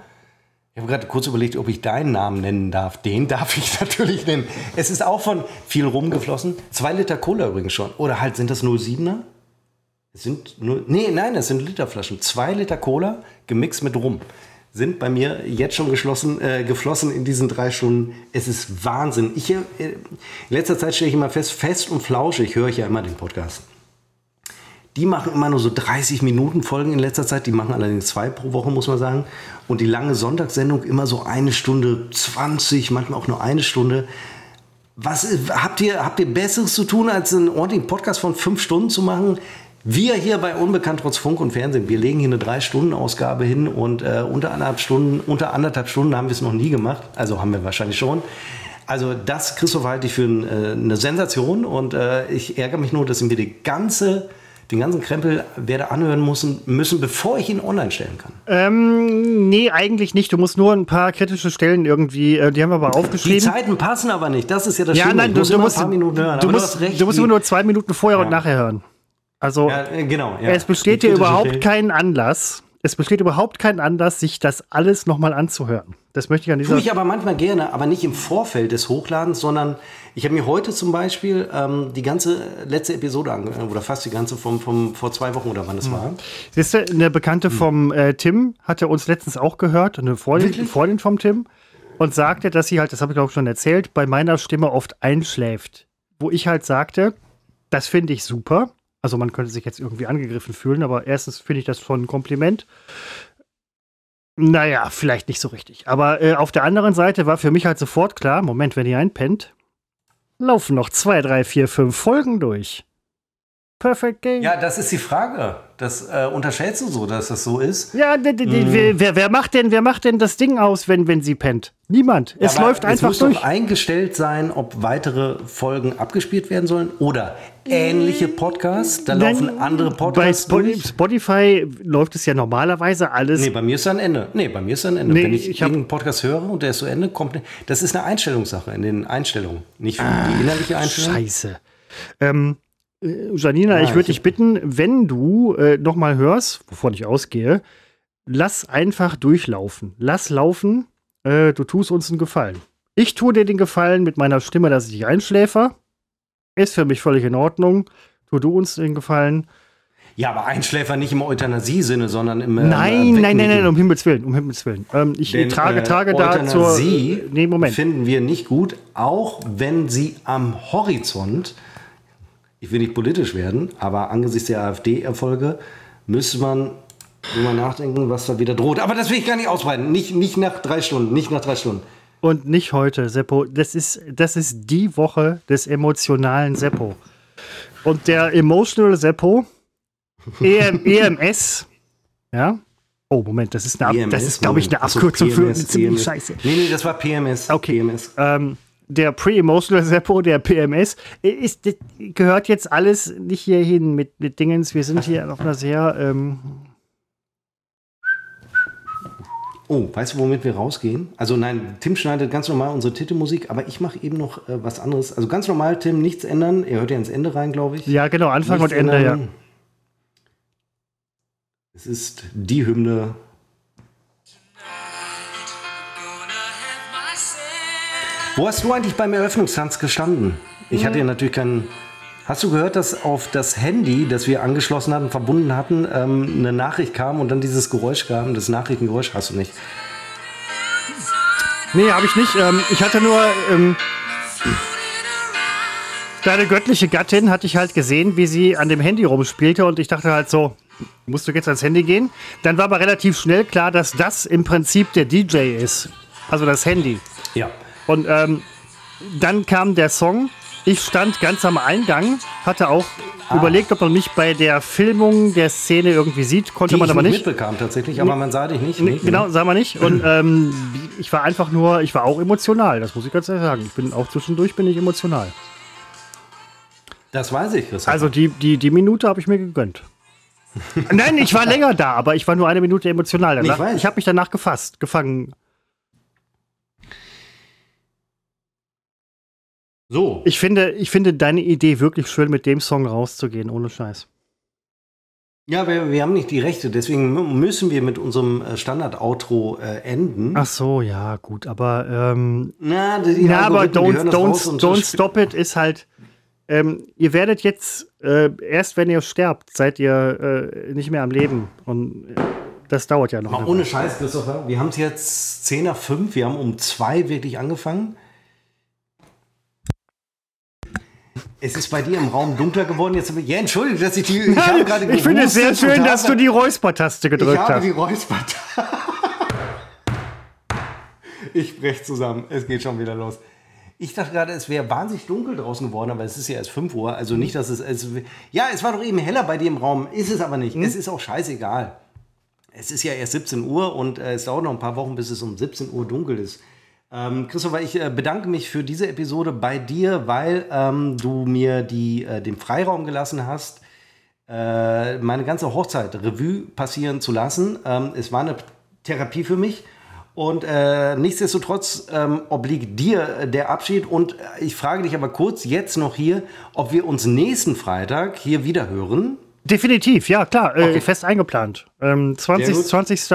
Ich habe gerade kurz überlegt, ob ich deinen Namen nennen darf. Den darf ich natürlich nennen. Es ist auch von viel rumgeflossen. Zwei Liter Cola übrigens schon. Oder halt, sind das 07er? Es sind nur, nee, nein, es sind Literflaschen. Zwei Liter Cola gemixt mit Rum sind bei mir jetzt schon geschlossen, äh, geflossen in diesen drei Stunden. Es ist Wahnsinn. Ich, äh, in letzter Zeit stelle ich immer fest, fest und flauschig höre ich ja immer den Podcast. Die machen immer nur so 30 Minuten Folgen in letzter Zeit. Die machen allerdings zwei pro Woche, muss man sagen. Und die lange Sonntagssendung immer so eine Stunde 20, manchmal auch nur eine Stunde. Was habt ihr, habt ihr Besseres zu tun, als einen ordentlichen Podcast von fünf Stunden zu machen? Wir hier bei Unbekannt trotz Funk und Fernsehen, wir legen hier eine Drei-Stunden-Ausgabe hin und äh, unter anderthalb Stunden, unter anderthalb Stunden haben wir es noch nie gemacht. Also haben wir wahrscheinlich schon. Also das, Christoph, halte ich für ein, äh, eine Sensation und äh, ich ärgere mich nur, dass ich mir die ganze, den ganzen Krempel werde anhören müssen, müssen, bevor ich ihn online stellen kann. Ähm, nee, eigentlich nicht. Du musst nur ein paar kritische Stellen irgendwie, äh, die haben wir aber aufgeschrieben. Die Zeiten passen aber nicht. Das ist ja das ja, Schlimme. nein, du, du, musst, ein paar Minuten hören. du, musst, du musst immer nur zwei Minuten vorher Ja. und nachher hören. Also Ja, äh, genau. Ja. es besteht hier überhaupt Stelle. keinen Anlass. Es besteht überhaupt keinen Anlass, sich das alles nochmal anzuhören. Das möchte ich an dieser Tue ich aber manchmal gerne, aber nicht im Vorfeld des Hochladens, sondern ich habe mir heute zum Beispiel ähm, die ganze letzte Episode angehört, oder fast die ganze vom, vom, vor zwei Wochen oder wann es war. Siehst du, eine Bekannte vom äh, Tim hatte uns letztens auch gehört, eine Freundin, Wirklich? Freundin vom Tim, und sagte, dass sie halt, das habe ich glaube ich schon erzählt, bei meiner Stimme oft einschläft. Wo ich halt sagte, das finde ich super. Also man könnte sich jetzt irgendwie angegriffen fühlen, aber erstens finde ich das schon ein Kompliment. Naja, vielleicht nicht so richtig. Aber äh, auf der anderen Seite war für mich halt sofort klar, Moment, wenn ihr einpennt, laufen noch zwei, drei, vier, fünf Folgen durch. Perfect Game. Ja, das ist die Frage. Das äh, unterschätzt du so, dass das so ist. Ja, Mhm. wer, wer, macht denn, wer macht denn das Ding aus, wenn, wenn sie pennt? Niemand. Es Aber läuft einfach muss durch. doch eingestellt sein, ob weitere Folgen abgespielt werden sollen oder ähnliche Podcasts. Da laufen Nein, andere Bei Podcasts Spo- durch. Spotify läuft es ja normalerweise alles. Nee, bei mir ist ein Ende. Nee, bei mir ist ein Ende. Nee, Wenn ich, ich irgendeinen Podcast höre und der ist zu Ende, kommt. Das ist eine Einstellungssache in den Einstellungen. Nicht für Ah, die innerliche Einstellung. Scheiße. Ähm, äh, Janina, Ja, ich würde ich- dich bitten, wenn du äh, nochmal hörst, wovon ich ausgehe, lass einfach durchlaufen. Lass laufen. Äh, du tust uns einen Gefallen. Ich tue dir den Gefallen mit meiner Stimme, dass ich dich einschläfer. Ist für mich völlig in Ordnung. Tu du uns den Gefallen. Ja, aber Einschläfer nicht im Euthanasie-Sinne, sondern im. äh, Nein, nein, nein, nein, um Himmels Willen, um Himmels Willen. Ähm, ich Denn, trage, äh, trage da zur. Euthanasie Nee, Moment. finden wir nicht gut, auch wenn sie am Horizont, ich will nicht politisch werden, aber angesichts der AfD-Erfolge müsste man drüber nachdenken, was da wieder droht. Aber das will ich gar nicht ausbreiten. Nicht, nicht nach drei Stunden, nicht nach drei Stunden. Und nicht heute, Seppo. Das ist, das ist die Woche des emotionalen Seppo. Und der Emotional Seppo, EM, EMS, ja? Oh, Moment, das ist, eine das ist glaube ich, eine Abkürzung für eine PMS, ziemlich PMS. scheiße. Nee, nee, das war PMS. Okay. PMS. Ähm, der Pre-Emotional Seppo, der PMS, ist, das gehört jetzt alles nicht hier hin mit, mit Dingens. Wir sind hier auf einer sehr. Ähm, Oh, weißt du, womit wir rausgehen? Also nein, Tim schneidet ganz normal unsere Titelmusik, aber ich mache eben noch äh, was anderes. Also ganz normal, Tim, nichts ändern. Er hört ja ins Ende rein, glaube ich. ja, genau, Anfang Nichts und Ende, ja. ändern. Es ist die Hymne. Wo hast du eigentlich beim Eröffnungstanz gestanden? Ich hatte ja natürlich keinen. Hast du gehört, dass auf das Handy, das wir angeschlossen hatten, verbunden hatten, ähm, eine Nachricht kam und dann dieses Geräusch kam? Das Nachrichtengeräusch hast du nicht. Nee, habe ich nicht. Ähm, ich hatte nur. Ähm, deine göttliche Gattin hatte ich halt gesehen, wie sie an dem Handy rumspielte und ich dachte halt so, musst du jetzt ans Handy gehen? Dann war aber relativ schnell klar, dass das im Prinzip der DJ ist. Also das Handy. Ja. Und ähm, dann kam der Song. Ich stand ganz am Eingang, hatte auch überlegt, ob man mich bei der Filmung der Szene irgendwie sieht, konnte Die man ich aber nicht nicht. mitbekam tatsächlich, aber man sah dich nicht. Nee, nee. genau, sag mal nicht. Und ähm, ich war einfach nur, ich war auch emotional, das muss ich ganz ehrlich sagen. Ich bin auch zwischendurch bin ich emotional. Das weiß ich, Christoph. Also die, die, die Minute habe ich mir gegönnt. Nein, ich war länger da, aber ich war nur eine Minute emotional. Danach, Ich ich habe mich danach gefasst, gefangen. So. Ich finde, ich finde deine Idee wirklich schön, mit dem Song rauszugehen, ohne Scheiß. Ja, wir, wir haben nicht die Rechte, deswegen mü- müssen wir mit unserem äh, Standard-Outro äh, enden. Ach so, ja, gut, aber ähm, Na, die Ja, aber don't, don't, don't Stop It ist halt, ähm, ihr werdet jetzt, äh, erst wenn ihr sterbt, seid ihr äh, nicht mehr am Leben. Und äh, das dauert ja noch. Mal ohne. Scheiß, Christopher. Wir haben es jetzt 10 nach 5. Wir haben um 2 wirklich angefangen. Es ist bei dir im Raum dunkler geworden. Jetzt, ja, entschuldige, dass ich die. Ich, habe gerade ich finde es sehr schön, dass habe- du die Räuspertaste Ich gedrückt habe hast. die Räusper. ich brech zusammen. Es geht schon wieder los. Ich dachte gerade, es wäre wahnsinnig dunkel draußen geworden, aber es ist ja erst 5 Uhr. Also nicht, dass es. es ja, es war doch eben heller bei dir im Raum. Ist es aber Hm? nicht. Es ist auch scheißegal. Es ist ja erst 17 Uhr und äh, es dauert noch ein paar Wochen, bis es um 17 Uhr dunkel ist. Ähm, Christopher, ich äh, bedanke mich für diese Episode bei dir, weil ähm, du mir die, äh, den Freiraum gelassen hast, äh, meine ganze Hochzeit Revue passieren zu lassen. Ähm, es war eine Therapie für mich. Und äh, nichtsdestotrotz ähm, obliegt dir äh, der Abschied. Und äh, ich frage dich aber kurz jetzt noch hier, ob wir uns nächsten Freitag hier wieder hören. Definitiv, ja, klar, äh, Okay. fest eingeplant. Ähm, 20. Sehr gut. 20.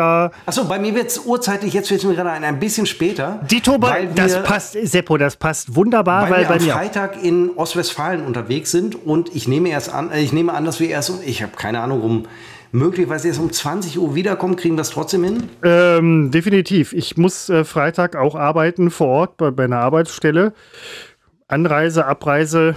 Achso, bei mir wird es urzeitlich, jetzt fällt es mir gerade ein, ein bisschen später. Dito, das passt, Seppo, das passt wunderbar, Weil, weil, wir bei am mir. Freitag in Ostwestfalen unterwegs sind und ich nehme erst an, äh, ich nehme an, dass wir erst um, ich habe keine Ahnung, um möglicherweise erst um 20 Uhr wiederkommen, kriegen wir das trotzdem hin? Ähm, definitiv. Ich muss äh, Freitag auch arbeiten vor Ort bei, bei einer Arbeitsstelle. Anreise, Abreise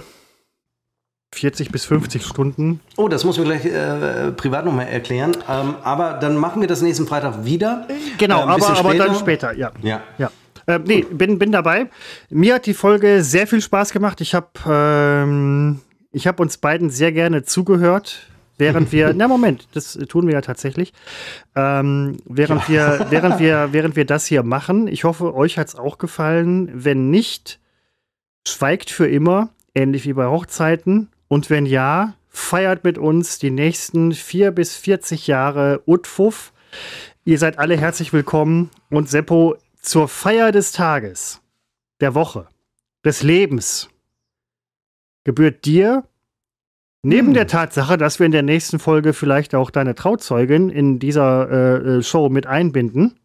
40 bis 50 Stunden. Oh, das muss mir gleich äh, privat nochmal erklären. Ähm, aber dann machen wir das nächsten Freitag wieder. Genau, Äh, aber, aber dann später, ja. Ja. Ja. Äh, nee, bin, bin dabei. Mir hat die Folge sehr viel Spaß gemacht. Ich habe ähm, ich hab uns beiden sehr gerne zugehört, während wir. na, Moment, das tun wir ja tatsächlich. Ähm, während, wir, während, wir, während wir das hier machen. Ich hoffe, euch hat es auch gefallen. Wenn nicht, schweigt für immer, ähnlich wie bei Hochzeiten. Und wenn ja, feiert mit uns die nächsten vier bis 40 Jahre Utfuff. Ihr seid alle herzlich willkommen. Und Seppo, zur Feier des Tages, der Woche, des Lebens, gebührt dir, neben Hm. der Tatsache, dass wir in der nächsten Folge vielleicht auch deine Trauzeugin in dieser äh, äh, Show mit einbinden.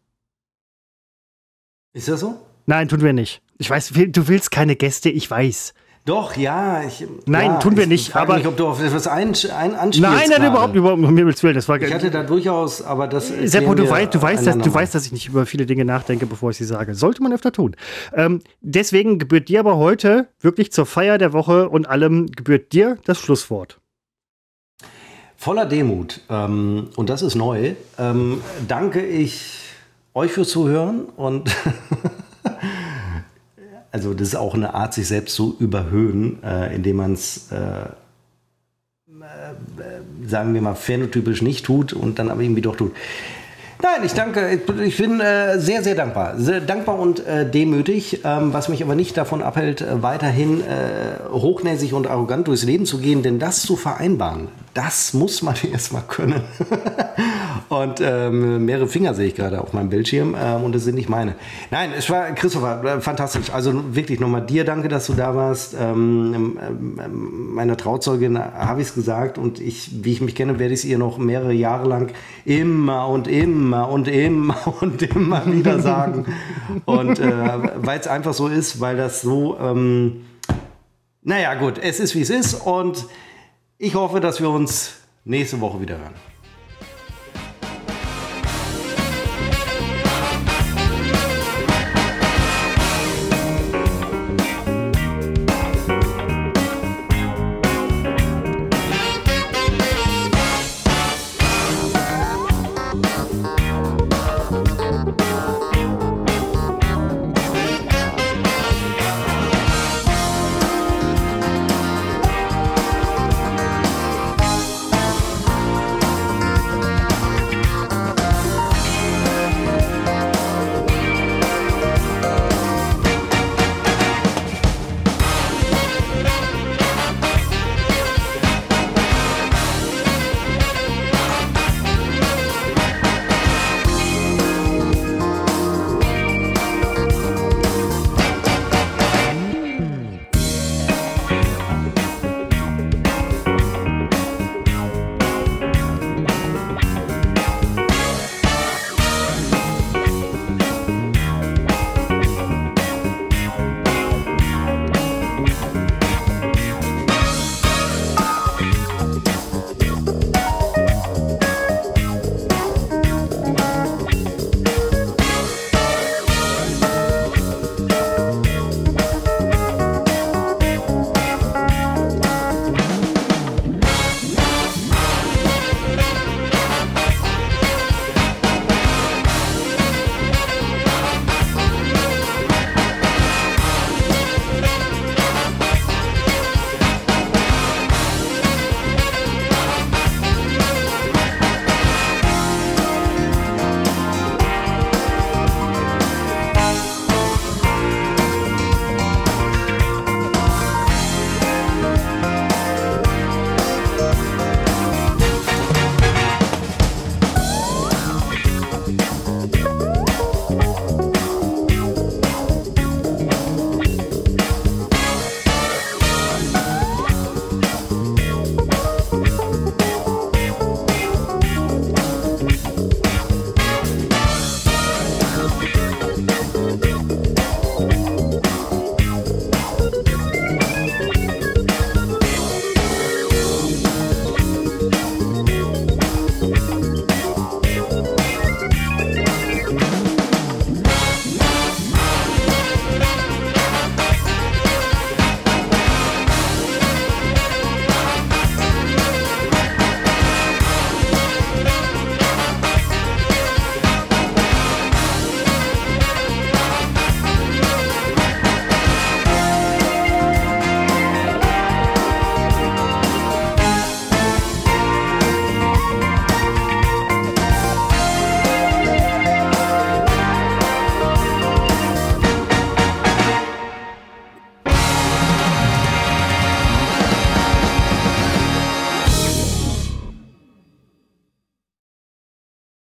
Ist das so? Nein, tun wir nicht. Ich weiß, du willst keine Gäste, ich weiß. Doch, ja. Ich, Nein, ja, tun wir ich nicht, aber- mich, ob du auf etwas ein, ein anspielst Nein, nein, gerade. überhaupt, überhaupt, um Himmels Willen. Das war Ich hatte da durchaus, aber das. Seppo, erklären du, wir weißt, du, weißt, dass, du weißt, dass ich nicht über viele Dinge nachdenke, bevor ich sie sage. Sollte man öfter tun. Ähm, deswegen gebührt dir aber heute wirklich zur Feier der Woche und allem gebührt dir das Schlusswort. Voller Demut, ähm, und das ist neu, ähm, danke ich euch fürs Zuhören und also das ist auch eine Art, sich selbst zu überhöhen, äh, indem man es, äh, äh, sagen wir mal, phänotypisch nicht tut und dann aber irgendwie doch tut. Nein, ich danke, ich bin äh, sehr, sehr dankbar. Sehr dankbar und äh, demütig, ähm, was mich aber nicht davon abhält, äh, weiterhin äh, hochnäsig und arrogant durchs Leben zu gehen, denn das zu vereinbaren, das muss man erstmal können. und ähm, mehrere Finger sehe ich gerade auf meinem Bildschirm ähm, und das sind nicht meine. Nein, es war, Christopher, äh, fantastisch. Also wirklich nochmal dir danke, dass du da warst. Ähm, ähm, meiner Trauzeugin habe ich es gesagt und ich, wie ich mich kenne, werde ich es ihr noch mehrere Jahre lang immer und immer und immer und immer wieder sagen. Und äh, weil es einfach so ist, weil das so, ähm, naja gut, es ist wie es ist und ich hoffe, dass wir uns nächste Woche wieder hören.